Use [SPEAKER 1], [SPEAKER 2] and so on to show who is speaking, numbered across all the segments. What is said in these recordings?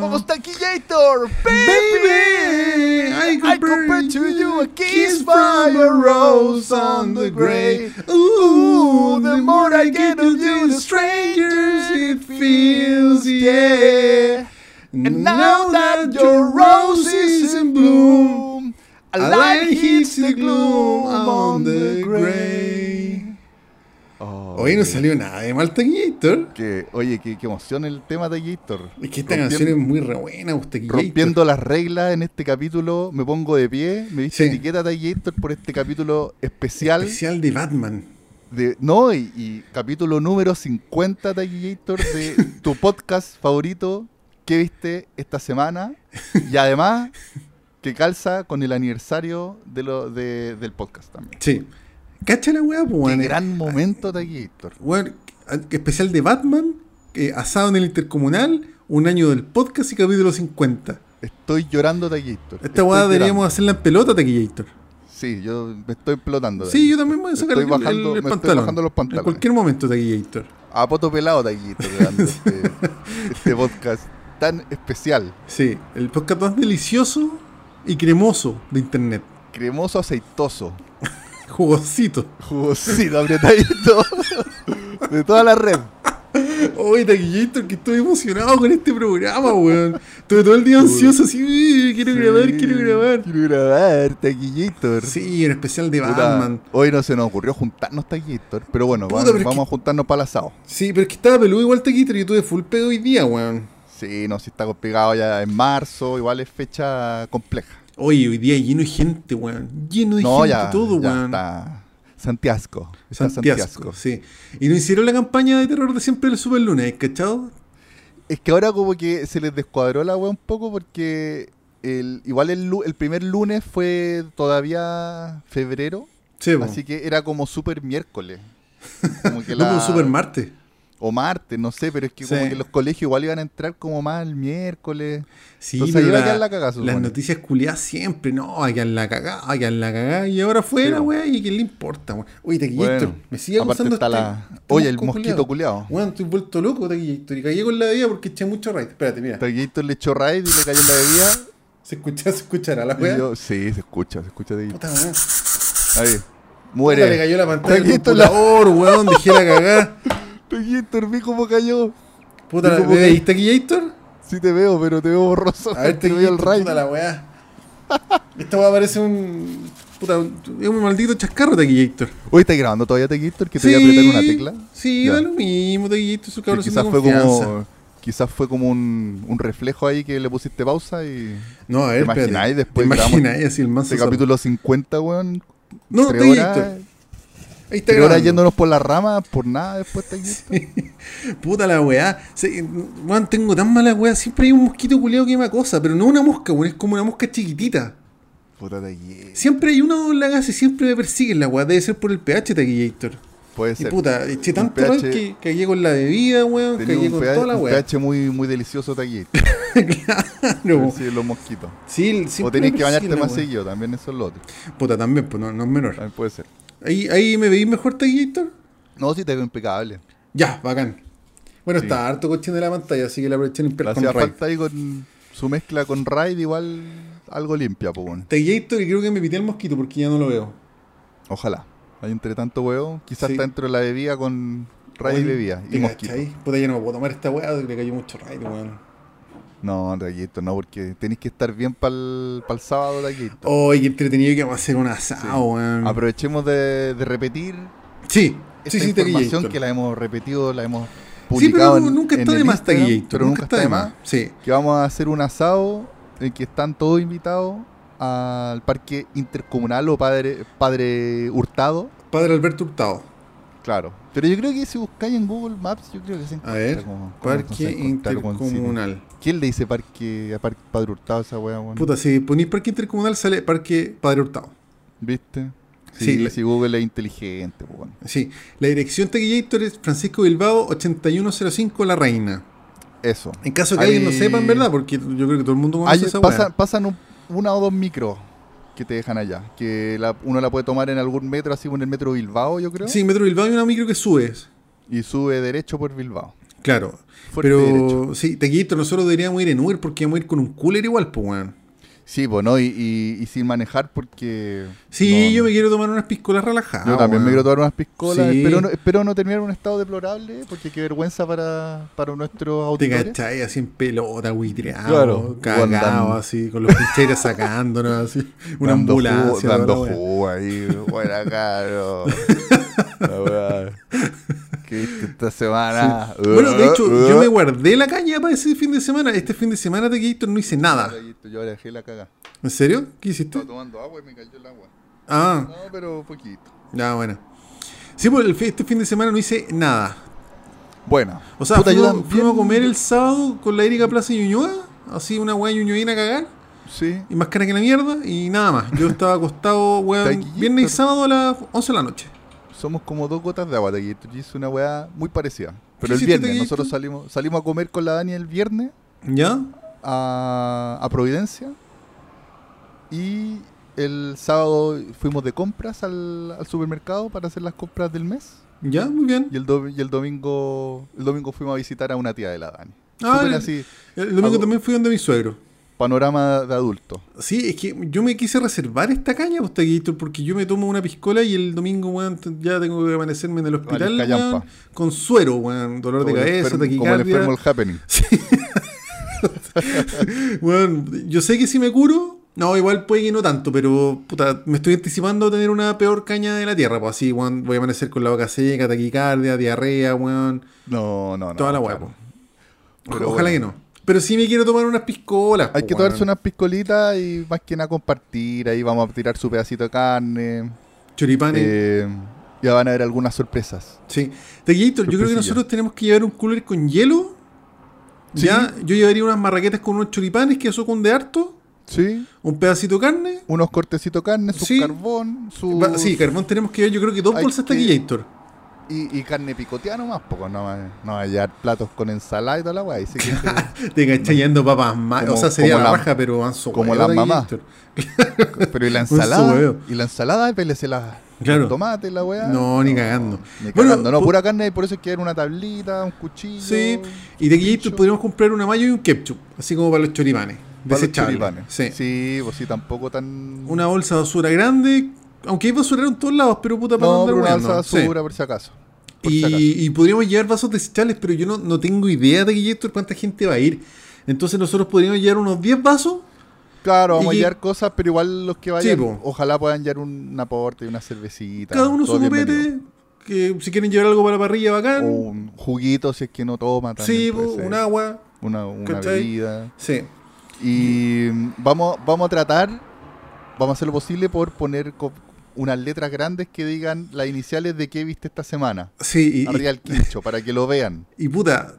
[SPEAKER 1] Vamos Taquillator, baby! I compare to you a kiss by a rose on the grave. Ooh, the more I get of you, the strangers it feels, yeah. And now that your rose is in bloom, a light hits the gloom on the grave.
[SPEAKER 2] Hoy no salió nada de mal Taquillator.
[SPEAKER 1] Que, oye, qué, qué emoción el tema de Gator.
[SPEAKER 2] Es que esta canción es muy re buena, pues, Taquillator.
[SPEAKER 1] Rompiendo las reglas en este capítulo, me pongo de pie, me dice
[SPEAKER 2] Sí.
[SPEAKER 1] etiqueta Gator por este capítulo especial.
[SPEAKER 2] Especial de Batman.
[SPEAKER 1] De, no, y, y capítulo número 50 Gator de tu podcast favorito que viste esta semana. Y además, que calza con el aniversario de lo, de- del podcast también.
[SPEAKER 2] Sí. Cacha la weá, pues,
[SPEAKER 1] Qué gran momento Gator.
[SPEAKER 2] Weón, especial de Batman, eh, asado en el intercomunal, un año del podcast y capítulo 50.
[SPEAKER 1] Estoy llorando Gator.
[SPEAKER 2] Esta weá deberíamos hacerla en pelota, Taquillator.
[SPEAKER 1] Sí, yo me estoy explotando.
[SPEAKER 2] Sí, yo también voy a sacar
[SPEAKER 1] Estoy
[SPEAKER 2] el,
[SPEAKER 1] bajando-
[SPEAKER 2] el- el
[SPEAKER 1] me estoy
[SPEAKER 2] pantalón.
[SPEAKER 1] bajando los
[SPEAKER 2] En
[SPEAKER 1] pantalones.
[SPEAKER 2] cualquier momento, Taquillator.
[SPEAKER 1] A poto pelado grabando este, este podcast tan especial.
[SPEAKER 2] Sí, el podcast más delicioso y cremoso de internet.
[SPEAKER 1] Cremoso, aceitoso,
[SPEAKER 2] Jugosito.
[SPEAKER 1] jugosito, apretadito de toda la red.
[SPEAKER 2] Oye, Taquillator, que estoy emocionado con este programa, weón. Estuve todo el día ansioso, así, "Uy, quiero grabar, quiero grabar.
[SPEAKER 1] Quiero grabar, Taquillator.
[SPEAKER 2] Sí, un especial de
[SPEAKER 1] Puta,
[SPEAKER 2] Batman.
[SPEAKER 1] Hoy no se nos ocurrió juntarnos Taquillator, pero bueno,
[SPEAKER 2] Puta,
[SPEAKER 1] vamos,
[SPEAKER 2] pero
[SPEAKER 1] vamos
[SPEAKER 2] que-
[SPEAKER 1] a juntarnos para el asado.
[SPEAKER 2] Sí, pero es que estaba peludo igual Taquillator y yo tuve full pedo hoy día, weón.
[SPEAKER 1] Sí, no, si está pegado ya en marzo, igual es fecha compleja.
[SPEAKER 2] Oye, hoy día lleno de gente, weón. Lleno de
[SPEAKER 1] No,
[SPEAKER 2] gente
[SPEAKER 1] ya,
[SPEAKER 2] todo,
[SPEAKER 1] ya
[SPEAKER 2] weón.
[SPEAKER 1] está Santiago. Está
[SPEAKER 2] Santiago, sí. Y no hicieron la campaña de terror de siempre del Super Lunes, ¿cachado?
[SPEAKER 1] Es que ahora como que se les descuadró la wea un poco porque el, igual el, el primer lunes fue todavía febrero,
[SPEAKER 2] Sí,
[SPEAKER 1] así que era como super miércoles. Como que
[SPEAKER 2] No, como Super Marte.
[SPEAKER 1] O martes, no sé, pero es que como que los colegios igual iban a entrar como más el miércoles.
[SPEAKER 2] Sí,
[SPEAKER 1] Entonces a quedar la cagada,
[SPEAKER 2] las noticias culiadas siempre, no, hay que la cagada, hay que la cagada. Y ahora fue
[SPEAKER 1] Sí,
[SPEAKER 2] weá, y quién le importa, weón. Oye, Taquillator,
[SPEAKER 1] Bueno,
[SPEAKER 2] me sigue acusando
[SPEAKER 1] está
[SPEAKER 2] este,
[SPEAKER 1] la-
[SPEAKER 2] este
[SPEAKER 1] Oye, el mosquito
[SPEAKER 2] culiao. Weón, estoy vuelto loco, Taquillator. Y caí con la vida porque eché mucho raid. Espérate, mira.
[SPEAKER 1] Taquito le echó raid y le cayó en la bebida.
[SPEAKER 2] ¿Se escucha, se escuchará la weá?
[SPEAKER 1] sí, se escucha, se escucha de ahí.
[SPEAKER 2] Puta, le
[SPEAKER 1] Muere.
[SPEAKER 2] cayó la pantalla del
[SPEAKER 1] la-
[SPEAKER 2] computador, weón, dejé la cagada.
[SPEAKER 1] Taquito, vi cómo cayó.
[SPEAKER 2] Puta,
[SPEAKER 1] ¿Y cómo
[SPEAKER 2] ¿me
[SPEAKER 1] que-
[SPEAKER 2] veis, Taquillator?
[SPEAKER 1] Sí te veo, pero te veo borroso.
[SPEAKER 2] A ver,
[SPEAKER 1] te veo el raid.
[SPEAKER 2] puta la weá. Esta weá parece un. Puta, es un maldito chascarro, Taquillator.
[SPEAKER 1] Hoy está grabando todavía Taquito, que te voy a apretar una tecla.
[SPEAKER 2] Sí,
[SPEAKER 1] Ya.
[SPEAKER 2] da lo mismo, Taquillator, su cabrón
[SPEAKER 1] quizás
[SPEAKER 2] de
[SPEAKER 1] fue como quizás fue como un, un reflejo ahí que le pusiste pausa y
[SPEAKER 2] No, a ver,
[SPEAKER 1] ¿Te imagináis después
[SPEAKER 2] ¿Te
[SPEAKER 1] grabamos
[SPEAKER 2] imagináis así el manso
[SPEAKER 1] este
[SPEAKER 2] zorro?
[SPEAKER 1] capítulo 50, weón.
[SPEAKER 2] No,
[SPEAKER 1] horas,
[SPEAKER 2] Ahí está grabando.
[SPEAKER 1] yéndonos por la rama por nada después Taquito.
[SPEAKER 2] Puta la weá. Se- weón, tengo tan mala weá. Siempre hay un mosquito culeado que me acosa, pero no una mosca, weón. Es como una mosca chiquitita.
[SPEAKER 1] Puta Taquito.
[SPEAKER 2] Siempre hay una doble gas y siempre me persiguen la weá. Debe ser por el pH, Taquillator.
[SPEAKER 1] Puede
[SPEAKER 2] Y
[SPEAKER 1] ser.
[SPEAKER 2] puta, eché tanto
[SPEAKER 1] pH
[SPEAKER 2] que cagué con la bebida, weón.
[SPEAKER 1] Un,
[SPEAKER 2] con
[SPEAKER 1] pH,
[SPEAKER 2] toda la
[SPEAKER 1] un
[SPEAKER 2] weá.
[SPEAKER 1] pH muy, muy delicioso Taquito.
[SPEAKER 2] claro.
[SPEAKER 1] Sí, los mosquitos.
[SPEAKER 2] Sí,
[SPEAKER 1] O tenés que bañarte
[SPEAKER 2] la
[SPEAKER 1] más
[SPEAKER 2] weá.
[SPEAKER 1] seguido, también eso es lo otro.
[SPEAKER 2] Puta, también, pues no, no es menor.
[SPEAKER 1] También puede ser.
[SPEAKER 2] Ahí, ahí me veis mejor, Taquillator.
[SPEAKER 1] No, sí te veo impecable.
[SPEAKER 2] Ya, bacán. Bueno,
[SPEAKER 1] Sí.
[SPEAKER 2] está harto cochín de la pantalla, así que la aproveché limpiar con
[SPEAKER 1] hacía
[SPEAKER 2] raid.
[SPEAKER 1] falta ahí con su mezcla con raid igual algo limpia, pues bueno.
[SPEAKER 2] Taquillator y creo que me pité el mosquito porque ya no lo veo.
[SPEAKER 1] Ojalá. Hay entre tanto huevo, quizás
[SPEAKER 2] Sí.
[SPEAKER 1] está dentro de la bebida con raid y bebida y
[SPEAKER 2] ¿te
[SPEAKER 1] mosquito.
[SPEAKER 2] Puta, ya no me puedo tomar esta weá, le cayó mucho raid, weón.
[SPEAKER 1] No, Taquito, no, porque tenéis que estar bien para el sábado, Taquito.
[SPEAKER 2] Oh, qué entretenido que vamos a hacer un asado,
[SPEAKER 1] Sí.
[SPEAKER 2] weón.
[SPEAKER 1] Aprovechemos de, de repetir
[SPEAKER 2] Sí,
[SPEAKER 1] esta
[SPEAKER 2] sí, sí,
[SPEAKER 1] información que la hemos repetido, la hemos
[SPEAKER 2] Sí, pero
[SPEAKER 1] publicado
[SPEAKER 2] nu-
[SPEAKER 1] en-
[SPEAKER 2] nunca está de más,
[SPEAKER 1] pero nunca está de más.
[SPEAKER 2] Sí.
[SPEAKER 1] Que vamos a hacer un asado en que están todos invitados al parque intercomunal o padre, padre Hurtado.
[SPEAKER 2] Padre Alberto Hurtado.
[SPEAKER 1] Claro. Pero yo creo que si buscáis en Google Maps, yo creo que se
[SPEAKER 2] A
[SPEAKER 1] encuentra
[SPEAKER 2] ver,
[SPEAKER 1] como-
[SPEAKER 2] Parque
[SPEAKER 1] como.
[SPEAKER 2] Intercomunal.
[SPEAKER 1] ¿Quién le dice parque a par- Padre Hurtado esa weón?
[SPEAKER 2] Puta, si ponís Parque Intercomunal sale Parque Padre Hurtado.
[SPEAKER 1] ¿Viste?
[SPEAKER 2] Sí,
[SPEAKER 1] si Google es inteligente, pues, weón.
[SPEAKER 2] Sí. La dirección Taquillator es Francisco Bilbao 8105 La Reina.
[SPEAKER 1] Eso.
[SPEAKER 2] En caso que
[SPEAKER 1] Ahí-
[SPEAKER 2] alguien no sepa, en verdad, porque yo creo que todo el mundo conoce
[SPEAKER 1] Hay-
[SPEAKER 2] esa
[SPEAKER 1] pasa-
[SPEAKER 2] weá.
[SPEAKER 1] pasan un- una o dos micros que te dejan allá. Que la- uno la puede tomar en algún metro, así como en el metro Bilbao, yo creo.
[SPEAKER 2] Sí, Metro Bilbao hay una micro que subes.
[SPEAKER 1] Y sube derecho por Bilbao.
[SPEAKER 2] Claro.
[SPEAKER 1] Fuerte
[SPEAKER 2] pero
[SPEAKER 1] derecho.
[SPEAKER 2] sí, Taquillito, nosotros deberíamos ir en Uber porque vamos a ir con un cooler igual, pues, weón.
[SPEAKER 1] Sí, pues, ¿no? Y, y- y sin manejar porque...
[SPEAKER 2] Sí,
[SPEAKER 1] no-
[SPEAKER 2] yo me quiero tomar unas piscolas relajadas.
[SPEAKER 1] Yo también me quiero tomar unas piscolas.
[SPEAKER 2] Sí.
[SPEAKER 1] Espero, no, espero no terminar en un estado deplorable, porque qué vergüenza para, para nuestros
[SPEAKER 2] Te
[SPEAKER 1] auditores.
[SPEAKER 2] cachai así en pelota, buitreado,
[SPEAKER 1] Claro,
[SPEAKER 2] cagado, así, con los pincheros sacándonos, así. Una
[SPEAKER 1] Dando
[SPEAKER 2] ambulancia.
[SPEAKER 1] jugo- Dando jugo ahí, buena caro. ¿Qué viste esta semana?
[SPEAKER 2] Bueno, de hecho,
[SPEAKER 1] Uh,
[SPEAKER 2] yo
[SPEAKER 1] uh.
[SPEAKER 2] me guardé la caña para ese fin de semana. Este fin de semana Taquillito no hice nada.
[SPEAKER 1] Yo dejé la caga.
[SPEAKER 2] ¿En serio? ¿Qué hiciste?
[SPEAKER 1] Estaba tomando agua y me cayó el agua.
[SPEAKER 2] Ah,
[SPEAKER 1] No, pero poquito.
[SPEAKER 2] ya, bueno. Sí, pues este fin de semana no hice nada.
[SPEAKER 1] Bueno.
[SPEAKER 2] O sea, fuimos, fuimos a comer el sábado con la Erika Plaza Ñuñoa, así una weá ñuñoína a cagar,
[SPEAKER 1] Sí.
[SPEAKER 2] y más cara que la mierda, y nada más. Yo estaba acostado, weón, viernes y sábado a las 11 de la noche.
[SPEAKER 1] Somos como dos gotas de agua. Yo hice una weá muy parecida. Pero
[SPEAKER 2] ¿Qué
[SPEAKER 1] el viernes, nosotros salimos, salimos a comer con la Dani el viernes
[SPEAKER 2] ¿Ya?
[SPEAKER 1] a, a Providencia. Y el sábado fuimos de compras al, al supermercado para hacer las compras del mes.
[SPEAKER 2] ¿Ya? Muy bien.
[SPEAKER 1] Y el, do- y el domingo el domingo fuimos a visitar a una tía de la Dani.
[SPEAKER 2] Ah, el-
[SPEAKER 1] así,
[SPEAKER 2] El domingo también fui donde mi suegro.
[SPEAKER 1] Panorama de adulto.
[SPEAKER 2] Sí, es que yo me quise reservar esta caña, pues, porque yo me tomo una piscola y el domingo, weón, ya tengo que amanecerme en el hospital,
[SPEAKER 1] Vale, callampa.
[SPEAKER 2] weón, con suero, weón, dolor de
[SPEAKER 1] Como
[SPEAKER 2] cabeza,
[SPEAKER 1] enfermo- como el
[SPEAKER 2] taquicardia.
[SPEAKER 1] enfermo el happening.
[SPEAKER 2] Weón, yo sé que si me curo, no, igual puede que no tanto, pero puta, me estoy anticipando a tener una peor caña de la tierra, pues así, weón, voy a amanecer con la boca seca, taquicardia, diarrea, weón,
[SPEAKER 1] No, no, no.
[SPEAKER 2] toda la
[SPEAKER 1] claro.
[SPEAKER 2] weá, pues.
[SPEAKER 1] Pero
[SPEAKER 2] Ojalá
[SPEAKER 1] bueno.
[SPEAKER 2] que no. Pero sí me quiero tomar unas piscolas.
[SPEAKER 1] Hay
[SPEAKER 2] po,
[SPEAKER 1] que tomarse unas piscolitas y más que nada compartir. Ahí vamos a tirar su pedacito de carne.
[SPEAKER 2] choripanes.
[SPEAKER 1] Eh, ya van a haber algunas sorpresas.
[SPEAKER 2] Sí. Taquillito, yo creo que nosotros tenemos que llevar un cooler con hielo.
[SPEAKER 1] Sí.
[SPEAKER 2] Ya, yo llevaría unas marraquetas con unos choripanes, que eso con de harto,
[SPEAKER 1] ¿Sí?
[SPEAKER 2] un pedacito de carne.
[SPEAKER 1] Unos cortecitos de carne, su
[SPEAKER 2] Sí.
[SPEAKER 1] carbón, su...
[SPEAKER 2] Sí, carbón tenemos que llevar, yo creo que dos
[SPEAKER 1] Hay
[SPEAKER 2] bolsas
[SPEAKER 1] que-
[SPEAKER 2] taquillator.
[SPEAKER 1] Y, y carne picoteada nomás, poco. No va, no va a llevar platos con ensalada y toda la que,
[SPEAKER 2] Te cachai yendo papas más. O sea, sería la raja, pero manso
[SPEAKER 1] como las mamás. pero y la ensalada. Y la ensalada, pélese la
[SPEAKER 2] Claro.
[SPEAKER 1] tomate, la weá.
[SPEAKER 2] No, ni cagando.
[SPEAKER 1] Ni
[SPEAKER 2] Bueno,
[SPEAKER 1] cagando. no,
[SPEAKER 2] pu-
[SPEAKER 1] pura carne por eso hay que dar una tablita, un cuchillo.
[SPEAKER 2] Sí, y taquillator
[SPEAKER 1] pincho.
[SPEAKER 2] podríamos comprar una mayo y un ketchup, así como para los choripanes.
[SPEAKER 1] Para los
[SPEAKER 2] Desechables.
[SPEAKER 1] choripanes.
[SPEAKER 2] Sí.
[SPEAKER 1] Sí, pues sí, tampoco tan.
[SPEAKER 2] Una bolsa de basura grande, aunque hay basurero en todos lados, pero puta para
[SPEAKER 1] No, una
[SPEAKER 2] andar
[SPEAKER 1] de
[SPEAKER 2] weando. Sí.
[SPEAKER 1] basura, por si acaso. Por si acaso.
[SPEAKER 2] Y, y podríamos llevar vasos desechables, pero yo no, no tengo idea de Guilleto cuánta gente va a ir. Entonces nosotros podríamos llevar unos 10 vasos.
[SPEAKER 1] Claro, vamos
[SPEAKER 2] y-
[SPEAKER 1] a llevar cosas, pero igual los que vayan,
[SPEAKER 2] Sí,
[SPEAKER 1] ojalá puedan llevar un aporte y una cervecita.
[SPEAKER 2] cada uno su copete. Que si quieren llevar algo para la parrilla, bacán.
[SPEAKER 1] O un juguito si es que no toma. también
[SPEAKER 2] sí, po, un agua.
[SPEAKER 1] Una, una bebida.
[SPEAKER 2] Sí.
[SPEAKER 1] Y vamos, vamos a tratar, vamos a hacer lo posible por poner co- unas letras grandes que digan las iniciales de qué viste esta semana.
[SPEAKER 2] Sí, y,
[SPEAKER 1] Arriba del quincho, para que lo vean.
[SPEAKER 2] y, puta,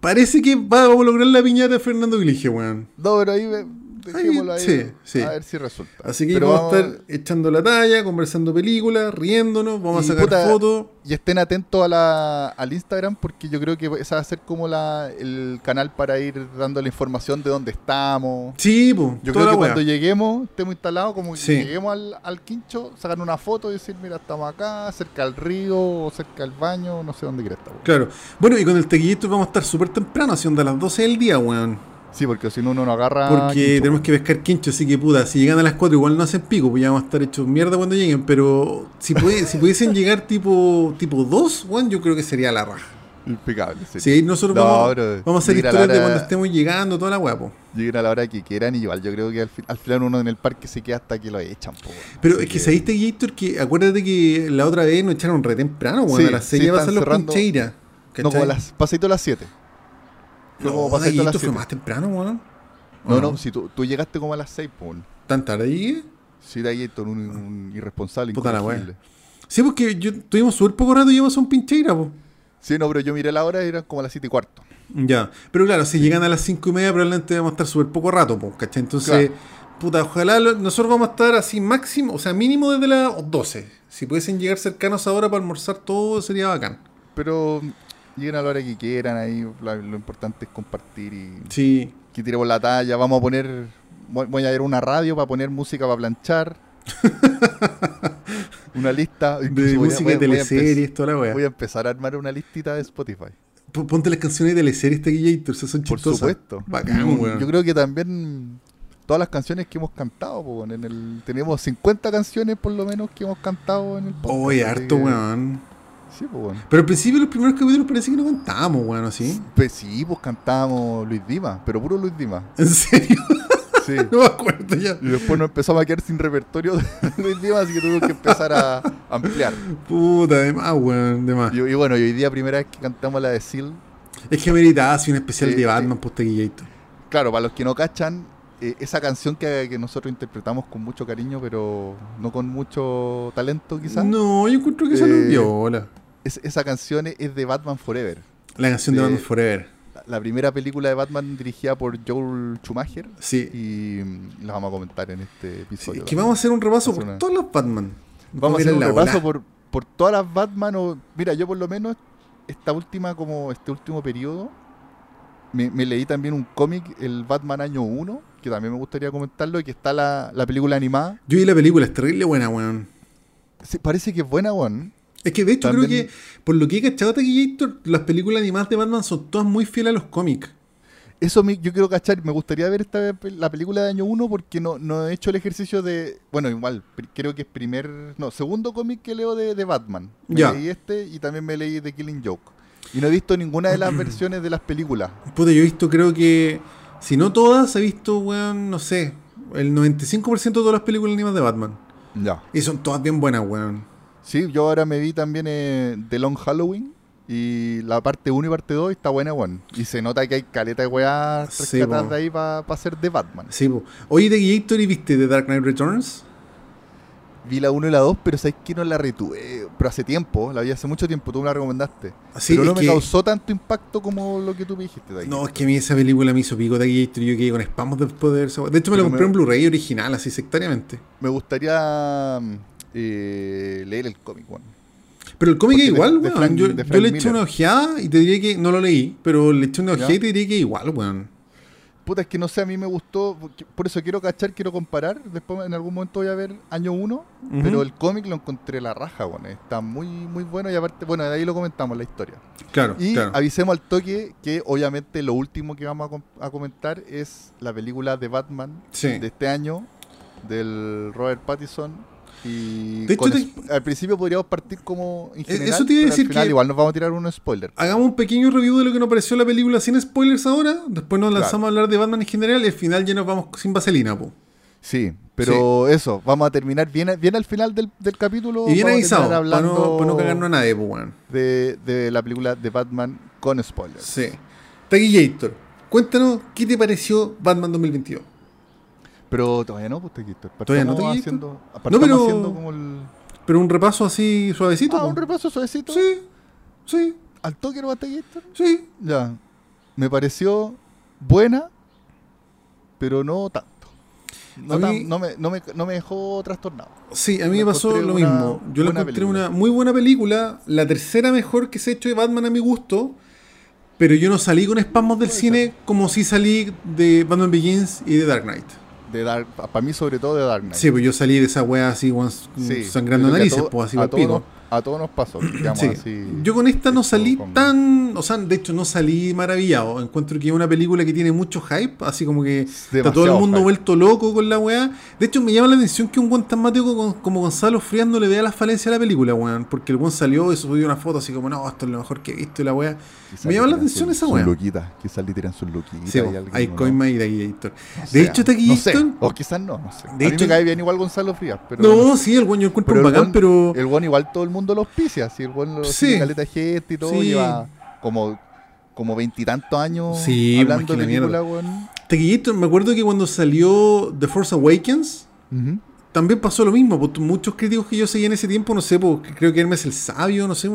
[SPEAKER 2] parece que va- vamos a lograr la piñata de Fernando Vilige, weón.
[SPEAKER 1] No, pero ahí ve- dejémoslo ahí.
[SPEAKER 2] sí, sí.
[SPEAKER 1] A ver si resulta.
[SPEAKER 2] Así que
[SPEAKER 1] Pero
[SPEAKER 2] vamos, a estar echando la talla, conversando películas, riéndonos, vamos a sacar
[SPEAKER 1] puta,
[SPEAKER 2] fotos.
[SPEAKER 1] Y estén atentos a la, al Instagram porque yo creo que ese va a ser como la, el canal para ir dando la información de dónde estamos.
[SPEAKER 2] Sí, po,
[SPEAKER 1] Yo creo que cuando lleguemos, estemos instalados, como que
[SPEAKER 2] Sí.
[SPEAKER 1] lleguemos al, al quincho, sacar una foto y decir, mira, estamos acá, cerca del río, o cerca del baño, no sé dónde crees estar.
[SPEAKER 2] Claro. Bueno, y con el tequillito vamos a estar súper temprano, haciendo a las 12 del día, weón.
[SPEAKER 1] Sí, porque si no, uno no agarra.
[SPEAKER 2] Porque
[SPEAKER 1] quincho.
[SPEAKER 2] tenemos que pescar quincho, así que puta, si llegan a las 4 igual no hacen pico, pues ya vamos a estar hechos mierda cuando lleguen. Pero si, puede- si pudiesen llegar tipo tipo 2, weón, yo creo que sería la raja.
[SPEAKER 1] Impecable. Sí.
[SPEAKER 2] Sí, nosotros
[SPEAKER 1] No,
[SPEAKER 2] vamos, a hacer historias de
[SPEAKER 1] hora-
[SPEAKER 2] cuando estemos llegando, toda la guapo.
[SPEAKER 1] Lleguen a la hora que quieran y igual yo creo que al, fi- al final uno en el parque se queda hasta que lo echan. po.
[SPEAKER 2] Pero
[SPEAKER 1] Así
[SPEAKER 2] es que sabiste, Gator, que acuérdate que la otra vez nos echaron re temprano, weón.
[SPEAKER 1] Sí,
[SPEAKER 2] a las 6
[SPEAKER 1] sí,
[SPEAKER 2] ya pasan los pincheiras.
[SPEAKER 1] No, como a las pasadito a las 7.
[SPEAKER 2] No,
[SPEAKER 1] a
[SPEAKER 2] Gator fue
[SPEAKER 1] 7.
[SPEAKER 2] más temprano, weón.
[SPEAKER 1] No,
[SPEAKER 2] ¿O
[SPEAKER 1] no, si tú, tú llegaste como a las 6, pues.
[SPEAKER 2] ¿Tan tarde llegué?
[SPEAKER 1] Sí, de ahí un, un irresponsable,
[SPEAKER 2] Puta la
[SPEAKER 1] incorregible.
[SPEAKER 2] Sí, porque yo tuvimos súper poco rato y llevamos a un pincheira, po.
[SPEAKER 1] Sí, no, pero yo miré la hora y eran como las 7 y cuarto.
[SPEAKER 2] Ya, pero claro, si llegan a las 5 y media probablemente vamos a estar súper poco rato, po, ¿cachai? Entonces, puta, ojalá lo- nosotros vamos a estar así máximo, o sea, mínimo desde las 12. Si pudiesen llegar cercanos ahora para almorzar todo, sería bacán.
[SPEAKER 1] Pero lleguen a la hora que quieran, ahí lo importante es compartir y
[SPEAKER 2] Sí,
[SPEAKER 1] que tiremos la talla. Vamos a poner voy, voy a ir a una radio para poner música para planchar. una lista.
[SPEAKER 2] De
[SPEAKER 1] incluso voy a-
[SPEAKER 2] música
[SPEAKER 1] voy
[SPEAKER 2] de teleseries, toda la weá.
[SPEAKER 1] Voy a empezar a armar una listita de Spotify.
[SPEAKER 2] P- Ponte las canciones de teleseries Taquillator, esas son
[SPEAKER 1] Por
[SPEAKER 2] chistosas.
[SPEAKER 1] supuesto.
[SPEAKER 2] Bacán,
[SPEAKER 1] Y
[SPEAKER 2] weón.
[SPEAKER 1] Yo creo que también todas las canciones que hemos cantado, weón, en el, tenemos 50 canciones por lo menos que hemos cantado en el podcast.
[SPEAKER 2] Oye, harto, weón.
[SPEAKER 1] Sí, pues bueno.
[SPEAKER 2] Pero al principio, los primeros capítulos parece que no cantábamos, weón, ¿así?
[SPEAKER 1] Pues sí, pues cantábamos Luis Dima, pero puro Luis Dima.
[SPEAKER 2] ¿En serio?
[SPEAKER 1] Sí.
[SPEAKER 2] no me acuerdo ya.
[SPEAKER 1] Y después nos empezamos a quedar sin repertorio de Luis Dima, así que tuvimos que empezar a ampliar.
[SPEAKER 2] Puta, de más, weón, de más.
[SPEAKER 1] Y, y bueno, y hoy día primera vez que cantamos la de Seal.
[SPEAKER 2] Es que meritaba así un especial
[SPEAKER 1] Sí,
[SPEAKER 2] de
[SPEAKER 1] sí.
[SPEAKER 2] Batman por Taquillator.
[SPEAKER 1] Claro, para los que no cachan, eh, esa canción que, que nosotros interpretamos con mucho cariño, pero no con mucho talento quizás.
[SPEAKER 2] No, yo encuentro que
[SPEAKER 1] Eh,
[SPEAKER 2] viola.
[SPEAKER 1] Es- esa canción es de Batman Forever.
[SPEAKER 2] La canción de
[SPEAKER 1] de-
[SPEAKER 2] Batman Forever.
[SPEAKER 1] La, la primera película de Batman dirigida por Joel Schumacher.
[SPEAKER 2] Sí.
[SPEAKER 1] Y mm, la vamos a comentar en este
[SPEAKER 2] Sí,
[SPEAKER 1] episodio.
[SPEAKER 2] es que vamos a hacer un repaso por
[SPEAKER 1] una-
[SPEAKER 2] todos los Batman.
[SPEAKER 1] Vamos a hacer un repaso por, por todas las Batman. O, mira, yo por lo menos esta última, como este último periodo, me, me leí también un cómic, el Batman año 1, que también me gustaría comentarlo, y que está la, la película animada.
[SPEAKER 2] Yo vi la película, es terrible buena, weón.
[SPEAKER 1] Sí, parece que es buena, weón.
[SPEAKER 2] Es que de hecho creo que, por lo que he cachado Taquillator, las películas animadas de Batman son todas muy fieles a los cómics.
[SPEAKER 1] Eso me- yo quiero cachar, me gustaría ver esta la película de año 1 porque no, no he hecho el ejercicio de, bueno, igual, creo que es primer, no, segundo cómic que leo de, de Batman. Me
[SPEAKER 2] Ya.
[SPEAKER 1] leí este y también me leí The Killing Joke. Y no he visto ninguna de las versiones de las películas.
[SPEAKER 2] Puta, yo he visto, creo que, si no todas, he visto, weón, no sé, el 95% de todas las películas animadas de Batman.
[SPEAKER 1] Ya.
[SPEAKER 2] Y son todas bien buenas, weón.
[SPEAKER 1] Sí, yo ahora me vi también eh, The Long Halloween y la parte 1 y parte 2 está buena, weón. Y se nota que hay caleta de weá
[SPEAKER 2] Sí,
[SPEAKER 1] rescatadas de ahí para hacer de Batman.
[SPEAKER 2] Sí, po. Oye, Taquillator, ¿y viste The Dark Knight Returns?
[SPEAKER 1] Vi la 1 y la 2, pero sabes que no la retuve. Pero hace tiempo, la vi hace mucho tiempo, tú me la recomendaste.
[SPEAKER 2] Sí,
[SPEAKER 1] pero no me
[SPEAKER 2] que-
[SPEAKER 1] causó tanto impacto como lo que tú me dijiste. de ahí.
[SPEAKER 2] No, es que a mí esa película me hizo pico Taquillator y yo quedé con spamos después de ver esa. De hecho, me la
[SPEAKER 1] Pero
[SPEAKER 2] compré
[SPEAKER 1] me-
[SPEAKER 2] en Blu-ray original, así sectariamente.
[SPEAKER 1] Me gustaría mm, eh, leer el cómic, weón.
[SPEAKER 2] Pero el cómic es
[SPEAKER 1] Porque
[SPEAKER 2] igual,
[SPEAKER 1] de
[SPEAKER 2] weón.
[SPEAKER 1] Frank-
[SPEAKER 2] yo,
[SPEAKER 1] de
[SPEAKER 2] yo
[SPEAKER 1] Frank
[SPEAKER 2] le eché una ojeada y te diría que no lo leí, pero le eché una ojeada y te diría que igual, weón.
[SPEAKER 1] Puta, es que no sé, a mí me gustó, por eso quiero cachar, quiero comparar. Después en algún momento voy a ver año 1,
[SPEAKER 2] Ujú.
[SPEAKER 1] pero el cómic lo encontré la raja, weón. Está muy, muy bueno y aparte, bueno, de ahí lo comentamos la historia.
[SPEAKER 2] Claro,
[SPEAKER 1] Y
[SPEAKER 2] claro.
[SPEAKER 1] avisemos al toque que obviamente lo último que vamos a, com- a comentar es la película de Batman
[SPEAKER 2] Sí.
[SPEAKER 1] de este año, del Robert Pattinson. Y
[SPEAKER 2] De hecho, te-
[SPEAKER 1] al principio podríamos partir como en
[SPEAKER 2] Eh,
[SPEAKER 1] general,
[SPEAKER 2] eso te iba a decir
[SPEAKER 1] al final
[SPEAKER 2] que-
[SPEAKER 1] igual nos vamos a tirar un spoiler.
[SPEAKER 2] Hagamos un pequeño review de lo que nos pareció la película sin spoilers ahora. Después nos
[SPEAKER 1] Claro.
[SPEAKER 2] lanzamos a hablar de Batman en general y al final ya nos vamos sin vaselina, po.
[SPEAKER 1] Sí, pero eso, vamos a terminar bien, bien al final del, del capítulo.
[SPEAKER 2] Y bien avisado,
[SPEAKER 1] terminar
[SPEAKER 2] para no,
[SPEAKER 1] hablando
[SPEAKER 2] para no cagarnos a nadie, po,
[SPEAKER 1] de, de la película de Batman con spoilers.
[SPEAKER 2] Sí. Taquillator, cuéntanos qué te pareció Batman 2022.
[SPEAKER 1] Pero todavía no, pues te quito.
[SPEAKER 2] ¿Todavía no, Tequito?
[SPEAKER 1] haciendo,
[SPEAKER 2] No, pero-
[SPEAKER 1] haciendo como el.
[SPEAKER 2] Pero un repaso así suavecito.
[SPEAKER 1] Ah, un repaso suavecito.
[SPEAKER 2] Sí, sí,
[SPEAKER 1] Al toque no Gator.
[SPEAKER 2] sí.
[SPEAKER 1] Ya. Me pareció buena, pero no tanto. No, tan- me, no, me, no me dejó trastornado.
[SPEAKER 2] Sí, a mí me pasó lo
[SPEAKER 1] una
[SPEAKER 2] mismo. Yo
[SPEAKER 1] buena
[SPEAKER 2] encontré
[SPEAKER 1] película.
[SPEAKER 2] una muy buena película, la tercera mejor que se ha hecho de Batman a mi gusto, pero yo no salí con espasmos del cine como si salí de Batman Begins y de Dark Knight.
[SPEAKER 1] De Dark, para mí, sobre todo de Dark Knight.
[SPEAKER 2] Sí, pues yo salí de esa wea así,
[SPEAKER 1] Sí,
[SPEAKER 2] sangrando narices,
[SPEAKER 1] todo-
[SPEAKER 2] pues así
[SPEAKER 1] a
[SPEAKER 2] pico.
[SPEAKER 1] nos- a todos nos pasó.
[SPEAKER 2] Sí.
[SPEAKER 1] así
[SPEAKER 2] Yo con esta no salí
[SPEAKER 1] con-
[SPEAKER 2] tan. O sea, de hecho, no salí maravillado. Encuentro que es una película que tiene mucho hype, así como que está todo el mundo
[SPEAKER 1] hype.
[SPEAKER 2] vuelto loco con la weá. De hecho, me llama la atención que un buen tan mateco con- como Gonzalo Frías no le vea las falencias a la película, weón. Porque el buen salió y subió una foto así como, no, esto es lo mejor que he visto y la weá. Me llama la atención esa weá.
[SPEAKER 1] luquitas, Quizás le tiran sus luquitas.
[SPEAKER 2] Sí, hay
[SPEAKER 1] ¿no?
[SPEAKER 2] coima y Taquillator.
[SPEAKER 1] O
[SPEAKER 2] De hecho,
[SPEAKER 1] No sé, o quizás no, no sé.
[SPEAKER 2] De
[SPEAKER 1] a mí
[SPEAKER 2] hecho-
[SPEAKER 1] me cae bien igual Gonzalo Frías, pero...
[SPEAKER 2] No, sí, el buen yo encuentro
[SPEAKER 1] Pero
[SPEAKER 2] un bacán, pero.
[SPEAKER 1] El buen igual todo el mundo lo auspicia, si el buen lo
[SPEAKER 2] Sí.
[SPEAKER 1] caleta de gente y todo,
[SPEAKER 2] Sí.
[SPEAKER 1] lleva como como veintitantos años
[SPEAKER 2] Sí,
[SPEAKER 1] hablando de
[SPEAKER 2] la
[SPEAKER 1] película, weón.
[SPEAKER 2] Taquillator, me acuerdo que cuando salió The Force Awakens. También pasó lo mismo, pues, muchos críticos que yo seguía en ese tiempo, no sé, pues, creo que Hermes el Sabio, no sé,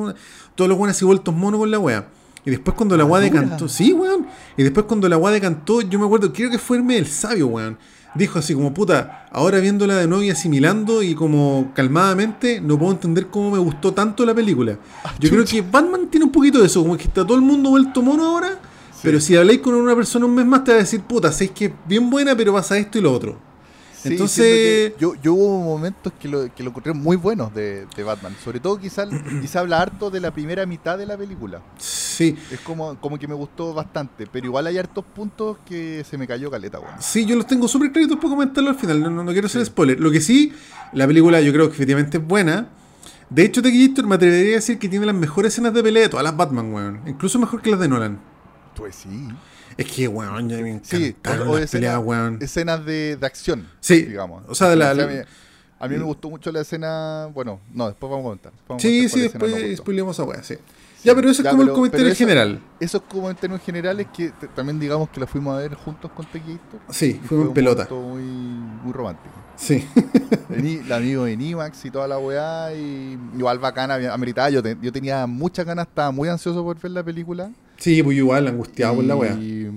[SPEAKER 2] todos los buenos así vueltos monos con la wea. Y después cuando la wea
[SPEAKER 1] dura.
[SPEAKER 2] decantó, sí, weón. Y después cuando la wea decantó, yo me acuerdo, creo que fue Hermes el Sabio, weón. Dijo así como, puta, ahora viéndola de nuevo y asimilando y como calmadamente, no puedo entender cómo me gustó tanto la película.
[SPEAKER 1] Ah,
[SPEAKER 2] Yo creo que Batman tiene un poquito de eso, como que está todo el mundo vuelto mono ahora. Pero si habláis con una persona un mes más, te va a decir, puta, sé que es bien buena, pero pasa esto y lo otro.
[SPEAKER 1] Sí,
[SPEAKER 2] Entonces-
[SPEAKER 1] yo, yo hubo momentos que lo, que lo encontré muy buenos de, de Batman. Sobre todo quizá, quizá habla harto de la primera mitad de la película.
[SPEAKER 2] Sí,
[SPEAKER 1] Es como, como que me gustó bastante. Pero igual hay hartos puntos que se me cayó caleta, weón.
[SPEAKER 2] sí, yo los tengo súper claritos para comentarlo al final. No, no, no quiero hacer
[SPEAKER 1] Sí.
[SPEAKER 2] spoiler. Lo que sí, la película yo creo que efectivamente es buena. De hecho, Taquillator me atrevería a decir que tiene las mejores escenas de pelea de todas las Batman, weón. Incluso mejor que las de Nolan.
[SPEAKER 1] Pues sí.
[SPEAKER 2] Es que, weón, ya me
[SPEAKER 1] Sí, o- o
[SPEAKER 2] las
[SPEAKER 1] escena-
[SPEAKER 2] peleas, weón.
[SPEAKER 1] Escenas de, de acción,
[SPEAKER 2] Sí,
[SPEAKER 1] digamos.
[SPEAKER 2] o sea, de la-
[SPEAKER 1] a, mí, a mí me gustó mucho la escena. Bueno, no, después vamos a comentar. Vamos
[SPEAKER 2] Sí, sí, después spoilemos a weá, sí. Ya, pero eso
[SPEAKER 1] Ya,
[SPEAKER 2] es como el comentario
[SPEAKER 1] eso-
[SPEAKER 2] general.
[SPEAKER 1] Eso es como en términos generales que también digamos que la fuimos a ver juntos con Tequillator.
[SPEAKER 2] Sí,
[SPEAKER 1] fue
[SPEAKER 2] en
[SPEAKER 1] un
[SPEAKER 2] pelota.
[SPEAKER 1] muy, muy romántico.
[SPEAKER 2] Sí.
[SPEAKER 1] El amigo de Nimax y toda la weá, y igual bacana, ameritada. Yo, te- yo tenía muchas ganas, estaba muy ansioso por ver la película.
[SPEAKER 2] Sí, pues igual, angustiado por la weá.
[SPEAKER 1] Y,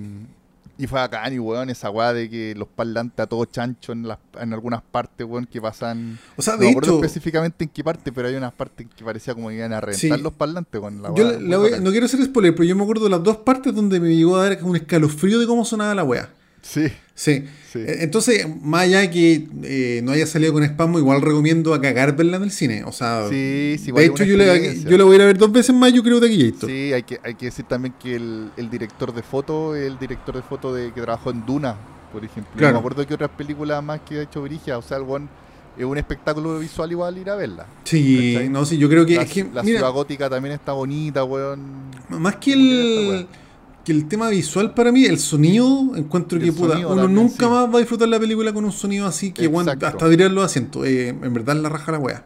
[SPEAKER 1] y fue bacán, y weón, esa weá de que los parlantes a todo chancho en, las, en algunas partes, weón, que pasan.
[SPEAKER 2] O sea,
[SPEAKER 1] No
[SPEAKER 2] de
[SPEAKER 1] me acuerdo
[SPEAKER 2] hecho,
[SPEAKER 1] específicamente en qué parte, pero hay unas partes que parecía como que iban a reventar
[SPEAKER 2] Sí.
[SPEAKER 1] los parlantes con la
[SPEAKER 2] yo
[SPEAKER 1] weá.
[SPEAKER 2] la- la no quiero hacer spoiler, pero yo me acuerdo de las dos partes donde me llegó a dar un escalofrío de cómo sonaba la weá.
[SPEAKER 1] Sí,
[SPEAKER 2] Sí.
[SPEAKER 1] sí.
[SPEAKER 2] Eh, Entonces, más allá de que eh, no haya salido con spam, igual recomiendo a cagar verla en el cine. O sea,
[SPEAKER 1] Sí,
[SPEAKER 2] de hecho, yo,
[SPEAKER 1] experiencia.
[SPEAKER 2] yo la voy a ir a ver dos veces más, yo creo, de aquí esto.
[SPEAKER 1] Sí, hay que, hay que decir también que el, el director de foto el director de foto de, que trabajó en Duna, por ejemplo.
[SPEAKER 2] Claro.
[SPEAKER 1] No me acuerdo qué otras películas más que ha hecho Brigia. O sea, el es un espectáculo visual igual ir a verla.
[SPEAKER 2] Sí,
[SPEAKER 1] ¿Cachai?
[SPEAKER 2] no, sí, yo creo que,
[SPEAKER 1] la
[SPEAKER 2] es que,
[SPEAKER 1] la
[SPEAKER 2] mira,
[SPEAKER 1] ciudad gótica también está bonita, weón.
[SPEAKER 2] más que
[SPEAKER 1] ¿Cómo tiene
[SPEAKER 2] el, que el tema visual para mí, el sonido, encuentro
[SPEAKER 1] El
[SPEAKER 2] que puta, uno
[SPEAKER 1] también,
[SPEAKER 2] nunca
[SPEAKER 1] sí.
[SPEAKER 2] más va a disfrutar la película con un sonido así que bueno, hasta virar los asientos. Eh, en verdad la raja la wea.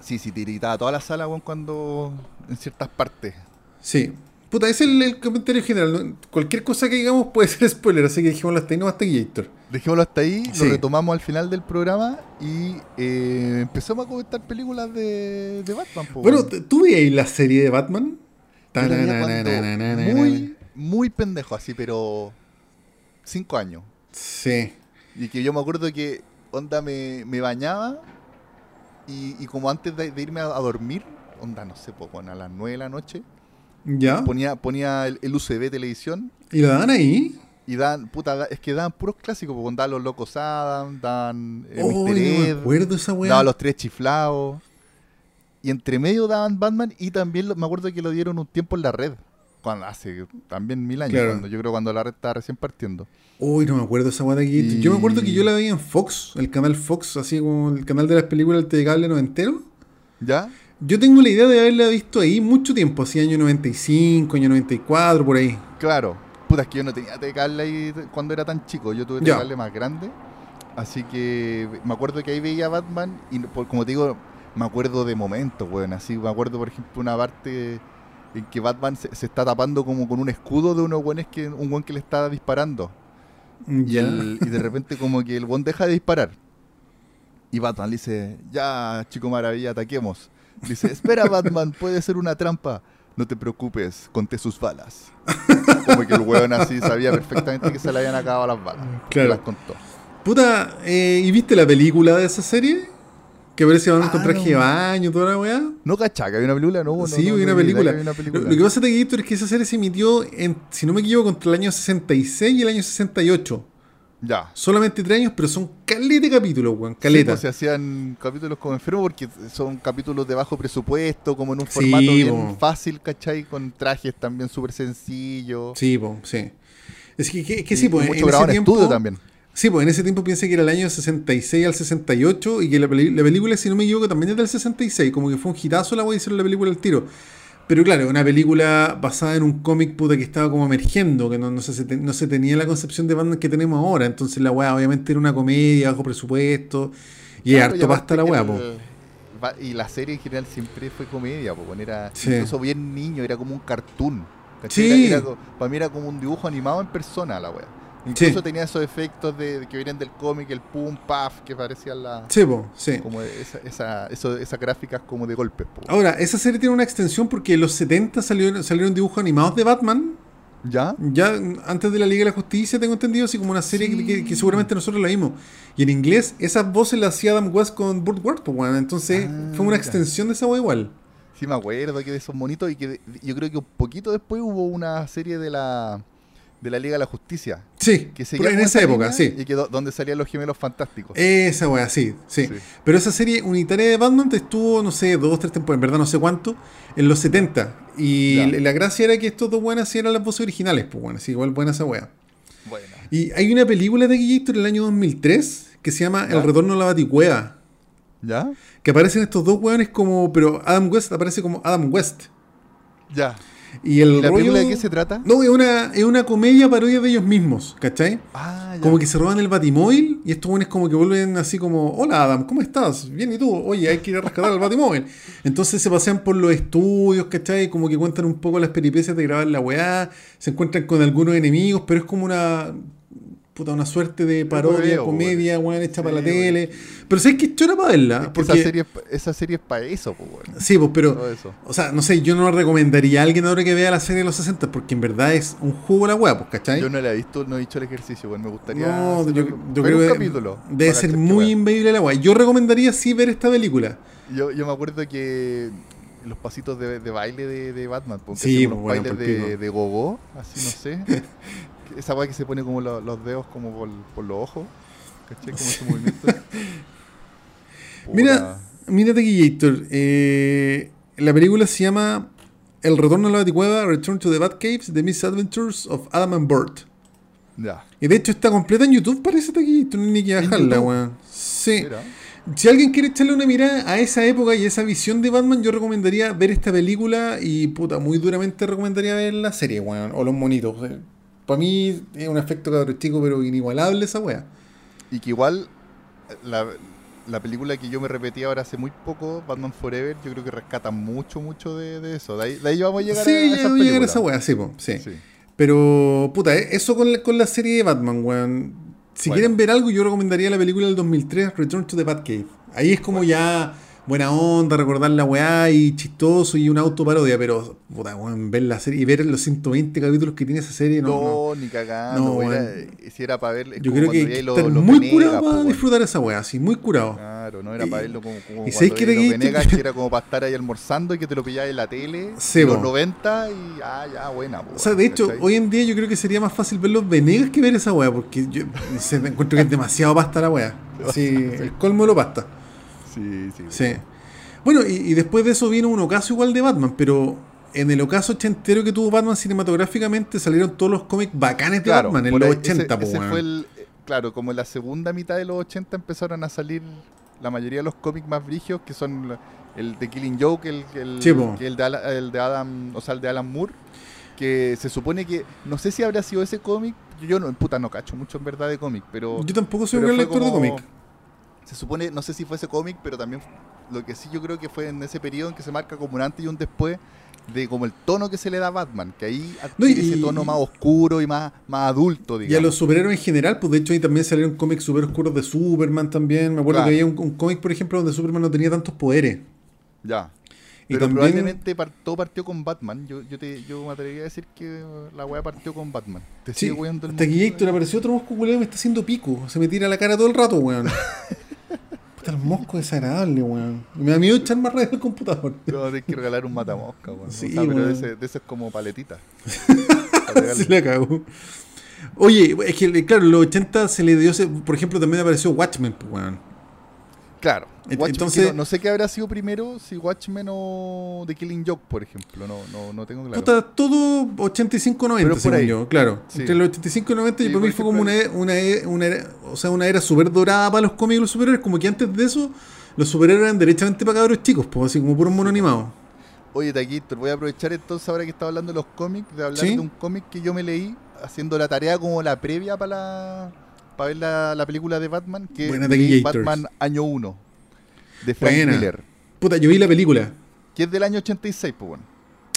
[SPEAKER 1] Sí, sí, tiritaba toda la sala, weón, cuando. en ciertas partes.
[SPEAKER 2] Sí. Puta, ese es el, el comentario general. Cualquier cosa que digamos puede ser spoiler, así que dijimos hasta ahí, no hasta Gator.
[SPEAKER 1] Dejémoslo hasta ahí,
[SPEAKER 2] Sí.
[SPEAKER 1] lo retomamos al final del programa y eh, empezamos a comentar películas de, de Batman. po,
[SPEAKER 2] Bueno, ¿tú veías la serie de Batman?
[SPEAKER 1] Yo cuando muy, muy pendejo, así, pero cinco años.
[SPEAKER 2] Sí.
[SPEAKER 1] Y que yo me acuerdo que onda me, me bañaba y, y como antes de, de irme a, a dormir, onda, no sé, pues, bueno, a las nueve de la noche,
[SPEAKER 2] ¿Ya?
[SPEAKER 1] ponía, ponía el, el UCB televisión
[SPEAKER 2] ¿Y la dan ahí?
[SPEAKER 1] y dan, puta, es que daban puros clásicos, porque daban los locos Adam, daban eh,
[SPEAKER 2] Oh, no me
[SPEAKER 1] Ed,
[SPEAKER 2] acuerdo esa weá.
[SPEAKER 1] daban los tres chiflados. Y entre medio daban Batman y también lo- me acuerdo que lo dieron un tiempo en la red. Cuando, hace también mil años,
[SPEAKER 2] Claro.
[SPEAKER 1] cuando, yo creo cuando la red estaba recién partiendo.
[SPEAKER 2] Uy, no me acuerdo esa de aquí.
[SPEAKER 1] Y-
[SPEAKER 2] Yo me acuerdo que yo la veía en Fox, el canal Fox, así como el canal de las películas del telecable noventero.
[SPEAKER 1] ¿Ya?
[SPEAKER 2] Yo tengo la idea de haberla visto ahí mucho tiempo, así año 95, año 94, por ahí.
[SPEAKER 1] Claro. Puta, es que yo no tenía cable ahí cuando era tan chico. Yo tuve cable más grande. Así que me acuerdo que ahí veía Batman y como te digo, me acuerdo de momentos, weón. Así me acuerdo, por ejemplo, una parte en que Batman se, se está tapando como con un escudo de unos weones que un weón que le está disparando. Y,
[SPEAKER 2] Ya.
[SPEAKER 1] el- y de repente como que el weón deja de disparar. Y Batman le dice, ya, chico maravilla, ataquemos. Dice, espera Batman, puede ser una trampa. No te preocupes, conté sus balas. Como que el weón así sabía perfectamente que se le habían acabado las balas.
[SPEAKER 2] Claro.
[SPEAKER 1] Y las contó.
[SPEAKER 2] Puta, eh, ¿y viste la película de esa serie? Que parece que van
[SPEAKER 1] Ah,
[SPEAKER 2] con traje de
[SPEAKER 1] no.
[SPEAKER 2] baño, toda la weá.
[SPEAKER 1] ¿No cachá que había una película? No, no,
[SPEAKER 2] sí,
[SPEAKER 1] no,
[SPEAKER 2] hay
[SPEAKER 1] no
[SPEAKER 2] una película.
[SPEAKER 1] había una
[SPEAKER 2] Lo,
[SPEAKER 1] película.
[SPEAKER 2] lo que pasa, Taquillito, es que esa serie se emitió, en, si no me equivoco, entre el año 66 y el año 68.
[SPEAKER 1] Ya.
[SPEAKER 2] Solamente tres años, pero son caleta de capítulos, weón.
[SPEAKER 1] Sí,
[SPEAKER 2] Caleta.
[SPEAKER 1] pues, se hacían capítulos como enfermo porque son capítulos de bajo presupuesto, como en un
[SPEAKER 2] Sí,
[SPEAKER 1] formato bien
[SPEAKER 2] po.
[SPEAKER 1] fácil, ¿cachai? Con trajes también súper sencillos.
[SPEAKER 2] Sí, po, sí. Es que, que, que sí, pues
[SPEAKER 1] mucho
[SPEAKER 2] en ese
[SPEAKER 1] grabado en
[SPEAKER 2] tiempo.
[SPEAKER 1] estudio también.
[SPEAKER 2] Sí, pues en ese tiempo piensa que era el año 66 al 68 y que la, película, si no me equivoco, también es del 66. Como que fue un hitazo la voy a hicieron la película al tiro. Pero claro, una película basada en un cómic puta que estaba como emergiendo, que no, no, se, no se tenía la concepción de Batman que tenemos ahora. Entonces la weá obviamente era una comedia bajo presupuesto y
[SPEAKER 1] Claro,
[SPEAKER 2] harto pasta la weá, po.
[SPEAKER 1] Y la serie en general siempre fue comedia, po, era
[SPEAKER 2] Sí.
[SPEAKER 1] incluso bien niño, era como un cartoon.
[SPEAKER 2] Sí.
[SPEAKER 1] Era- era co- para mí era como un dibujo animado en persona la wea. Incluso tenía esos efectos de, de que vienen del cómic, el pum, paf, que parecían la,
[SPEAKER 2] Sí, po, sí.
[SPEAKER 1] como esa, esa, eso- esas gráficas como de golpes.
[SPEAKER 2] Ahora, esa serie tiene una extensión porque en los 70 salieron, salieron dibujos animados de Batman.
[SPEAKER 1] ¿Ya?
[SPEAKER 2] Ya antes de la Liga de la Justicia, tengo entendido, así como una serie que- que, que seguramente nosotros la vimos. Y en inglés, esas voces las hacía Adam West con Burt Ward, pues. Entonces,
[SPEAKER 1] Ah,
[SPEAKER 2] fue una extensión de esa weá igual.
[SPEAKER 1] Sí, me acuerdo que de esos monitos y que de- yo creo que un poquito después hubo una serie de la de la Liga de la Justicia.
[SPEAKER 2] Sí,
[SPEAKER 1] Que seguía
[SPEAKER 2] en esa época, sí.
[SPEAKER 1] Y que do- donde salían los gemelos fantásticos.
[SPEAKER 2] Esa wea, sí, sí,
[SPEAKER 1] Sí.
[SPEAKER 2] Pero esa serie unitaria de Batman estuvo, no sé, dos, tres temporadas, en verdad no sé cuánto, en los 70. Y
[SPEAKER 1] Ya.
[SPEAKER 2] la- gracia era que estos dos buenas sí eran las voces originales, pues bueno, sí, igual buena esa wea.
[SPEAKER 1] Bueno.
[SPEAKER 2] Y hay una película de Gator del año 2003 que se llama
[SPEAKER 1] Ya.
[SPEAKER 2] El Retorno a la Baticueva.
[SPEAKER 1] ¿Ya?
[SPEAKER 2] Que aparecen estos dos weones como. Pero Adam West aparece como Adam West.
[SPEAKER 1] Ya.
[SPEAKER 2] Y el
[SPEAKER 1] ¿Y la
[SPEAKER 2] rollo-
[SPEAKER 1] película de qué se trata?
[SPEAKER 2] No, es una, es una comedia parodia de ellos mismos, ¿cachai?
[SPEAKER 1] Ah, ya.
[SPEAKER 2] Como que se roban el batimóvil y estos buenos como que vuelven así como, hola Adam, ¿cómo estás? Bien, ¿y tú? Oye, hay que ir a rescatar el batimóvil. Entonces se pasean por los estudios, ¿cachai? Como que cuentan un poco las peripecias de grabar la weá, se encuentran con algunos enemigos, pero es como una... Puta, una suerte de parodia, comedia, weón, hecha
[SPEAKER 1] Sí,
[SPEAKER 2] para la
[SPEAKER 1] weón.
[SPEAKER 2] tele. Pero ¿sabes qué chora para verla?
[SPEAKER 1] Es que
[SPEAKER 2] Porque,
[SPEAKER 1] esa, serie, es esa serie es para eso, pues, bueno.
[SPEAKER 2] Sí, pues, pero... O sea, no sé, yo no recomendaría a alguien ahora que vea la serie de los 60 porque en verdad es un juego la weá, pues, ¿cachai?
[SPEAKER 1] Yo no la he visto, no he hecho el ejercicio, bueno, me gustaría.
[SPEAKER 2] No, yo,
[SPEAKER 1] algo-
[SPEAKER 2] yo
[SPEAKER 1] ver
[SPEAKER 2] creo
[SPEAKER 1] un
[SPEAKER 2] que
[SPEAKER 1] capítulo.
[SPEAKER 2] debe ser muy inveíble la weá. Yo recomendaría sí ver esta película.
[SPEAKER 1] Yo, yo me acuerdo que los pasitos de, de baile de, de Batman, porque
[SPEAKER 2] Sí,
[SPEAKER 1] hacía unos
[SPEAKER 2] pues, bueno,
[SPEAKER 1] bailes de, de gogó, así no sé. Esa weá que se pone como lo- los dedos como por, por los ojos. ¿Cachai? Como ese movimiento.
[SPEAKER 2] Mira, mírate. Eh, la película se llama El retorno a la Baticueva, Return to the Batcaves, The Misadventures of Adam and Bert.
[SPEAKER 1] Ya.
[SPEAKER 2] Y de hecho está completa en YouTube, parece no hay ni que
[SPEAKER 1] ¿En
[SPEAKER 2] bajarla, weón. Sí.
[SPEAKER 1] Mira.
[SPEAKER 2] Si alguien quiere echarle una mirada a esa época y esa visión de Batman, yo recomendaría ver esta película y puta, muy duramente recomendaría ver la serie, weón, o los monitos. Para mí es un efecto cabrón chico, pero inigualable esa weá.
[SPEAKER 1] Y que igual la, la película que yo me repetí ahora hace muy poco, Batman Forever, yo creo que rescata mucho, mucho de, de eso. De ahí, de ahí vamos a llegar
[SPEAKER 2] sí,
[SPEAKER 1] a, a esas
[SPEAKER 2] llegar a esa weá, sí, po, sí.
[SPEAKER 1] Sí.
[SPEAKER 2] Pero, puta, eh, eso con la, con la serie de Batman, weón. Si
[SPEAKER 1] Bueno.
[SPEAKER 2] quieren ver algo, yo recomendaría la película del 2003, Return to the Batcave. Ahí es como ya buena onda, recordar la weá y chistoso y una autoparodia, pero, puta, weón, ver la serie y ver los 120 capítulos que tiene esa serie, no.
[SPEAKER 1] No,
[SPEAKER 2] no.
[SPEAKER 1] ni cagando.
[SPEAKER 2] No,
[SPEAKER 1] era-
[SPEAKER 2] weón.
[SPEAKER 1] si era para ver. es
[SPEAKER 2] Yo creo que que estar
[SPEAKER 1] los
[SPEAKER 2] muy
[SPEAKER 1] Venegas,
[SPEAKER 2] curado para disfrutar esa weá, así, muy curado.
[SPEAKER 1] Claro, no era
[SPEAKER 2] Y-
[SPEAKER 1] para verlo como, como
[SPEAKER 2] y sabéis que te
[SPEAKER 1] Venegas, que era como para estar ahí almorzando y que te lo pilláis en la tele.
[SPEAKER 2] Sí,
[SPEAKER 1] en los
[SPEAKER 2] po.
[SPEAKER 1] 90 y ah, ya, buena. po,
[SPEAKER 2] O sea, de hecho,
[SPEAKER 1] ¿cachai?
[SPEAKER 2] hoy en día yo creo que sería más fácil ver los Venegas que ver esa weá, porque yo no sé, encuentro que es demasiado pasta la weá. Así, el colmo lo pasta.
[SPEAKER 1] Sí, sí.
[SPEAKER 2] Sí. Bueno, y, y después de eso vino un ocaso igual de Batman, pero en el ocaso ochentero que tuvo Batman cinematográficamente salieron todos los cómics bacanes de
[SPEAKER 1] Claro,
[SPEAKER 2] Batman en los
[SPEAKER 1] ahí,
[SPEAKER 2] 80,
[SPEAKER 1] ese,
[SPEAKER 2] po,
[SPEAKER 1] ese
[SPEAKER 2] weón.
[SPEAKER 1] fue el, eh, claro, como en la segunda mitad de los 80 empezaron a salir la mayoría de los cómics más brigios, que son el de Killing Joke, el, el,
[SPEAKER 2] Sí,
[SPEAKER 1] el, de, Ala- el de Adam, o sea, el de Alan Moore, que se supone que, no sé si habrá sido ese cómic, yo, no, puta, no cacho mucho en verdad de cómic, pero
[SPEAKER 2] Yo tampoco soy un gran lector de cómic.
[SPEAKER 1] Se supone, no sé si fue ese cómic, pero también lo que sí yo creo que fue en ese periodo en que se marca como un antes y un después de como el tono que se le da a Batman, que ahí
[SPEAKER 2] No, y-
[SPEAKER 1] adquiere ese tono más oscuro y más, más adulto, digamos.
[SPEAKER 2] Y a los superhéroes en general, pues de hecho ahí también salieron cómics super oscuros de Superman también. Me acuerdo
[SPEAKER 1] Claro.
[SPEAKER 2] que había un, un cómic, por ejemplo, donde Superman no tenía tantos poderes.
[SPEAKER 1] Ya.
[SPEAKER 2] Y
[SPEAKER 1] Pero
[SPEAKER 2] también-
[SPEAKER 1] probablemente todo partió con Batman. Yo, yo, te, yo me atrevería a decir que la weá partió con Batman. Te
[SPEAKER 2] Sí,
[SPEAKER 1] sigue
[SPEAKER 2] hasta que? Héctor apareció otro mosco culero me está haciendo pico. Se me tira la cara todo el rato, weón. Puta, el mosco desagradable, weón. Me da miedo echar más redes del computador.
[SPEAKER 1] A tener que regalar un matamosca, weón.
[SPEAKER 2] Sí,
[SPEAKER 1] o sea, pero de ese, de ese es como paletita.
[SPEAKER 2] Se la cagó. Oye, es que, claro, en los 80 se le dio, por ejemplo, también apareció Watchmen, pues, weón.
[SPEAKER 1] Claro. Watchmen,
[SPEAKER 2] entonces-
[SPEAKER 1] no, no sé qué habrá sido primero, si Watchmen o The Killing Joke, por ejemplo. No, no, no tengo claro.
[SPEAKER 2] Puta, todo 85-90,
[SPEAKER 1] Pero por
[SPEAKER 2] según
[SPEAKER 1] ahí.
[SPEAKER 2] yo, claro.
[SPEAKER 1] Sí.
[SPEAKER 2] Entre los 85 y 90, y
[SPEAKER 1] Sí,
[SPEAKER 2] para mí
[SPEAKER 1] por
[SPEAKER 2] fue como una, e- una, e- una era, o sea, una era súper dorada para los cómics y los superhéroes. Como que antes de eso, los superhéroes eran derechamente para cabros chicos, pues, así como puros mono animados.
[SPEAKER 1] Oye, Taquito, voy a aprovechar entonces ahora que estaba hablando de los cómics, de hablar
[SPEAKER 2] Sí.
[SPEAKER 1] de un cómic que yo me leí haciendo la tarea como la previa para la para ver la, la película de Batman, que
[SPEAKER 2] Buena, Taquillators.
[SPEAKER 1] Batman año 1, de Frank
[SPEAKER 2] Buena.
[SPEAKER 1] Miller,
[SPEAKER 2] Puta, yo vi la película.
[SPEAKER 1] que es del año 86, pues bueno.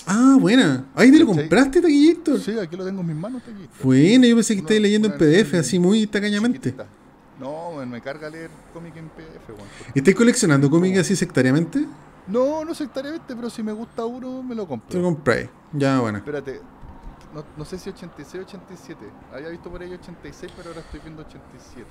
[SPEAKER 2] Ah, buena. Ahí te lo compraste, Taquillito.
[SPEAKER 1] Sí, aquí lo tengo en mis manos.
[SPEAKER 2] Bueno, yo pensé que estabas leyendo en PDF, así muy tacañamente.
[SPEAKER 1] Chiquitita. No, me carga leer cómic en PDF, weón.
[SPEAKER 2] ¿Estás coleccionando cómics así sectariamente?
[SPEAKER 1] No, no sectariamente, pero si me gusta uno, me lo
[SPEAKER 2] Te lo
[SPEAKER 1] compro.
[SPEAKER 2] compré. Ya, bueno.
[SPEAKER 1] Espérate, no, no sé si 86 o 87. Había visto por ahí 86, pero ahora estoy viendo 87.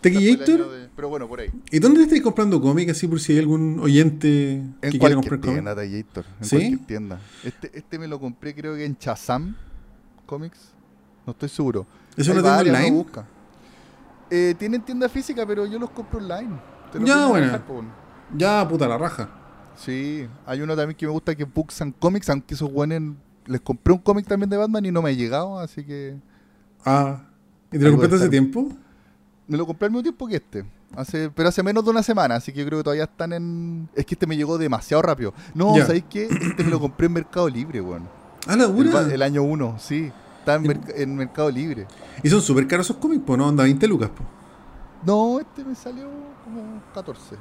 [SPEAKER 2] ¿Tequillator?
[SPEAKER 1] De... Pero bueno, por ahí.
[SPEAKER 2] ¿Y dónde estáis comprando cómics así por si hay algún oyente
[SPEAKER 1] en
[SPEAKER 2] que
[SPEAKER 1] quiera
[SPEAKER 2] comprar
[SPEAKER 1] tienda, En
[SPEAKER 2] ¿Sí?
[SPEAKER 1] cualquier tienda. Este, este me lo compré creo que en Chazam Comics. No estoy seguro.
[SPEAKER 2] ¿Es una tienda online?
[SPEAKER 1] Busca. Eh, tienen tienda física, pero yo los compro online.
[SPEAKER 2] ya, bueno. Ya, puta la raja.
[SPEAKER 1] Sí, hay uno también que me gusta que es Books and Comics, aunque esos buenos les compré un cómic también de Batman y no me ha llegado, así que.
[SPEAKER 2] Ah, ¿y te lo compraste hace tiempo?
[SPEAKER 1] Me lo compré al mismo tiempo que este. Hace, pero hace menos de una semana, así que yo creo que todavía están en. Es que este me llegó demasiado rápido. No, ¿sabéis qué? Este me lo compré en Mercado Libre, weón.
[SPEAKER 2] Ah, la dura.
[SPEAKER 1] El, año 1, sí. Está en, Mercado Libre.
[SPEAKER 2] Y son súper caros esos cómics, pues, ¿no? Anda 20 lucas, pues.
[SPEAKER 1] No, este me salió como 14.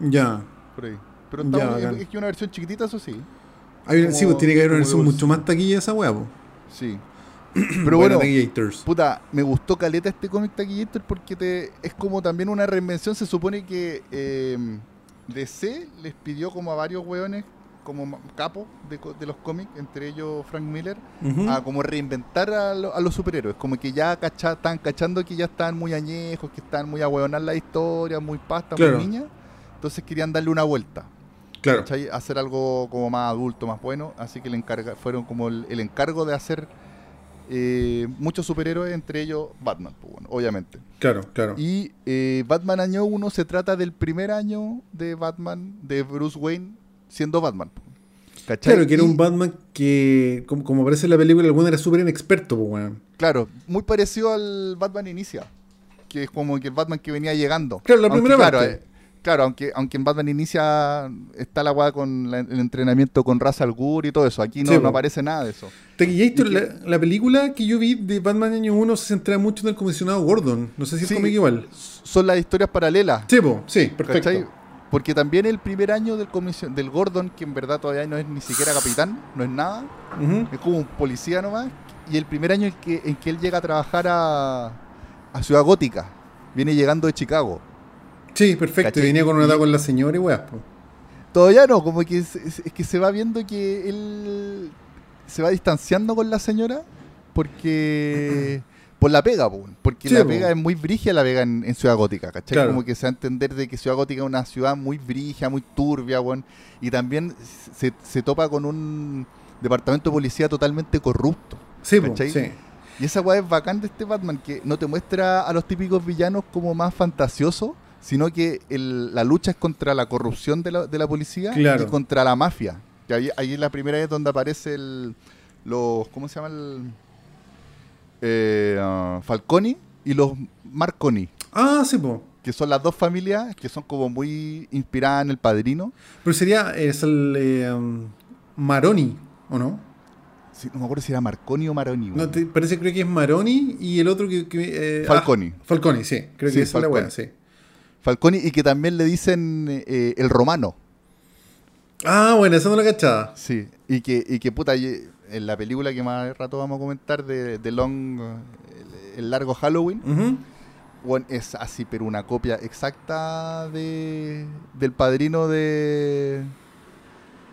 [SPEAKER 2] Ya.
[SPEAKER 1] Por ahí. Pero es que una versión chiquitita, eso sí.
[SPEAKER 2] Sí, pues tiene que haber una versión mucho más taquilla esa weá.
[SPEAKER 1] Sí. Pero bueno, puta, me gustó caleta este cómic Taquillator porque te, es como también una reinvención. Se supone que eh, DC les pidió como a varios weones, como capos de, los cómics, entre ellos Frank Miller, a como reinventar a, los superhéroes. Como que ya cacha, están cachando que ya están muy añejos, que están muy a hueonar la historia, muy pasta, muy niña. Entonces querían darle una vuelta.
[SPEAKER 2] Claro.
[SPEAKER 1] Hacer algo como más adulto, más bueno. Así que le encarga, fueron como el encargo de hacer eh, muchos superhéroes, entre ellos Batman, pues, bueno, obviamente.
[SPEAKER 2] Claro, claro.
[SPEAKER 1] Y eh, Batman Año 1 se trata del primer año de Batman, de Bruce Wayne, siendo Batman.
[SPEAKER 2] ¿Cachai? Claro, que era un Batman que, como, aparece en la película, alguno era súper inexperto, pues, bueno.
[SPEAKER 1] Claro, muy parecido al Batman Inicia, que es como que el Batman que venía llegando.
[SPEAKER 2] Claro, la primera parte.
[SPEAKER 1] Claro, aunque, aunque en Batman inicia está la guada con el entrenamiento con Ra's al Ghul y todo eso. Aquí no, no aparece nada de eso.
[SPEAKER 2] Tequillator, la, la, película que yo vi de Batman año 1 se centra mucho en el comisionado Gordon. No sé si es cómic igual.
[SPEAKER 1] Son las historias paralelas.
[SPEAKER 2] Sí, sí, perfecto.
[SPEAKER 1] Porque también el primer año del comision del Gordon, que en verdad todavía no es ni siquiera capitán, no es nada, es como un policía nomás. Y el primer año en que, en que él llega a trabajar a, a Ciudad Gótica, viene llegando de Chicago.
[SPEAKER 2] Sí, perfecto. Y venía con un ataque con la señora y weas.
[SPEAKER 1] Todavía no, como que es, que se va viendo que él se va distanciando con la señora porque por la pega, porque la pega es muy brigia la pega en, Ciudad Gótica, ¿cachai? Como que se va a entender de que Ciudad Gótica es una ciudad muy brigia, muy turbia, weón. Y también se, topa con un departamento de policía totalmente corrupto.
[SPEAKER 2] Sí, sí.
[SPEAKER 1] Y esa weá es bacán de este Batman, que no te muestra a los típicos villanos como más fantasiosos, sino que la lucha es contra la corrupción de la, de la policía y contra la mafia. Que ahí, ahí, es la primera vez donde aparece el, los, ¿cómo se llama? El, eh, ah, Falconi y los Marconi.
[SPEAKER 2] Ah, sí, po.
[SPEAKER 1] Que son las dos familias que son como muy inspiradas en el padrino.
[SPEAKER 2] Pero sería, es el eh, um, Maroni, ¿o no?
[SPEAKER 1] no me acuerdo si era Marconi o Maroni.
[SPEAKER 2] No, te, parece creo que es Maroni y el otro que...
[SPEAKER 1] Eh, Falconi.
[SPEAKER 2] Ah, Falconi, sí. Creo que es la buena, sí.
[SPEAKER 1] Falconi y que también le dicen eh, el romano.
[SPEAKER 2] Ah, bueno, eso no lo cachaba.
[SPEAKER 1] Sí, y que, y que puta, en la película que más rato vamos a comentar de, de Long, el, largo Halloween, bueno, es así, pero una copia exacta de del padrino de.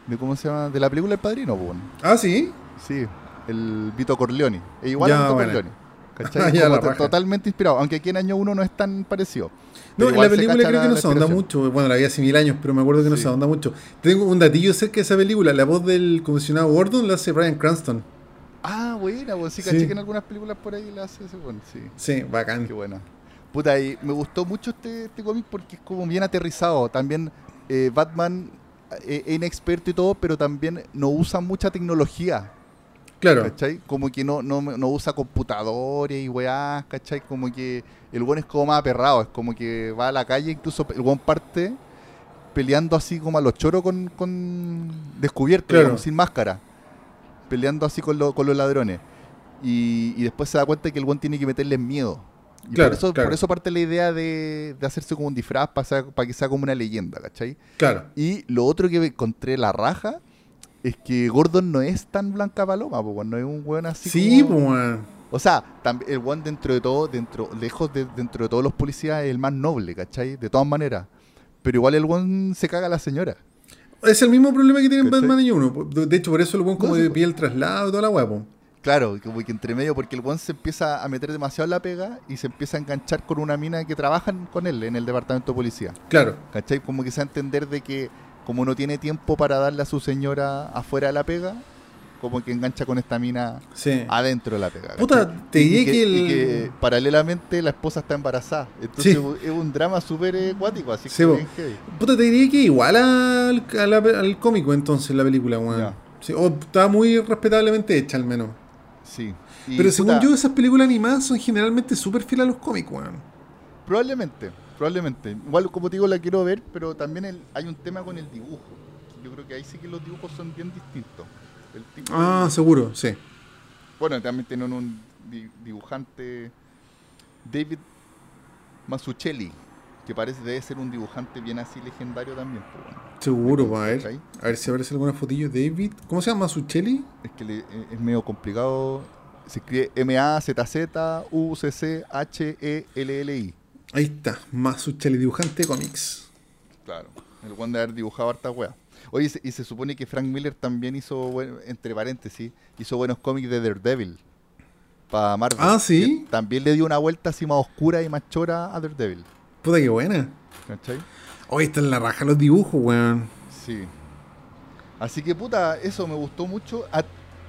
[SPEAKER 1] de ¿Cómo se llama? De la película El Padrino, bueno.
[SPEAKER 2] Ah, sí.
[SPEAKER 1] Sí, el Vito Corleone. Es igual a Vito Corleone. ¿Cachai? totalmente inspirado, aunque aquí en año uno no es tan parecido.
[SPEAKER 2] No, en la película creo que no se ahonda mucho. Bueno, la vi hace mil años, pero me acuerdo que no se ahonda mucho. Tengo un datillo cerca de esa película. La voz del comisionado Gordon la hace Brian Cranston.
[SPEAKER 1] Ah, buena, pues sí, caché que en algunas películas por ahí la hace ese bueno, sí.
[SPEAKER 2] Sí, bacán.
[SPEAKER 1] Qué buena. Puta, y me gustó mucho este, este cómic porque es como bien aterrizado. También eh, Batman eh, es inexperto y todo, pero también no usa mucha tecnología.
[SPEAKER 2] Claro.
[SPEAKER 1] ¿Cachai? Como que no, no, no usa computadores y weá, ¿cachai? Como que el buen es como más aperrado, es como que va a la calle, incluso el buen parte peleando así como a los choros con, con descubierto, sin máscara. Peleando así con, con los ladrones. Y, después se da cuenta que el buen tiene que meterle miedo. Y por, eso, por eso parte la idea de, hacerse como un disfraz para, para que sea como una leyenda, ¿cachai?
[SPEAKER 2] Claro.
[SPEAKER 1] Y lo otro que encontré la raja es que Gordon no es tan blanca paloma, pues, no es un weón así
[SPEAKER 2] Sí, pues,
[SPEAKER 1] O sea, el weón dentro de todo, dentro, lejos de, dentro de todos los policías, es el más noble, ¿cachai? De todas maneras. Pero igual el weón se caga a la señora.
[SPEAKER 2] Es el mismo problema que tiene Batman y uno. De hecho, por eso el weón como de pie el traslado y toda la weá,
[SPEAKER 1] Claro, como que entre medio, porque el weón se empieza a meter demasiado en la pega y se empieza a enganchar con una mina que trabajan con él en el departamento de policía.
[SPEAKER 2] Claro.
[SPEAKER 1] ¿Cachai? Como que se va a entender de que como no tiene tiempo para darle a su señora afuera de la pega, como que engancha con esta mina
[SPEAKER 2] Sí.
[SPEAKER 1] adentro de la pega.
[SPEAKER 2] Puta,
[SPEAKER 1] ¿cachai?
[SPEAKER 2] te
[SPEAKER 1] Y
[SPEAKER 2] diré
[SPEAKER 1] que,
[SPEAKER 2] que el-
[SPEAKER 1] y que paralelamente la esposa está embarazada. Entonces
[SPEAKER 2] Sí.
[SPEAKER 1] es un drama súper eh, cuático, así
[SPEAKER 2] Sí,
[SPEAKER 1] que
[SPEAKER 2] po.
[SPEAKER 1] bien heavy.
[SPEAKER 2] Puta, te diría que igual al, al cómico entonces la película, weón. O está muy respetablemente hecha al menos.
[SPEAKER 1] Sí.
[SPEAKER 2] Pero según yo, esas películas animadas son generalmente súper fieles a los cómics, weón.
[SPEAKER 1] Probablemente, probablemente. Igual, como te digo, la quiero ver, pero también el- hay un tema con el dibujo. Yo creo que ahí sí que los dibujos son bien distintos. El tipo
[SPEAKER 2] Ah, seguro, sí.
[SPEAKER 1] Bueno, también tienen un di- dibujante, David Mazzucchelli, que parece debe ser un dibujante bien así legendario también. pues, bueno.
[SPEAKER 2] Seguro, pues, a ver. A ver si aparece alguna fotillo. David, ¿cómo se llama? ¿Sucheli?
[SPEAKER 1] Es que le- eh, es medio complicado. Se escribe M-A-Z-Z-U-C-C-H-E-L-L-I.
[SPEAKER 2] Ahí está, Masucheli, dibujante de cómics.
[SPEAKER 1] Claro, el one de haber dibujado harta wea. Oye, y se, y se supone que Frank Miller también hizo, buen- entre paréntesis, hizo buenos cómics de Daredevil. Para Marvel.
[SPEAKER 2] Ah, ¿sí?
[SPEAKER 1] También le dio una vuelta así más oscura y más chora a Daredevil.
[SPEAKER 2] Puta que buena.
[SPEAKER 1] ¿Cachai?
[SPEAKER 2] Hoy está en la raja los dibujos, weón.
[SPEAKER 1] Sí. Así que puta, eso me gustó mucho.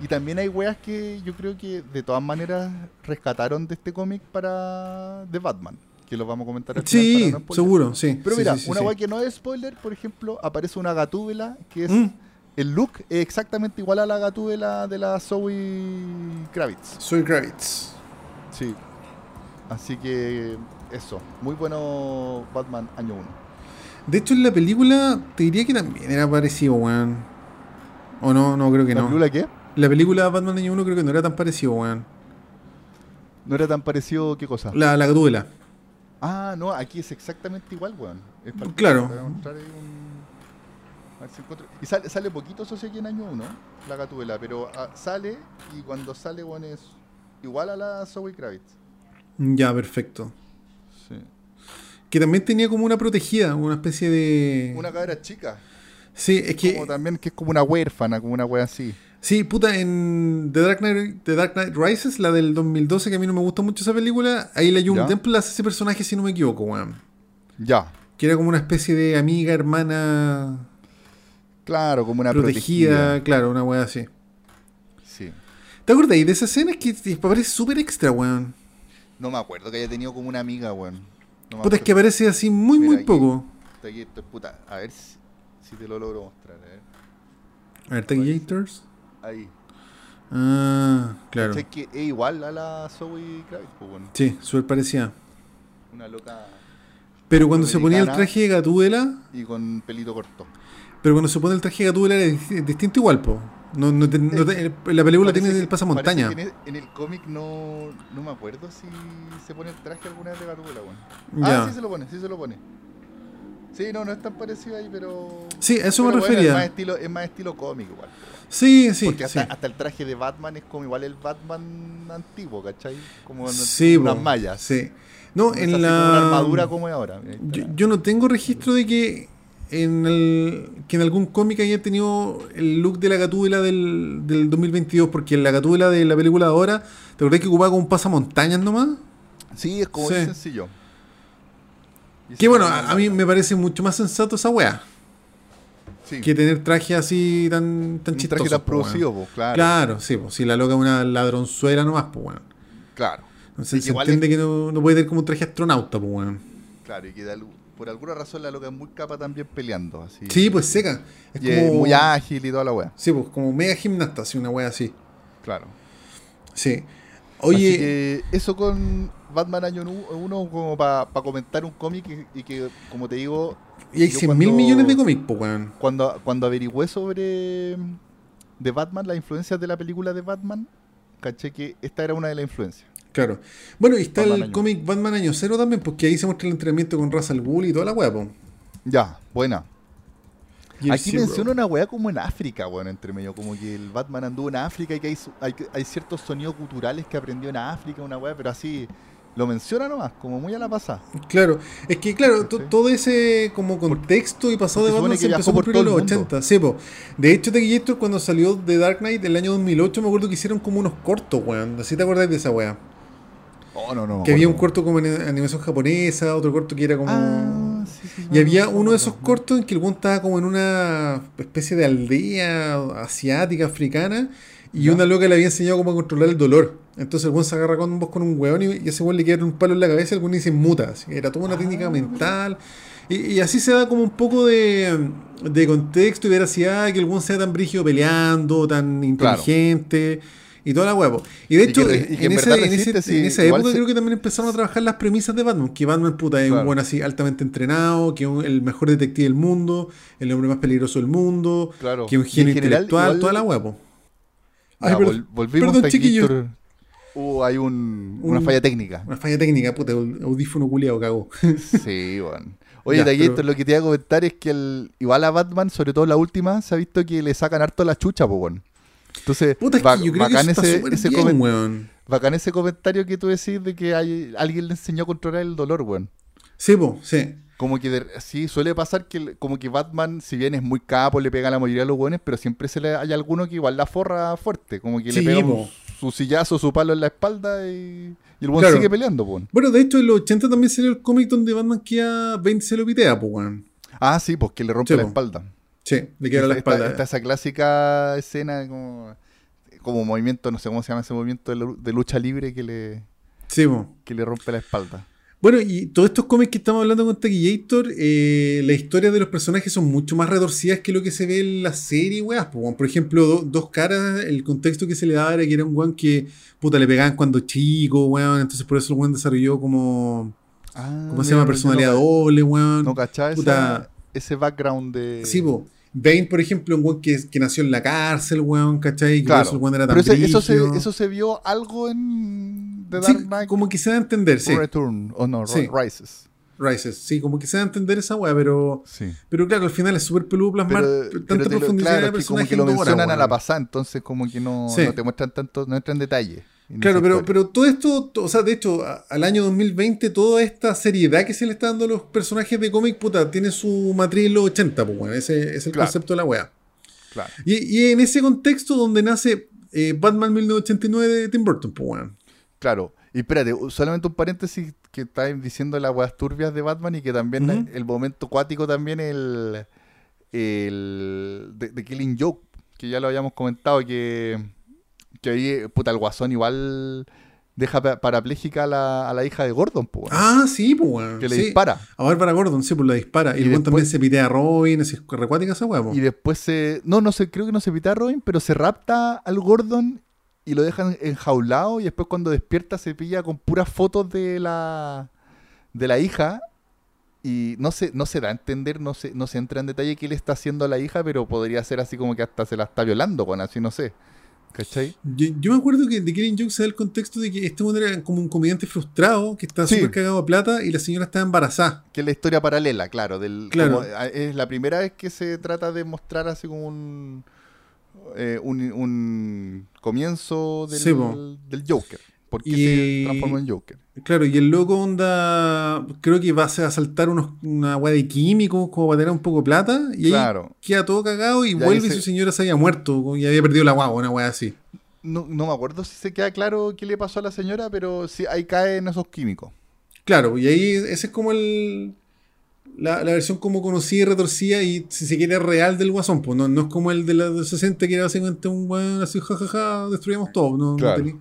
[SPEAKER 1] Y también hay weas que yo creo que de todas maneras rescataron de este cómic para The Batman. Que lo vamos a comentar al final
[SPEAKER 2] Sí,
[SPEAKER 1] para no spoiler.
[SPEAKER 2] seguro, sí.
[SPEAKER 1] Pero
[SPEAKER 2] Sí,
[SPEAKER 1] mira,
[SPEAKER 2] sí,
[SPEAKER 1] una wea que no es spoiler, por ejemplo, aparece una gatúbela que es.
[SPEAKER 2] Mm,
[SPEAKER 1] El look es exactamente igual a la gatúbela de la Zoe Kravitz.
[SPEAKER 2] soy Kravitz.
[SPEAKER 1] Sí. Así que eso. Muy bueno Batman año 1.
[SPEAKER 2] De hecho, en la película te diría que también era parecido, weón. O no, no creo que
[SPEAKER 1] ¿La
[SPEAKER 2] no.
[SPEAKER 1] película qué?
[SPEAKER 2] La película Batman Año 1 creo que no era tan parecido, weón.
[SPEAKER 1] No era tan parecido, ¿qué cosa?
[SPEAKER 2] La, la.
[SPEAKER 1] Ah, no, aquí es exactamente igual, weón. Es para-
[SPEAKER 2] Claro.
[SPEAKER 1] para mostrar ahí un- a ver si encuentro- Y sale, sale poquito, eso sí, aquí en año 1, la gatúbela, pero ah, sale y cuando sale, weón, es igual a la Zoe Kravitz.
[SPEAKER 2] Ya, perfecto.
[SPEAKER 1] Sí.
[SPEAKER 2] Que también tenía como una protegida, una especie de...
[SPEAKER 1] Una cabra chica.
[SPEAKER 2] Sí, es que...
[SPEAKER 1] Como también que es como una huérfana, como una wea así.
[SPEAKER 2] Sí, puta, en The Dark, Knight, The Dark Knight Rises, la del 2012, que a mí no me gusta mucho esa película, ahí la
[SPEAKER 1] ¿Ya?
[SPEAKER 2] Temple hace ese personaje, si no me equivoco, weón.
[SPEAKER 1] Ya.
[SPEAKER 2] Que era como una especie de amiga, hermana,
[SPEAKER 1] Claro, como una
[SPEAKER 2] protegida,
[SPEAKER 1] protegida.
[SPEAKER 2] claro, una weá así.
[SPEAKER 1] Sí.
[SPEAKER 2] ¿Te acuerdas de esa escena? Es que parece súper extra, weón.
[SPEAKER 1] No me acuerdo que haya tenido como una amiga, weón. No
[SPEAKER 2] Puta, es que aparece así muy,
[SPEAKER 1] Mira
[SPEAKER 2] muy
[SPEAKER 1] aquí.
[SPEAKER 2] poco.
[SPEAKER 1] Está aquí, puta. A ver si, si te lo logro mostrar. A ver.
[SPEAKER 2] A ver.
[SPEAKER 1] Ahí.
[SPEAKER 2] Ah, claro.
[SPEAKER 1] ¿Cachai que es igual a la Zoe Kravitz, pues, bueno.
[SPEAKER 2] Sí, súper parecida.
[SPEAKER 1] Una loca
[SPEAKER 2] Pero cuando se ponía el traje de Gatúbela,
[SPEAKER 1] y con pelito corto.
[SPEAKER 2] pero cuando se pone el traje de Gatúbela era dis- distinto igual, po. No, no te- no te- la película tiene
[SPEAKER 1] que-
[SPEAKER 2] el pasamontaña.
[SPEAKER 1] En el, en el cómic no, no me acuerdo si se pone el traje alguna vez de Gatúbela.
[SPEAKER 2] Ya.
[SPEAKER 1] Ah, sí se lo pone, sí se lo pone. Sí, no, no es tan parecido ahí, pero.
[SPEAKER 2] Sí, a eso me
[SPEAKER 1] bueno,
[SPEAKER 2] refería.
[SPEAKER 1] es, más estilo, es más estilo cómic, igual. po.
[SPEAKER 2] Sí, sí,
[SPEAKER 1] Porque hasta,
[SPEAKER 2] sí.
[SPEAKER 1] hasta el traje de Batman es como igual el Batman antiguo, ¿cachai? Como
[SPEAKER 2] Sí,
[SPEAKER 1] unas mallas.
[SPEAKER 2] Sí. No, en la
[SPEAKER 1] una armadura como es ahora.
[SPEAKER 2] Yo, yo no tengo registro de que en el que en algún cómic haya tenido el look de la gatúbela del, del 2022, porque en la gatúbela de la película de ahora, ¿te acordás que ocupaba como un pasamontañas nomás?
[SPEAKER 1] Sí, es como
[SPEAKER 2] Sí.
[SPEAKER 1] sencillo. Y
[SPEAKER 2] Que bueno, a, a mí me parece mucho más sensato esa weá,
[SPEAKER 1] sí.
[SPEAKER 2] que tener traje así tan, tan
[SPEAKER 1] un
[SPEAKER 2] chistoso.
[SPEAKER 1] traje tan
[SPEAKER 2] po,
[SPEAKER 1] producido, pues, claro.
[SPEAKER 2] Claro, sí, pues si la loca es una ladronzuela nomás, pues weón.
[SPEAKER 1] Claro.
[SPEAKER 2] Entonces se entiende que no, no puede tener como un traje astronauta, pues weón.
[SPEAKER 1] Claro, y que de por alguna razón la loca es muy capa también peleando. Así.
[SPEAKER 2] Sí, pues seca. Es
[SPEAKER 1] Y es
[SPEAKER 2] como.
[SPEAKER 1] muy ágil y toda la wea.
[SPEAKER 2] Sí, pues como mega gimnasta, así, una weá así.
[SPEAKER 1] Claro.
[SPEAKER 2] Sí.
[SPEAKER 1] Así
[SPEAKER 2] Oye,
[SPEAKER 1] que eso con Batman Año 1 como para comentar un cómic y, y que, como te digo,
[SPEAKER 2] y hay
[SPEAKER 1] yo
[SPEAKER 2] 100 mil millones de cómics, pues weón.
[SPEAKER 1] cuando, cuando averigüé sobre de Batman, las influencias de la película de Batman, caché que esta era una de las influencias.
[SPEAKER 2] Claro. Bueno, y está
[SPEAKER 1] Batman
[SPEAKER 2] el cómic Batman Año Cero también, porque ahí se muestra el entrenamiento con Russell Bull y toda la weá, pues.
[SPEAKER 1] Ya, buena.
[SPEAKER 2] Year
[SPEAKER 1] Aquí
[SPEAKER 2] Zero.
[SPEAKER 1] menciona una weá como en África, bueno, entre medio, como que el Batman anduvo en África y que hay, hay, hay ciertos sonidos culturales que aprendió en África, una weá, pero así, lo menciona nomás, como muy a la pasada.
[SPEAKER 2] Claro, es que claro, todo ese como contexto y pasado de Batman se empezó por los 80. Sí, po. De hecho, Tequillator cuando salió de Dark Knight el año 2008 me acuerdo que hicieron como unos cortos, weón. ¿Así te acuerdas de esa weá?
[SPEAKER 1] Oh, no, no.
[SPEAKER 2] Que había un corto como en animación japonesa, otro corto que era como... Ah, y había uno de esos cortos en que el weón estaba como en una especie de aldea asiática, africana, y una loca le había enseñado cómo controlar el dolor. Entonces el buen se agarra con vos con un weón y, ese weón le queda un palo en la cabeza y el weón se muta. Era toda una técnica ah. mental. Y, así se da como un poco de, de contexto y veracidad que el weón sea tan brígido peleando, tan inteligente. Y toda la huevo. Y de hecho, en, esa época creo que también empezaron a trabajar las premisas de Batman. Que Batman puta, es un buen así altamente entrenado, que es el mejor detective del mundo, el hombre más peligroso del mundo, que es un genio intelectual, toda la huevo.
[SPEAKER 1] Ay, volvimos perdón, chiquillo. Uh, hay un, una falla técnica.
[SPEAKER 2] Una falla técnica, puta, audífono culiado cagó.
[SPEAKER 1] sí, bueno. Oye, ya, lo que te iba a comentar es que el, igual a Batman, sobre todo la última, se ha visto que le sacan harto la chucha, pues, bueno. Entonces,
[SPEAKER 2] Puta, es que yo creo bacán, que ese, ese, bien,
[SPEAKER 1] bacán ese comentario que tú decís de que hay, alguien le enseñó a controlar el dolor, weón.
[SPEAKER 2] Sí, pues, sí.
[SPEAKER 1] Como que sí, suele pasar que como que Batman, si bien es muy capo, le pega a la mayoría de los buenos, pero siempre se le hay alguno que igual la forra fuerte, como que le pega su sillazo, su palo en la espalda y, el buen sigue peleando, pues.
[SPEAKER 2] Bueno, de hecho en los 80 también salió el cómic donde Batman queda 20 se lo pitea, pues, weón.
[SPEAKER 1] Ah, sí, pues que le rompe la espalda.
[SPEAKER 2] Sí, le queda la espalda.
[SPEAKER 1] Está, esa clásica escena como, como movimiento, no sé cómo se llama ese movimiento de, lucha libre que le,
[SPEAKER 2] sí,
[SPEAKER 1] que le rompe la espalda.
[SPEAKER 2] Bueno, y todos estos cómics que estamos hablando con Taquillator, eh, la historia de los personajes son mucho más retorcidas que lo que se ve en la serie, weas. Por ejemplo, Dos Caras, el contexto que se le daba era que era un weón que, puta, le pegaban cuando chico, weón. Entonces por eso el weón desarrolló como... Ah, ¿Cómo se llama? Personalidad doble, weón.
[SPEAKER 1] No cachá ese background de...
[SPEAKER 2] Sí, po. Bane, por ejemplo, un weón que, que, nació en la cárcel, weón, ¿cachai? Que claro. weón era tan
[SPEAKER 1] Pero eso, se, eso se vio algo en
[SPEAKER 2] The Dark Knight. como que se da a entender, sí.
[SPEAKER 1] Return, o no, Rises.
[SPEAKER 2] Rises, sí, como que se da a entender esa weá, pero. Sí. Pero claro, al final es súper peludo plasmar tanta profundidad
[SPEAKER 1] claro, de como que lo mencionan a la pasada, entonces como que no, no te muestran tanto, no entran en detalle.
[SPEAKER 2] Claro, pero, pero todo esto, o sea, de hecho, al año 2020, toda esta seriedad que se le está dando a los personajes de cómic, puta, tiene su matriz en los 80, pues bueno, ese es el concepto de la weá. Claro. Y, y, en ese contexto donde nace eh, Batman 1989 de Tim Burton, pues bueno.
[SPEAKER 1] Claro, y espérate, solamente un paréntesis que está diciendo las weas turbias de Batman y que también el momento cuático también el, el de, de Killing Joke, que ya lo habíamos comentado, que que ahí, puta, el guasón igual deja parapléjica a la, a la hija de Gordon, pues.
[SPEAKER 2] Ah, sí, pues,
[SPEAKER 1] Que le dispara.
[SPEAKER 2] A ver, para Gordon, sí, pues la dispara. Y, y también se pitea a Robin, es recuática esa weá,
[SPEAKER 1] Y después se. No, no sé, creo que no se pitea a Robin, pero se rapta al Gordon y lo dejan enjaulado. Y después cuando despierta se pilla con puras fotos de la. de la hija. Y no se, no se da a entender, no se, no se entra en detalle qué le está haciendo a la hija, pero podría ser así como que hasta se la está violando con así, no sé. ¿Cachai?
[SPEAKER 2] Yo, me acuerdo que de Killing Joke se da el contexto de que este hombre era como un comediante frustrado que está súper cagado a plata y la señora está embarazada.
[SPEAKER 1] Que es la historia paralela, claro. Del, claro. es la primera vez que se trata de mostrar así como un, eh, un, comienzo del, del Joker. ¿Por qué se transformó en Joker?
[SPEAKER 2] Claro, y el loco onda, creo que va a saltar unos, una weá de químicos como para tener un poco de plata, y ahí queda todo cagado y, vuelve y su señora se había muerto y había perdido la guagua, una weá así.
[SPEAKER 1] No, no me acuerdo si se queda claro qué le pasó a la señora, pero sí, ahí caen esos químicos.
[SPEAKER 2] Claro, y ahí ese es como el... La, versión como conocida y retorcida y si se quiere real del guasón, pues no, no es como el de los 60 que era básicamente un weón así, jajaja, destruimos todo. No, no tenía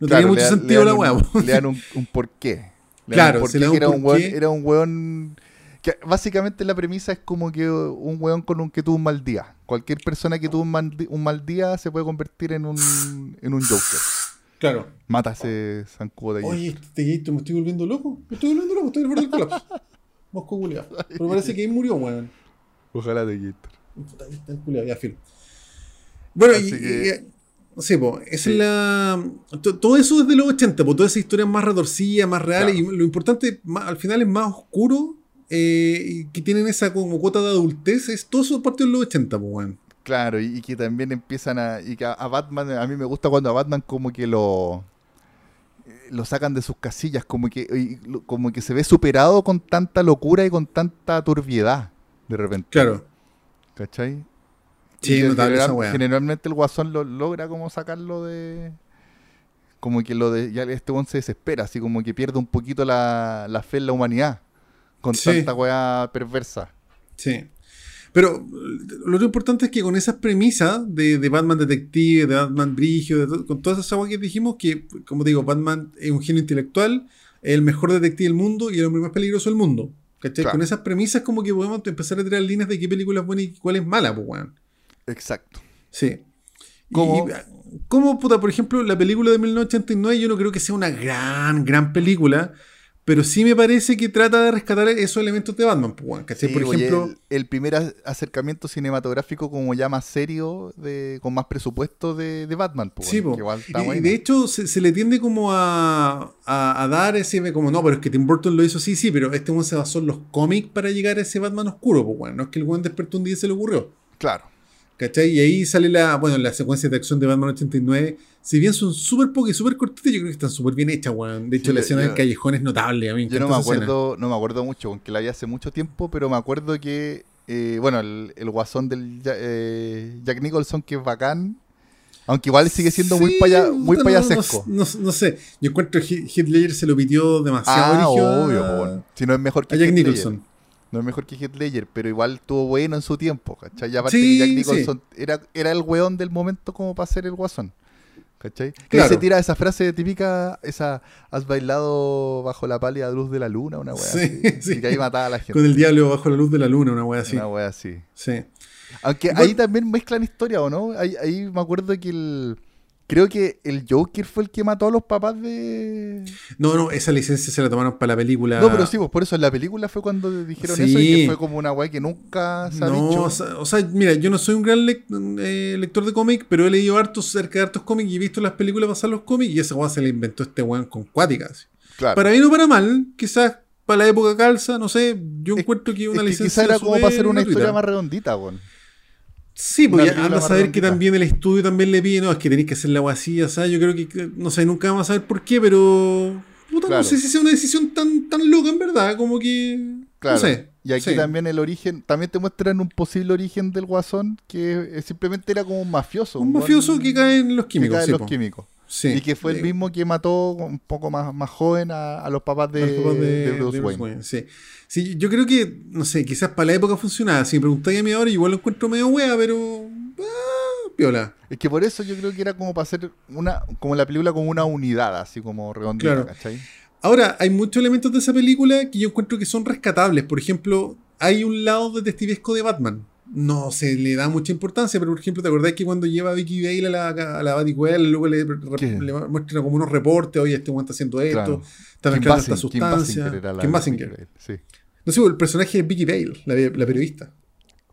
[SPEAKER 2] mucho sentido la weá.
[SPEAKER 1] Le dan un, un porqué.
[SPEAKER 2] claro,
[SPEAKER 1] un era, un weón, era un weón. Que básicamente la premisa es como que un weón con un que tuvo un mal día. Cualquier persona que tuvo un mal, día se puede convertir en un, en un Joker.
[SPEAKER 2] Claro.
[SPEAKER 1] Mata ese zancudo de
[SPEAKER 2] ahí. Oye, este Gator me estoy volviendo loco. Me estoy volviendo loco, estoy al borde del colapso. Mosco culiado. Pero parece que ahí murió, weón.
[SPEAKER 1] Ojalá de Gator.
[SPEAKER 2] Está culiado, ya, fin. Bueno, y, Sí, pues, es la. Todo eso es de los 80, pues toda esa historia es más retorcida, más real, y lo importante al final es más oscuro, eh, que tienen esa como cuota de adultez, es todo eso parte de los 80, pues, bueno.
[SPEAKER 1] Claro, y, que también empiezan a. Y que a, Batman, a mí me gusta cuando a Batman como que lo. lo sacan de sus casillas, como que, como que se ve superado con tanta locura y con tanta turbiedad, de repente.
[SPEAKER 2] Claro.
[SPEAKER 1] ¿Cachai?
[SPEAKER 2] Sí,
[SPEAKER 1] Generalmente el guasón lo logra como sacarlo de. Como que lo de. Ya este buen se desespera, así como que pierde un poquito la, la fe en la humanidad. Con tanta weá perversa.
[SPEAKER 2] Sí. Pero lo importante es que con esas premisas de, de Batman detective, de Batman brigio, con todas esas aguas que dijimos, que, como digo, Batman es un genio intelectual, es el mejor detective del mundo y el hombre más peligroso del mundo. ¿Cachai? Con esas premisas como que podemos empezar a tirar líneas de qué película es buena y cuál es mala, pues, weón.
[SPEAKER 1] Exacto.
[SPEAKER 2] Sí. ¿Cómo? puta, por ejemplo, la película de 1989 yo no creo que sea una gran, gran película, pero sí me parece que trata de rescatar esos elementos de Batman. Pues,
[SPEAKER 1] por ejemplo, el, primer acercamiento cinematográfico como ya más serio, de, con más presupuesto de, Batman.
[SPEAKER 2] Pues, sí, y, de hecho se, le tiende como a, dar ese, como no, pero es que Tim Burton lo hizo, sí, sí, pero este one se basó en los cómics para llegar a ese Batman oscuro. Pues, bueno, no es que el one despertó un día y se le ocurrió.
[SPEAKER 1] Claro.
[SPEAKER 2] ¿Cachai? Y ahí sale la, bueno, la secuencia de acción de Batman 89. Si bien son súper pocas y súper cortitas, yo creo que están súper bien hechas, weón. De hecho, la escena del callejón es notable. A mí
[SPEAKER 1] yo no me acuerdo, no me acuerdo mucho, aunque la vi hace mucho tiempo, pero me acuerdo que, eh, bueno, el, guasón del eh, Jack Nicholson, que es bacán, aunque igual sigue siendo muy, paya, muy payasesco.
[SPEAKER 2] No, no, sé, yo encuentro que Heath Ledger se lo pidió demasiado
[SPEAKER 1] ah, obvio, Si no es mejor que
[SPEAKER 2] Jack Nicholson.
[SPEAKER 1] No es mejor que Heath Ledger, pero igual estuvo bueno en su tiempo, ¿cachai? Y aparte que Jack Nicholson era, era el weón del momento como para ser el guasón. ¿Cachai? Que se tira esa frase típica, esa has bailado bajo la pálida luz de la luna, una wea sí, así. Y que ahí mataba a la gente.
[SPEAKER 2] Con el diablo bajo la luz de la luna, una wea así.
[SPEAKER 1] Una wea así.
[SPEAKER 2] Sí.
[SPEAKER 1] Aunque ahí también mezclan historia, ¿o no? Ahí, ahí me acuerdo que el Creo que el Joker fue el que mató a los papás de.
[SPEAKER 2] No, no, esa licencia se la tomaron para la película.
[SPEAKER 1] No, pero sí, pues por eso en la película fue cuando dijeron eso y que fue como una guay que nunca se ha no,
[SPEAKER 2] O sea, mira, yo no soy un gran eh, lector de cómics, pero he leído hartos cerca de hartos cómics y he visto las películas pasar los cómics y esa guay se la inventó este weón con cuáticas. Claro. Para bien o para mal, quizás para la época calza, no sé, yo encuentro que una licencia.
[SPEAKER 1] Quizás era como para hacer una historia más redondita, weón.
[SPEAKER 2] Sí, porque anda a saber que también el estudio también le pide, no, es que tenéis que hacer la así, o sea, yo creo que, no sé, nunca vamos a saber por qué, pero no sé si sea una decisión tan, tan loca en verdad, como que, no sé.
[SPEAKER 1] Y aquí también el origen, también te muestran un posible origen del guasón, que simplemente era como un mafioso.
[SPEAKER 2] Un, mafioso que cae en los químicos.
[SPEAKER 1] Que cae en los químicos. Y que fue el mismo que mató un poco más, más joven a, los papás de, Bruce, Wayne.
[SPEAKER 2] Sí. yo creo que, no sé, quizás para la época funcionaba. Si me preguntáis a mí ahora, igual lo encuentro medio wea, pero. Ah, piola.
[SPEAKER 1] Es que por eso yo creo que era como para hacer una, como la película como una unidad, así como redondita,
[SPEAKER 2] Ahora, hay muchos elementos de esa película que yo encuentro que son rescatables. Por ejemplo, hay un lado detectivesco de Batman no se le da mucha importancia, pero por ejemplo, ¿te acordás que cuando lleva a Vicky Bale a la, a la luego le, le muestran como unos reportes, oye, este hombre está haciendo esto, está mezclando esta sustancia? Kim Basinger. Sí. No sé, el personaje es Vicky Bale, la, periodista.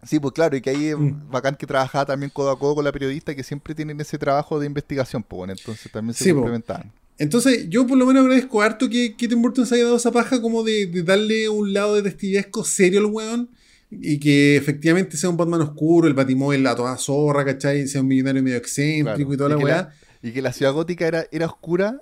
[SPEAKER 1] Sí, pues claro, y que ahí es mm. bacán que trabajaba también codo a codo con la periodista, que siempre tienen ese trabajo de investigación, pues bueno, entonces también se complementaban.
[SPEAKER 2] Entonces, yo por lo menos agradezco harto que, que Tim Burton se haya dado esa paja como de, de darle un lado de detectivesco serio al weón y que efectivamente sea un Batman oscuro, el Batimóvil a toda zorra, ¿cachai? Sea un millonario medio excéntrico y toda la weá.
[SPEAKER 1] Y que la ciudad gótica era, era oscura,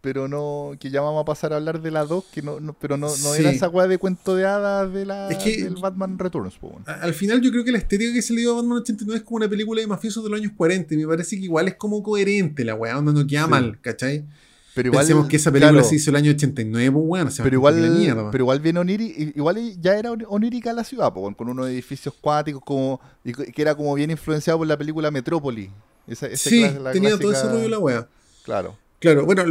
[SPEAKER 1] pero no. que ya vamos a pasar a hablar de la 2, que no, pero no, no era esa weá de cuento de hadas de la, del Batman Returns.
[SPEAKER 2] Al final, yo creo que la estética que se le dio a Batman 89 es como una película de mafiosos de los años 40. Y me parece que igual es como coherente la weá, donde no queda mal, ¿cachai? Pero igual, Pensemos que esa película se hizo el año 89, pues bueno, se
[SPEAKER 1] pero igual, pero igual viene onírica, igual ya era onírica la ciudad, pues, con unos edificios cuáticos como que era como bien influenciado por la película Metrópoli.
[SPEAKER 2] sí, tenía todo ese rollo la wea.
[SPEAKER 1] Claro.
[SPEAKER 2] Claro, bueno,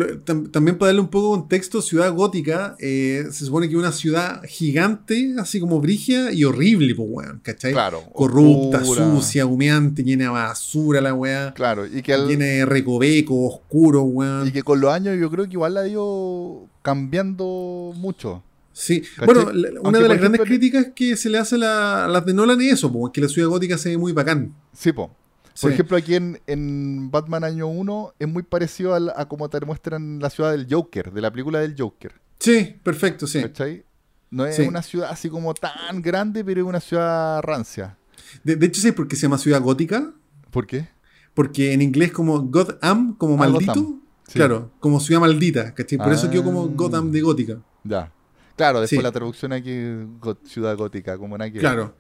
[SPEAKER 2] también para darle un poco de contexto, Ciudad Gótica eh, se supone que es una ciudad gigante, así como brigia y horrible, pues, weón, ¿cachai?
[SPEAKER 1] Claro.
[SPEAKER 2] Corrupta, sucia, humeante, llena de basura la weá.
[SPEAKER 1] Claro, y que
[SPEAKER 2] Tiene recoveco, oscuro, weón.
[SPEAKER 1] Y que con los años yo creo que igual la ha ido cambiando mucho.
[SPEAKER 2] Sí, bueno, una de las grandes críticas que se le hace a, las de Nolan es eso, porque la ciudad gótica se ve muy bacán.
[SPEAKER 1] Sí, po. Por ejemplo, aquí en, Batman Año 1 es muy parecido a, a como te muestran la ciudad del Joker, de la película del Joker.
[SPEAKER 2] Sí, perfecto, sí.
[SPEAKER 1] ¿Cachai? No es una ciudad así como tan grande, pero es una ciudad rancia.
[SPEAKER 2] De, hecho, sí, porque se llama ciudad gótica.
[SPEAKER 1] ¿Por qué?
[SPEAKER 2] Porque en inglés como Gotham, como ah, maldito. Claro, como ciudad maldita, ¿cachai? Por eso quedó como
[SPEAKER 1] Ah.
[SPEAKER 2] Gotham de gótica.
[SPEAKER 1] Ya. Claro, después
[SPEAKER 2] Sí.
[SPEAKER 1] la traducción aquí ciudad gótica, como que ver.
[SPEAKER 2] Claro.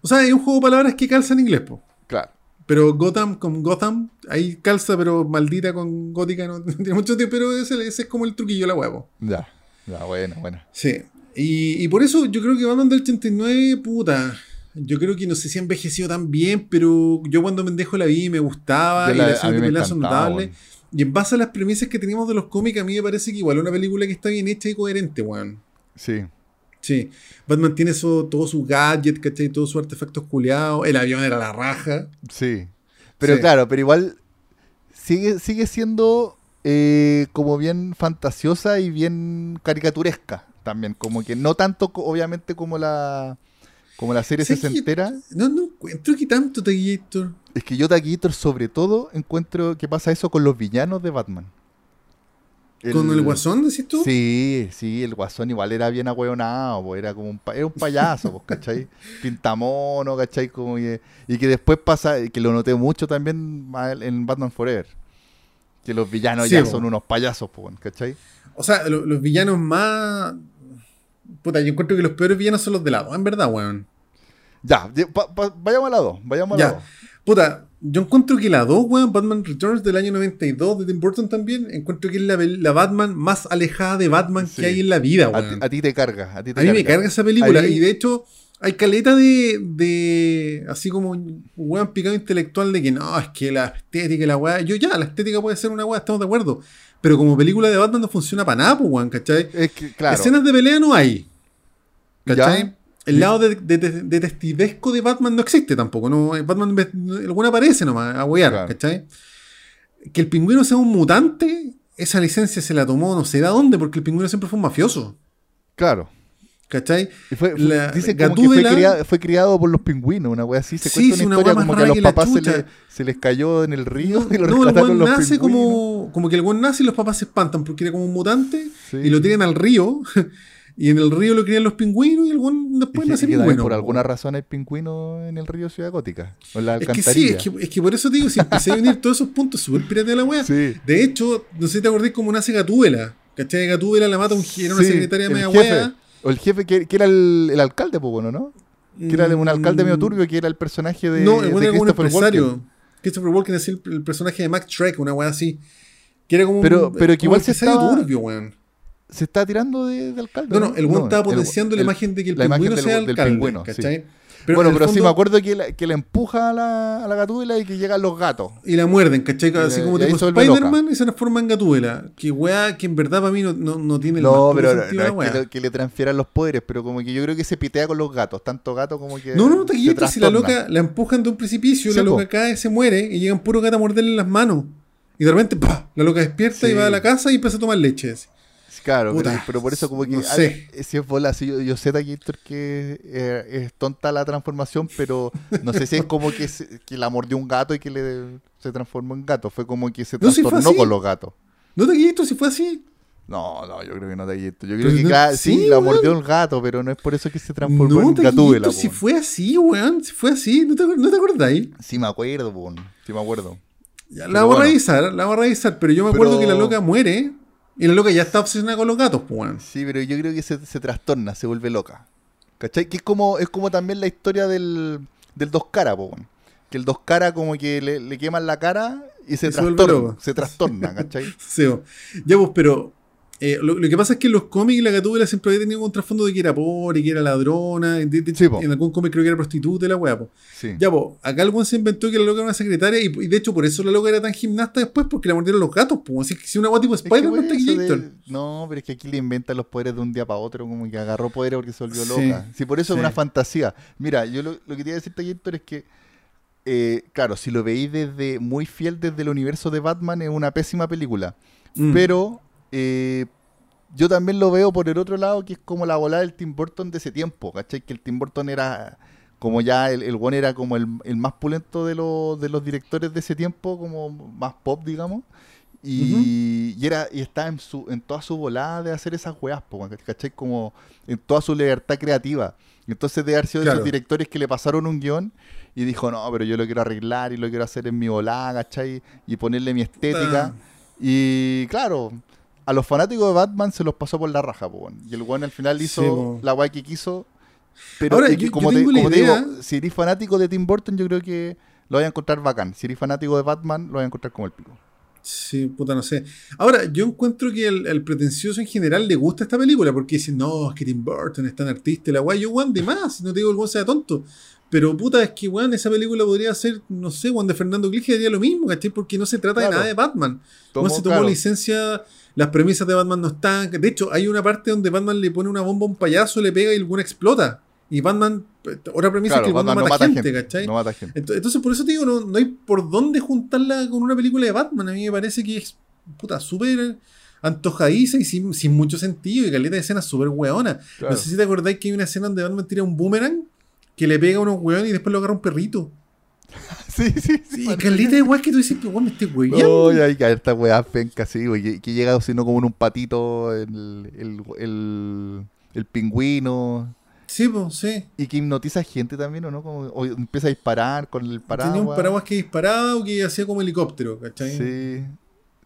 [SPEAKER 2] O sea, es un juego de palabras que calza en inglés, po.
[SPEAKER 1] Claro.
[SPEAKER 2] Pero Gotham con Gotham, ahí calza, pero maldita con gótica no tiene mucho tiempo, pero ese, ese es como el truquillo la huevo.
[SPEAKER 1] Ya. Ya, buena, buena.
[SPEAKER 2] Sí. Y, y por eso yo creo que Batman del 89, puta. Yo creo que no sé si ha envejecido tan bien, pero yo cuando pendejo la vi me gustaba
[SPEAKER 1] Yo
[SPEAKER 2] y
[SPEAKER 1] la-
[SPEAKER 2] las
[SPEAKER 1] a mí
[SPEAKER 2] escenas de pelea son notables.
[SPEAKER 1] weón.
[SPEAKER 2] Y en base a las premisas que teníamos de los cómics, a mí me parece que igual es una película que está bien hecha y coherente, weón.
[SPEAKER 1] Sí.
[SPEAKER 2] Sí. Batman tiene eso, todos sus gadgets, ¿cachai? Todos sus artefactos culiados. El avión era la raja.
[SPEAKER 1] Sí. Pero
[SPEAKER 2] Sí.
[SPEAKER 1] claro, pero igual sigue, sigue siendo eh, como bien fantasiosa y bien caricaturesca también. Como que no tanto, obviamente, como la como la serie
[SPEAKER 2] Sí, que-
[SPEAKER 1] sesentera.
[SPEAKER 2] No, no encuentro que tanto, Taquillator.
[SPEAKER 1] Es que yo, Taquillator, sobre todo, encuentro que pasa eso con los villanos de Batman.
[SPEAKER 2] ¿Con el guasón, decís tú?
[SPEAKER 1] Sí, sí, el guasón igual era bien ahueonado, po, era como un, era un payaso, pues, ¿cachai? Pintamono, ¿cachai? Como y que después pasa, que lo noté mucho también en Batman Forever, que los villanos
[SPEAKER 2] Sí,
[SPEAKER 1] ya
[SPEAKER 2] po.
[SPEAKER 1] son unos payasos, pues, ¿cachai?
[SPEAKER 2] O sea, lo- los villanos más. Puta, yo encuentro que los peores villanos son los de lado, en verdad, weón.
[SPEAKER 1] Ya, pa- pa- vayamos a la 2, vayamos a la
[SPEAKER 2] Ya.
[SPEAKER 1] 2.
[SPEAKER 2] Puta, yo encuentro que la 2, weón, Batman Returns del año 92 de Tim Burton también, encuentro que es la, la Batman más alejada de Batman
[SPEAKER 1] Sí.
[SPEAKER 2] que hay en la vida, weón.
[SPEAKER 1] a ti te carga, a ti te
[SPEAKER 2] A mí me
[SPEAKER 1] carga.
[SPEAKER 2] carga esa película.
[SPEAKER 1] Ahí-
[SPEAKER 2] Y de hecho, hay caleta de, de. Así como un weón picado intelectual de que no, es que la estética y la weá. Yo ya, la estética puede ser una weá, estamos de acuerdo. Pero como película de Batman no funciona para nada, pues, weón, ¿cachai?
[SPEAKER 1] Es que, claro,
[SPEAKER 2] Escenas de pelea no hay. ¿Cachai?
[SPEAKER 1] Ya.
[SPEAKER 2] El lado de, de, de- Batman no existe tampoco. No, Batman, alguna aparece nomás a huear,
[SPEAKER 1] Claro.
[SPEAKER 2] ¿cachai? Que el pingüino sea un mutante, esa licencia se la tomó no sé de dónde, porque el pingüino siempre fue un mafioso.
[SPEAKER 1] claro.
[SPEAKER 2] ¿Cachai?
[SPEAKER 1] Fue, fue-
[SPEAKER 2] La-
[SPEAKER 1] como que fue criado, fue criado por los pingüinos, una wea así. Se
[SPEAKER 2] Sí,
[SPEAKER 1] cuenta
[SPEAKER 2] sí,
[SPEAKER 1] una
[SPEAKER 2] una
[SPEAKER 1] historia
[SPEAKER 2] más
[SPEAKER 1] como que a los papás se, le- se les cayó en el río y lo
[SPEAKER 2] No, el weón
[SPEAKER 1] los
[SPEAKER 2] nace
[SPEAKER 1] pingüinos.
[SPEAKER 2] como, como que el weón nace y los papás se espantan porque era como un mutante
[SPEAKER 1] Sí.
[SPEAKER 2] y lo tiran al río. Y en el río lo crían los pingüinos y
[SPEAKER 1] Y
[SPEAKER 2] después nace pingüino.
[SPEAKER 1] por
[SPEAKER 2] po.
[SPEAKER 1] alguna razón hay pingüinos en el río Ciudad Gótica. O en la
[SPEAKER 2] Es que sí, es que, es que por eso te digo, si empecé a unir todos esos puntos, súper pirata de la wea.
[SPEAKER 1] Sí.
[SPEAKER 2] De hecho, no sé si te acordás cómo nace Gatúbela. ¿Cachai? Gatúbela la mata un era una
[SPEAKER 1] Sí,
[SPEAKER 2] secretaria media
[SPEAKER 1] jefe.
[SPEAKER 2] wea.
[SPEAKER 1] O el jefe que, que era el, el alcalde, pues bueno, ¿no? Que era un alcalde medio turbio, que era el personaje de,
[SPEAKER 2] Mm. No,
[SPEAKER 1] de
[SPEAKER 2] era un empresario.
[SPEAKER 1] Walken.
[SPEAKER 2] Christopher Walken es el, el personaje de Max Shrek, una wea así. Que era como
[SPEAKER 1] Pero-
[SPEAKER 2] un,
[SPEAKER 1] pero que igual se estaba-
[SPEAKER 2] turbio, weón.
[SPEAKER 1] Se está tirando de, de alcalde.
[SPEAKER 2] No, no, el weón estaba
[SPEAKER 1] el-
[SPEAKER 2] potenciando la imagen de que el pingüino
[SPEAKER 1] del-
[SPEAKER 2] sea
[SPEAKER 1] del
[SPEAKER 2] alcalde.
[SPEAKER 1] pingüino, sí.
[SPEAKER 2] ¿cachai?
[SPEAKER 1] bueno, pero sí
[SPEAKER 2] fondo-
[SPEAKER 1] me acuerdo que, la- que le empuja a la, a la gatúbela y que llegan los gatos.
[SPEAKER 2] Y la muerden, ¿cachai? Así
[SPEAKER 1] le-
[SPEAKER 2] como tipo Spider-Man y se transforma en Gatúbela. Que weá, que en verdad para mí no, no, no tiene el
[SPEAKER 1] No, pero no, no es que, le- que le transfieran los poderes, pero como que yo creo que se pitea con los gatos, tanto gato como que.
[SPEAKER 2] No, no, taquillito, si la loca la empujan de un precipicio,
[SPEAKER 1] Sí,
[SPEAKER 2] la
[SPEAKER 1] po.
[SPEAKER 2] loca cae, se muere y llegan puro gato a morderle las manos. Y de repente, ¡pah! La loca despierta
[SPEAKER 1] Sí.
[SPEAKER 2] y va a la casa y empieza a tomar leche. así.
[SPEAKER 1] Claro, pero,
[SPEAKER 2] Puta,
[SPEAKER 1] pero por eso como que...
[SPEAKER 2] no sé.
[SPEAKER 1] Si es bola, si yo, yo sé Taquillator que eh, es tonta la transformación, pero no sé si es como que, se- que la mordió un gato y que le se transformó en gato. Fue como que se
[SPEAKER 2] No, si
[SPEAKER 1] trastornó
[SPEAKER 2] así.
[SPEAKER 1] con los gatos.
[SPEAKER 2] ¿No taquillito si fue así?
[SPEAKER 1] No, no, yo creo que no Taquillator. Yo
[SPEAKER 2] Pero
[SPEAKER 1] creo que
[SPEAKER 2] no-
[SPEAKER 1] cada- sí,
[SPEAKER 2] sí,
[SPEAKER 1] la
[SPEAKER 2] weón.
[SPEAKER 1] mordió un gato, pero no es por eso que se transformó
[SPEAKER 2] No,
[SPEAKER 1] en gatúbela.
[SPEAKER 2] taquillito si fue así, weón. Si fue así, ¿no te, no te acordáis?
[SPEAKER 1] Sí me acuerdo, po, sí me acuerdo.
[SPEAKER 2] Ya, la vamos a
[SPEAKER 1] bueno.
[SPEAKER 2] revisar, la vamos a revisar, pero yo me acuerdo que la loca muere y la loca ya está obsesionada con los gatos, pues, weón.
[SPEAKER 1] Sí, pero yo creo que se, se trastorna, se vuelve loca. ¿Cachai? Que es como, es como también la historia del, del dos cara, po, weón. Que el dos cara como que le, le queman la cara y se,
[SPEAKER 2] Y se
[SPEAKER 1] trastorna,
[SPEAKER 2] loco.
[SPEAKER 1] se trastorna, ¿cachai?
[SPEAKER 2] Sí, ya pues, pero eh, lo, lo que pasa es que en los cómics la gatúbela siempre había tenido un trasfondo de que era pobre, que era ladrona, de- de-
[SPEAKER 1] Sí, po.
[SPEAKER 2] en algún cómic creo que era prostituta y la weá, po.
[SPEAKER 1] Sí.
[SPEAKER 2] Ya, pues, acá weón se inventó que la loca era una secretaria y, y de hecho por eso la loca era tan gimnasta después porque la mordieron los gatos, pues. Así que si una weá tipo
[SPEAKER 1] Es que,
[SPEAKER 2] Spider-Man
[SPEAKER 1] de-
[SPEAKER 2] Héctor.
[SPEAKER 1] No, pero es que aquí le inventan los poderes de un día para otro, como que agarró poderes porque se volvió
[SPEAKER 2] Sí,
[SPEAKER 1] loca. Sí, por eso es una fantasía. Mira, yo lo, lo que te iba a decirte, Héctor, es que, eh, claro, si lo veis desde muy fiel desde el universo de Batman, es una pésima película.
[SPEAKER 2] Mm.
[SPEAKER 1] Pero eh, yo también lo veo por el otro lado, que es como la volada del Tim Burton de ese tiempo, ¿cachai? Que el Tim Burton era como ya, el, el one era como el, el más pulento de los, de los directores de ese tiempo, como más pop, digamos. Y, y era y está en, su, en toda su volada de hacer esas weas, ¿cachai? Como en toda su libertad creativa. Entonces de haber sido de esos directores que le pasaron un guion y dijo, no, pero yo lo quiero arreglar y lo quiero hacer en mi volada, ¿cachai? Y ponerle mi estética.
[SPEAKER 2] Ah.
[SPEAKER 1] Y claro, a los fanáticos de Batman se los pasó por la raja, po. Y el weón al final hizo
[SPEAKER 2] Sí,
[SPEAKER 1] la weá que quiso. Pero
[SPEAKER 2] Ahora,
[SPEAKER 1] es que
[SPEAKER 2] yo-
[SPEAKER 1] como,
[SPEAKER 2] yo
[SPEAKER 1] te, como digo, si eres fanático de Tim Burton, yo creo que lo vas a encontrar bacán. Si eres fanático de Batman, lo vas a encontrar como el pico.
[SPEAKER 2] Sí, puta, no sé. Ahora, yo encuentro que al, al pretencioso en general le gusta esta película porque dicen, no, es que Tim Burton es tan artista y la guay. Yo, weón, de más, no te digo el weón sea tonto. Pero puta, es que, weón, esa película podría ser, no sé, weón, de Fernando Clige haría lo mismo, ¿cachai? Porque no se trata
[SPEAKER 1] Claro.
[SPEAKER 2] de nada de Batman.
[SPEAKER 1] Tomó,
[SPEAKER 2] no se tomó
[SPEAKER 1] claro.
[SPEAKER 2] licencia, las premisas de Batman no están. De hecho, hay una parte donde Batman le pone una bomba a un payaso, le pega y el weón explota. Y Batman, otra premisa
[SPEAKER 1] Claro,
[SPEAKER 2] es que Batman,
[SPEAKER 1] Batman no
[SPEAKER 2] mata, gente,
[SPEAKER 1] gente.
[SPEAKER 2] ¿cachai?
[SPEAKER 1] No mata gente.
[SPEAKER 2] Ento- Entonces, por eso te digo, no, no hay por dónde juntarla con una película de Batman. A mí me parece que es puta súper antojadiza y sin, sin mucho sentido. Y caleta de escenas súper weona.
[SPEAKER 1] Claro.
[SPEAKER 2] No sé si te acordáis que hay una escena donde Batman tira un boomerang que le pega a unos weones y después lo agarra un perrito.
[SPEAKER 1] Sí, sí, sí.
[SPEAKER 2] Caleta de weas que tú dices, pero weón, me estoy weyando.
[SPEAKER 1] Hay que esta weá penca, sí, güey. Que, llega sino como en un patito el, el, el, el pingüino.
[SPEAKER 2] Sí, pues, sí.
[SPEAKER 1] Y que hipnotiza gente también, ¿o no? Como, o empieza a disparar con el paraguas.
[SPEAKER 2] Tenía un paraguas que disparaba o que hacía como helicóptero, ¿cachai?
[SPEAKER 1] Sí.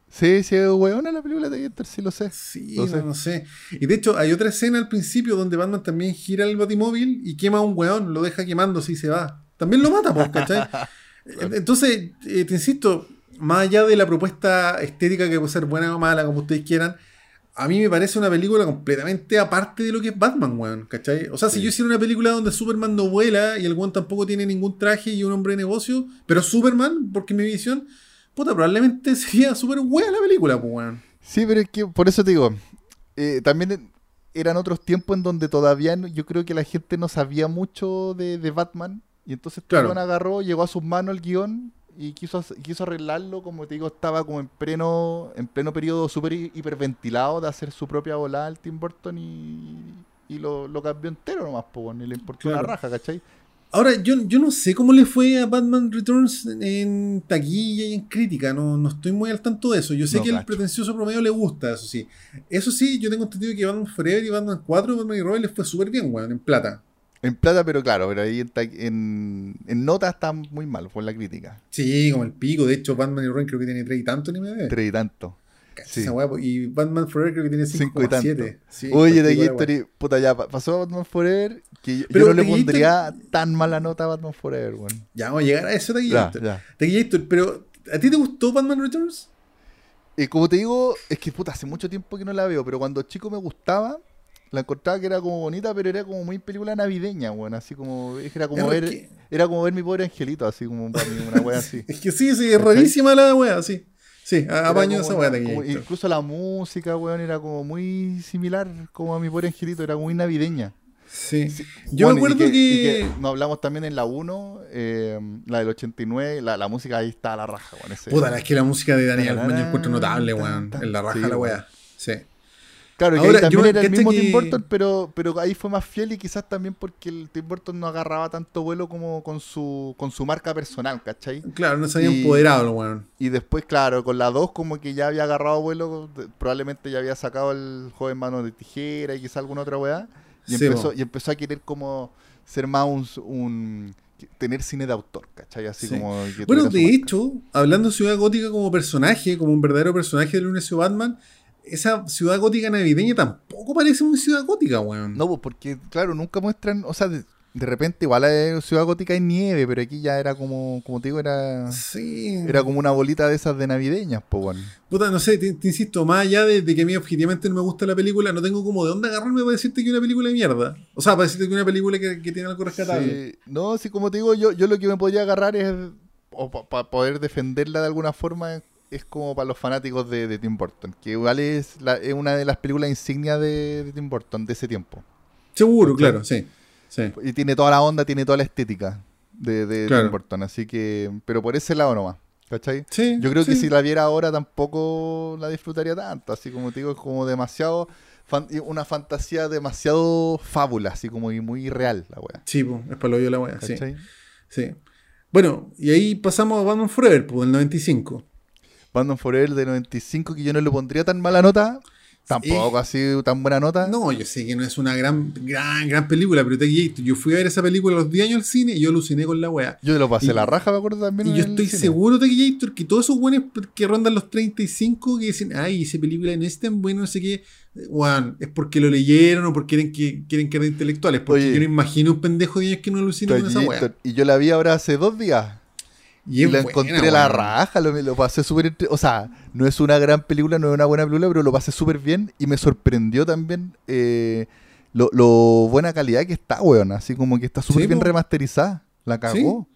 [SPEAKER 1] Sí, sí, es weona la película de Gator, sí lo sé.
[SPEAKER 2] Sí,
[SPEAKER 1] Lo
[SPEAKER 2] no,
[SPEAKER 1] sé.
[SPEAKER 2] no sé. Y de hecho, hay otra escena al principio donde Batman también gira el batimóvil y quema a un weón, lo deja quemándose y se va. También lo mata, pues, ¿cachai? Entonces, eh, te insisto, más allá de la propuesta estética que puede ser buena o mala, como ustedes quieran, a mí me parece una película completamente aparte de lo que es Batman, weón, ¿cachai? O sea, si yo hiciera una película donde Superman no vuela y el weón tampoco tiene ningún traje y un hombre de negocio, pero Superman, porque mi visión, puta, probablemente sería súper buena la película, pues, weón.
[SPEAKER 1] Sí, pero es que por eso te digo, eh, también eran otros tiempos en donde todavía yo creo que la gente no sabía mucho de, de Batman. Y entonces
[SPEAKER 2] Claro.
[SPEAKER 1] Claro. agarró, llegó a sus manos el guion y quiso, quiso arreglarlo, como te digo, estaba como en pleno, en pleno periodo súper hi- hiperventilado de hacer su propia volada al Tim Burton y, y lo, lo cambió entero nomás, po, y le importó
[SPEAKER 2] Claro.
[SPEAKER 1] una raja, ¿cachai?
[SPEAKER 2] Ahora, yo, yo no sé cómo le fue a Batman Returns en taquilla y en crítica, no, no estoy muy al tanto de eso. Yo sé
[SPEAKER 1] No
[SPEAKER 2] que el pretencioso promedio le gusta, eso sí. Eso sí, yo tengo entendido que Batman Forever y Batman 4, Batman y Robin les fue súper bien, weón, en plata.
[SPEAKER 1] En plata, pero claro, pero ahí en, en, en nota está muy mal, fue la crítica.
[SPEAKER 2] Sí, como el pico. De hecho, Batman y Robin creo que tiene 3 y tanto en IMDb.
[SPEAKER 1] Tres y tanto. Sí.
[SPEAKER 2] esa po. y Batman Forever creo que tiene
[SPEAKER 1] Cinco y tanto.
[SPEAKER 2] 5,7. Sí,
[SPEAKER 1] Oye, de
[SPEAKER 2] particular, weá.
[SPEAKER 1] History, puta, ya pa- pasó Batman Forever, que yo, yo
[SPEAKER 2] Pero
[SPEAKER 1] no le
[SPEAKER 2] The Gator-
[SPEAKER 1] pondría tan mala nota a Batman Forever, weón.
[SPEAKER 2] Ya vamos a llegar a eso,
[SPEAKER 1] Ya,
[SPEAKER 2] Taquillator.
[SPEAKER 1] ya.
[SPEAKER 2] Taquillator, pero ¿a ti te gustó Batman Returns?
[SPEAKER 1] Y como te digo, es que puta, hace mucho tiempo que no la veo, pero cuando chico me gustaba, la encontraba que era como bonita, pero era como muy película navideña, weón. Así como, era como ver,
[SPEAKER 2] que-
[SPEAKER 1] era como ver mi pobre angelito, así como para mí, una wea así.
[SPEAKER 2] Es que sí, sí, es rarísima la weá, sí. Sí, a-
[SPEAKER 1] como
[SPEAKER 2] esa weá,
[SPEAKER 1] como-
[SPEAKER 2] Taquillator.
[SPEAKER 1] Incluso la música, weón, era como muy similar como a mi pobre angelito, era muy navideña.
[SPEAKER 2] Sí.
[SPEAKER 1] Sí,
[SPEAKER 2] Yo me
[SPEAKER 1] bueno, y
[SPEAKER 2] acuerdo
[SPEAKER 1] y
[SPEAKER 2] que-
[SPEAKER 1] nos hablamos también en la 1, eh, la del 89, la, la música ahí está a la raja, weón.
[SPEAKER 2] Puta, la- es que la música de Daniel Almaño encuentro notable, weón. En la raja
[SPEAKER 1] Sí,
[SPEAKER 2] la weá. Sí.
[SPEAKER 1] Claro, y
[SPEAKER 2] Ahora,
[SPEAKER 1] ahí también era el
[SPEAKER 2] ¿cachai
[SPEAKER 1] mismo
[SPEAKER 2] que-
[SPEAKER 1] Tim Burton, pero, pero ahí fue más fiel y quizás también porque el Tim Burton no agarraba tanto vuelo como con su, con su marca personal, ¿cachai?
[SPEAKER 2] Claro, no se había
[SPEAKER 1] Y-
[SPEAKER 2] empoderado el weón.
[SPEAKER 1] Y después, claro, con la 2 como que ya había agarrado vuelo, probablemente ya había sacado el joven mano de tijera y quizás alguna otra weá. Y,
[SPEAKER 2] Sí,
[SPEAKER 1] empezó, y empezó a querer como ser más un, un- tener cine de autor, ¿cachai? Así
[SPEAKER 2] Sí.
[SPEAKER 1] como que
[SPEAKER 2] Bueno, de hecho, hablando de Ciudad Gótica como personaje, como un verdadero personaje del universo Batman, esa ciudad gótica navideña tampoco parece una ciudad gótica, weón.
[SPEAKER 1] No, pues porque, claro, nunca muestran, o sea, de, de repente igual la Ciudad Gótica hay nieve, pero aquí ya era como, como te digo, era,
[SPEAKER 2] Sí.
[SPEAKER 1] era como una bolita de esas de navideñas, pues bueno.
[SPEAKER 2] Puta, no sé, te, te insisto, más allá de, de que a mí objetivamente no me gusta la película, no tengo como de dónde agarrarme para decirte que es una película de mierda. O sea, para decirte que es una película que, que tiene algo rescatable.
[SPEAKER 1] Sí, no, sí, como te digo, yo, yo lo que me podría agarrar es, o para poder defenderla de alguna forma, es como para los fanáticos de, de Tim Burton, que igual es, la- es una de las películas insignia de, de Tim Burton de ese tiempo.
[SPEAKER 2] Seguro, claro, sí. sí.
[SPEAKER 1] Y tiene toda la onda, tiene toda la estética de, de
[SPEAKER 2] Claro.
[SPEAKER 1] Tim Burton, así que, pero por ese lado nomás, ¿cachai?
[SPEAKER 2] Sí,
[SPEAKER 1] Yo creo que si la viera ahora tampoco la disfrutaría tanto, así como te digo, es como demasiado, fan- una fantasía demasiado fábula, así como y muy real la wea.
[SPEAKER 2] Sí, po, es para lo yo la wea, sí. Sí. Bueno, y ahí pasamos a Batman Forever, pues, del 95.
[SPEAKER 1] Batman Forever de 95, que yo no le pondría tan mala nota, Tampoco así tan buena nota.
[SPEAKER 2] No, yo sé que no es una gran, gran, gran película, pero yo fui a ver esa película los 10 años al cine y yo aluciné con la weá.
[SPEAKER 1] Yo lo pasé la raja, me acuerdo también.
[SPEAKER 2] Y yo estoy seguro, Gator, que todos esos buenos que rondan los 35 que dicen, ay, esa película no es tan buena, no sé qué, weón, es porque lo leyeron o porque quieren que quieren que intelectuales. Porque yo no imagino un pendejo de años que no alucina con esa weá.
[SPEAKER 1] Y yo la vi ahora hace dos días. Y, la encontré la raja, lo, lo pasé súper... O sea, no es una gran película, no es una buena película, pero lo pasé súper bien y me sorprendió también eh, lo, buena calidad que está, weón. Así como que está súper bien remasterizada. La cagó.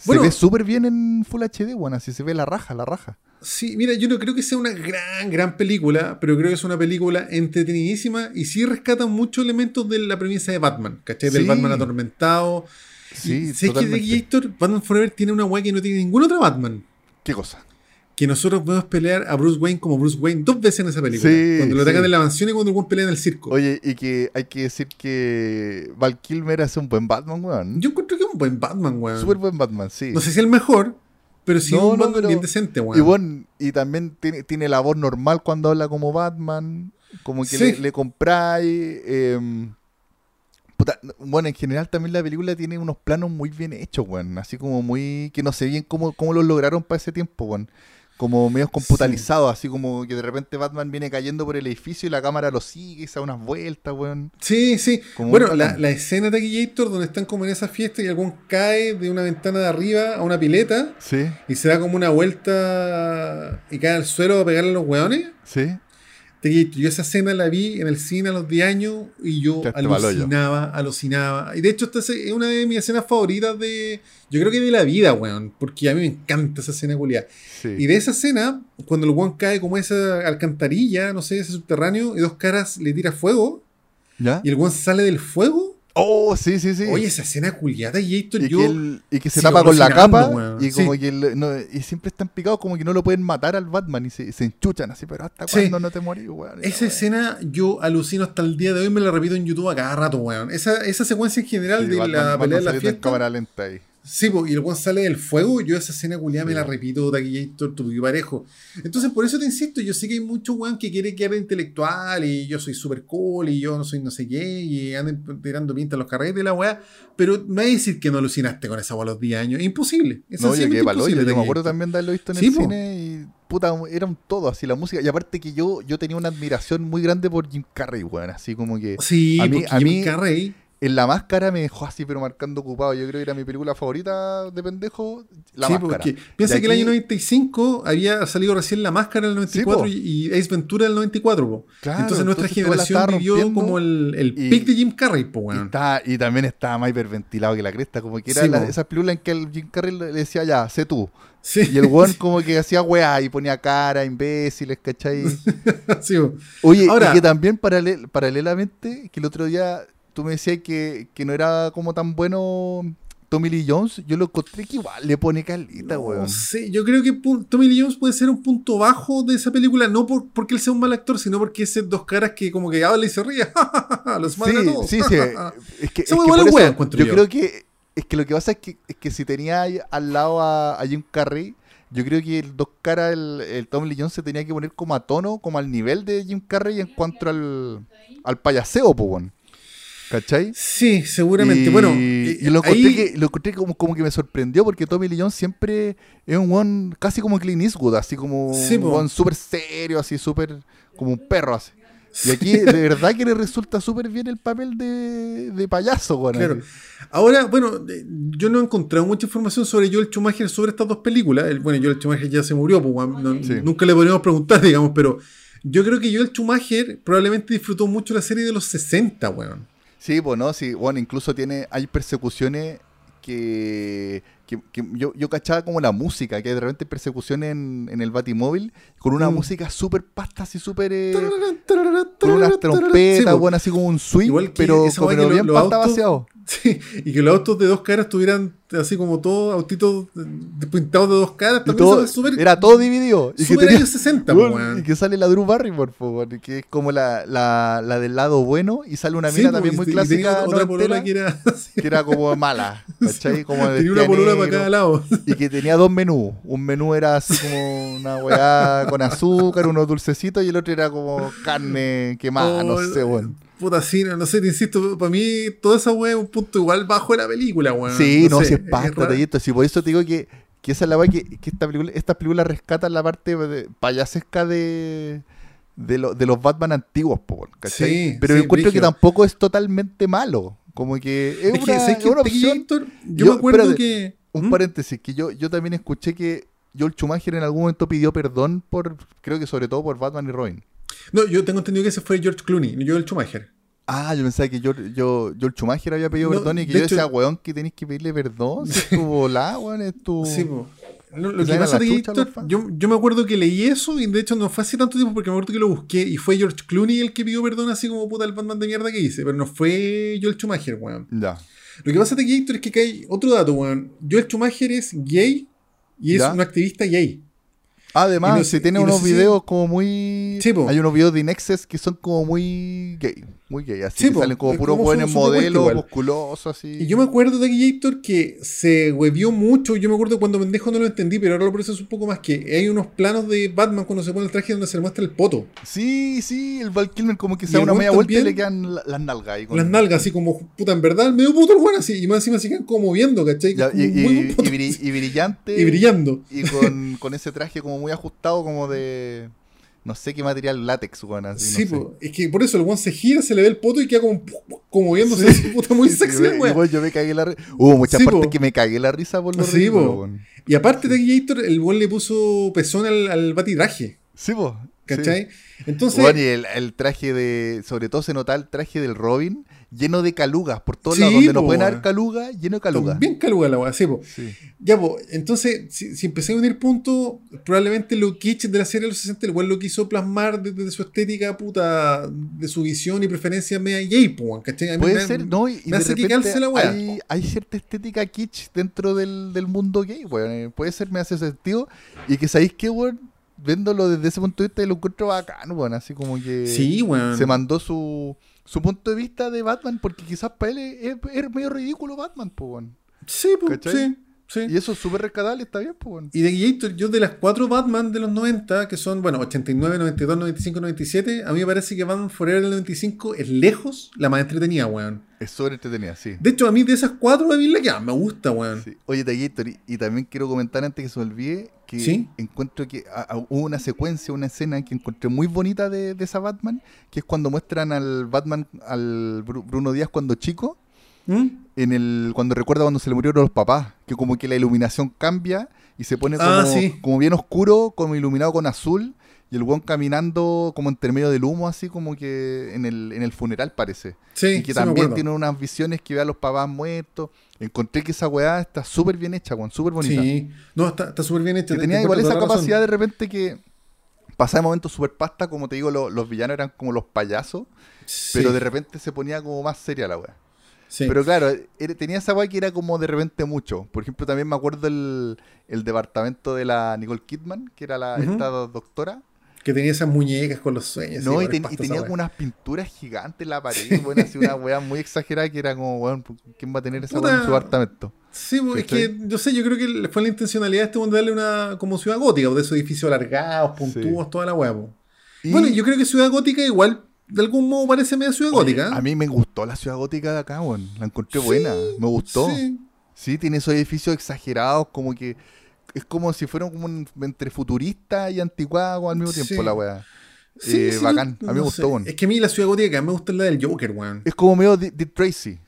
[SPEAKER 1] Se ve súper bien en Full HD, weón. Así se ve la raja, la raja.
[SPEAKER 2] Sí, mira, yo no creo que sea una gran, gran película, pero creo que es una película entretenidísima y sí rescata muchos elementos de la premisa de Batman, ¿cachai? Del Batman atormentado Sí, ¿Sabes que The Batman Forever tiene una weá que no tiene ningún otro Batman?
[SPEAKER 1] ¿Qué cosa?
[SPEAKER 2] Que nosotros podemos pelear a Bruce Wayne como Bruce Wayne dos veces en esa película. cuando lo atacan en la mansión y cuando el pelea en el circo.
[SPEAKER 1] Oye, y que hay que decir que Val Kilmer hace un buen Batman, weón.
[SPEAKER 2] Yo encuentro que es un buen Batman, weón.
[SPEAKER 1] Súper buen Batman, sí.
[SPEAKER 2] No sé si es el mejor, pero sí es un Batman bien decente, weón.
[SPEAKER 1] Y, bueno, y también tiene, tiene la voz normal cuando habla como Batman. Como que le, le compráis. Eh, bueno, en general también la película tiene unos planos muy bien hechos, weón. Así como muy. que no sé bien cómo, cómo los lograron para ese tiempo, weón. Como medios computalizados, así como que de repente Batman viene cayendo por el edificio y la cámara lo sigue y se da unas vueltas, weón.
[SPEAKER 2] Sí, sí. bueno, la, escena de Gator donde están como en esa fiesta y algún cae de una ventana de arriba a una pileta.
[SPEAKER 1] Sí.
[SPEAKER 2] Y se da como una vuelta y cae al suelo a pegarle a los weones.
[SPEAKER 1] Sí.
[SPEAKER 2] Yo esa escena la vi en el cine a los 10 años y yo alucinaba, alucinaba. Y de hecho, esta es una de mis escenas favoritas de. Yo creo que de la vida, weón. Porque a mí me encanta esa escena culiada. Y de esa escena, cuando el weón cae como esa alcantarilla, no sé, ese subterráneo, y dos caras le tira fuego.
[SPEAKER 1] ¿Ya?
[SPEAKER 2] Y el weón sale del fuego
[SPEAKER 1] Oh, sí, sí, sí.
[SPEAKER 2] Oye, esa escena culiada y esto
[SPEAKER 1] y yo. Que y que se tapa con la capa y como que no, y siempre están picados como que no lo pueden matar al Batman y se, se enchuchan así, pero hasta cuándo no te morís, weón.
[SPEAKER 2] Esa escena yo alucino hasta el día de hoy, me la repito en YouTube a cada rato, weón. Esa, esa secuencia en general de la pelea de la fiesta.
[SPEAKER 1] cámara lenta ahí.
[SPEAKER 2] Sí, y el weón sale del fuego, yo esa escena culiada me la repito Taquillator, tu parejo. Entonces, por eso te insisto, yo sé que hay mucho weón que quiere quedar intelectual y yo soy super cool y yo no soy no sé qué y andan tirando pinta los carretes de la weá, pero va a decir que no alucinaste con esa weá a los 10 años. Imposible.
[SPEAKER 1] Es no, yo que imposible. Yo me acuerdo también de haberlo visto en el cine y puta, eran todo así la música. Y aparte que yo, yo tenía una admiración muy grande por Jim Carrey, weón. Así como que.
[SPEAKER 2] Sí, a mí, a Jim Carrey
[SPEAKER 1] en la máscara me dejó así, pero marcando ocupado. Yo creo que era mi película favorita de pendejo. La sí, máscara. Porque
[SPEAKER 2] piensa que el año 95 había salido recién La Máscara en el 94 y Ace Ventura en el 94. Claro, entonces nuestra generación vivió como el, el pic de Jim Carrey. Po, bueno.
[SPEAKER 1] y, también estaba más hiperventilado que la cresta. Como que era la, esa película en que el Jim Carrey le decía ya, sé tú. Y el weón como que hacía weá y ponía cara, imbéciles, ¿cachai?
[SPEAKER 2] sí,
[SPEAKER 1] Oye, Ahora, y que también paralelamente, que el otro día tú me decías que, no era como tan bueno Tommy Lee Jones, yo lo encontré que igual le pone calita, weón.
[SPEAKER 2] Sí, yo creo que Tommy Lee Jones puede ser un punto bajo de esa película, no por, porque él sea un mal actor, sino porque es dos caras que como que habla y se ríe, los mata
[SPEAKER 1] sí,
[SPEAKER 2] todos.
[SPEAKER 1] Sí, sí, es que, es que por eso, yo, creo que es que lo que pasa es que, es que si tenía al lado a, a Jim Carrey, yo creo que el dos caras, el, el Tommy Lee Jones se tenía que poner como a tono, como al nivel de Jim Carrey en cuanto al, al payaseo, pues, bueno. ¿Cachai?
[SPEAKER 2] Sí, seguramente. bueno,
[SPEAKER 1] y lo encontré, que, lo encontré como, como, que me sorprendió porque Tommy Lee Jones siempre es un one casi como Clint Eastwood, así como un one súper serio, así súper como un perro, así. Y aquí de verdad que le resulta súper bien el papel de, de payaso, bueno.
[SPEAKER 2] Claro. Ahora, bueno, yo no he encontrado mucha información sobre Joel Schumacher sobre estas dos películas. El, bueno, Joel Schumacher ya se murió, pues, nunca le podríamos preguntar, digamos, pero yo creo que Joel Schumacher probablemente disfrutó mucho la serie de los 60, weón.
[SPEAKER 1] Sí, bueno, sí, bueno, incluso tiene, hay persecuciones que, que, yo, yo cachaba como la música, que de repente persecuciones en, en el Batimóvil con una mm. música súper pasta, así súper... Eh, con unas trompetas, así como un swing, pero, pero bien pasta vaciado.
[SPEAKER 2] Sí, y que los autos de dos caras tuvieran así como todo autitos pintados de dos caras. También
[SPEAKER 1] todo-
[SPEAKER 2] súper-
[SPEAKER 1] era todo dividido. Y que, tenía-
[SPEAKER 2] años 60,
[SPEAKER 1] Weón,
[SPEAKER 2] weón.
[SPEAKER 1] y que sale la Drew Barrymore, po, que es como la, la, la del lado bueno. Y sale una mina también muy
[SPEAKER 2] y tenía
[SPEAKER 1] clásica.
[SPEAKER 2] otra, otra polola que era así.
[SPEAKER 1] que era como mala. ¿Cachai? Como
[SPEAKER 2] Tenía una polola para cada lado.
[SPEAKER 1] Y que tenía dos menús. Un menú era así como una weá con azúcar, unos dulcecitos, y el otro era como carne quemada, no
[SPEAKER 2] Oh,
[SPEAKER 1] sé, weón.
[SPEAKER 2] Puta, sí, no, no sé, te insisto, para mí toda esa weá es un punto igual bajo de la película, weón.
[SPEAKER 1] Sí, no,
[SPEAKER 2] sé,
[SPEAKER 1] si es pasta, y esto. Sí, por eso te digo que, que esa es la weá que, que esta película, estas películas rescatan la parte de, payasesca de, de, lo- de los Batman antiguos, po, ¿cachai?
[SPEAKER 2] Sí,
[SPEAKER 1] Pero
[SPEAKER 2] sí,
[SPEAKER 1] encuentro que tampoco es totalmente malo. Como que es,
[SPEAKER 2] Es
[SPEAKER 1] una,
[SPEAKER 2] que, ¿sabes
[SPEAKER 1] es una opción.
[SPEAKER 2] Héctor, yo,
[SPEAKER 1] Yo-
[SPEAKER 2] me acuerdo
[SPEAKER 1] espérate,
[SPEAKER 2] que.
[SPEAKER 1] Un
[SPEAKER 2] ¿Mm?
[SPEAKER 1] paréntesis, que yo, yo también escuché que Joel Schumacher en algún momento pidió perdón por, creo que sobre todo por Batman y Robin.
[SPEAKER 2] No, yo tengo entendido que ese fue George Clooney, no yo el Schumacher.
[SPEAKER 1] Ah, yo pensaba que yo, yo, Joel Schumacher había pedido
[SPEAKER 2] No,
[SPEAKER 1] perdón y que
[SPEAKER 2] de
[SPEAKER 1] yo
[SPEAKER 2] hecho-
[SPEAKER 1] decía, weón, que tenés que pedirle perdón. Si es tu volá, weón, es tu...
[SPEAKER 2] Sí, po. Lo, lo
[SPEAKER 1] ¿Le
[SPEAKER 2] que pasa es que yo, yo me acuerdo que leí eso y de hecho no fue hace tanto tiempo porque me acuerdo que lo busqué y fue George Clooney el que pidió perdón así como puta el Batman de mierda que hice, pero no fue Joel Schumacher, weón.
[SPEAKER 1] Ya.
[SPEAKER 2] Lo que pasa de Héctor es que hay otro dato, weón. Joel Schumacher es gay y es
[SPEAKER 1] ¿Ya?
[SPEAKER 2] un activista gay.
[SPEAKER 1] Además,
[SPEAKER 2] Y no
[SPEAKER 1] si tiene
[SPEAKER 2] y no
[SPEAKER 1] unos
[SPEAKER 2] si-
[SPEAKER 1] videos como muy...
[SPEAKER 2] Sí.
[SPEAKER 1] Hay unos videos de Inexes que son como muy gay. Muy gay. Así
[SPEAKER 2] Sí,
[SPEAKER 1] que
[SPEAKER 2] po.
[SPEAKER 1] salen como puros buenos modelos, musculosos, así.
[SPEAKER 2] Y yo me acuerdo de Héctor que se huevió mucho. Yo me acuerdo cuando pendejo no lo entendí, pero ahora lo proceso un poco más. Que hay unos planos de Batman cuando se pone el traje donde se le muestra el poto.
[SPEAKER 1] Sí, sí, el Val Kilmer como que se da una media vuelta y le quedan la- las nalgas ahí. con-
[SPEAKER 2] Las nalgas, así como, puta, en verdad, medio puto el weón así. Y más encima se quedan como moviendo, ¿cachai?
[SPEAKER 1] Ya, y, y brillante.
[SPEAKER 2] y brillando.
[SPEAKER 1] Y con, con ese traje como muy ajustado, como de. No sé qué material látex, weón. Así,
[SPEAKER 2] Sí,
[SPEAKER 1] no sé.
[SPEAKER 2] po. es que por eso el weón se gira, se le ve el poto y queda como, como así, puta, muy sexy, weón.
[SPEAKER 1] yo me cagué la risa. Hubo muchas
[SPEAKER 2] Sí,
[SPEAKER 1] partes
[SPEAKER 2] po.
[SPEAKER 1] que me cagué la risa por los
[SPEAKER 2] Sí. Y aparte de Héctor, el weón le puso pezón al, al batitraje,
[SPEAKER 1] Sí, po.
[SPEAKER 2] ¿cachai? Entonces,
[SPEAKER 1] Bueno, y el, el traje de. Sobre todo se nota el traje del Robin lleno de calugas. Por todos
[SPEAKER 2] Sí,
[SPEAKER 1] lados donde no pueden haber calugas, lleno de calugas.
[SPEAKER 2] bien caluga la weá, sí, po.
[SPEAKER 1] Sí.
[SPEAKER 2] Ya, pues, entonces, si, si empecé a unir puntos, probablemente lo kitsch de la serie de los 60, el weón lo quiso plasmar desde su estética, puta, de su visión y preferencia media gay, po, ¿cachai? A mí
[SPEAKER 1] Puede
[SPEAKER 2] me-
[SPEAKER 1] ser, ¿no? Y,
[SPEAKER 2] me
[SPEAKER 1] de
[SPEAKER 2] hace que
[SPEAKER 1] repente
[SPEAKER 2] calce la weá.
[SPEAKER 1] hay, hay cierta estética kitsch dentro del, del mundo gay, weón. Eh, Puede ser, me hace sentido. Y que sabéis que, weón, viéndolo desde ese punto de vista, lo encuentro bacán, weón. Así como que
[SPEAKER 2] Sí, weón.
[SPEAKER 1] se mandó su, su punto de vista de Batman, porque quizás para él es, es medio ridículo Batman, pues.
[SPEAKER 2] Sí, pues, sí, sí.
[SPEAKER 1] Y eso es súper rescatable, está bien, pues.
[SPEAKER 2] Y de Gator, yo de las cuatro Batman de los 90, que son, bueno, 89, 92, 95, 97, a mí me parece que Batman Forever del 95 es lejos la más entretenida, weón.
[SPEAKER 1] Es súper entretenida, sí.
[SPEAKER 2] De hecho, a mí de esas cuatro, a mí la que más me gusta, weón.
[SPEAKER 1] Sí. Oye, Taguitor, y, y también quiero comentar antes que se me olvide que
[SPEAKER 2] Sí.
[SPEAKER 1] encuentro que a- a- hubo una secuencia, una escena que encontré muy bonita de, de esa Batman, que es cuando muestran al Batman, al Bru- Bruno Díaz cuando chico,
[SPEAKER 2] ¿Mm?
[SPEAKER 1] en el cuando recuerda cuando se le murieron los papás, que como que la iluminación cambia y se pone como,
[SPEAKER 2] Ah, sí.
[SPEAKER 1] como bien oscuro, como iluminado con azul, y el weón caminando como entre medio del humo, así como que en el, en el funeral parece.
[SPEAKER 2] Sí,
[SPEAKER 1] y que
[SPEAKER 2] sí
[SPEAKER 1] también tiene unas visiones que ve a los papás muertos. Encontré que esa weá está súper bien hecha, weón, súper bonita.
[SPEAKER 2] Sí, no, está súper bien hecho.
[SPEAKER 1] Que tenía igual esa capacidad de repente que pasaba de momentos súper pasta, como te digo, lo- los villanos eran como los payasos, pero de repente se ponía como más seria la weá. Pero claro, era- tenía esa weá que era como de repente mucho. Por ejemplo, también me acuerdo el, el departamento de la Nicole Kidman, que era la, esta doctora.
[SPEAKER 2] Que tenía esas muñecas con los sueños.
[SPEAKER 1] No,
[SPEAKER 2] sí,
[SPEAKER 1] y, ten- y tenía como unas pinturas gigantes en la pared, bueno, así una weá muy exagerada que era como, weón, ¿quién va a tener esa weá en su apartamento?
[SPEAKER 2] Sí, pues, es que yo sé, yo creo que fue la intencionalidad de este mundo darle una como ciudad gótica, de esos edificios alargados, puntudos, toda la hueá. po.
[SPEAKER 1] Y-
[SPEAKER 2] Bueno, yo creo que ciudad gótica igual, de algún modo parece media ciudad
[SPEAKER 1] Oye,
[SPEAKER 2] gótica.
[SPEAKER 1] A mí me gustó la ciudad gótica de acá, weón. La encontré buena, me gustó.
[SPEAKER 2] Sí,
[SPEAKER 1] Sí, tiene esos edificios exagerados, como que es como si fueran como un- entre futurista y anticuado al mismo tiempo
[SPEAKER 2] Sí.
[SPEAKER 1] la weá.
[SPEAKER 2] sí,
[SPEAKER 1] Eh,
[SPEAKER 2] sí,
[SPEAKER 1] bacán,
[SPEAKER 2] no-
[SPEAKER 1] a mí me gustó, weón.
[SPEAKER 2] Es que a mí la ciudad gótica me gusta la del Joker, weón.
[SPEAKER 1] Es como medio Dick Tracy.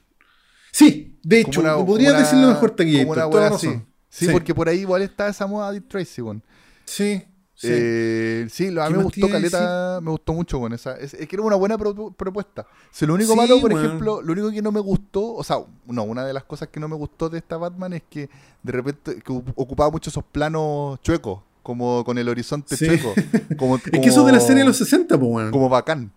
[SPEAKER 2] Sí, de hecho,
[SPEAKER 1] una-
[SPEAKER 2] podría
[SPEAKER 1] como una-
[SPEAKER 2] decirlo mejor Taquillito,
[SPEAKER 1] Como una weá. Sí,
[SPEAKER 2] Sí.
[SPEAKER 1] porque por ahí igual está esa moda Dick Tracy, weón.
[SPEAKER 2] Sí, sí.
[SPEAKER 1] Eh, sí, a
[SPEAKER 2] ¿Qué
[SPEAKER 1] mí me gustó Caleta, me gustó mucho con esa. Es, es que era una buena pro- propuesta. Si lo único
[SPEAKER 2] Sí,
[SPEAKER 1] malo, por ejemplo, lo único que no me gustó, o sea, no, una de las cosas que no me gustó de esta Batman es que de repente que ocupaba mucho esos planos chuecos, como con el horizonte
[SPEAKER 2] Sí.
[SPEAKER 1] chueco. Como,
[SPEAKER 2] es que eso de la serie de los 60, pues.
[SPEAKER 1] Como bacán.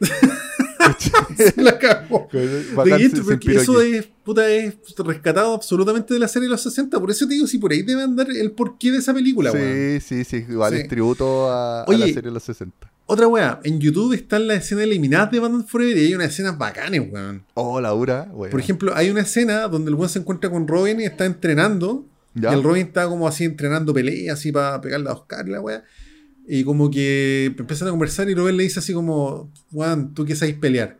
[SPEAKER 2] La cagó. Porque eso es, puta, es rescatado absolutamente de la serie de los 60. Por eso te digo, si por ahí debe andar el porqué de esa película, weón.
[SPEAKER 1] Sí, sí, sí, igual
[SPEAKER 2] Sí.
[SPEAKER 1] es tributo a, a la serie de los 60.
[SPEAKER 2] Otra weá, en YouTube están las escenas eliminadas de Batman Forever y hay unas escenas bacanes, weón.
[SPEAKER 1] Oh, Laura, güey.
[SPEAKER 2] Por ejemplo, hay una escena donde el weón se encuentra con Robin y está entrenando.
[SPEAKER 1] Ya.
[SPEAKER 2] Y el Robin está como así entrenando peleas, así para pegarle a Oscar y la weá. Y como que empiezan a conversar y Robin le dice así como, weón, tú que sabes pelear.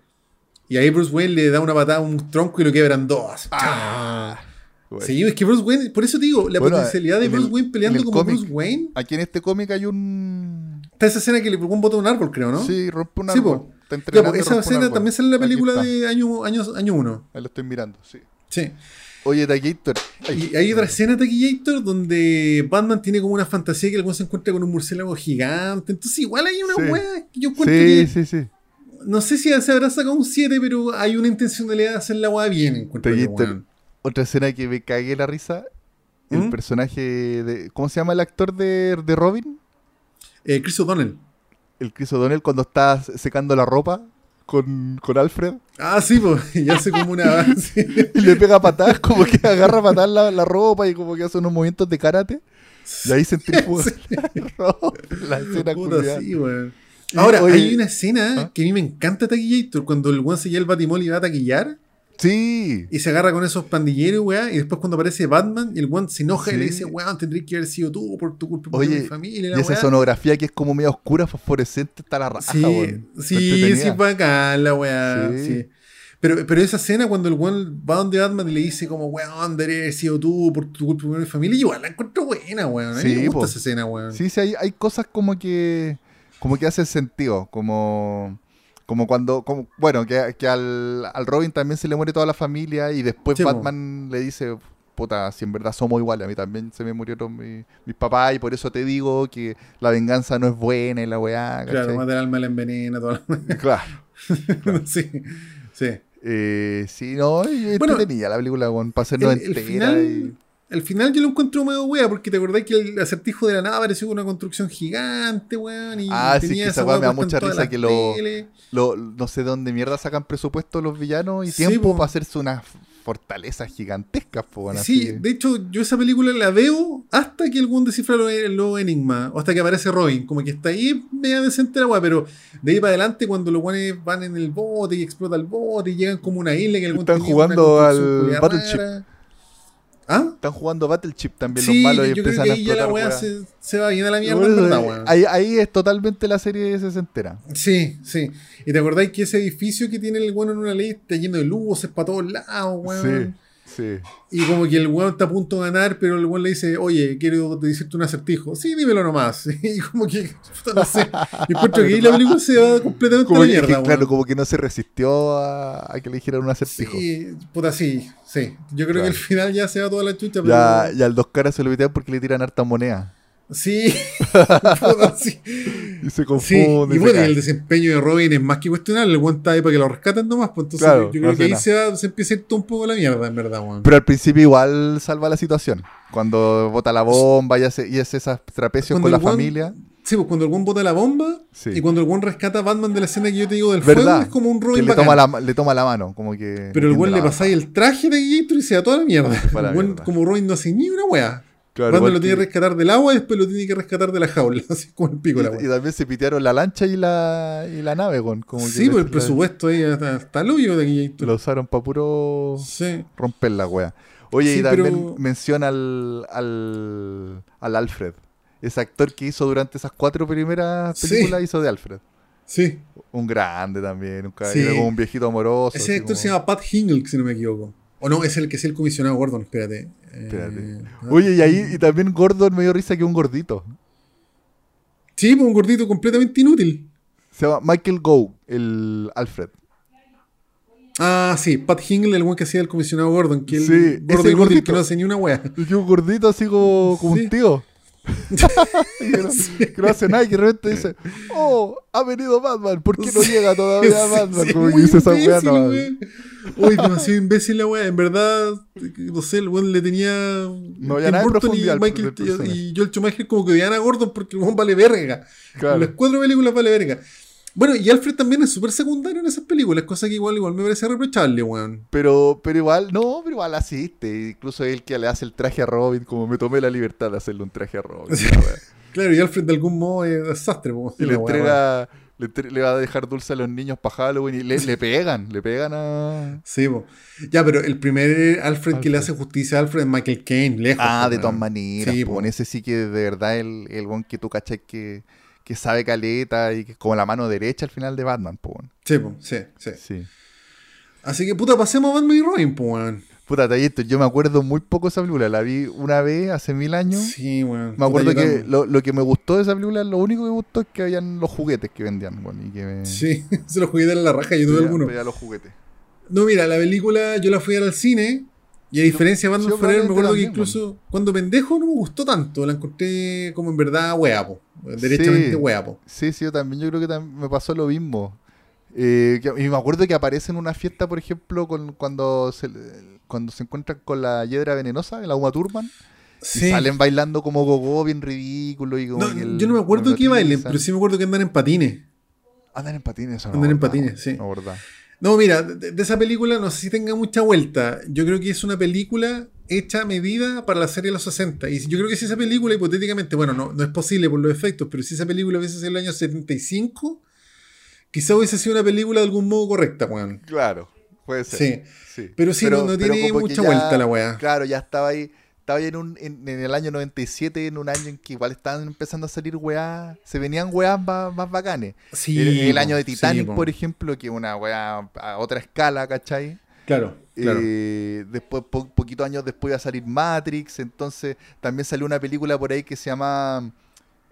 [SPEAKER 2] Y ahí Bruce Wayne le da una patada a un tronco y lo quebran dos.
[SPEAKER 1] Ah, güey.
[SPEAKER 2] Sí, es que Bruce Wayne, por eso te digo, la
[SPEAKER 1] Bueno,
[SPEAKER 2] potencialidad de Bruce
[SPEAKER 1] el-
[SPEAKER 2] Wayne peleando
[SPEAKER 1] el
[SPEAKER 2] como
[SPEAKER 1] cómic-
[SPEAKER 2] Bruce Wayne.
[SPEAKER 1] Aquí en este cómic hay un.
[SPEAKER 2] Está esa escena que le pegó un botón a un árbol, creo, ¿no?
[SPEAKER 1] Sí, rompe un
[SPEAKER 2] Sí,
[SPEAKER 1] árbol.
[SPEAKER 2] po.
[SPEAKER 1] Está
[SPEAKER 2] Ya,
[SPEAKER 1] y
[SPEAKER 2] esa escena también sale en la película de año, año, año 1.
[SPEAKER 1] Ahí lo estoy mirando, sí.
[SPEAKER 2] Sí.
[SPEAKER 1] Oye, Taquillator.
[SPEAKER 2] Y hay otra escena Taquillator donde Batman tiene como una fantasía que el se encuentra con un murciélago gigante. Entonces, igual hay una
[SPEAKER 1] Sí.
[SPEAKER 2] weá que yo encuentro
[SPEAKER 1] Sí,
[SPEAKER 2] que.
[SPEAKER 1] sí, sí.
[SPEAKER 2] No sé si se habrá sacado un 7, pero hay una intencionalidad de hacer la weá bien.
[SPEAKER 1] Taquillator. Otra escena que me cagué la risa. El
[SPEAKER 2] ¿Mm?
[SPEAKER 1] personaje de. ¿Cómo se llama el actor de, de Robin?
[SPEAKER 2] Eh, Chris O'Donnell.
[SPEAKER 1] El Chris O'Donnell cuando está secando la ropa con, con Alfred.
[SPEAKER 2] Ah, sí, pues. Y hace como una. sí.
[SPEAKER 1] Y le pega patadas, como que agarra patadas la, la ropa y como que hace unos movimientos de karate. Y ahí se centrifuga la ropa. La escena
[SPEAKER 2] Puta, sí, Ahora,
[SPEAKER 1] oye,
[SPEAKER 2] hay una escena
[SPEAKER 1] ¿Ah?
[SPEAKER 2] que a mí me encanta Taquillator cuando el weón se lleva el batimol y va a taquillar.
[SPEAKER 1] Sí.
[SPEAKER 2] Y se agarra con esos pandilleros, weá. Y después cuando aparece Batman, y el weón se enoja y le dice, weón, tendrías que haber sido tú por tu culpa, por
[SPEAKER 1] Oye,
[SPEAKER 2] mi familia.
[SPEAKER 1] Y esa
[SPEAKER 2] weá".
[SPEAKER 1] sonografía que es como medio oscura, fosforescente, está la raja,
[SPEAKER 2] Sí,
[SPEAKER 1] weón.
[SPEAKER 2] Sí, sí, bacán la weá.
[SPEAKER 1] Sí.
[SPEAKER 2] Sí. Pero, pero esa escena cuando el weón va donde Batman y le dice como, weón, debería haber sido tú por tu culpa por mi familia, igual la encuentro buena, weón. A mí
[SPEAKER 1] Sí,
[SPEAKER 2] me gusta
[SPEAKER 1] po.
[SPEAKER 2] esa escena, weón.
[SPEAKER 1] Sí, sí, hay, hay cosas como que como que hacen sentido, como como cuando, como, bueno, que, que al, al Robin también se le muere toda la familia y después
[SPEAKER 2] Sí.
[SPEAKER 1] Batman le dice, puta, si en verdad somos iguales, a mí también se me murieron mi- mis papás y por eso te digo que la venganza no es buena y la weá,
[SPEAKER 2] Claro,
[SPEAKER 1] ¿cachai?
[SPEAKER 2] más del alma la envenena, toda la...
[SPEAKER 1] Claro.
[SPEAKER 2] sí, sí.
[SPEAKER 1] Eh, sí, no, y
[SPEAKER 2] Bueno,
[SPEAKER 1] entretenida la película, con para hacernos
[SPEAKER 2] El, el final,
[SPEAKER 1] y-
[SPEAKER 2] el final yo lo encuentro medio wea, porque te acordás que el acertijo de la nada pareció una construcción gigante, weón. Y
[SPEAKER 1] Ah, sí,
[SPEAKER 2] tenía
[SPEAKER 1] que esa weá me da mucha risa que lo- no sé de dónde mierda sacan presupuesto los villanos y
[SPEAKER 2] Sí,
[SPEAKER 1] tiempo
[SPEAKER 2] po.
[SPEAKER 1] para hacerse unas fortalezas gigantescas, po,
[SPEAKER 2] Sí,
[SPEAKER 1] así.
[SPEAKER 2] de hecho, yo esa película la veo hasta que algún descifra los lo enigma, o hasta que aparece Robin, como que está ahí media decente la weá, pero de ahí para adelante, cuando los guanes van en el bote y explota el bote y llegan como una isla que weón
[SPEAKER 1] Están jugando al Battleship.
[SPEAKER 2] rara. ¿Ah?
[SPEAKER 1] Están jugando Battleship también
[SPEAKER 2] Sí,
[SPEAKER 1] los malos y
[SPEAKER 2] yo creo
[SPEAKER 1] empiezan
[SPEAKER 2] que
[SPEAKER 1] a
[SPEAKER 2] ahí ya la
[SPEAKER 1] explotar
[SPEAKER 2] weá se, se va bien a la mierda,
[SPEAKER 1] Bueno,
[SPEAKER 2] en verdad, weón.
[SPEAKER 1] ahí, ahí es totalmente la serie sesentera.
[SPEAKER 2] Sí, sí. ¿Y te acordáis que ese edificio que tiene el weón en una ley está lleno de luces para todos lados, weón?
[SPEAKER 1] Sí, sí.
[SPEAKER 2] Y como que el weón está a punto de ganar, pero el weón le dice, oye, quiero decirte un acertijo. Sí, dímelo nomás. Y como que, puta, no sé. Yo encuentro que ahí la película se va completamente
[SPEAKER 1] Como
[SPEAKER 2] a la mierda,
[SPEAKER 1] que, claro, como que no se resistió a, a que le dijeran un acertijo.
[SPEAKER 2] Sí, puta, sí, sí. Yo creo
[SPEAKER 1] Claro.
[SPEAKER 2] que al final ya se va toda la chucha, pero...
[SPEAKER 1] Ya, ya al dos caras se lo pitean porque le tiran harta moneda.
[SPEAKER 2] Sí, sí.
[SPEAKER 1] Y se
[SPEAKER 2] Sí,
[SPEAKER 1] confunde.
[SPEAKER 2] y bueno, y el desempeño de Robin es más que cuestionable. El weón está ahí para que lo rescaten nomás. Pues entonces
[SPEAKER 1] Claro,
[SPEAKER 2] yo creo
[SPEAKER 1] no
[SPEAKER 2] que ahí se, va- se empieza a ir todo un poco la mierda, en verdad.
[SPEAKER 1] Pero al principio igual salva la situación. Cuando bota la bomba y hace, y hace esas trapecios
[SPEAKER 2] Cuando
[SPEAKER 1] con la familia.
[SPEAKER 2] Sí, pues cuando el weón bota la bomba
[SPEAKER 1] Sí.
[SPEAKER 2] y cuando el weón rescata a Batman de la escena que yo te digo del
[SPEAKER 1] ¿Verdad?
[SPEAKER 2] fuego, es como un
[SPEAKER 1] Que
[SPEAKER 2] Robin
[SPEAKER 1] le
[SPEAKER 2] bacán.
[SPEAKER 1] toma, la, le toma la mano, como que.
[SPEAKER 2] Pero el weón le pasáis el traje de Gator y se da toda la El
[SPEAKER 1] mierda.
[SPEAKER 2] como Robin no hace ni una wea.
[SPEAKER 1] Claro,
[SPEAKER 2] lo tiene que
[SPEAKER 1] que-
[SPEAKER 2] rescatar del agua y después lo tiene que rescatar de la jaula. Así como el pico la
[SPEAKER 1] Y, y
[SPEAKER 2] wea.
[SPEAKER 1] también se pitearon la lancha y la, y la nave, weón, como que
[SPEAKER 2] Sí, pues el
[SPEAKER 1] la-
[SPEAKER 2] presupuesto ahí el hoyo de Gator.
[SPEAKER 1] Lo usaron para puro
[SPEAKER 2] Sí.
[SPEAKER 1] romper la wea. Oye,
[SPEAKER 2] Sí,
[SPEAKER 1] y también
[SPEAKER 2] pero-
[SPEAKER 1] menciona al, al, al Alfred. Ese actor que hizo durante esas cuatro primeras
[SPEAKER 2] Sí.
[SPEAKER 1] películas hizo de Alfred.
[SPEAKER 2] Sí.
[SPEAKER 1] Un grande también, un caballero como un viejito amoroso.
[SPEAKER 2] Ese actor
[SPEAKER 1] como-
[SPEAKER 2] se llama Pat Hingle, si no me equivoco. O no, es el que es el comisionado Gordon, espérate. Eh,
[SPEAKER 1] Espérate.
[SPEAKER 2] ¿no?
[SPEAKER 1] Oye, y ahí y también Gordon me dio risa que un gordito.
[SPEAKER 2] Sí, pues un gordito completamente inútil.
[SPEAKER 1] Se llama Michael Go, el Alfred.
[SPEAKER 2] Ah, sí, Pat Hingle, el buen que hacía el comisionado Gordon, que el
[SPEAKER 1] Sí, ese
[SPEAKER 2] gordo inútil
[SPEAKER 1] gordito.
[SPEAKER 2] que no hace ni una wea.
[SPEAKER 1] Y que un gordito así como, como
[SPEAKER 2] Sí.
[SPEAKER 1] un tío. Y que, no, que no hace nada y de repente dice, oh, ha venido Batman, ¿por qué no llega todavía Batman?
[SPEAKER 2] sí,
[SPEAKER 1] como que dice esa weá, no.
[SPEAKER 2] weón. Uy, demasiado imbécil la wea. En verdad, no sé, el weón le tenía.
[SPEAKER 1] No había nada
[SPEAKER 2] Burton y, Michael,
[SPEAKER 1] personaje.
[SPEAKER 2] y Joel Schumacher como que odiaban a Gordon porque el weón vale verga.
[SPEAKER 1] Claro.
[SPEAKER 2] Las cuatro películas vale verga. Bueno, y Alfred también es súper secundario en esas películas, cosa que igual, igual me parece reprochable, weón.
[SPEAKER 1] Pero, pero igual, no, pero igual asiste. Incluso él que le hace el traje a Robin, como me tomé la libertad de hacerle un traje a Robin.
[SPEAKER 2] claro, y Alfred de algún modo es desastre,
[SPEAKER 1] Y le entrega, le, va a dejar dulce a los niños para Halloween y le, le pegan, le pegan a.
[SPEAKER 2] Sí, po. ya, pero el primer Alfred, que le hace justicia a Alfred es Michael Caine, lejos.
[SPEAKER 1] Ah, de todas maneras. Sí, po. ese sí que de verdad el, el one que tú cachai que, que sabe caleta y que es como la mano derecha al final de Batman, po.
[SPEAKER 2] Sí, po. sí, sí, sí. Así que puta, pasemos a Batman y Robin, po,
[SPEAKER 1] Puta, Tallito, yo me acuerdo muy poco de esa película. La vi una vez hace mil años.
[SPEAKER 2] Sí, bueno.
[SPEAKER 1] Me acuerdo que lo, lo, que me gustó de esa película, lo único que me gustó es que habían los juguetes que vendían. Bueno, y que
[SPEAKER 2] Sí, se los juguetes en la raja, yo tuve algunos.
[SPEAKER 1] los juguetes.
[SPEAKER 2] No, mira, la película yo la fui a ir al cine. Y a diferencia de Batman Forever, me acuerdo que incluso cuando pendejo no me gustó tanto. La encontré como en verdad hueapo. Derechamente sí,
[SPEAKER 1] Sí, sí, yo también. Yo creo que me pasó lo mismo. Eh, y me acuerdo que aparece en una fiesta, por ejemplo, con, cuando se cuando se encuentran con la hiedra venenosa, el agua turban. Y salen bailando como gogo, bien ridículo. Y como
[SPEAKER 2] yo no me acuerdo que bailen, pero sí me acuerdo que andan en patines.
[SPEAKER 1] Andan en patines,
[SPEAKER 2] no Andan en patines, sí.
[SPEAKER 1] No, verdad.
[SPEAKER 2] No, mira, de, esa película no sé si tenga mucha vuelta. Yo creo que es una película hecha a medida para la serie de los 60. Y yo creo que si esa película, hipotéticamente, bueno, no, no es posible por los efectos, pero si esa película hubiese sido el año 75, quizá hubiese sido una película de algún modo correcta, weón.
[SPEAKER 1] Claro. Puede
[SPEAKER 2] ser. Sí. Pero sí, no, tiene mucha vuelta la weá.
[SPEAKER 1] Claro, ya estaba ahí. Estaba en, un, en, el año 97, en un año en que igual estaban empezando a salir weá. Se venían weá más, más bacanes.
[SPEAKER 2] Sí,
[SPEAKER 1] el, año de Titanic, por ejemplo, que una weá a otra escala, ¿cachai?
[SPEAKER 2] Claro. claro.
[SPEAKER 1] Eh, después, poquito años después iba a salir Matrix. Entonces, también salió una película por ahí que se llama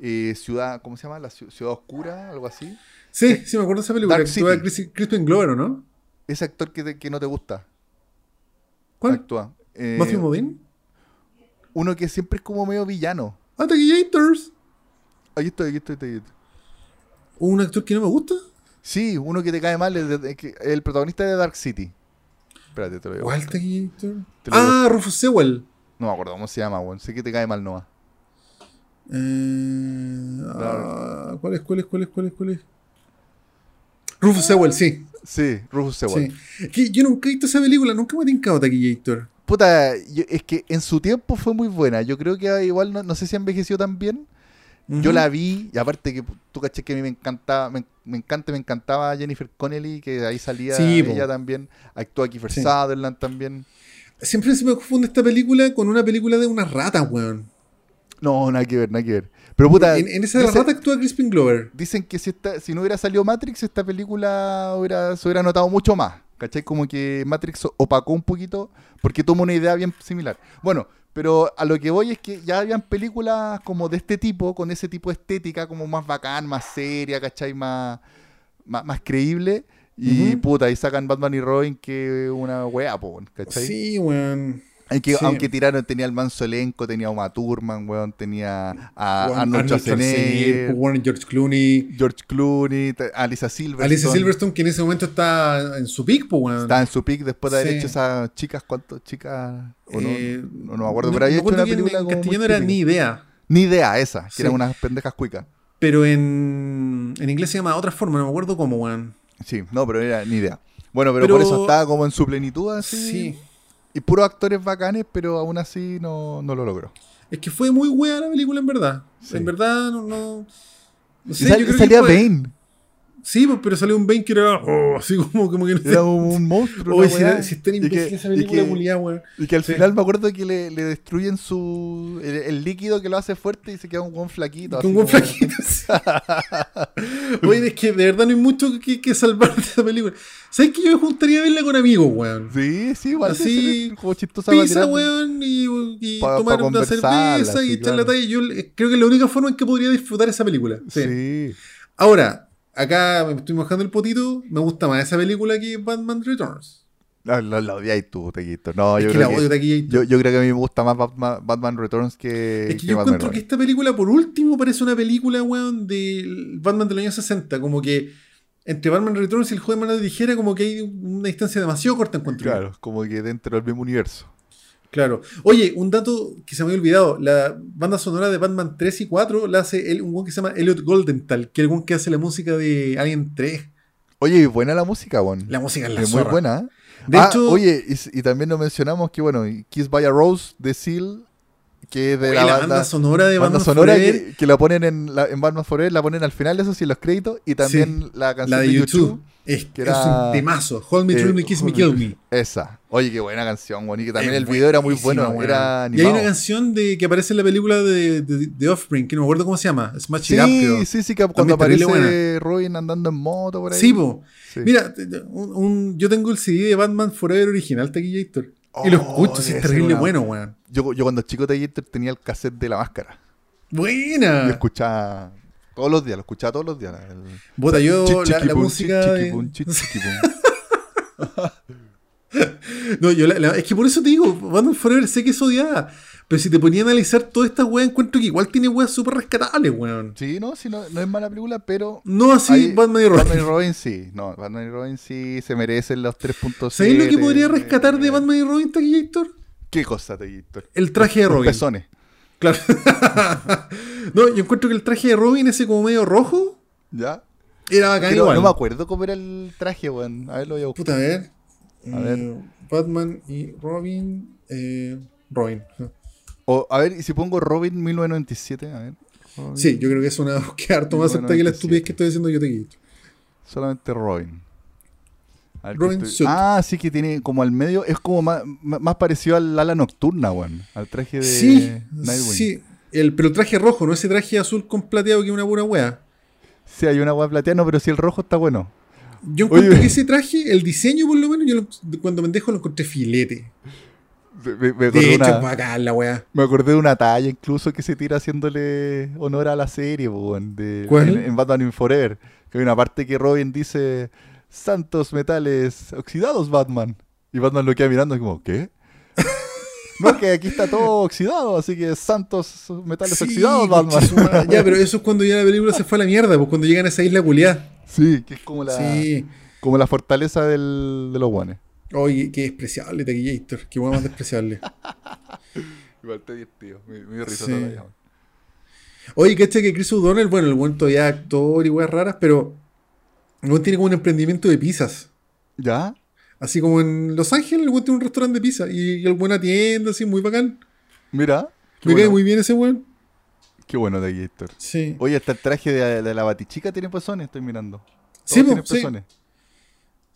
[SPEAKER 1] eh, Ciudad. ¿Cómo se llama? La Ciudad Oscura, algo así.
[SPEAKER 2] Sí, sí, me acuerdo de esa película. Crispin Glover, ¿no?
[SPEAKER 1] ese actor que, que no te gusta.
[SPEAKER 2] ¿Cuál?
[SPEAKER 1] Actúa.
[SPEAKER 2] Eh, ¿Matthew Modine?
[SPEAKER 1] Uno que siempre es como medio villano.
[SPEAKER 2] Ah, Taquillators.
[SPEAKER 1] Aquí estoy, aquí estoy, aquí
[SPEAKER 2] ¿Un actor que no me gusta?
[SPEAKER 1] Sí, uno que te cae mal, el, el protagonista de Dark City. Espérate, te lo digo.
[SPEAKER 2] ¿Cuál Taquillator? Ah, Rufus Sewell.
[SPEAKER 1] No me acuerdo cómo se llama, weón. Sé que te cae mal, Noah.
[SPEAKER 2] Eh, ah, ¿Cuál es, cuál es, cuál es, cuál es, cuál es? Rufus Sewell, sí.
[SPEAKER 1] Sí, Rufus Sewell.
[SPEAKER 2] Sí. yo nunca he visto esa película, nunca me he tincado Taquillator.
[SPEAKER 1] Puta, es que en su tiempo fue muy buena. Yo creo que igual no, sé si ha envejecido tan bien. Yo la vi, y aparte que tú caché que a mí me encantaba, me, encanta, me encantaba Jennifer Connelly, que ahí salía ella también. Actúa Kiefer Sutherland también.
[SPEAKER 2] Siempre se me confunde esta película con una película de una rata, weón.
[SPEAKER 1] No, nada que ver, nada que ver. Pero puta.
[SPEAKER 2] En, esa rata actúa Crispin Glover.
[SPEAKER 1] Dicen que si, esta, si no hubiera salido Matrix, esta película hubiera, se hubiera notado mucho más. ¿Cachai? Como que Matrix opacó un poquito porque toma una idea bien similar. Bueno, pero a lo que voy es que ya habían películas como de este tipo, con ese tipo de estética, como más bacán, más seria, ¿cachai? Más, más, creíble. Y puta, ahí sacan Batman y Robin que una wea, ¿cachai?
[SPEAKER 2] Sí, weón.
[SPEAKER 1] Aunque, tiraron, tenía el manso elenco, tenía a Uma Thurman, weón, tenía a Arnold Schwarzenegger,
[SPEAKER 2] George Clooney,
[SPEAKER 1] George Clooney, Alisa Silverstone.
[SPEAKER 2] Alisa Silverstone, que en ese momento está en su pick, pues, weón.
[SPEAKER 1] Está en su pick después de haber hecho esas chicas, ¿cuántas chicas? Eh, no, no, me acuerdo, pero había hecho una película
[SPEAKER 2] en castellano era Ni Idea.
[SPEAKER 1] Ni Idea, esa, que eran unas pendejas cuicas.
[SPEAKER 2] Pero en, en inglés se llama otra forma, no me acuerdo cómo, weón.
[SPEAKER 1] Sí, no, pero era Ni Idea. Bueno, pero, por eso estaba como en su plenitud así. Sí. Y puros actores bacanes, pero aún así no, no lo logró.
[SPEAKER 2] Es que fue muy wea la película, en verdad. En verdad, no. no,
[SPEAKER 1] no sé, yo creo salía que Bane.
[SPEAKER 2] Sí, pues, pero salió un Bane que era oh, así como, como que no
[SPEAKER 1] Era un monstruo.
[SPEAKER 2] Oye, si, era, si está en esa película culiada, weón.
[SPEAKER 1] Y que al final me acuerdo que le, le destruyen su el, líquido que lo hace fuerte y se queda un buen flaquito.
[SPEAKER 2] Un buen flaquito. Oye, es que de verdad no hay mucho que, que salvar de esa película. ¿Sabes que yo me gustaría verla con amigos, weón?
[SPEAKER 1] Sí, sí, igual.
[SPEAKER 2] Así, como chistosa pizza, weón, y, y tomar una cerveza y echar la talla. Yo creo que es la única forma en que podría disfrutar esa película. sí. Ahora, acá me estoy mojando el potito, me gusta más esa película que Batman Returns.
[SPEAKER 1] No, la, la odiáis tú, Tequito. No,
[SPEAKER 2] yo,
[SPEAKER 1] que creo
[SPEAKER 2] la odio,
[SPEAKER 1] que, yo, yo, creo que a mí me gusta más Batman, Returns que.
[SPEAKER 2] Es que, yo encuentro que esta película, por último, parece una película, weón, de Batman de los años 60. Como que entre Batman Returns y el juego de mano de tijera, como que hay una distancia demasiado corta, encuentro.
[SPEAKER 1] Claro, como que dentro del mismo universo.
[SPEAKER 2] Claro. Oye, un dato que se me había olvidado. La banda sonora de Batman 3 y 4 la hace el- un weón que se llama Elliot Goldenthal, que es el weón que hace la música de Alien 3.
[SPEAKER 1] Oye, buena la música, weón.
[SPEAKER 2] La música es la
[SPEAKER 1] Es muy buena, ¿eh?
[SPEAKER 2] De
[SPEAKER 1] Ah,
[SPEAKER 2] hecho,
[SPEAKER 1] oye, y también nos mencionamos que, bueno, Kiss by a Rose de Seal, que es de
[SPEAKER 2] oye,
[SPEAKER 1] la,
[SPEAKER 2] la,
[SPEAKER 1] banda,
[SPEAKER 2] banda sonora de
[SPEAKER 1] banda
[SPEAKER 2] Batman
[SPEAKER 1] sonora
[SPEAKER 2] Forever,
[SPEAKER 1] que, que la ponen en, la, en Batman Forever, la ponen al final, eso sí, en los créditos, y también la canción
[SPEAKER 2] la de
[SPEAKER 1] de
[SPEAKER 2] YouTube. Es,
[SPEAKER 1] que
[SPEAKER 2] es
[SPEAKER 1] era-
[SPEAKER 2] un temazo. Hold me,
[SPEAKER 1] eh,
[SPEAKER 2] me, kiss me, kill
[SPEAKER 1] Me. Esa. Oye, qué buena canción, weón. Y que también
[SPEAKER 2] Es
[SPEAKER 1] el video era muy bueno, era
[SPEAKER 2] Y hay una canción de, que aparece en la película de, de, de Offspring, que no me acuerdo cómo se llama. Smash It Up,
[SPEAKER 1] Sí, sí, sí, que cuando
[SPEAKER 2] es
[SPEAKER 1] aparece Robin andando en moto por ahí.
[SPEAKER 2] Sí, po.
[SPEAKER 1] Sí.
[SPEAKER 2] Mira, un- yo tengo el CD de Batman Forever original, Taquillator. Y lo
[SPEAKER 1] Oh,
[SPEAKER 2] escucho, sí,
[SPEAKER 1] debe
[SPEAKER 2] es terrible
[SPEAKER 1] una-
[SPEAKER 2] bueno, weón.
[SPEAKER 1] Yo, yo cuando chico de tenía el cassette de la máscara. Y
[SPEAKER 2] Buena.
[SPEAKER 1] escuchaba todos los días, lo escuchaba todos los días. el-
[SPEAKER 2] Bota, yo la, la música. No, yo la- la- es que por eso te digo, Batman Forever sé que es odiada. Pero si te ponía a analizar todas estas weas, encuentro que igual tiene weas súper rescatables, weón.
[SPEAKER 1] Sí, no, sí, no, no es mala película, pero.
[SPEAKER 2] No así
[SPEAKER 1] hay-
[SPEAKER 2] Batman y Robin.
[SPEAKER 1] Batman y Robin sí. No, Batman y Robin sí se merecen los 3.7.
[SPEAKER 2] ¿Sabéis lo que podría rescatar de
[SPEAKER 1] eh,
[SPEAKER 2] Batman y Robin, Taquillator?
[SPEAKER 1] ¿Qué cosa, Taquillator?
[SPEAKER 2] El traje de
[SPEAKER 1] Los
[SPEAKER 2] Robin.
[SPEAKER 1] pezones.
[SPEAKER 2] Claro. no, yo encuentro que el traje de Robin, ese como medio rojo,
[SPEAKER 1] ¿Ya?
[SPEAKER 2] era bacán
[SPEAKER 1] Pero
[SPEAKER 2] igual.
[SPEAKER 1] no me acuerdo cómo era el traje, weón. A ver, lo voy a buscar.
[SPEAKER 2] Puta, a ver.
[SPEAKER 1] A ver.
[SPEAKER 2] Eh, Batman y Robin. Eh, Robin.
[SPEAKER 1] O, a ver, y si pongo Robin 1997, a ver. Robin,
[SPEAKER 2] Sí, yo creo que es una búsqueda harto más acertada que la
[SPEAKER 1] 1997.
[SPEAKER 2] estupidez que estoy diciendo yo te quito.
[SPEAKER 1] Solamente Robin. A ver, que
[SPEAKER 2] Robin
[SPEAKER 1] estoy-. Ah, sí que tiene como al medio, es como más, más parecido al ala nocturna, weón. Al traje de
[SPEAKER 2] Sí,
[SPEAKER 1] Nightwing.
[SPEAKER 2] sí. El, pero el traje rojo, no ese traje azul con plateado que es una pura wea.
[SPEAKER 1] Sí, hay una agua plateada, no, pero si el rojo está bueno.
[SPEAKER 2] Yo encuentro
[SPEAKER 1] Oye.
[SPEAKER 2] que ese traje, el diseño por lo menos, yo lo- cuando me dejo lo encontré filete.
[SPEAKER 1] Me,
[SPEAKER 2] De
[SPEAKER 1] acordé,
[SPEAKER 2] hecho,
[SPEAKER 1] una-
[SPEAKER 2] bacán la
[SPEAKER 1] me acordé de una talla incluso que se tira haciéndole honor a la serie, weón, de. En, en Batman in Forever. Que hay una parte que Robin dice, santos metales oxidados, Batman. Y Batman lo queda mirando y como, ¿qué? no, que aquí está todo oxidado, así que santos metales
[SPEAKER 2] Sí,
[SPEAKER 1] oxidados, Batman.
[SPEAKER 2] ya, pero eso es cuando ya la película se fue a la mierda, pues cuando llegan a esa isla culiada.
[SPEAKER 1] sí, que es como la,
[SPEAKER 2] Sí.
[SPEAKER 1] como la fortaleza del, de los guanes.
[SPEAKER 2] Oye, qué despreciable Taquillator. Qué wea más despreciable.
[SPEAKER 1] Igual te divertido, me, me dio risa
[SPEAKER 2] Sí.
[SPEAKER 1] weón.
[SPEAKER 2] Oye, ¿cachai que Chris O'Donnell, bueno, el buen todavía es actor y weas raras, pero el tiene como un emprendimiento de pizzas.
[SPEAKER 1] ¿Ya?
[SPEAKER 2] Así como en Los Ángeles, el buen tiene un restaurante de pizza y el buen atiende, así, muy bacán.
[SPEAKER 1] Mira.
[SPEAKER 2] Me cae
[SPEAKER 1] bueno,
[SPEAKER 2] muy bien ese buen.
[SPEAKER 1] qué bueno de Gator.
[SPEAKER 2] Sí.
[SPEAKER 1] Oye, hasta el traje de, de la batichica tiene pezones, estoy mirando. Todos
[SPEAKER 2] Sí,
[SPEAKER 1] tienen
[SPEAKER 2] sí.
[SPEAKER 1] pezones.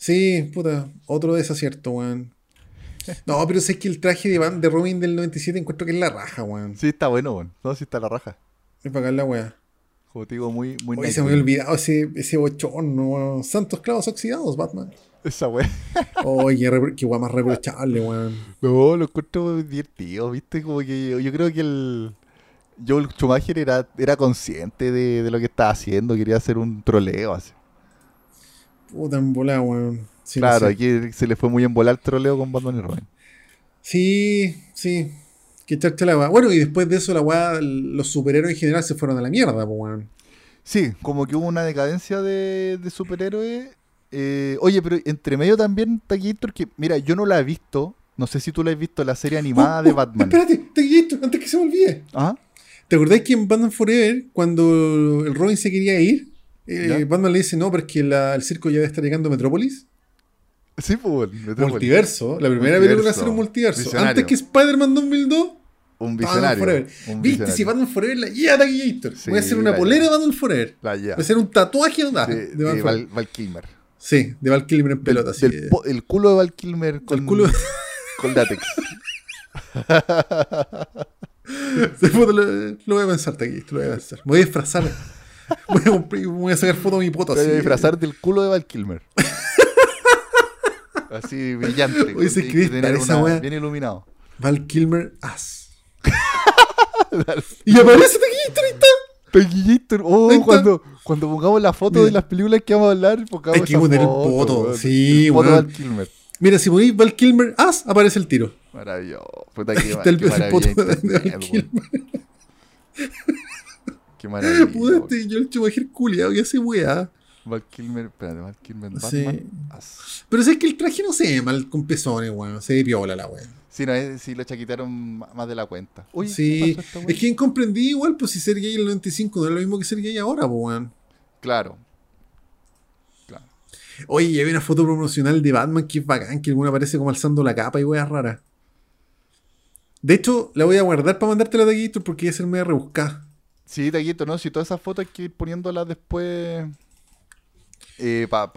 [SPEAKER 2] Sí, puta, otro desacierto, weón. No, pero sé que el traje de, Van- de Robin del 97 encuentro que es la raja, weón.
[SPEAKER 1] Sí, está bueno, weón. No, sí está la raja.
[SPEAKER 2] Es bacán la weá.
[SPEAKER 1] Como te digo, muy, muy
[SPEAKER 2] Oye, se me había olvidado ese, ese bochorno, weón. Santos clavos oxidados, Batman.
[SPEAKER 1] Esa weón.
[SPEAKER 2] Oye, qué, weá más reprochable, weón.
[SPEAKER 1] No, lo encuentro divertido, ¿viste? Como que yo, yo creo que el. Joel Schumacher era, era consciente de, de lo que estaba haciendo, quería hacer un troleo así.
[SPEAKER 2] Puta en weón. Sí, no
[SPEAKER 1] claro,
[SPEAKER 2] sé.
[SPEAKER 1] aquí se le fue muy en volar el troleo con Batman y Robin.
[SPEAKER 2] Sí, sí. Que echarte la. Bueno, y después de eso, la weá, los superhéroes en general se fueron a la mierda, weón.
[SPEAKER 1] Sí, como que hubo una decadencia de, de superhéroes. Eh, oye, pero entre medio también Taquillator, que mira, yo no la he visto. No sé si tú la has visto, la serie animada
[SPEAKER 2] Oh,
[SPEAKER 1] de
[SPEAKER 2] oh,
[SPEAKER 1] Batman.
[SPEAKER 2] Espérate, te esto, antes que se me olvide.
[SPEAKER 1] ¿Ah?
[SPEAKER 2] ¿Te acordás que en Batman Forever, cuando el Robin se quería ir, eh. Batman le dice, no, pero es que la- el circo ya debe estar llegando a Metrópolis?
[SPEAKER 1] Sí, pues.
[SPEAKER 2] Multiverso, la primera
[SPEAKER 1] Multiverso.
[SPEAKER 2] película a ser un multiverso.
[SPEAKER 1] Visionario.
[SPEAKER 2] Antes que Spider-Man 2002,
[SPEAKER 1] Un
[SPEAKER 2] Batman
[SPEAKER 1] visionario.
[SPEAKER 2] Forever.
[SPEAKER 1] un
[SPEAKER 2] ¿Viste?
[SPEAKER 1] visionario.
[SPEAKER 2] Si Batman Forever la lleva Taquillator.
[SPEAKER 1] Sí,
[SPEAKER 2] Voy a hacer una polera de Batman Forever. Voy a hacer un tatuaje
[SPEAKER 1] de,
[SPEAKER 2] de,
[SPEAKER 1] de. Val, Val Kilmer.
[SPEAKER 2] Sí, de Val Kilmer en pelota.
[SPEAKER 1] Del
[SPEAKER 2] de-
[SPEAKER 1] el culo de Val Kilmer con,
[SPEAKER 2] el culo.
[SPEAKER 1] con látex.
[SPEAKER 2] Lo, lo voy a pensar, Taquillator, lo voy a pensar. Me voy a disfrazar. Voy a, voy a sacar foto de mi poto
[SPEAKER 1] voy a disfrazar del culo de Val Kilmer. Así brillante.
[SPEAKER 2] Oye, se
[SPEAKER 1] que tener
[SPEAKER 2] esa
[SPEAKER 1] una-. Bien iluminado.
[SPEAKER 2] Val Kilmer As. y aparece. Taquillator.
[SPEAKER 1] Oh, cuando, cuando pongamos la foto
[SPEAKER 2] Mira.
[SPEAKER 1] de las películas que vamos a hablar, pongamos
[SPEAKER 2] Hay que poner el poto,
[SPEAKER 1] weón.
[SPEAKER 2] sí,
[SPEAKER 1] El poto. Val Kilmer.
[SPEAKER 2] Mira, si ponéis Val Kilmer As, aparece el tiro.
[SPEAKER 1] Maravilloso. Puta, qué,
[SPEAKER 2] Está el, el poto de, Val. Kilmer.
[SPEAKER 1] Qué maravilla.
[SPEAKER 2] Puta, este, yo el Schumacher culiado que hace weá.
[SPEAKER 1] Val Kilmer, espérate, Val Kilmer,
[SPEAKER 2] Sí.
[SPEAKER 1] Batman. As.
[SPEAKER 2] Pero es que el traje no se ve mal con pezones, weón. Se ve piola la weá.
[SPEAKER 1] Sí, no, es, sí, lo chaquitearon ma- más de la cuenta. Uy, ¿qué
[SPEAKER 2] sí, es que incomprendí igual, pues si ser gay en el 95 no es lo mismo que ser gay ahora, pues weón.
[SPEAKER 1] Claro. Claro.
[SPEAKER 2] Oye, y había una foto promocional de Batman que es bacán, que alguna aparece como alzando la capa y weas raras. De hecho, la voy a guardar para mandártela de Gator porque iba a ser media rebuscada.
[SPEAKER 1] Sí, Taquito, ¿no? Si todas esas fotos hay que ir poniéndolas después eh, para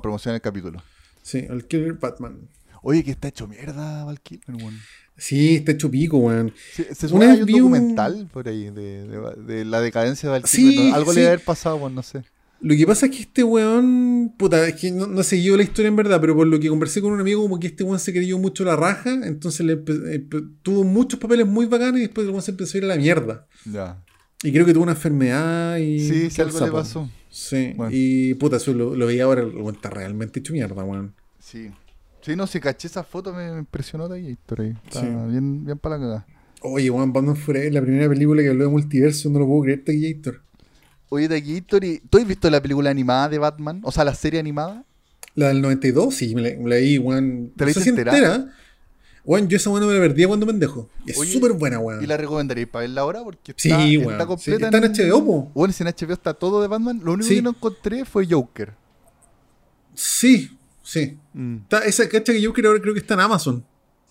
[SPEAKER 1] promocionar el capítulo.
[SPEAKER 2] Sí, el Killer Batman.
[SPEAKER 1] Oye, que está hecho mierda, Val Kilmer, weón.
[SPEAKER 2] Sí, está hecho pico, weón.
[SPEAKER 1] Sí, se supone que hay un documental por ahí de, de- de la decadencia de Val
[SPEAKER 2] Sí,
[SPEAKER 1] Kilmer, ¿no? Algo
[SPEAKER 2] sí.
[SPEAKER 1] le debe haber pasado, pues no sé.
[SPEAKER 2] Lo que pasa es que este weón, puta, es que no, no he seguido la historia en verdad, pero por lo que conversé con un amigo, como que este weón se creyó mucho la raja, entonces le empe- tuvo muchos papeles muy bacanes y después el weón se empezó a ir a la mierda.
[SPEAKER 1] Ya.
[SPEAKER 2] Y creo que tuvo una enfermedad y...
[SPEAKER 1] Sí, sí, algo le pasó.
[SPEAKER 2] Sí,
[SPEAKER 1] Bueno.
[SPEAKER 2] y puta, eso lo, lo veía ahora, el weón está realmente hecho mierda, weón.
[SPEAKER 1] Sí. Sí, no, si caché esa foto me me impresionó de ahí, pero ahí. Está
[SPEAKER 2] Sí.
[SPEAKER 1] bien, bien para la cagada.
[SPEAKER 2] Oye, weón, Batman Forever, la primera película que habló de multiverso, no lo puedo creer, Taquillator.
[SPEAKER 1] Oye, Taquito, ¿y- ¿tú has visto la película animada de Batman? O sea, la serie animada.
[SPEAKER 2] La del 92, sí, me la, vi, weón.
[SPEAKER 1] ¿Te la
[SPEAKER 2] si
[SPEAKER 1] entera?
[SPEAKER 2] entera. Weón, yo esa weón me la perdía cuando pendejo. Es súper buena, weón.
[SPEAKER 1] ¿Y la recomendaríais para verla ahora? Porque
[SPEAKER 2] Sí,
[SPEAKER 1] está,
[SPEAKER 2] weón.
[SPEAKER 1] está
[SPEAKER 2] Sí,
[SPEAKER 1] completa.
[SPEAKER 2] está en HBO, po.
[SPEAKER 1] Bueno, si en HBO está todo de Batman. Lo único
[SPEAKER 2] Sí.
[SPEAKER 1] que no encontré fue Joker.
[SPEAKER 2] Sí, sí. Está- esa cacha que creo ahora creo que está en Amazon.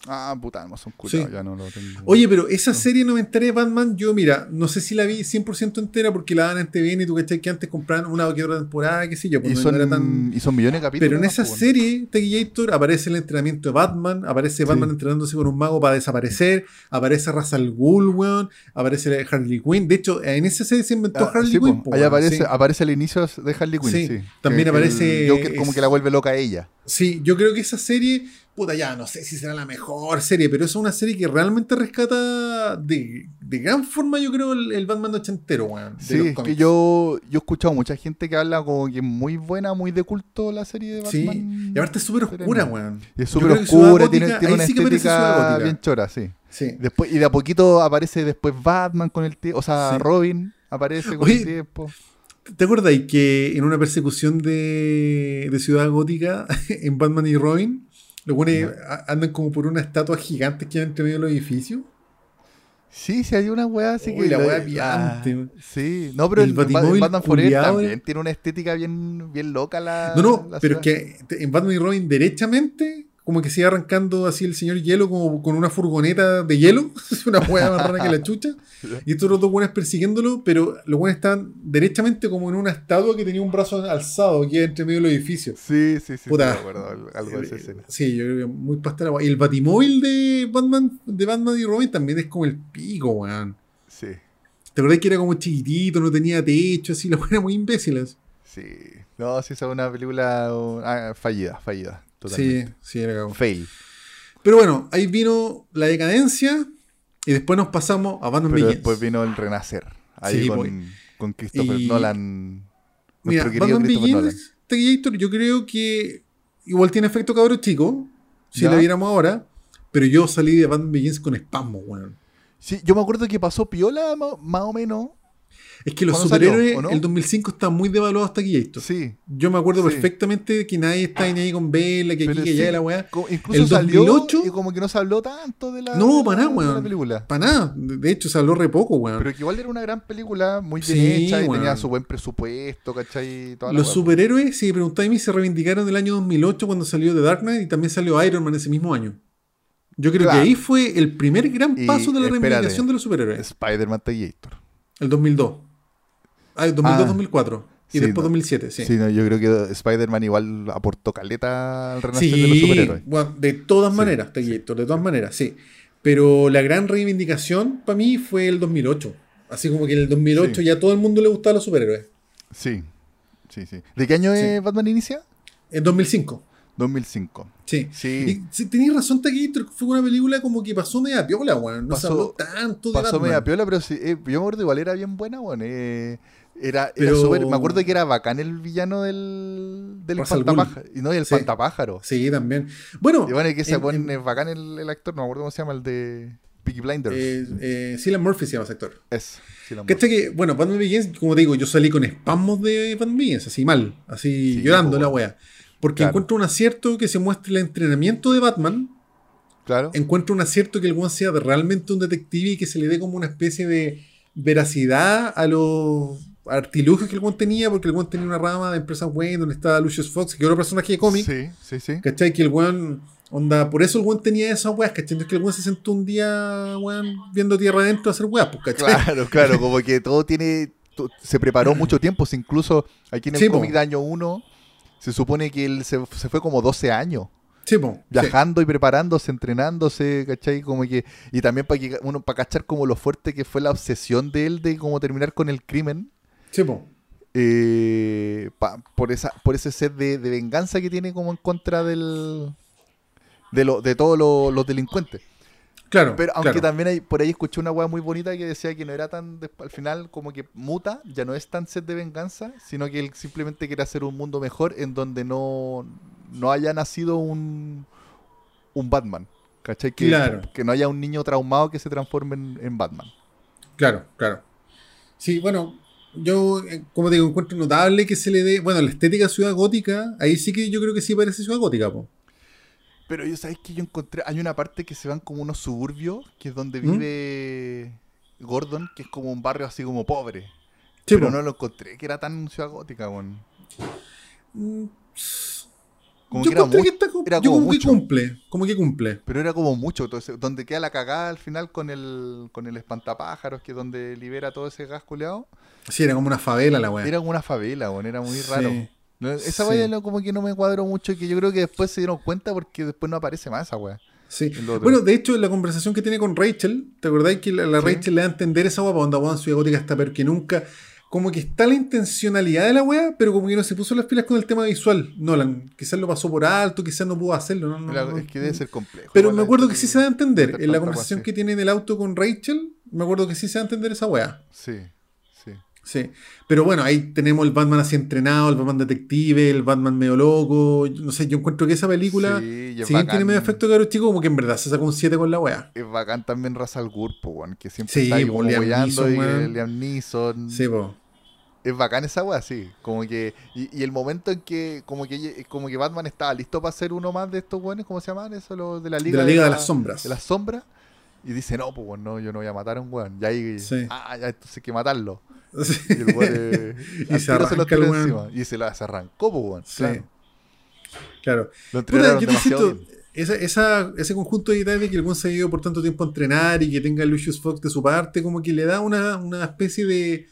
[SPEAKER 1] Ah, puta, Amazon, culiao,
[SPEAKER 2] Sí.
[SPEAKER 1] ya no lo tengo.
[SPEAKER 2] Oye, pero esa serie noventera de Batman, yo mira, no sé si la vi 100% entera porque la dan en TVN y tú cachai que antes compraban una o que otra temporada, qué sé yo, pues
[SPEAKER 1] y,
[SPEAKER 2] no-
[SPEAKER 1] son,
[SPEAKER 2] no era tan...
[SPEAKER 1] y son millones de capítulos.
[SPEAKER 2] Pero en
[SPEAKER 1] ¿no?
[SPEAKER 2] esa
[SPEAKER 1] Pues,
[SPEAKER 2] serie, Tequillator, aparece el entrenamiento de Batman, aparece Batman
[SPEAKER 1] Sí.
[SPEAKER 2] entrenándose con un mago para desaparecer, aparece Ra's al Ghul, weón, aparece Harley Quinn. De hecho, en esa serie se inventó
[SPEAKER 1] Ah,
[SPEAKER 2] Harley
[SPEAKER 1] sí,
[SPEAKER 2] Quinn.
[SPEAKER 1] po. ahí aparece, aparece el inicio de Harley Quinn,
[SPEAKER 2] Sí. También
[SPEAKER 1] Que- que
[SPEAKER 2] aparece-
[SPEAKER 1] el Joker como
[SPEAKER 2] es-
[SPEAKER 1] que la vuelve loca a ella.
[SPEAKER 2] Sí, yo creo que esa serie, puta, ya no sé si será la mejor serie, pero es una serie que realmente rescata de, de gran forma, yo creo, el, el Batman ochentero, weón.
[SPEAKER 1] Sí, es que yo, yo he escuchado mucha gente que habla como que es muy buena, muy de culto la serie de
[SPEAKER 2] Sí,
[SPEAKER 1] Batman.
[SPEAKER 2] y aparte es súper oscura, weón.
[SPEAKER 1] Y es súper oscura, tiene,
[SPEAKER 2] Gótica,
[SPEAKER 1] tiene una
[SPEAKER 2] sí
[SPEAKER 1] estética bien chora, sí.
[SPEAKER 2] Sí.
[SPEAKER 1] Después, y de a poquito aparece después Batman con el tiempo, o sea,
[SPEAKER 2] Sí.
[SPEAKER 1] Robin aparece con
[SPEAKER 2] Oye,
[SPEAKER 1] el tiempo.
[SPEAKER 2] ¿Te acuerdas que en una persecución de, de Ciudad Gótica en Batman y Robin, los buenos andan como por una estatua gigante que hay entre medio de los edificios?
[SPEAKER 1] Sí, sí, hay una weá así
[SPEAKER 2] Uy,
[SPEAKER 1] que.
[SPEAKER 2] la weá
[SPEAKER 1] ah,
[SPEAKER 2] picante.
[SPEAKER 1] sí, no, pero
[SPEAKER 2] El
[SPEAKER 1] el, Batman Forever
[SPEAKER 2] culiao,
[SPEAKER 1] también
[SPEAKER 2] eh.
[SPEAKER 1] tiene una estética bien, bien loca la.
[SPEAKER 2] No, no,
[SPEAKER 1] la
[SPEAKER 2] pero es
[SPEAKER 1] ciudad.
[SPEAKER 2] que en Batman y Robin derechamente, como que sigue arrancando así el señor hielo como con una furgoneta de hielo, es una hueá más rara que la chucha, y estos otros dos buenos persiguiéndolo, pero los buenos están derechamente como en una estatua que tenía un brazo alzado que entre medio de los edificios.
[SPEAKER 1] Sí, sí, sí,
[SPEAKER 2] Puta.
[SPEAKER 1] sí, me acuerdo al- algo de esa escena.
[SPEAKER 2] Sí, yo creo que muy pastel Y el batimóvil de Batman, de Batman y Robin también es como el pico, weón.
[SPEAKER 1] Sí,
[SPEAKER 2] ¿Te acordás que era como chiquitito, no tenía techo, así, los eran muy imbéciles?
[SPEAKER 1] sí. No, sí, esa es una película uh, ah, fallida, fallida.
[SPEAKER 2] Sí,
[SPEAKER 1] Totalmente.
[SPEAKER 2] sí, era cagado.
[SPEAKER 1] Fail.
[SPEAKER 2] Pero bueno, ahí vino la decadencia y después nos pasamos a Batman
[SPEAKER 1] Pero después vino el renacer. Ahí
[SPEAKER 2] Sí,
[SPEAKER 1] con,
[SPEAKER 2] pues.
[SPEAKER 1] con Christopher
[SPEAKER 2] Y-
[SPEAKER 1] Nolan.
[SPEAKER 2] Mira, Batman
[SPEAKER 1] Nolan.
[SPEAKER 2] Begins, Terminator, yo creo que igual tiene efecto cabro chico, si
[SPEAKER 1] Ya.
[SPEAKER 2] la viéramos ahora, pero yo salí de Batman Begins con espasmo, weón.
[SPEAKER 1] Sí, yo me acuerdo que pasó piola más o menos.
[SPEAKER 2] Es que los
[SPEAKER 1] ¿Cuándo salió,
[SPEAKER 2] superhéroes,
[SPEAKER 1] no?
[SPEAKER 2] el 2005 está muy devaluado hasta aquí esto.
[SPEAKER 1] Sí.
[SPEAKER 2] Yo me acuerdo
[SPEAKER 1] Sí.
[SPEAKER 2] perfectamente que nadie está ahí con Bella, que aquí, que
[SPEAKER 1] sí,
[SPEAKER 2] allá, la weá.
[SPEAKER 1] Incluso
[SPEAKER 2] El
[SPEAKER 1] salió
[SPEAKER 2] 2008
[SPEAKER 1] y como que no se habló tanto de la,
[SPEAKER 2] No,
[SPEAKER 1] de
[SPEAKER 2] para nada, weón.
[SPEAKER 1] película.
[SPEAKER 2] Para nada. De hecho, se habló re poco, weón.
[SPEAKER 1] Pero que igual era una gran película, muy bien
[SPEAKER 2] Sí,
[SPEAKER 1] hecha y
[SPEAKER 2] weón.
[SPEAKER 1] tenía su buen presupuesto, ¿cachai? Toda
[SPEAKER 2] Los superhéroes, si preguntáis a mí, se reivindicaron en el año 2008 cuando salió The Dark Knight y también salió Iron Man ese mismo año. Yo creo
[SPEAKER 1] Claro.
[SPEAKER 2] que ahí fue el primer gran
[SPEAKER 1] Y,
[SPEAKER 2] paso de la
[SPEAKER 1] espérate,
[SPEAKER 2] reivindicación de los superhéroes.
[SPEAKER 1] Spider-Man Tallator.
[SPEAKER 2] El 2002. Ah, el 2002-2004. y
[SPEAKER 1] sí,
[SPEAKER 2] después
[SPEAKER 1] no.
[SPEAKER 2] 2007, sí.
[SPEAKER 1] Sí, no, yo creo que Spider-Man igual aportó caleta al renacer de los superhéroes.
[SPEAKER 2] bueno, de todas maneras, Taquillator, de todas maneras, sí. Pero la gran reivindicación para mí fue el 2008. Así como que en el 2008
[SPEAKER 1] Sí.
[SPEAKER 2] ya todo el mundo le gustaba los superhéroes.
[SPEAKER 1] Sí, sí, sí. ¿De qué año es Batman inicia?
[SPEAKER 2] En 2005.
[SPEAKER 1] 2005.
[SPEAKER 2] Sí.
[SPEAKER 1] Sí.
[SPEAKER 2] Y tenías razón, Taquillator, que fue una película como que pasó media piola, weón. No se
[SPEAKER 1] Pasó-
[SPEAKER 2] habló tanto de
[SPEAKER 1] Pasó
[SPEAKER 2] Batman.
[SPEAKER 1] media piola, pero sí, eh, yo me acuerdo igual era bien buena, bueno. eh, era, me acuerdo que era bacán el villano del, del. Y no, y el
[SPEAKER 2] Sí. Sí, también. Bueno,
[SPEAKER 1] Y bueno, que se pone
[SPEAKER 2] en-
[SPEAKER 1] bacán el, el actor, no me acuerdo cómo se llama, el de Peaky Blinders.
[SPEAKER 2] eh, eh, Cillian Murphy se llama ese actor.
[SPEAKER 1] es.
[SPEAKER 2] ¿Cachai que, bueno, Batman Begins, como te digo, yo salí con espasmos de Batman Begins, así mal, así
[SPEAKER 1] Sí,
[SPEAKER 2] llorando la wea. Porque
[SPEAKER 1] Claro.
[SPEAKER 2] encuentro un acierto que se muestre el entrenamiento de Batman
[SPEAKER 1] Claro.
[SPEAKER 2] encuentro un acierto que el weón sea realmente un detective y que se le dé como una especie de veracidad a los artilugios que el weón tenía, porque el weón tenía una rama de empresas Wayne donde estaba Lucius Fox, que era otro personaje de cómic,
[SPEAKER 1] Sí, sí, sí.
[SPEAKER 2] ¿cachai? Que el weón, onda, por eso el weón tenía esas weas, ¿cachai? Entonces que el weón se sentó un día, weón, viendo tierra adentro a hacer weas, pues, ¿cachai?
[SPEAKER 1] Claro, claro, como que todo tiene. Se preparó mucho tiempo. si incluso aquí en el
[SPEAKER 2] Sí,
[SPEAKER 1] cómic de año 1 se supone que él se, se fue como 12 años.
[SPEAKER 2] Sí, po, sí.
[SPEAKER 1] Viajando y preparándose, entrenándose, ¿cachai? Como que. Y también para que uno, para cachar como lo fuerte que fue la obsesión de él de cómo terminar con el crimen.
[SPEAKER 2] Sí, po.
[SPEAKER 1] eh, pa- por esa, por ese set de, de venganza que tiene como en contra del. De, lo, de todos lo- los delincuentes.
[SPEAKER 2] Claro.
[SPEAKER 1] Pero aunque
[SPEAKER 2] claro.
[SPEAKER 1] también hay, por ahí escuché una weá muy bonita que decía que no era tan, al final como que muta, ya no es tan set de venganza, sino que él simplemente quiere hacer un mundo mejor en donde no, no haya nacido un, un Batman. ¿Cachai? Que,
[SPEAKER 2] Claro.
[SPEAKER 1] que no haya un niño traumado que se transforme en, en Batman.
[SPEAKER 2] Claro, claro. Sí, bueno, yo, eh, como digo, encuentro notable que se le dé, bueno, la estética ciudad gótica, ahí sí que yo creo que sí parece ciudad gótica, po.
[SPEAKER 1] Pero yo sabes que yo encontré, hay una parte que se van como unos suburbios, que es donde
[SPEAKER 2] ¿Mm?
[SPEAKER 1] vive Gordon, que es como un barrio así como pobre.
[SPEAKER 2] Sí,
[SPEAKER 1] pero
[SPEAKER 2] po.
[SPEAKER 1] no lo encontré, que era tan ciudad gótica, weón.
[SPEAKER 2] Mm,
[SPEAKER 1] Como
[SPEAKER 2] yo
[SPEAKER 1] que era mucho.
[SPEAKER 2] que está,
[SPEAKER 1] era
[SPEAKER 2] yo
[SPEAKER 1] como
[SPEAKER 2] como que
[SPEAKER 1] mucho.
[SPEAKER 2] cumple, como que cumple.
[SPEAKER 1] Pero era como mucho, entonces, donde queda la cagada al final con el, con el espantapájaros, que es donde libera todo ese gas culeado,
[SPEAKER 2] Sí, era como una favela la weá.
[SPEAKER 1] era como una favela, weón, era muy
[SPEAKER 2] Sí.
[SPEAKER 1] raro. Esa
[SPEAKER 2] Sí.
[SPEAKER 1] weá no- como que no me cuadró mucho y que yo creo que después se dieron cuenta porque después no aparece más esa weá.
[SPEAKER 2] Sí. Bueno, de hecho, en la conversación que tiene con Rachel, ¿te acordáis que la, la
[SPEAKER 1] Sí.
[SPEAKER 2] Rachel le da a entender esa weá? Onda, weón, Ciudad Gótica está peor que nunca. Como que está la intencionalidad de la weá, pero como que no se puso las pilas con el tema visual. Nolan, quizás lo pasó por alto, quizás no pudo hacerlo. No, no,
[SPEAKER 1] es que debe ser complejo.
[SPEAKER 2] Pero me acuerdo que sí se da a entender. En la conversación que tiene en el auto con Rachel, me acuerdo que sí se da a entender esa weá.
[SPEAKER 1] Sí, sí.
[SPEAKER 2] Pero bueno, ahí tenemos el Batman así entrenado, el Batman detective, el Batman medio loco. No sé, yo encuentro que esa película,
[SPEAKER 1] Sí, es
[SPEAKER 2] si bien tiene medio efecto caro chico, como que en verdad se sacó un 7 con la weá.
[SPEAKER 1] Es bacán también Ra's al Ghul, po, weón, que siempre
[SPEAKER 2] Sí,
[SPEAKER 1] está ahí como
[SPEAKER 2] Liam Neeson,
[SPEAKER 1] y. Liam Neeson.
[SPEAKER 2] Sí, po.
[SPEAKER 1] Es bacán esa weá, sí. Como que. Y, y el momento en que como que como que Batman estaba listo para hacer uno más de estos weones, ¿cómo se llaman? Eso, los de la
[SPEAKER 2] De
[SPEAKER 1] Liga
[SPEAKER 2] la Liga de las Sombras.
[SPEAKER 1] De las sombras. Y dice, no, pues no, yo no voy a matar a un weón. Y ahí,
[SPEAKER 2] Sí.
[SPEAKER 1] ah, ya, entonces hay que matarlo.
[SPEAKER 2] Sí.
[SPEAKER 1] Y el weón
[SPEAKER 2] Y se
[SPEAKER 1] lo
[SPEAKER 2] el
[SPEAKER 1] encima. Y se, la, se arrancó, pues weón.
[SPEAKER 2] Sí.
[SPEAKER 1] Claro.
[SPEAKER 2] Claro.
[SPEAKER 1] Lo entrenaron demasiado bien.
[SPEAKER 2] esa, esa- ese conjunto de detalles que el buen se ha ido por tanto tiempo a entrenar y que tenga a Lucius Fox de su parte, como que le da una, una especie de.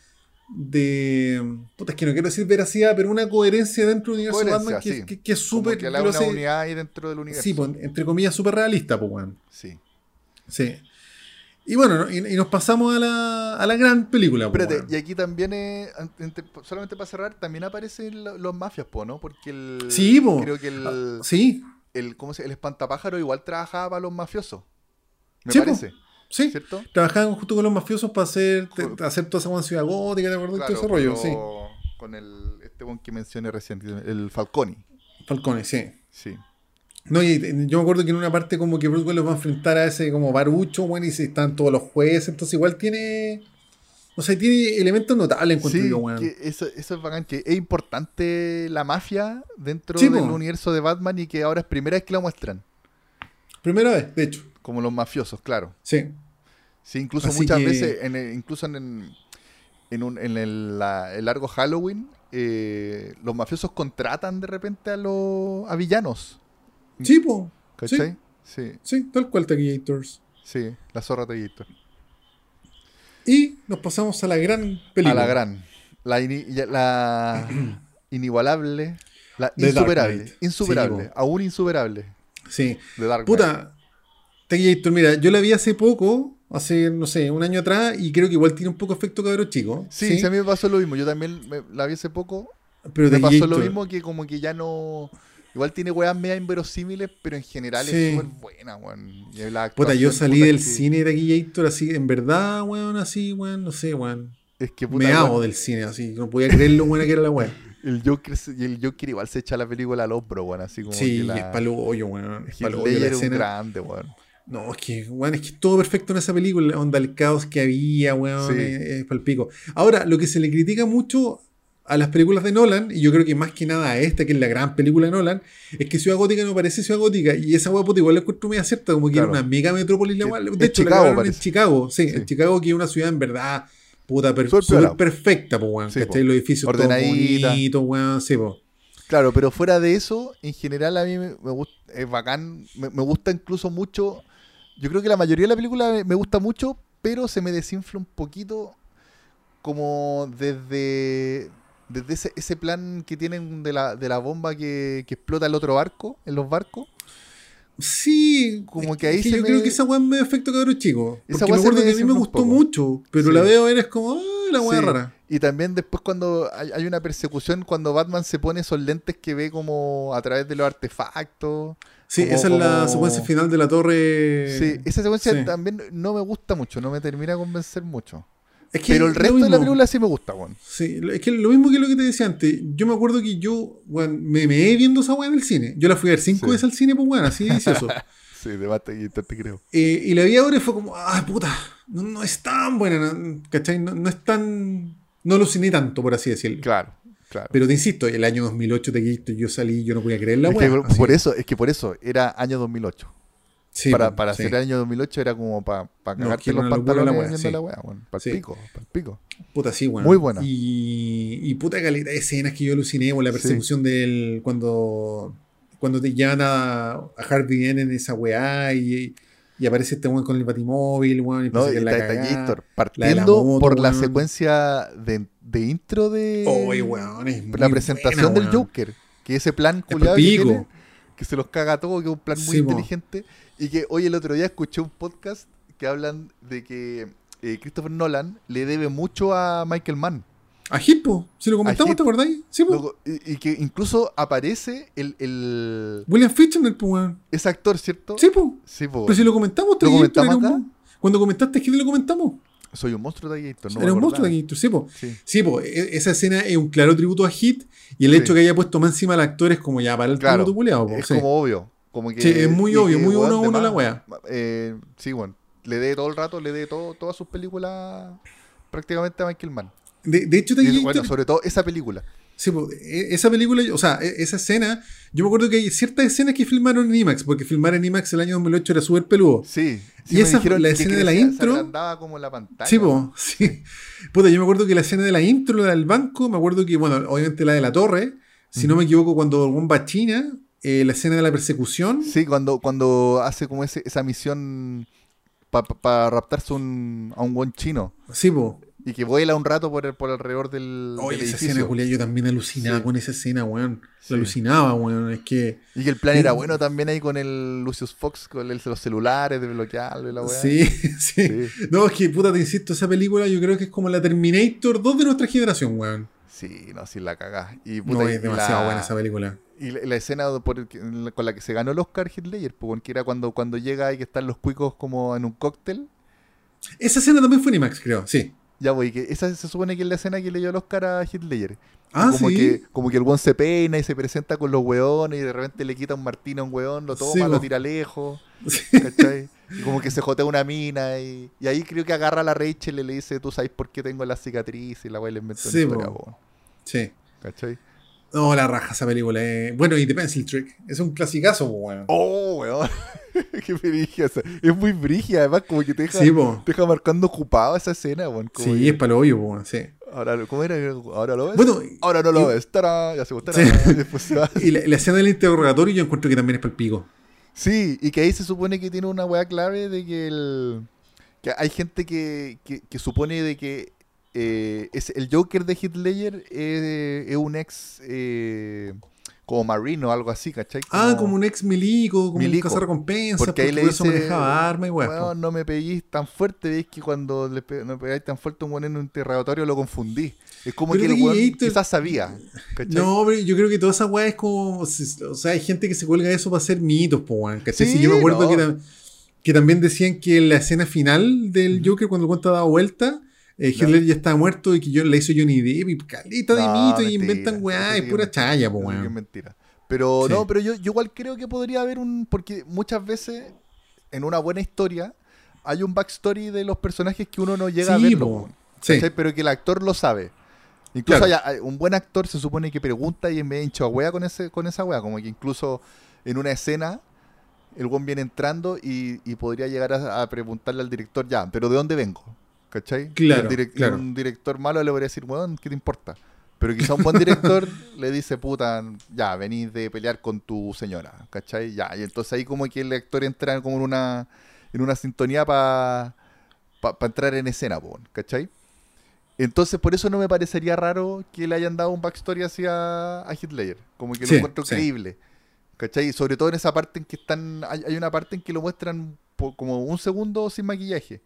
[SPEAKER 2] de. Puta, es que no quiero decir veracidad, pero una coherencia dentro del universo de Batman que,
[SPEAKER 1] sí.
[SPEAKER 2] que- que es súper.
[SPEAKER 1] que le da una
[SPEAKER 2] hace-
[SPEAKER 1] unidad ahí dentro del universo.
[SPEAKER 2] Sí, pues, entre comillas, súper realista, pues, weón.
[SPEAKER 1] Sí.
[SPEAKER 2] Sí. Y bueno, ¿no? y, y nos pasamos a la, a la gran película, pues,
[SPEAKER 1] Espérate, y aquí también, eh, solamente para cerrar, también aparecen lo- los mafias, po, ¿no? Porque el.
[SPEAKER 2] Sí, po.
[SPEAKER 1] Creo que el.
[SPEAKER 2] Ah, Sí,
[SPEAKER 1] el, ¿cómo se, el espantapájaro igual trabajaba para los mafiosos. Me
[SPEAKER 2] Sí, po.
[SPEAKER 1] parece.
[SPEAKER 2] sí.
[SPEAKER 1] ¿Cierto?
[SPEAKER 2] Trabajaban justo con los mafiosos para hacer, te- hacer toda esa ciudad gótica, ¿te acuerdas?
[SPEAKER 1] Claro,
[SPEAKER 2] todo ese rollo,
[SPEAKER 1] con
[SPEAKER 2] sí.
[SPEAKER 1] lo- Con el, este buen que mencioné recién, el Falconi.
[SPEAKER 2] Falcones, sí.
[SPEAKER 1] Sí.
[SPEAKER 2] No, y eh, yo me acuerdo que en una parte como que Bruce los va a enfrentar a ese como barucho, bueno, y se están todos los jueces, entonces igual tiene. O sea, tiene elementos notables, encuentro
[SPEAKER 1] Sí,
[SPEAKER 2] yo, weón.
[SPEAKER 1] que eso, eso es bacán, que es importante la mafia dentro
[SPEAKER 2] Sí,
[SPEAKER 1] del universo de Batman y que ahora es primera vez que lo muestran.
[SPEAKER 2] Primera vez, de hecho.
[SPEAKER 1] Como los mafiosos, claro.
[SPEAKER 2] Sí.
[SPEAKER 1] Sí, incluso
[SPEAKER 2] Así
[SPEAKER 1] muchas
[SPEAKER 2] que-
[SPEAKER 1] veces, en el- incluso en, el- en, un- en el, la- el largo Halloween, eh, los mafiosos contratan de repente a los a villanos.
[SPEAKER 2] Sí, po.
[SPEAKER 1] ¿Cachai? Sí,
[SPEAKER 2] Sí, tal cual, Taquillators.
[SPEAKER 1] sí, la zorra Taquillito.
[SPEAKER 2] Y nos pasamos a la gran película.
[SPEAKER 1] A la gran. La, ini- la inigualable. La insuperable. Insuperable.
[SPEAKER 2] Sí,
[SPEAKER 1] aún insuperable.
[SPEAKER 2] Sí.
[SPEAKER 1] De Dark.
[SPEAKER 2] Puta. Taquillator, mira, yo la vi hace poco, hace, no sé, un año atrás, y creo que igual tiene un poco efecto cabro chico.
[SPEAKER 1] Sí, sí, a mí me pasó lo mismo. Yo también me- la vi hace poco.
[SPEAKER 2] Pero
[SPEAKER 1] me pasó lo
[SPEAKER 2] Taquillator-
[SPEAKER 1] mismo que como que ya no... Igual tiene weas media inverosímiles, pero en general
[SPEAKER 2] Sí.
[SPEAKER 1] es súper buena, weón.
[SPEAKER 2] Puta, yo salí del
[SPEAKER 1] que-
[SPEAKER 2] cine de Taquillator así, en verdad, weón, así, weón, no sé, weón.
[SPEAKER 1] Es que puta,
[SPEAKER 2] Me hago
[SPEAKER 1] weón,
[SPEAKER 2] del cine, así, no podía creer lo buena que era la weón.
[SPEAKER 1] el Joker, el Joker igual se echa la película al hombro, weón. Así como
[SPEAKER 2] Sí,
[SPEAKER 1] que la...
[SPEAKER 2] es palo hoyo, weón. Es palo hoyo la escena.
[SPEAKER 1] grande, weón.
[SPEAKER 2] No, es que, weón, es que es todo perfecto en esa película. Onda, el caos que había, weón,
[SPEAKER 1] Sí.
[SPEAKER 2] es, es palpico. Ahora, lo que se le critica mucho a las películas de Nolan, y yo creo que más que nada a esta, que es la gran película de Nolan, es que Ciudad Gótica no parece Ciudad Gótica, y esa hueá puta igual la encuentro media cierta, como que
[SPEAKER 1] Claro.
[SPEAKER 2] era una mega metrópolis la
[SPEAKER 1] en
[SPEAKER 2] De hecho, la
[SPEAKER 1] Chicago
[SPEAKER 2] grabaron en. Chicago, sí,
[SPEAKER 1] Sí.
[SPEAKER 2] en Chicago que es una ciudad en verdad, puta, per- perfecta, pues, weón,
[SPEAKER 1] Sí,
[SPEAKER 2] ¿cachai?
[SPEAKER 1] po.
[SPEAKER 2] Los edificios todos bonitos, weón, sí, po.
[SPEAKER 1] Claro, pero fuera de eso, en general a mí me, me gusta, es bacán, me, me gusta incluso mucho, yo creo que la mayoría de la película me, me gusta mucho, pero se me desinfla un poquito como desde, desde ese, ese plan que tienen de la, de la bomba que, que explota el otro barco, en los barcos.
[SPEAKER 2] Sí,
[SPEAKER 1] Como
[SPEAKER 2] es
[SPEAKER 1] que ahí se
[SPEAKER 2] yo
[SPEAKER 1] me-
[SPEAKER 2] creo que esa weá me efecto cabrón chico.
[SPEAKER 1] Esa
[SPEAKER 2] Porque me acuerdo
[SPEAKER 1] me
[SPEAKER 2] que a mí me gustó
[SPEAKER 1] poco.
[SPEAKER 2] mucho, pero
[SPEAKER 1] Sí.
[SPEAKER 2] la veo ahora es como, ah, la weá
[SPEAKER 1] Sí.
[SPEAKER 2] rara.
[SPEAKER 1] Y también después cuando hay, hay una persecución, cuando Batman se pone esos lentes que ve como a través de los artefactos.
[SPEAKER 2] Sí,
[SPEAKER 1] Como-
[SPEAKER 2] esa es la secuencia final de la torre.
[SPEAKER 1] Sí, esa secuencia
[SPEAKER 2] sí.
[SPEAKER 1] también no me gusta mucho, no me termina de convencer mucho.
[SPEAKER 2] Es que
[SPEAKER 1] Pero el resto de la película sí me gusta, weón.
[SPEAKER 2] Sí, es que lo mismo que lo que te decía antes. Yo me acuerdo que yo, weón, me me viendo esa weá en el cine. Yo la fui a ver cinco
[SPEAKER 1] Sí.
[SPEAKER 2] veces al cine, pues weón, así dice eso.
[SPEAKER 1] Sí, debate y te, te creo.
[SPEAKER 2] Eh, y la vi ahora y fue como, ah, puta, no, no es tan buena, no- ¿cachai? No, no es tan. No aluciné tanto, por así decirlo.
[SPEAKER 1] Claro, claro.
[SPEAKER 2] Pero te insisto, el año 2008 de que yo salí, yo no podía creer la
[SPEAKER 1] es
[SPEAKER 2] weá.
[SPEAKER 1] que
[SPEAKER 2] así.
[SPEAKER 1] por eso, es que por eso era año 2008.
[SPEAKER 2] Sí,
[SPEAKER 1] para para
[SPEAKER 2] sí.
[SPEAKER 1] ser año 2008 era como para
[SPEAKER 2] No,
[SPEAKER 1] cagarte
[SPEAKER 2] era
[SPEAKER 1] los
[SPEAKER 2] la
[SPEAKER 1] pantalones
[SPEAKER 2] weá,
[SPEAKER 1] viendo
[SPEAKER 2] sí.
[SPEAKER 1] la weá, weón. Pa'l
[SPEAKER 2] Sí.
[SPEAKER 1] pico, pa'l pico.
[SPEAKER 2] Puta, sí, weón.
[SPEAKER 1] Muy buena.
[SPEAKER 2] Y, y puta calidad de escenas que yo aluciné, con la persecución del. cuando. Cuando te llevan a, a Harvey en esa weá y, y aparece este weón con el batimóvil, weón, y
[SPEAKER 1] No, y
[SPEAKER 2] la
[SPEAKER 1] está
[SPEAKER 2] la la
[SPEAKER 1] partiendo
[SPEAKER 2] moto,
[SPEAKER 1] por la secuencia de, de intro de
[SPEAKER 2] weón, es
[SPEAKER 1] la presentación
[SPEAKER 2] buena,
[SPEAKER 1] del. Joker. Que ese plan culiado que, que se los caga a todos, que es un plan muy
[SPEAKER 2] po.
[SPEAKER 1] Y que hoy el otro día escuché un podcast que hablan de que eh, Christopher Nolan le debe mucho a Michael Mann.
[SPEAKER 2] A Hippo, si lo comentamos. ¿te acordáis? Sí, po.
[SPEAKER 1] Y, y que incluso aparece el, el-
[SPEAKER 2] William Fichtner, pues,
[SPEAKER 1] ese actor, ¿cierto?
[SPEAKER 2] Sí, po.
[SPEAKER 1] Sí, po.
[SPEAKER 2] Pero si lo comentamos,
[SPEAKER 1] ¿Lo
[SPEAKER 2] Taquillator,
[SPEAKER 1] comentamos
[SPEAKER 2] un Cuando comentaste Hit, lo comentamos.
[SPEAKER 1] Soy un monstruo de Gator, no
[SPEAKER 2] era un monstruo de Taquillator, sí, po.
[SPEAKER 1] Sí.
[SPEAKER 2] Sí, pues esa escena es un claro tributo a Hit y el
[SPEAKER 1] Sí.
[SPEAKER 2] hecho que haya puesto más encima al actor es como ya para el
[SPEAKER 1] Claro,
[SPEAKER 2] tributo culiado. po,
[SPEAKER 1] Es
[SPEAKER 2] sí.
[SPEAKER 1] como obvio. Como que,
[SPEAKER 2] Sí, es muy
[SPEAKER 1] y
[SPEAKER 2] obvio,
[SPEAKER 1] que,
[SPEAKER 2] muy uno a uno la wea.
[SPEAKER 1] eh, sí, bueno. Le dé todo el rato, le dé todo, todas sus películas prácticamente a Michael Mann.
[SPEAKER 2] De, de hecho,
[SPEAKER 1] Y,
[SPEAKER 2] Taquillator,
[SPEAKER 1] bueno, sobre todo esa película.
[SPEAKER 2] sí, e- esa película, o sea, e- esa escena, yo me acuerdo que hay ciertas escenas que filmaron en IMAX, porque filmar en IMAX el año 2008 era súper peludo.
[SPEAKER 1] Sí.
[SPEAKER 2] Y esa- la escena de la intro-
[SPEAKER 1] como la pantalla.
[SPEAKER 2] Sí, po, sí. Puta, yo me acuerdo que la escena de la intro, la del banco, me acuerdo que, bueno, obviamente la de la torre, si no me equivoco, cuando algún va a China, eh, la escena de la persecución.
[SPEAKER 1] Sí, cuando, cuando hace como ese, esa misión para raptarse un, a un buen chino.
[SPEAKER 2] Sí, po.
[SPEAKER 1] Y que vuela un rato por, el- por alrededor del,
[SPEAKER 2] Oye,
[SPEAKER 1] del
[SPEAKER 2] esa
[SPEAKER 1] edificio.
[SPEAKER 2] escena, Julia, yo también alucinaba
[SPEAKER 1] Sí.
[SPEAKER 2] con esa escena, weón.
[SPEAKER 1] Sí.
[SPEAKER 2] Alucinaba, weón. Es que.
[SPEAKER 1] Y que el plan era bueno también ahí con el Lucius Fox, con el- los celulares, de bloquearlo y la.
[SPEAKER 2] Sí, sí,
[SPEAKER 1] Sí.
[SPEAKER 2] No, es que, puta, te insisto, esa película yo creo que es como la Terminator 2 de nuestra generación, weón.
[SPEAKER 1] Sí, no, sí la cagás. Y, puta,
[SPEAKER 2] No,
[SPEAKER 1] y
[SPEAKER 2] es demasiado
[SPEAKER 1] la-
[SPEAKER 2] buena esa película.
[SPEAKER 1] Y la, la escena por el con la que se ganó el Oscar Hitler, pues, que era cuando, cuando llega y que están los cuicos como en un cóctel.
[SPEAKER 2] Esa escena también fue en IMAX, creo, sí.
[SPEAKER 1] Ya voy, que esa se supone que es la escena que le dio el Oscar a Hitler.
[SPEAKER 2] Ah,
[SPEAKER 1] como
[SPEAKER 2] sí.
[SPEAKER 1] que como que el weón se peina y se presenta con los weones y de repente le quita un martini a un weón, lo toma,
[SPEAKER 2] Sí,
[SPEAKER 1] lo tira lejos,
[SPEAKER 2] Sí.
[SPEAKER 1] ¿cachai? Y como que se jotea una mina y, y ahí creo que agarra a la Rachel y le dice, tú sabes por qué tengo la cicatriz y la weá le inventó
[SPEAKER 2] Sí, Sí.
[SPEAKER 1] ¿cachai?
[SPEAKER 2] No, la raja esa película. eh. Bueno, y The Pencil Trick. Es un clasicazo, po, weón.
[SPEAKER 1] Oh, weón. qué brigia esa. Es muy brigia, además como que te deja,
[SPEAKER 2] Sí,
[SPEAKER 1] te deja marcando ocupado esa escena, weón.
[SPEAKER 2] Sí,
[SPEAKER 1] que-
[SPEAKER 2] es para lo obvio, weón, sí.
[SPEAKER 1] Ahora, ¿cómo era? Ahora lo ves.
[SPEAKER 2] Bueno,
[SPEAKER 1] ahora no lo
[SPEAKER 2] y-
[SPEAKER 1] ves. Tará, ya se gustará.
[SPEAKER 2] Sí.
[SPEAKER 1] Y
[SPEAKER 2] la, la escena del interrogatorio yo encuentro que también es para el pico.
[SPEAKER 1] Sí, y que ahí se supone que tiene una weá clave de que el. Que hay gente que, que, que supone de que eh, es el Joker de Heath Ledger es, un ex eh, como marino o algo así, ¿cachai?
[SPEAKER 2] Ah, como un ex milico, como
[SPEAKER 1] Milico.
[SPEAKER 2] un cazarrecompensas,
[SPEAKER 1] Porque ahí le
[SPEAKER 2] eso
[SPEAKER 1] dice,
[SPEAKER 2] manejaba y
[SPEAKER 1] no me peguís tan fuerte, veis que cuando le pe- no pegáis tan fuerte un weón en un interrogatorio lo confundí. Es como
[SPEAKER 2] Pero
[SPEAKER 1] que el weón
[SPEAKER 2] Gator-
[SPEAKER 1] quizás sabía, ¿cachai?
[SPEAKER 2] No, pero yo creo que toda esa weá es como. O sea, hay gente que se cuelga eso para hacer mitos, po, weón. ¿cachai?
[SPEAKER 1] Sí,
[SPEAKER 2] Si yo me acuerdo
[SPEAKER 1] no.
[SPEAKER 2] que, tam- que también decían que en la escena final del Joker, cuando el cuento daba vuelta, eh. Hitler ya estaba muerto y que yo le hizo Johnny Depp y calita de
[SPEAKER 1] No,
[SPEAKER 2] mito y inventan weá, es pura chaya, po, weón.
[SPEAKER 1] mentira. Pero
[SPEAKER 2] Sí.
[SPEAKER 1] no, pero yo, yo igual creo que podría haber un. Porque muchas veces en una buena historia hay un backstory de los personajes que uno no llega a verlo.
[SPEAKER 2] Sí.
[SPEAKER 1] Pero que el actor lo sabe. Incluso
[SPEAKER 2] Claro.
[SPEAKER 1] hay- hay- un buen actor se supone que pregunta y en vez de hincho a wea con, ese, con esa wea. Como que incluso en una escena el buen viene entrando y, y podría llegar a, a preguntarle al director, ya, pero ¿de dónde vengo? ¿Cachai?
[SPEAKER 2] Claro,
[SPEAKER 1] direc-. Un director malo le podría decir, weón, ¿qué te importa? Pero quizá un buen director le dice, puta, ya, venís de pelear con tu señora, ¿cachai? Ya, y entonces ahí como que el actor entra como en una, en una sintonía para entrar en escena, ¿cachai? Entonces por eso no me parecería raro que le hayan dado un backstory hacia a Hitler, como que lo
[SPEAKER 2] Sí,
[SPEAKER 1] encuentro
[SPEAKER 2] sí.
[SPEAKER 1] creíble, ¿cachai? Y sobre todo en esa parte en que están, hay, hay una parte en que lo muestran como un segundo sin maquillaje.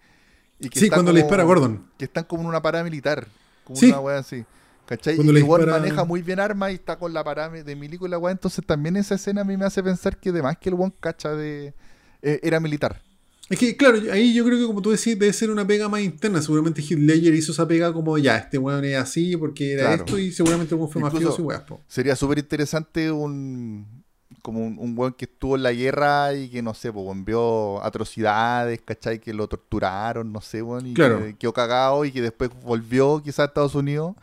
[SPEAKER 1] Y que
[SPEAKER 2] Sí, cuando le dispara a Gordon.
[SPEAKER 1] que están como en una parada militar. Como
[SPEAKER 2] Sí.
[SPEAKER 1] una weá así. ¿Cachai?
[SPEAKER 2] Cuando
[SPEAKER 1] y Ward
[SPEAKER 2] dispara-
[SPEAKER 1] maneja muy bien armas y está con la parada de milico y la weá. Entonces también esa escena a mí me hace pensar que además que el one cacha de. eh, era militar.
[SPEAKER 2] Es que, claro, ahí yo creo que como tú decís, debe ser una pega más interna. Seguramente Heath Ledger hizo esa pega como, ya, este weón es así porque era
[SPEAKER 1] Claro.
[SPEAKER 2] esto y seguramente el fue y weas, po.
[SPEAKER 1] Sería súper interesante un. Como un, un weón que estuvo en la guerra y que no sé, pues weón, vio atrocidades, ¿cachai? Que lo torturaron, no sé, weón, y
[SPEAKER 2] Claro.
[SPEAKER 1] que quedó cagado y que después volvió quizás a Estados Unidos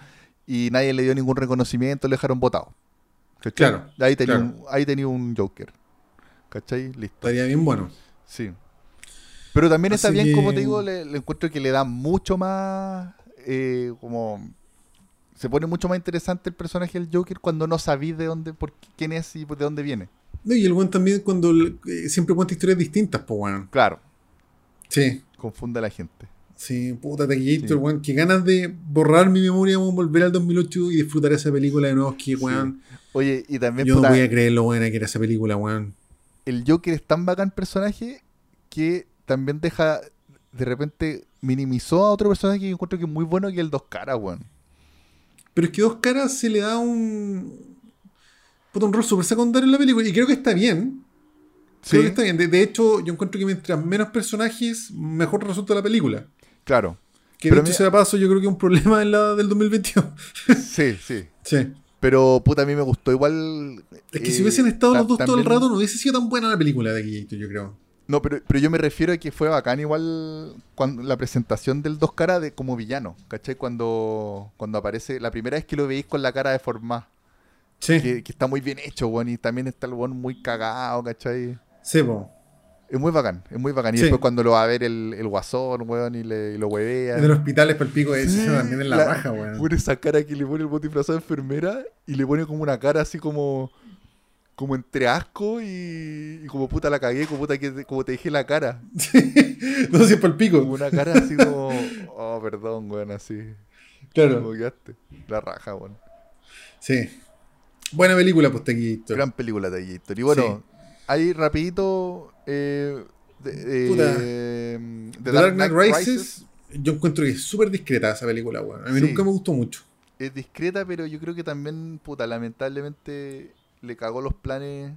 [SPEAKER 1] y nadie le dio ningún reconocimiento, lo dejaron votado. ¿Cachai?
[SPEAKER 2] Claro,
[SPEAKER 1] Ahí tenía,
[SPEAKER 2] claro.
[SPEAKER 1] un, ahí tenía un Joker. ¿Cachai? Listo.
[SPEAKER 2] Estaría bien bueno.
[SPEAKER 1] Sí. Pero también está bien, como te digo, le, le encuentro que le da mucho más. eh, como. Se pone mucho más interesante el personaje del Joker cuando no sabís de dónde, por quién es y de dónde viene.
[SPEAKER 2] No, y el weón también cuando eh, siempre cuenta historias distintas, pues weón.
[SPEAKER 1] Claro,
[SPEAKER 2] Sí.
[SPEAKER 1] confunde a la gente.
[SPEAKER 2] Sí, puta Taquillator,
[SPEAKER 1] Sí.
[SPEAKER 2] weón. Qué ganas de borrar mi memoria, weón, volver al 2008 y disfrutar esa película de nuevo. Que, weón,
[SPEAKER 1] Oye, y también
[SPEAKER 2] yo
[SPEAKER 1] puta,
[SPEAKER 2] no voy a creer lo buena que era esa película, weón.
[SPEAKER 1] el Joker es tan bacán personaje que también deja. De repente minimizó a otro personaje que encuentro que es muy bueno que el Dos Caras, weón.
[SPEAKER 2] Pero es que Dos Caras se le da un. Un rol súper secundario en la película. Y creo que está bien. Creo que está bien. De, de hecho, yo encuentro que mientras menos personajes, mejor resulta la película.
[SPEAKER 1] claro.
[SPEAKER 2] Que
[SPEAKER 1] Pero
[SPEAKER 2] dicho
[SPEAKER 1] mira-
[SPEAKER 2] sea paso, yo creo que es un problema en la del 2021.
[SPEAKER 1] Sí, sí.
[SPEAKER 2] sí.
[SPEAKER 1] Pero puta, a mí me gustó igual.
[SPEAKER 2] Es que
[SPEAKER 1] eh,
[SPEAKER 2] si hubiesen estado
[SPEAKER 1] ta-
[SPEAKER 2] los dos todo el rato, no hubiese sido tan buena la película de Taquillator, yo creo.
[SPEAKER 1] No, pero, pero yo me refiero a que fue bacán igual cuando la presentación del Dos Caras de, como villano, ¿cachai? Cuando, cuando aparece, la primera vez que lo veis con la cara deformada,
[SPEAKER 2] Sí.
[SPEAKER 1] que, que está muy bien hecho, weón, y también está el weón muy cagado, ¿cachai?
[SPEAKER 2] Sí, po.
[SPEAKER 1] Es muy bacán, es muy bacán. Y
[SPEAKER 2] Sí.
[SPEAKER 1] después cuando lo va a ver el, el guasón, weón, y, le, y lo huevea.
[SPEAKER 2] En el hospital es para el pico de
[SPEAKER 1] Sí,
[SPEAKER 2] eso también en la, raja, weón.
[SPEAKER 1] Pone esa cara que le pone el bote disfrazado de enfermera y le pone como una cara así como como entre asco y, y como puta la cagué, como puta que como te dije la cara.
[SPEAKER 2] no sé si es para el pico.
[SPEAKER 1] Como una cara así como, oh, perdón, weón, así.
[SPEAKER 2] Claro.
[SPEAKER 1] La raja, weón.
[SPEAKER 2] Sí. Buena película, pues Taquillator.
[SPEAKER 1] Gran película Gator. Y bueno, ahí rapidito, eh, de, de
[SPEAKER 2] The Dark Knight Rises, yo encuentro que es súper discreta esa película, weón. A mí
[SPEAKER 1] Sí.
[SPEAKER 2] nunca me gustó mucho.
[SPEAKER 1] es discreta, pero yo creo que también, puta, lamentablemente le cagó los planes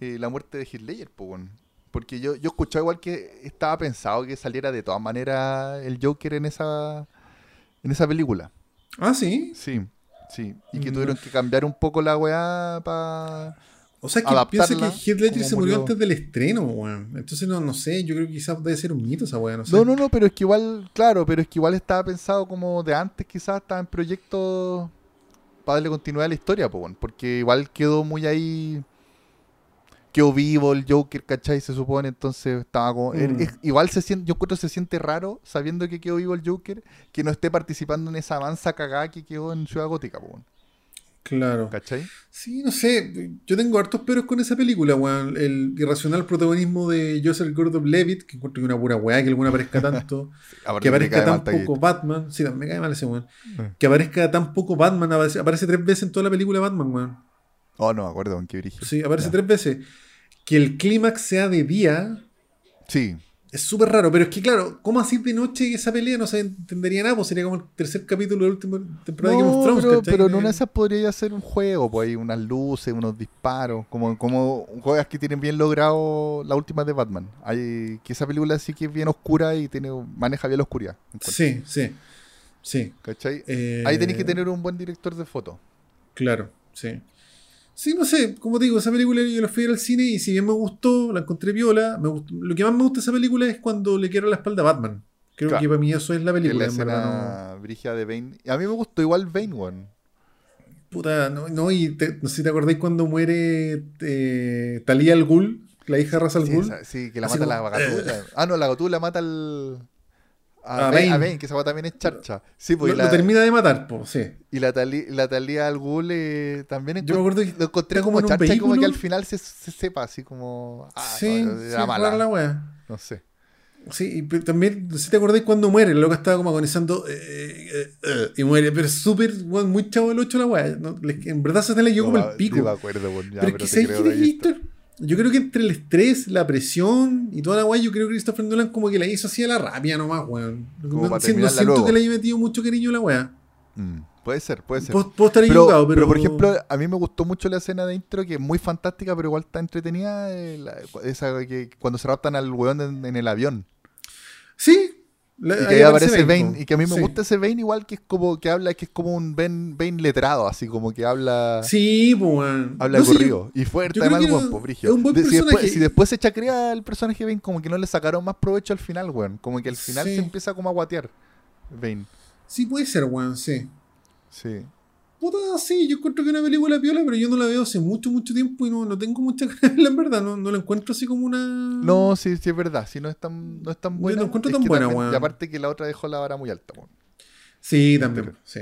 [SPEAKER 1] eh, la muerte de Ledger, po, weón. Porque yo, yo escuché igual que estaba pensado que saliera de todas maneras el Joker en esa en esa película.
[SPEAKER 2] Ah, sí.
[SPEAKER 1] Sí, sí. Y que
[SPEAKER 2] Mm.
[SPEAKER 1] tuvieron que cambiar un poco la weá para...
[SPEAKER 2] O sea, que piensa que Heath se murió
[SPEAKER 1] murió.
[SPEAKER 2] antes del estreno, weón. Entonces, no, no sé, yo creo que quizás debe ser un mito esa weá, no sé.
[SPEAKER 1] No, no, no, pero es que igual, claro, pero es que igual estaba pensado como de antes, quizás estaba en proyectos para darle continuidad a la historia, po, porque igual quedó muy ahí, quedó vivo el Joker, ¿cachai? Se supone, entonces estaba como...
[SPEAKER 2] Mm.
[SPEAKER 1] er- es- igual se siente, yo encuentro que se siente raro, sabiendo que quedó vivo el Joker, que no esté participando en esa avanza cagada que quedó en Ciudad Gótica, po,
[SPEAKER 2] Claro.
[SPEAKER 1] ¿cachai?
[SPEAKER 2] Sí, no sé. Yo tengo hartos peros con esa película, weón. El irracional protagonismo de Joseph Gordon-Levitt, que encuentro que una pura weá que alguna aparezca tanto. Que aparezca tan poco Batman. Sí, me cae mal ese weón. Que aparezca tan poco Batman. Aparece, aparece tres veces en toda la película Batman, weón.
[SPEAKER 1] Oh, no acuerdo con qué brillo.
[SPEAKER 2] Sí, aparece
[SPEAKER 1] Ya.
[SPEAKER 2] tres veces. Que el clímax sea de día
[SPEAKER 1] Sí,
[SPEAKER 2] es súper raro. Pero es que, claro, ¿cómo así de noche esa pelea? No se entendería nada. Pues sería como el tercer capítulo de la última temporada de Game
[SPEAKER 1] No,
[SPEAKER 2] of Thrones.
[SPEAKER 1] pero, pero en
[SPEAKER 2] De-
[SPEAKER 1] una de esas podría ser un juego, pues hay unas luces, unos disparos, como, como juegas que tienen bien logrado la última de Batman. Hay que esa película sí que es bien oscura y tiene maneja bien la oscuridad.
[SPEAKER 2] Sí, sí. Sí.
[SPEAKER 1] ¿Cachai?
[SPEAKER 2] Eh,
[SPEAKER 1] Ahí tenéis que tener un buen director de foto.
[SPEAKER 2] Claro, sí. Sí, no sé, como te digo, esa película yo la fui a ir al cine y si bien me gustó, la encontré viola, me gustó- lo que más me gusta de esa película es cuando le quiero la espalda a Batman. Creo
[SPEAKER 1] Claro.
[SPEAKER 2] que para mí eso es la
[SPEAKER 1] Que es la
[SPEAKER 2] película, no-
[SPEAKER 1] brígida de Bane. A mí me gustó igual Bane, weón.
[SPEAKER 2] Puta, no, no y te- no sé si te acordáis cuando muere eh, Talía al Ghul, la hija de Ra's al Ghul.
[SPEAKER 1] sí, que la
[SPEAKER 2] Así
[SPEAKER 1] mata la
[SPEAKER 2] como,
[SPEAKER 1] gatula. Ah, no, la gatula mata al. A. Bane, que esa también es charcha. Sí, pues
[SPEAKER 2] lo,
[SPEAKER 1] y la,
[SPEAKER 2] lo termina de matar, po, sí.
[SPEAKER 1] y la, Tali- la Talía al Ghul eh, también
[SPEAKER 2] Yo me acuerdo que
[SPEAKER 1] lo encontré como,
[SPEAKER 2] en un
[SPEAKER 1] charcha, como que al final se, se sepa, así como. Ah,
[SPEAKER 2] sí,
[SPEAKER 1] no,
[SPEAKER 2] sí,
[SPEAKER 1] era
[SPEAKER 2] la wea.
[SPEAKER 1] No sé.
[SPEAKER 2] Sí, y también, no sé si te acordáis cuando muere, el loco estaba como agonizando eh, eh, eh, y muere, pero es súper, muy chavo el 8 la weá. ¿no? En verdad se le dio
[SPEAKER 1] No,
[SPEAKER 2] como el pico.
[SPEAKER 1] sí me acuerdo, ya,
[SPEAKER 2] pero es
[SPEAKER 1] pero
[SPEAKER 2] que
[SPEAKER 1] te
[SPEAKER 2] ¿sabes
[SPEAKER 1] creo
[SPEAKER 2] quién es
[SPEAKER 1] de esto.
[SPEAKER 2] Víctor? Yo creo que entre el estrés, la presión y toda la weá, yo creo que Christopher Nolan como que la hizo así a la rabia nomás, weón.
[SPEAKER 1] Como
[SPEAKER 2] No, siento
[SPEAKER 1] luego.
[SPEAKER 2] que le haya metido mucho cariño a la weá.
[SPEAKER 1] Mm, puede ser, puede ser.
[SPEAKER 2] Puedo, puedo estar
[SPEAKER 1] Pero,
[SPEAKER 2] equivocado, pero...
[SPEAKER 1] pero, por ejemplo, a mí me gustó mucho la escena de intro, que es muy fantástica, pero igual está entretenida. eh, la- esa que cuando se raptan al weón en, en el avión.
[SPEAKER 2] Sí.
[SPEAKER 1] Y que
[SPEAKER 2] ahí
[SPEAKER 1] aparece
[SPEAKER 2] Bane.
[SPEAKER 1] Y que a mí me
[SPEAKER 2] Sí.
[SPEAKER 1] gusta ese Bane igual que es como que habla, que es como un Bane, Bane letrado, así como que habla.
[SPEAKER 2] Sí, weón.
[SPEAKER 1] Habla
[SPEAKER 2] No
[SPEAKER 1] corrido. Y fuerte, además,
[SPEAKER 2] que
[SPEAKER 1] el
[SPEAKER 2] era-
[SPEAKER 1] weón, po, brígido.
[SPEAKER 2] es un buen
[SPEAKER 1] De- si, después, si después se chacrea el personaje Bane, como que no le sacaron más provecho al final, weón. Como que al final
[SPEAKER 2] Sí.
[SPEAKER 1] se empieza como a guatear. Bane.
[SPEAKER 2] Sí puede ser, weón, sí.
[SPEAKER 1] Sí.
[SPEAKER 2] Puta, sí, yo encuentro que es una película piola, pero yo no la veo hace mucho, mucho tiempo y no, no tengo mucha ganas en verdad. No, no la encuentro así como una.
[SPEAKER 1] No, sí, sí es verdad. Sí, no es tan, no es tan
[SPEAKER 2] Yo
[SPEAKER 1] buena.
[SPEAKER 2] no encuentro
[SPEAKER 1] Es
[SPEAKER 2] tan buena, weón.
[SPEAKER 1] Y aparte que la otra dejó la vara muy alta, weón.
[SPEAKER 2] Sí, también, sí.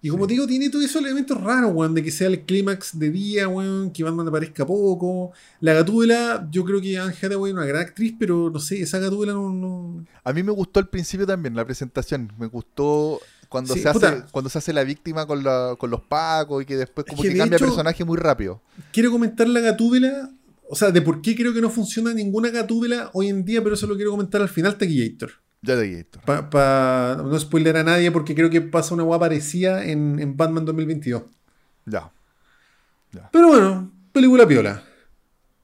[SPEAKER 2] Y como te digo, tiene todos esos elementos raros, weón, de que sea el clímax de día, weón, que Batman aparezca poco. La gatúbela, yo creo que Anne Hathaway es una gran actriz, pero no sé, esa gatúbela no. no...
[SPEAKER 1] A mí me gustó al principio también la presentación. Me gustó cuando,
[SPEAKER 2] Sí,
[SPEAKER 1] se, hace, cuando se hace la víctima con, la- con los pacos y que después como
[SPEAKER 2] que
[SPEAKER 1] que,
[SPEAKER 2] de
[SPEAKER 1] cambia
[SPEAKER 2] hecho-
[SPEAKER 1] personaje muy rápido.
[SPEAKER 2] Quiero comentar la gatúbela, o sea, de por qué creo que no funciona ninguna gatúbela hoy en día, pero eso lo quiero comentar al final, Taquillator.
[SPEAKER 1] Ya te esto.
[SPEAKER 2] Para no spoiler a nadie, porque creo que pasa una guapa parecida en, en Batman 2022.
[SPEAKER 1] Ya.
[SPEAKER 2] Pero bueno, película piola.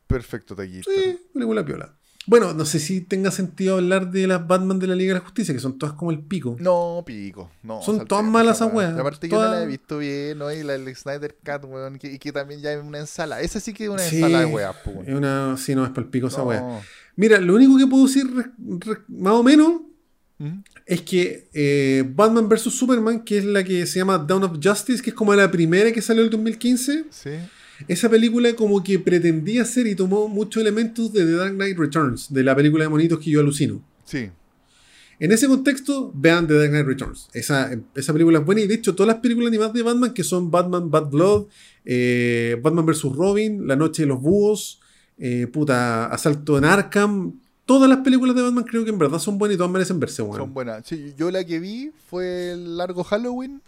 [SPEAKER 1] Perfecto, Taquito.
[SPEAKER 2] Sí, película piola. Bueno, no sé si tenga sentido hablar de las Batman de la Liga de la Justicia, que son todas como el pico.
[SPEAKER 1] No, pico. No,
[SPEAKER 2] Son todas malas
[SPEAKER 1] esa
[SPEAKER 2] esas weas.
[SPEAKER 1] Y Aparte yo
[SPEAKER 2] Todas-
[SPEAKER 1] no la he visto bien, ¿no? Y la del Snyder Cat, weón. y que también ya es una ensalada. Esa sí que es una
[SPEAKER 2] Sí,
[SPEAKER 1] ensalada de weas.
[SPEAKER 2] Es una, sí, no es para el pico esa wea. Mira, lo único que puedo decir re- re- más o menos
[SPEAKER 1] ¿Mm?
[SPEAKER 2] es que eh, Batman vs. Superman, que es la que se llama Dawn of Justice, que es como la primera que salió en el 2015,
[SPEAKER 1] Sí.
[SPEAKER 2] Esa película como que pretendía ser y tomó muchos elementos de The Dark Knight Returns, de la película de monitos que yo alucino.
[SPEAKER 1] Sí.
[SPEAKER 2] En ese contexto, vean The Dark Knight Returns. Esa, esa película es buena y de hecho todas las películas animadas de Batman, que son Batman Bad Blood, eh, Batman vs. Robin, La Noche de los Búhos, eh, puta, Asalto en Arkham, todas las películas de Batman creo que en verdad son buenas y todas merecen verse, weón.
[SPEAKER 1] Son buenas. Sí, yo la que vi fue el largo Halloween,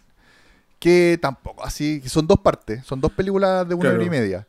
[SPEAKER 1] que tampoco, así, son dos partes, son dos películas de una
[SPEAKER 2] Claro.
[SPEAKER 1] hora y media.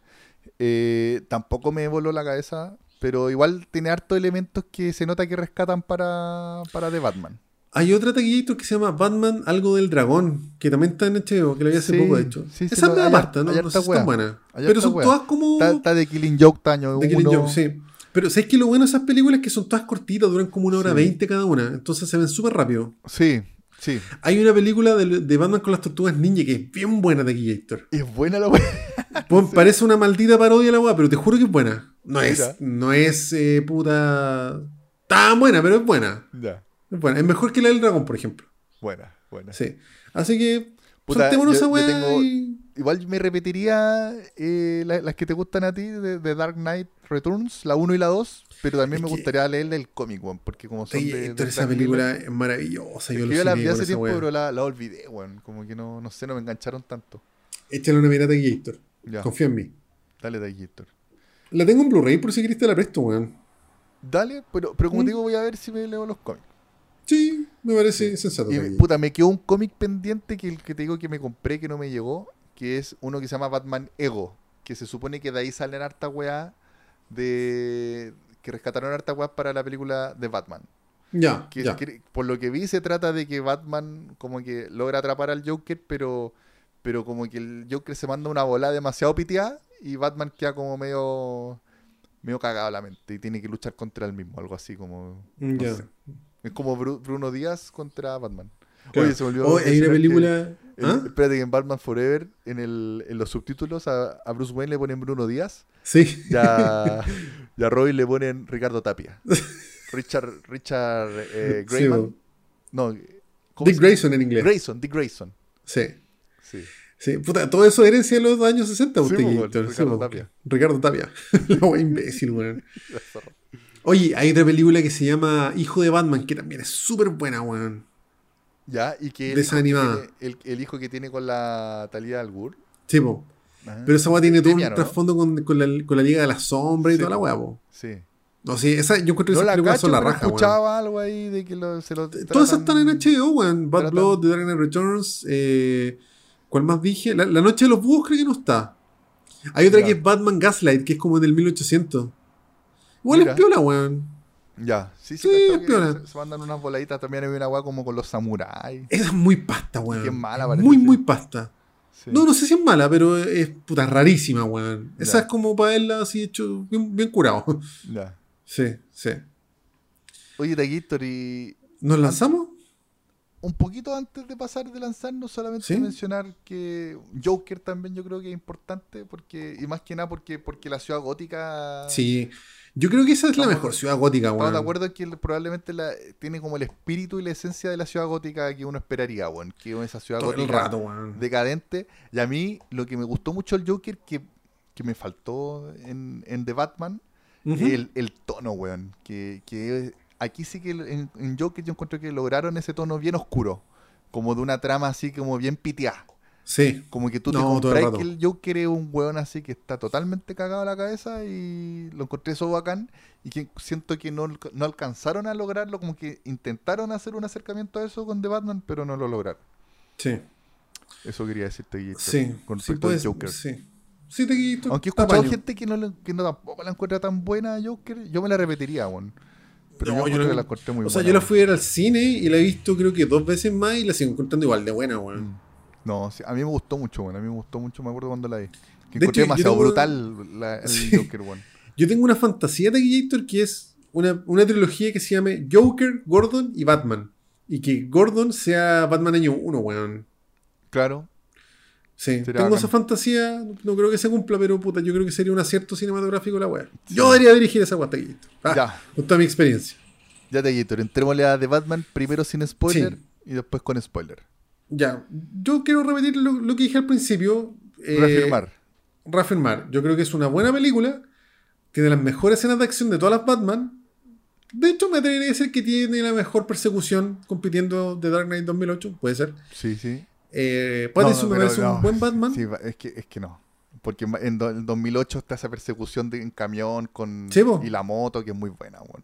[SPEAKER 1] Eh, tampoco me voló la cabeza, pero igual tiene hartos elementos que se nota que rescatan para, para The Batman.
[SPEAKER 2] Hay otra taquillator que se llama Batman Algo del Dragón, que también está en HBO, que la vi hace
[SPEAKER 1] Sí,
[SPEAKER 2] poco, de hecho.
[SPEAKER 1] sí, sí,
[SPEAKER 2] Esa
[SPEAKER 1] no,
[SPEAKER 2] es
[SPEAKER 1] hay
[SPEAKER 2] aparta, ¿no? No sé si.
[SPEAKER 1] Hay
[SPEAKER 2] Pero son
[SPEAKER 1] wea.
[SPEAKER 2] todas como...
[SPEAKER 1] Está, está de Killing Joke, año
[SPEAKER 2] de Killing. Joke, sí. Pero ¿sabes que lo bueno de esas películas es que son todas cortitas, duran como una hora veinte cada una, entonces se ven súper rápido.
[SPEAKER 1] Sí, sí.
[SPEAKER 2] Hay una película de, de Batman con las tortugas ninja que es bien buena de Gator.
[SPEAKER 1] Es buena la wea.
[SPEAKER 2] Parece una maldita parodia de la weá, pero te juro que es buena. No es, no es eh, puta tan buena, pero es buena.
[SPEAKER 1] Ya.
[SPEAKER 2] Es buena. Es mejor que la del dragón, por ejemplo.
[SPEAKER 1] Buena, buena.
[SPEAKER 2] Sí. Así que
[SPEAKER 1] Puta, yo-
[SPEAKER 2] esa
[SPEAKER 1] yo
[SPEAKER 2] weá
[SPEAKER 1] tengo-
[SPEAKER 2] y-
[SPEAKER 1] Igual me repetiría eh, la- las que te gustan a ti de, de Dark Knight Returns, la 1 y la 2, pero también
[SPEAKER 2] Es
[SPEAKER 1] me gustaría leerle el cómic, weón, porque como son de,
[SPEAKER 2] Gator,
[SPEAKER 1] de
[SPEAKER 2] esa película es maravillosa. Yo
[SPEAKER 1] yo la vi hace tiempo, pero la, la olvidé, weón, como que no, no sé, no me engancharon tanto.
[SPEAKER 2] Échale una mirada a Gator. Confía en mí.
[SPEAKER 1] dale, Dagitor.
[SPEAKER 2] La tengo en Blu-ray por si querés te la presto, weón.
[SPEAKER 1] Dale, pero, pero como
[SPEAKER 2] Mm.
[SPEAKER 1] te digo, voy a ver si me leo los cómics.
[SPEAKER 2] Sí, me parece sensato.
[SPEAKER 1] Y
[SPEAKER 2] Gator.
[SPEAKER 1] puta, me quedó un cómic pendiente que el que te digo que me compré que no me llegó, que es uno que se llama Batman Ego, que se supone que de ahí salen harta weá de que rescataron harta weá para la película de Batman.
[SPEAKER 2] Ya,
[SPEAKER 1] Que,
[SPEAKER 2] ya.
[SPEAKER 1] que- por lo que vi se trata de que Batman como que logra atrapar al Joker, pero pero como que el Joker se manda una bola demasiado piteada y Batman queda como medio medio cagado a la mente y tiene que luchar contra él mismo, algo así como no
[SPEAKER 2] Ya.
[SPEAKER 1] sé. Es como Bru- Bruno Díaz contra Batman.
[SPEAKER 2] Claro.
[SPEAKER 1] Oye, se me olvidó
[SPEAKER 2] Oh, hay una
[SPEAKER 1] que
[SPEAKER 2] película.
[SPEAKER 1] el-
[SPEAKER 2] ¿Ah?
[SPEAKER 1] espérate que en Batman Forever, en, el, en los subtítulos, a, a Bruce Wayne le ponen Bruno Díaz
[SPEAKER 2] Sí.
[SPEAKER 1] y a, y a Robin le ponen Ricardo Tapia. Richard, Richard eh,
[SPEAKER 2] Sí,
[SPEAKER 1] Grayman.
[SPEAKER 2] bo.
[SPEAKER 1] no, ¿cómo
[SPEAKER 2] Dick Grayson en inglés.
[SPEAKER 1] Grayson, Dick Grayson.
[SPEAKER 2] Sí.
[SPEAKER 1] Sí.
[SPEAKER 2] Sí, puta, todo eso es herencia de los años 60,
[SPEAKER 1] Sí,
[SPEAKER 2] usted, Gator.
[SPEAKER 1] Ricardo. Tapia.
[SPEAKER 2] Ricardo Tapia. La wea imbécil, weón. Oye, hay otra película que se llama Hijo de Batman, que también es súper buena, weón.
[SPEAKER 1] Ya, y que el,
[SPEAKER 2] De
[SPEAKER 1] hijo
[SPEAKER 2] esa
[SPEAKER 1] que
[SPEAKER 2] animada.
[SPEAKER 1] tiene- el, el hijo que tiene con la Talía al Ghul.
[SPEAKER 2] Sí, po.
[SPEAKER 1] Ajá.
[SPEAKER 2] Pero esa weá tiene todo un trasfondo con, con la, con la Liga de la Sombra y
[SPEAKER 1] Sí,
[SPEAKER 2] toda la weá, po.
[SPEAKER 1] Sí.
[SPEAKER 2] No, sí, esa, yo encuentro que
[SPEAKER 1] No
[SPEAKER 2] esas
[SPEAKER 1] la
[SPEAKER 2] son la raja, weón.
[SPEAKER 1] escuchaba algo ahí de que lo, se lo
[SPEAKER 2] Todas esas están en HBO, weón. Bad
[SPEAKER 1] tratan-
[SPEAKER 2] Blood, The Dark Knight Returns. Eh, ¿Cuál más dije? La, La Noche de los Búhos creo que no está. Hay otra
[SPEAKER 1] Ya.
[SPEAKER 2] que es Batman Gaslight, que es como del 1800. Igual
[SPEAKER 1] Mira.
[SPEAKER 2] es piola, weón.
[SPEAKER 1] Ya, sí, sí,
[SPEAKER 2] Sí, piola.
[SPEAKER 1] se, se mandan unas voladitas. También hay una weá como con los samuráis.
[SPEAKER 2] Esa es muy pasta, weón.
[SPEAKER 1] es mala, parece,
[SPEAKER 2] Muy, muy pasta.
[SPEAKER 1] Sí.
[SPEAKER 2] No, no sé si es mala, pero es puta rarísima, weón. Esa es como para verla así hecho, bien, bien curado.
[SPEAKER 1] Ya.
[SPEAKER 2] Sí, sí.
[SPEAKER 1] Oye, Taquitor, y
[SPEAKER 2] ¿Nos lanzamos?
[SPEAKER 1] un poquito antes de pasar de lanzarnos, solamente
[SPEAKER 2] Sí.
[SPEAKER 1] mencionar que Joker también yo creo que es importante, porque y más que nada porque, porque la ciudad gótica...
[SPEAKER 2] Sí. Yo creo que esa es la mejor ciudad gótica, weón.
[SPEAKER 1] de acuerdo que el- probablemente la, tiene como el espíritu y la esencia de la ciudad gótica que uno esperaría, weón. Que es esa ciudad
[SPEAKER 2] Todo el
[SPEAKER 1] gótica
[SPEAKER 2] rato, weón.
[SPEAKER 1] decadente. Y a mí lo que me gustó mucho el Joker, que, que me faltó en, en The Batman,
[SPEAKER 2] Ujú.
[SPEAKER 1] el, el tono, weón. Que, que aquí sí que en, en Joker yo encuentro que lograron ese tono bien oscuro. Como de una trama así como bien piteada.
[SPEAKER 2] Sí.
[SPEAKER 1] Como que tú
[SPEAKER 2] No,
[SPEAKER 1] te compras que el Joker es un weón así que está totalmente cagado a la cabeza y lo encontré eso bacán y que siento que no, no alcanzaron a lograrlo, como que intentaron hacer un acercamiento a eso con The Batman, pero no lo lograron.
[SPEAKER 2] Sí.
[SPEAKER 1] Eso quería decirte, Guillermo,
[SPEAKER 2] Sí.
[SPEAKER 1] con
[SPEAKER 2] sí,
[SPEAKER 1] respecto al
[SPEAKER 2] puedes-
[SPEAKER 1] Joker.
[SPEAKER 2] Sí. Sí, te quito.
[SPEAKER 1] Aunque he escuchado gente que no, le- que no tampoco la encuentra tan buena a Joker, yo me la repetiría, weón. Pero
[SPEAKER 2] No,
[SPEAKER 1] yo,
[SPEAKER 2] yo no-
[SPEAKER 1] que la encontré muy
[SPEAKER 2] O sea,
[SPEAKER 1] buena.
[SPEAKER 2] yo la fui a ver al cine y la he visto creo que dos veces más y la sigo encontrando igual de buena, weón.
[SPEAKER 1] Mm. No, sí, a mí me gustó mucho, weón. A mí me gustó mucho, me acuerdo cuando la vi. Que
[SPEAKER 2] De
[SPEAKER 1] encontré
[SPEAKER 2] hecho, yo
[SPEAKER 1] demasiado
[SPEAKER 2] tengo-
[SPEAKER 1] brutal la- el
[SPEAKER 2] Sí.
[SPEAKER 1] Joker, weón.
[SPEAKER 2] Yo tengo una fantasía de Gator que es una, una trilogía que se llame Joker, Gordon y Batman. Y que Gordon sea Batman año 1, weón.
[SPEAKER 1] Claro,
[SPEAKER 2] Sí,
[SPEAKER 1] Sería
[SPEAKER 2] tengo
[SPEAKER 1] bacán.
[SPEAKER 2] esa fantasía, no creo que se cumpla, pero puta, yo creo que sería un acierto cinematográfico la weá. Yo debería dirigir esa weá, Gator. Ah,
[SPEAKER 1] Ya.
[SPEAKER 2] Con toda mi experiencia.
[SPEAKER 1] Ya Gator, entrémosle a The Batman primero sin spoiler y después con spoiler.
[SPEAKER 2] Ya, yo quiero repetir lo, lo que dije al principio. eh,
[SPEAKER 1] Reafirmar.
[SPEAKER 2] reafirmar. Yo creo que es una buena película. Tiene las mejores escenas de acción de todas las Batman. De hecho, me atrevería a decir que tiene la mejor persecución compitiendo de Dark Knight 2008. Puede ser.
[SPEAKER 1] Sí, sí.
[SPEAKER 2] Eh, Pattinson
[SPEAKER 1] No,
[SPEAKER 2] me
[SPEAKER 1] pero
[SPEAKER 2] parece
[SPEAKER 1] no.
[SPEAKER 2] un buen Batman.
[SPEAKER 1] Sí, es que, es que no. Porque en, do- en 2008 está esa persecución de, en camión con
[SPEAKER 2] Sí,
[SPEAKER 1] y la moto, que es muy buena, weón.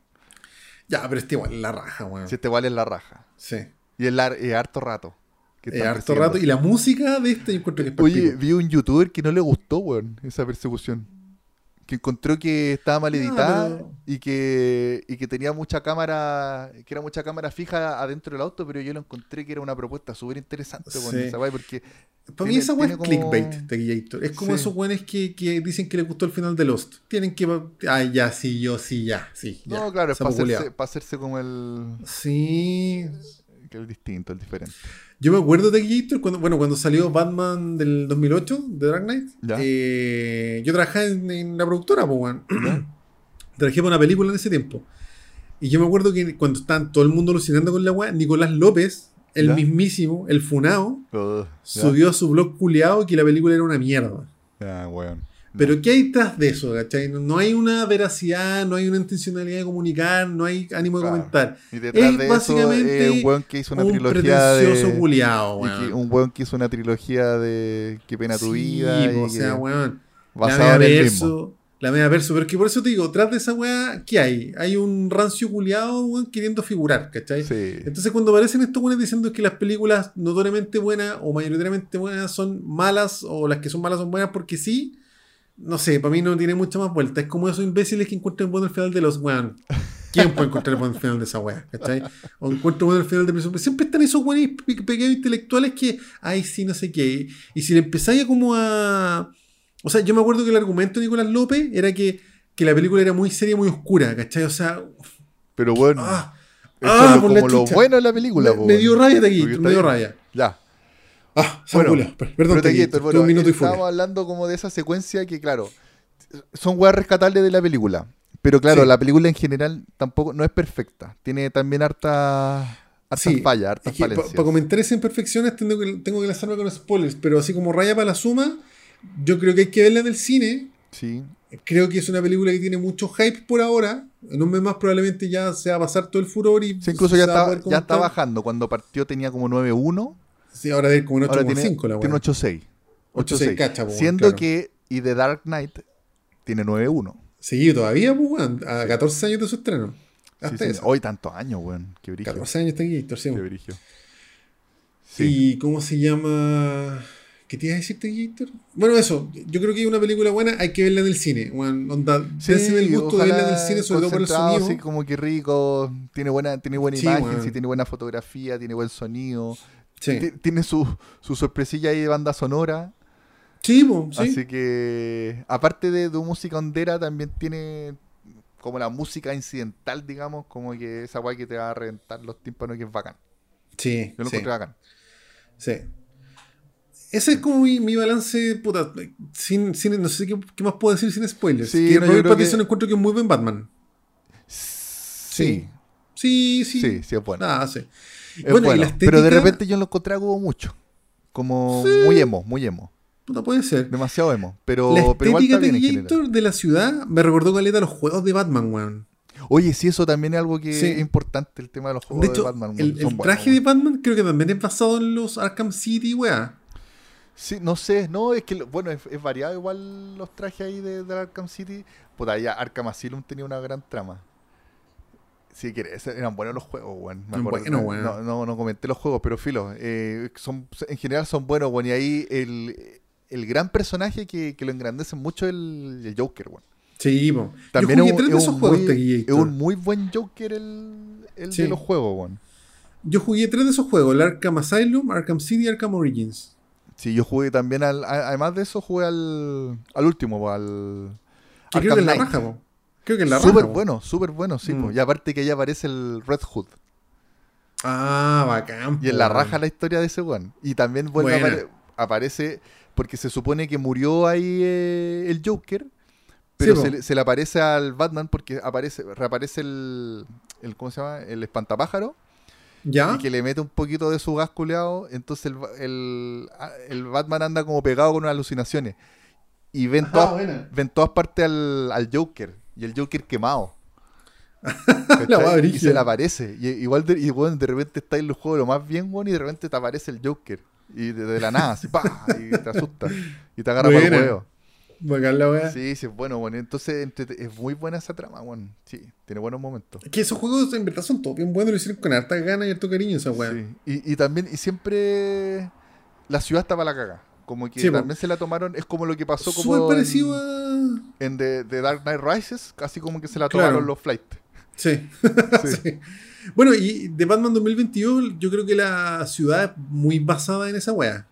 [SPEAKER 2] Ya, pero este igual la raja, weón.
[SPEAKER 1] Si este vale la raja.
[SPEAKER 2] Sí.
[SPEAKER 1] Y es harto rato. Que
[SPEAKER 2] Eh, harto rato. Y la música de este yo encuentro que es
[SPEAKER 1] Oye, vi un youtuber que no le gustó, weón, esa persecución. Que encontró que estaba mal
[SPEAKER 2] Ah,
[SPEAKER 1] editada
[SPEAKER 2] pero-
[SPEAKER 1] y, que, y que tenía mucha cámara, que era mucha cámara fija adentro del auto, pero yo lo encontré que era una propuesta súper interesante, weón, esa weá, porque
[SPEAKER 2] Para mí esa weá es
[SPEAKER 1] como-
[SPEAKER 2] clickbait de Gator. Es como
[SPEAKER 1] Sí.
[SPEAKER 2] esos weones que, que dicen que les gustó el final de Lost. Tienen que. Ay, ya, sí, yo sí, ya. Sí, ya.
[SPEAKER 1] No, claro, es para hacerse como el,
[SPEAKER 2] Sí.
[SPEAKER 1] Que el distinto, el diferente.
[SPEAKER 2] Yo me acuerdo de Gator cuando, bueno, cuando salió Batman del 2008, de Dark Knight. Eh, yo trabajaba en, en la productora, pues. Trabajé para una película en ese tiempo. Y yo me acuerdo que cuando estaban todo el mundo alucinando con la weá, Nicolás López, el
[SPEAKER 1] Ya.
[SPEAKER 2] mismísimo, el Funao,
[SPEAKER 1] ya.
[SPEAKER 2] subió a su blog culiado que la película era una mierda.
[SPEAKER 1] Ya, weón.
[SPEAKER 2] Pero ¿qué hay tras de eso? ¿cachai? No, no hay una veracidad, no hay una intencionalidad de comunicar, no hay ánimo de
[SPEAKER 1] Claro.
[SPEAKER 2] comentar.
[SPEAKER 1] Y detrás
[SPEAKER 2] Es
[SPEAKER 1] de eso
[SPEAKER 2] básicamente
[SPEAKER 1] es un weón que hizo una
[SPEAKER 2] un
[SPEAKER 1] trilogía de...
[SPEAKER 2] culiao, weón.
[SPEAKER 1] que- un weón que hizo una trilogía de Qué pena tu
[SPEAKER 2] Sí,
[SPEAKER 1] vida.
[SPEAKER 2] po,
[SPEAKER 1] y
[SPEAKER 2] o sea, weón. La
[SPEAKER 1] basado en el mismo.
[SPEAKER 2] verso, la media verso, pero es que por eso te digo, tras de esa weá, ¿qué hay? Hay un rancio culiado, weón, queriendo figurar, ¿cachai?
[SPEAKER 1] Sí.
[SPEAKER 2] Entonces cuando aparecen estos weones diciendo que las películas notoriamente buenas o mayoritariamente buenas son malas o las que son malas son buenas porque sí, no sé, para mí no tiene mucha más vuelta. Es como esos imbéciles que encuentran bueno el final de los weón. ¿Quién puede encontrar el buen final de esa weá? ¿Cachai? O encuentro bueno el final de Break. Siempre están esos weones pe- pequeños intelectuales que, ay, sí, no sé qué. Y si le empezáis a como a... O sea, yo me acuerdo que el argumento de Nicolás López era que, que la película era muy seria, muy oscura, ¿cachai? O sea,
[SPEAKER 1] Pero bueno,
[SPEAKER 2] ah, ah,
[SPEAKER 1] es lo-
[SPEAKER 2] por la
[SPEAKER 1] como lo bueno de la película.
[SPEAKER 2] me,
[SPEAKER 1] po,
[SPEAKER 2] me dio rabia de aquí, me dio rabia.
[SPEAKER 1] Ya.
[SPEAKER 2] Ah,
[SPEAKER 1] Bueno,
[SPEAKER 2] perdón,
[SPEAKER 1] te
[SPEAKER 2] tuve
[SPEAKER 1] bueno,
[SPEAKER 2] un minuto y fuera.
[SPEAKER 1] estábamos hablando como de esa secuencia que, claro, son weas rescatables de la película. Pero claro,
[SPEAKER 2] Sí.
[SPEAKER 1] la película en general tampoco no es perfecta. Tiene también harta hartas
[SPEAKER 2] Sí,
[SPEAKER 1] fallas, hartas
[SPEAKER 2] Para
[SPEAKER 1] falencias.
[SPEAKER 2] comentar esas imperfecciones tengo que, tengo que lanzarme con spoilers, pero así como raya para la suma, yo creo que hay que verla en el cine.
[SPEAKER 1] Sí,
[SPEAKER 2] Creo que es una película que tiene mucho hype por ahora. En un mes más probablemente ya se va a pasar todo el furor y
[SPEAKER 1] Sí, incluso ya está, ya está bajando. Cuando partió tenía como 9.1.
[SPEAKER 2] Sí, ahora es como un
[SPEAKER 1] Ahora tiene,
[SPEAKER 2] 8,5 la
[SPEAKER 1] tiene
[SPEAKER 2] weá.
[SPEAKER 1] 8.6.
[SPEAKER 2] 8,6, cacha, po,
[SPEAKER 1] Siendo
[SPEAKER 2] claro.
[SPEAKER 1] que y The Dark Knight tiene 9.1.
[SPEAKER 2] Sí, todavía, pues, weón, a 14 años de su estreno.
[SPEAKER 1] Sí,
[SPEAKER 2] Hasta
[SPEAKER 1] sí.
[SPEAKER 2] eso.
[SPEAKER 1] Hoy tantos años, weón. Qué brillo.
[SPEAKER 2] 14 años está aquí, sí.
[SPEAKER 1] Qué brillo. Sí.
[SPEAKER 2] ¿Y cómo se llama? ¿Qué te iba a decirte, Héctor? Bueno, eso. Yo creo que es una película buena, hay que verla en el cine. weón. onda,
[SPEAKER 1] Sí,
[SPEAKER 2] el gusto de verla en el cine, sobre todo por el sonido.
[SPEAKER 1] así como que rico, tiene buena, tiene buena
[SPEAKER 2] Sí,
[SPEAKER 1] imagen,
[SPEAKER 2] weón.
[SPEAKER 1] sí, tiene buena fotografía, tiene buen sonido,
[SPEAKER 2] Sí,
[SPEAKER 1] tiene su, su sorpresilla ahí de banda sonora,
[SPEAKER 2] sí, sí.
[SPEAKER 1] así que aparte de, de música hondera también tiene como la música incidental, digamos, como que esa guay que te va a reventar los tímpanos que es bacán.
[SPEAKER 2] sí,
[SPEAKER 1] Yo lo
[SPEAKER 2] sí,
[SPEAKER 1] encontré bacán.
[SPEAKER 2] sí. Ese es como mi, mi balance, puta, sin, sin, no sé qué, qué más puedo decir sin spoilers.
[SPEAKER 1] Sí,
[SPEAKER 2] que
[SPEAKER 1] no,
[SPEAKER 2] Robert Pattinson
[SPEAKER 1] que-
[SPEAKER 2] encuentro que es muy buen Batman.
[SPEAKER 1] Sí,
[SPEAKER 2] Sí, sí.
[SPEAKER 1] sí, sí es bueno.
[SPEAKER 2] Ah, sí.
[SPEAKER 1] Es
[SPEAKER 2] bueno,
[SPEAKER 1] pero de repente yo lo encontré algo mucho. Como
[SPEAKER 2] Sí.
[SPEAKER 1] muy emo, muy emo.
[SPEAKER 2] Puta, puede ser.
[SPEAKER 1] Demasiado emo. Pero,
[SPEAKER 2] la
[SPEAKER 1] pero igual
[SPEAKER 2] estética
[SPEAKER 1] bien en
[SPEAKER 2] de. Gator de la ciudad me recordó caleta a los juegos de Batman, weón.
[SPEAKER 1] Oye, sí, eso también es algo que
[SPEAKER 2] Sí.
[SPEAKER 1] es importante, el tema de los juegos
[SPEAKER 2] De
[SPEAKER 1] de,
[SPEAKER 2] hecho,
[SPEAKER 1] Batman.
[SPEAKER 2] el, el traje de Batman creo que también es basado en los Arkham City, weá.
[SPEAKER 1] Sí, no sé, no, es que, bueno, es, es variado igual los trajes ahí de, de Arkham City. Puta, ya Arkham Asylum tenía una gran trama. Sí, que eran buenos los juegos, weón. Acuerdo.
[SPEAKER 2] buenos,
[SPEAKER 1] no, no, comenté los juegos, pero filo. eh, son, en general son buenos, weón. Y ahí el, el gran personaje que, que lo engrandece mucho es el, el Joker, weón.
[SPEAKER 2] Sí, po.
[SPEAKER 1] También
[SPEAKER 2] Yo
[SPEAKER 1] es
[SPEAKER 2] jugué
[SPEAKER 1] un,
[SPEAKER 2] tres de
[SPEAKER 1] es
[SPEAKER 2] esos
[SPEAKER 1] un
[SPEAKER 2] juegos
[SPEAKER 1] muy, es un muy buen Joker el, el
[SPEAKER 2] Sí.
[SPEAKER 1] de los juegos, weón.
[SPEAKER 2] Yo jugué tres de esos juegos, el Arkham Asylum, Arkham City y Arkham Origins.
[SPEAKER 1] Sí, yo jugué también al. Además de eso, jugué al, al último, po, al.
[SPEAKER 2] Que creo que es la raja, po. Creo que es la
[SPEAKER 1] Súper bueno, súper bueno, sí.
[SPEAKER 2] Mm.
[SPEAKER 1] Y aparte que ya aparece el Red Hood.
[SPEAKER 2] Ah, bacán.
[SPEAKER 1] Y en la raja la historia de ese weón. Y también vuelve a
[SPEAKER 2] Buena.
[SPEAKER 1] apare- aparece. Porque se supone que murió ahí eh, el Joker. Pero
[SPEAKER 2] Sí,
[SPEAKER 1] se, le- se le aparece al Batman porque aparece, reaparece el, el. ¿Cómo se llama? El espantapájaro.
[SPEAKER 2] ¿Ya?
[SPEAKER 1] Y que le mete un poquito de su gas culeado. Entonces el, ba- el, Batman anda como pegado con unas alucinaciones. Y ven
[SPEAKER 2] Ah,
[SPEAKER 1] todas,
[SPEAKER 2] buena.
[SPEAKER 1] ven todas partes al, al Joker. Y el Joker quemado.
[SPEAKER 2] La
[SPEAKER 1] y se le aparece. Y, igual de, y, weón, de repente está en el juego lo más bien, weón, y de repente te aparece el Joker. Y de, de la nada, así, ¡pah! Y te asusta. Y te agarra por el
[SPEAKER 2] Buena.
[SPEAKER 1] huevo.
[SPEAKER 2] Bacán la weá.
[SPEAKER 1] Sí, sí, bueno, weón. Entonces es muy buena esa trama, weón. Sí, tiene buenos momentos.
[SPEAKER 2] Es que esos juegos en verdad son todos bien buenos, lo hicieron con harta gana y harto cariño esa weá.
[SPEAKER 1] Sí. Y, y también, y siempre la ciudad está para la caga. Como que
[SPEAKER 2] Sí, po.
[SPEAKER 1] también se la tomaron, es como lo que pasó como
[SPEAKER 2] parecido
[SPEAKER 1] en,
[SPEAKER 2] a.
[SPEAKER 1] en The, The Dark Knight Rises, casi como que se la
[SPEAKER 2] Claro.
[SPEAKER 1] tomaron los flights.
[SPEAKER 2] Sí.
[SPEAKER 1] Sí.
[SPEAKER 2] Sí. Bueno, y de Batman 2022, yo creo que la ciudad es muy basada en esa weá.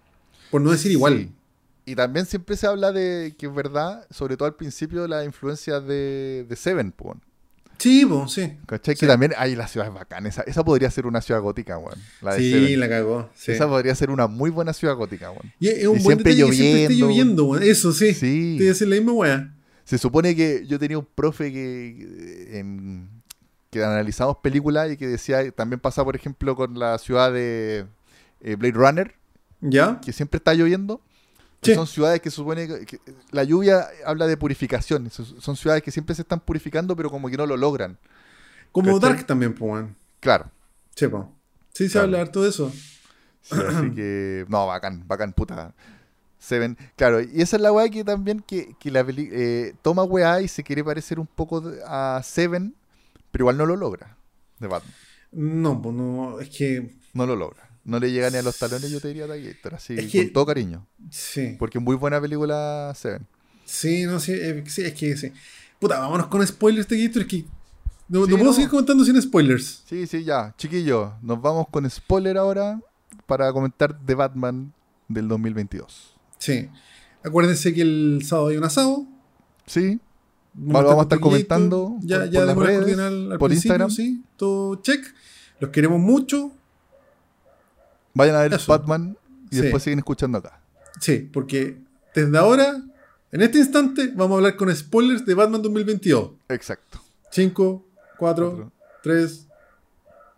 [SPEAKER 2] Por no decir igual.
[SPEAKER 1] Y también siempre se habla de que es verdad, sobre todo al principio, la influencia de, de Seven, po.
[SPEAKER 2] Sí, pues, sí.
[SPEAKER 1] ¿Cachai?
[SPEAKER 2] Sí.
[SPEAKER 1] Que también, ay, la ciudad es bacana. Esa, esa podría ser una ciudad gótica, weón. La de
[SPEAKER 2] Sí,
[SPEAKER 1] Seven.
[SPEAKER 2] la cagó. sí.
[SPEAKER 1] Esa podría ser una muy buena ciudad gótica, weón.
[SPEAKER 2] Y es un
[SPEAKER 1] y
[SPEAKER 2] buen
[SPEAKER 1] siempre
[SPEAKER 2] detalle que siempre esté
[SPEAKER 1] lloviendo.
[SPEAKER 2] lloviendo, weón. Eso sí.
[SPEAKER 1] Sí.
[SPEAKER 2] Te voy a decir la misma weá.
[SPEAKER 1] Se supone que yo tenía un profe que, en- que analizamos películas y que decía, también pasa, por ejemplo, con la ciudad de eh, Blade Runner,
[SPEAKER 2] ¿Ya?
[SPEAKER 1] que siempre está lloviendo.
[SPEAKER 2] Sí.
[SPEAKER 1] Son ciudades que supone que, la lluvia habla de purificación. Son- ciudades que siempre se están purificando, pero como que no lo logran.
[SPEAKER 2] Como
[SPEAKER 1] ¿Cachai?
[SPEAKER 2] Dark también, pues.
[SPEAKER 1] Claro.
[SPEAKER 2] Sí. Sí, se
[SPEAKER 1] Claro.
[SPEAKER 2] habla harto de eso.
[SPEAKER 1] Sí, así que, no, bacán, bacán, puta. Seven, claro, y esa es la weá que también que, que la peli- eh, toma weá y se quiere parecer un poco a Seven, pero igual no lo logra. De Batman.
[SPEAKER 2] No, pues no, es que.
[SPEAKER 1] No lo logra. No le llega ni a los talones, yo te diría Gator, así,
[SPEAKER 2] Es que-
[SPEAKER 1] con todo cariño.
[SPEAKER 2] Sí.
[SPEAKER 1] Porque es muy buena película Seven.
[SPEAKER 2] Sí, no, sí, eh, sí, es que sí. Puta, vámonos con spoilers de Gator. Es que. No,
[SPEAKER 1] Sí,
[SPEAKER 2] no puedo
[SPEAKER 1] no.
[SPEAKER 2] seguir comentando sin spoilers.
[SPEAKER 1] Sí, sí, ya. Chiquillos, nos vamos con spoiler ahora para comentar The Batman del 2022.
[SPEAKER 2] Sí. Acuérdense que el sábado hay un asado.
[SPEAKER 1] Sí,
[SPEAKER 2] Vamos,
[SPEAKER 1] vamos a estar comentando
[SPEAKER 2] Ya,
[SPEAKER 1] por-
[SPEAKER 2] ya
[SPEAKER 1] por las redes,
[SPEAKER 2] coordenada al
[SPEAKER 1] por
[SPEAKER 2] principio,
[SPEAKER 1] Instagram.
[SPEAKER 2] sí. Todo check. Los queremos mucho.
[SPEAKER 1] Vayan a ver
[SPEAKER 2] Eso.
[SPEAKER 1] Batman y
[SPEAKER 2] Sí.
[SPEAKER 1] después siguen escuchando acá.
[SPEAKER 2] Sí, porque desde ahora, en este instante, vamos a hablar con spoilers de Batman 2022.
[SPEAKER 1] Exacto.
[SPEAKER 2] 5, 4,
[SPEAKER 1] Cuatro,
[SPEAKER 2] 3,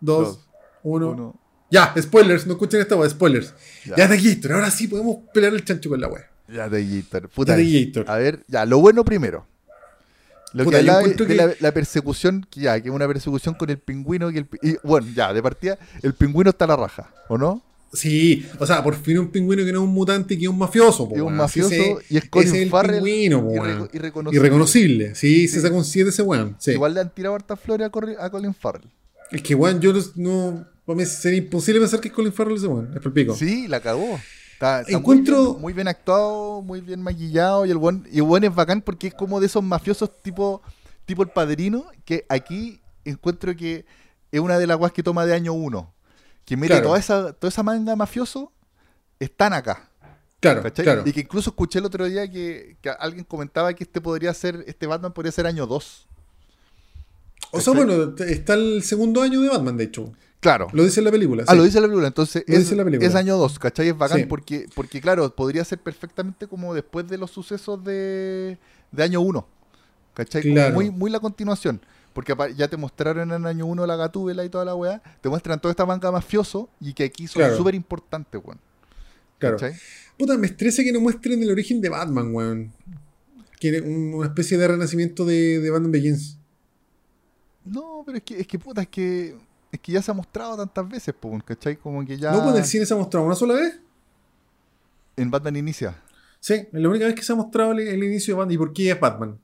[SPEAKER 2] 2,
[SPEAKER 1] dos,
[SPEAKER 2] Uno.
[SPEAKER 1] Uno.
[SPEAKER 2] Ya, spoilers, no escuchen esta wea, spoilers.
[SPEAKER 1] Ya.
[SPEAKER 2] Ya, de Gator, ahora sí podemos pelear el chancho con la wea.
[SPEAKER 1] Ya de Gator. Puta,
[SPEAKER 2] Ya de Gator.
[SPEAKER 1] A ver, ya, lo bueno primero. Lo
[SPEAKER 2] Puta,
[SPEAKER 1] que hablaba de,
[SPEAKER 2] que-
[SPEAKER 1] la, la persecución, que ya, que es una persecución con el pingüino. Que el, y, bueno, ya, de partida, el pingüino está a la raja, ¿o no?
[SPEAKER 2] Sí, o sea, por fin un pingüino que no es un mutante, que es un mafioso. po,
[SPEAKER 1] Es un mafioso
[SPEAKER 2] Ese-
[SPEAKER 1] y es Colin
[SPEAKER 2] el
[SPEAKER 1] Farrell
[SPEAKER 2] pingüino, po,
[SPEAKER 1] irre- irreconocible.
[SPEAKER 2] Irreconocible. Sí, se
[SPEAKER 1] Sí.
[SPEAKER 2] saca un 7 ese weón. Sí.
[SPEAKER 1] Igual le han tirado hartas flores a, Colin Farrell.
[SPEAKER 2] Es que weón, yo no. no para mí sería imposible pensar que es Colin Farrell ese weón. Es por pico.
[SPEAKER 1] Sí, la cagó. Está, está
[SPEAKER 2] Encuentro-
[SPEAKER 1] muy, bien, muy bien actuado, muy bien maquillado. Y el buen, y el buen es bacán porque es como de esos mafiosos tipo, tipo el padrino. Que aquí encuentro que es una de las guas que toma de año uno. Que mire,
[SPEAKER 2] Claro.
[SPEAKER 1] toda esa, toda esa manga mafioso están acá.
[SPEAKER 2] Claro, claro.
[SPEAKER 1] Y que incluso escuché el otro día que, que alguien comentaba que este podría ser, este Batman podría ser año 2.
[SPEAKER 2] O sea, bueno, está el segundo año de Batman, de hecho.
[SPEAKER 1] Claro.
[SPEAKER 2] Lo dice en la película.
[SPEAKER 1] Ah,
[SPEAKER 2] sí.
[SPEAKER 1] lo dice la película, entonces
[SPEAKER 2] Lo
[SPEAKER 1] es,
[SPEAKER 2] dice la película.
[SPEAKER 1] es año 2, ¿cachai? Es bacán
[SPEAKER 2] Sí.
[SPEAKER 1] porque, porque, claro, podría ser perfectamente como después de los sucesos de, de año 1, ¿cachai? Como
[SPEAKER 2] Claro.
[SPEAKER 1] muy, muy la continuación. Porque ya te mostraron en año 1 la gatúbela y toda la weá, te muestran toda esta manga mafioso y que aquí son
[SPEAKER 2] Claro.
[SPEAKER 1] súper importantes, weón.
[SPEAKER 2] Claro.
[SPEAKER 1] ¿cachai?
[SPEAKER 2] Puta, me estresa que no muestren el origen de Batman, weón. Que una especie de renacimiento de, de Batman Begins.
[SPEAKER 1] No, pero es que, es que puta, es que, es que ya se ha mostrado tantas veces, po, ¿cachai? Como que ya
[SPEAKER 2] ¿No? Pues en el cine se ha mostrado una sola vez.
[SPEAKER 1] en Batman inicia.
[SPEAKER 2] Sí, es la única vez que se ha mostrado el, el inicio de Batman. ¿Y por qué es Batman?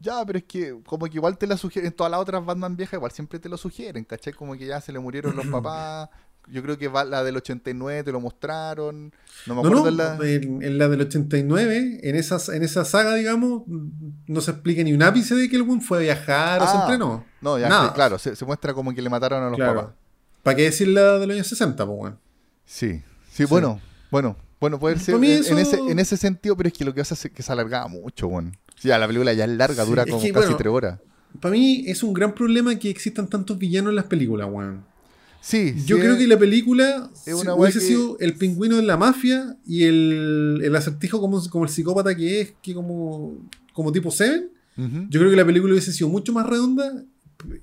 [SPEAKER 1] Ya, pero es que como que igual te la sugieren, en todas las otras Batman viejas igual siempre te lo sugieren, ¿cachai? Como que ya se le murieron los papás. Yo creo que va- la del 89 te lo mostraron. No me acuerdo
[SPEAKER 2] no,
[SPEAKER 1] en la...
[SPEAKER 2] en, en la del 89, en, esas, en esa saga, digamos, no se explica ni un ápice de que el weón fue a viajar o se
[SPEAKER 1] Ah,
[SPEAKER 2] entrenó.
[SPEAKER 1] No, ya
[SPEAKER 2] Nada.
[SPEAKER 1] claro, se, se muestra como que le mataron a los papás.
[SPEAKER 2] ¿Para qué decir la de los años 60, pues, weón?
[SPEAKER 1] Sí, sí, bueno, bueno, bueno, puede ser en, ese, en ese sentido, pero es que lo que hace es que se alargaba mucho, bueno. Sí, la película ya es larga,
[SPEAKER 2] Sí,
[SPEAKER 1] dura
[SPEAKER 2] es
[SPEAKER 1] como
[SPEAKER 2] que,
[SPEAKER 1] casi
[SPEAKER 2] bueno,
[SPEAKER 1] tres horas.
[SPEAKER 2] Para mí es un gran problema que existan tantos villanos en las películas, weón.
[SPEAKER 1] Sí,
[SPEAKER 2] Yo
[SPEAKER 1] sí,
[SPEAKER 2] creo que la película
[SPEAKER 1] es
[SPEAKER 2] si hubiese
[SPEAKER 1] que-
[SPEAKER 2] sido el pingüino de la mafia y el, el acertijo como, como el psicópata que es, que como, como tipo Seven. Yo creo que la película hubiese sido mucho más redonda.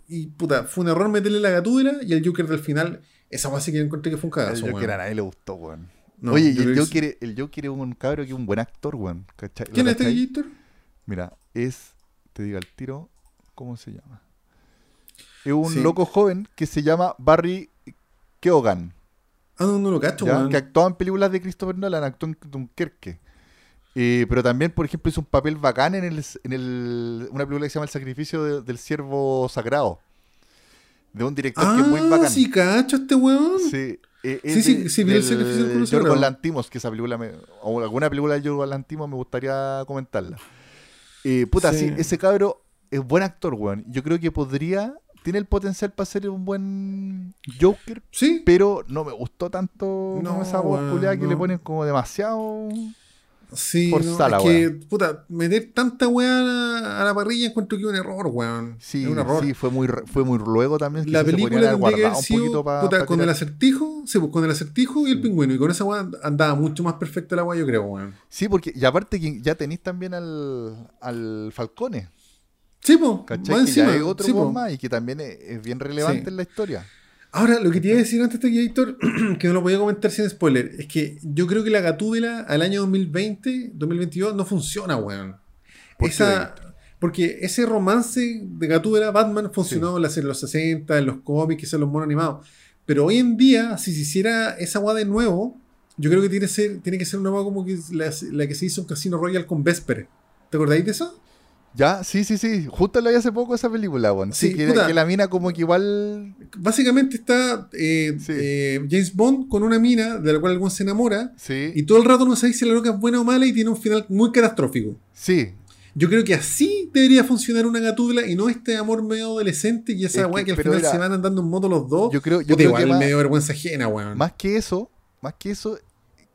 [SPEAKER 2] Y puta, fue un error meterle la gatúbela y el Joker del final. Esa base que yo encontré que fue un
[SPEAKER 1] El
[SPEAKER 2] cagazo.
[SPEAKER 1] Joker
[SPEAKER 2] weón.
[SPEAKER 1] a nadie le gustó, weón.
[SPEAKER 2] No,
[SPEAKER 1] Oye, y el Joker, el Joker es un cabro que es un buen actor, weón. ¿cachai? ¿Lo
[SPEAKER 2] ¿Quién es este
[SPEAKER 1] cachai? Mira, es, te digo al tiro, ¿cómo se llama? Es un
[SPEAKER 2] Sí.
[SPEAKER 1] loco joven que se llama Barry Keoghan,
[SPEAKER 2] Ah, no, no lo cacho, weón.
[SPEAKER 1] que actuaba en películas de Christopher Nolan, actuó en Dunkerque. Eh, pero también, por ejemplo, hizo un papel bacán en, el, en el, una película que se llama El sacrificio de- del siervo sagrado. De un director que es muy
[SPEAKER 2] Ah,
[SPEAKER 1] bacán.
[SPEAKER 2] sí, cacho este weón.
[SPEAKER 1] Sí, eh,
[SPEAKER 2] Sí, sí,
[SPEAKER 1] de-
[SPEAKER 2] sí, vi el sacrificio del Sagrado.
[SPEAKER 1] Lantimos, que esa película, me, o alguna película de Yorgos Lantimos me gustaría comentarla. Eh, puta,
[SPEAKER 2] Sí.
[SPEAKER 1] sí, ese cabro es buen actor, weón. Yo creo que podría, tiene el potencial para ser un buen Joker,
[SPEAKER 2] Sí,
[SPEAKER 1] pero no me gustó tanto
[SPEAKER 2] No,
[SPEAKER 1] esa voz culiada que
[SPEAKER 2] no.
[SPEAKER 1] le ponen como demasiado...
[SPEAKER 2] sí.
[SPEAKER 1] forzá
[SPEAKER 2] no, es que, puta, meter tanta weá a la, a la parrilla encuentro que es un error, weón.
[SPEAKER 1] Sí,
[SPEAKER 2] es un error.
[SPEAKER 1] sí, fue muy, fue muy luego también.
[SPEAKER 2] La
[SPEAKER 1] se
[SPEAKER 2] película
[SPEAKER 1] guardado un
[SPEAKER 2] sido
[SPEAKER 1] poquito
[SPEAKER 2] puta,
[SPEAKER 1] pa
[SPEAKER 2] con el acertijo, sí, pues con el acertijo y el pingüino. Y con esa weá andaba mucho más perfecta la weá, yo creo, weón.
[SPEAKER 1] Sí, porque, y aparte que ya tenéis también al, al Falcone.
[SPEAKER 2] Sí, pues,
[SPEAKER 1] ¿Cachai?
[SPEAKER 2] más encima.
[SPEAKER 1] es otro
[SPEAKER 2] sí, po.
[SPEAKER 1] más y que también es, es bien relevante
[SPEAKER 2] Sí.
[SPEAKER 1] en la historia.
[SPEAKER 2] Ahora, lo que te iba a decir antes de Héctor, que no lo podía comentar sin spoiler, es que yo creo que la gatúbela al año 2020, 2022 no funciona, weón.
[SPEAKER 1] ¿Por qué,
[SPEAKER 2] Esa, porque ese romance de gatúbela Batman funcionó en serie de los 60, en los cómics, en los monos animados. Pero hoy en día, si se hiciera esa weá de nuevo, yo creo que tiene, que ser, tiene que ser una weá como que la, la que se hizo en Casino Royale con Vesper. ¿Te acordáis de eso?
[SPEAKER 1] Ya, sí, sí, sí. Justo la vi hace poco esa película, weón. Sí,
[SPEAKER 2] Sí,
[SPEAKER 1] que, la mina como que igual.
[SPEAKER 2] Básicamente está eh,
[SPEAKER 1] Sí.
[SPEAKER 2] eh, James Bond con una mina de la cual algún se enamora.
[SPEAKER 1] Sí.
[SPEAKER 2] Y todo el rato no sabéis si la loca es buena o mala y tiene un final muy catastrófico.
[SPEAKER 1] sí.
[SPEAKER 2] Yo creo que así debería funcionar una gatúbela y no este amor medio adolescente y esa
[SPEAKER 1] Es
[SPEAKER 2] weá
[SPEAKER 1] que-
[SPEAKER 2] que, al final
[SPEAKER 1] era-
[SPEAKER 2] se van andando en moto los dos.
[SPEAKER 1] Yo creo, yo
[SPEAKER 2] Puta,
[SPEAKER 1] creo
[SPEAKER 2] igual
[SPEAKER 1] que más,
[SPEAKER 2] medio vergüenza ajena, weón.
[SPEAKER 1] más que eso, más que eso,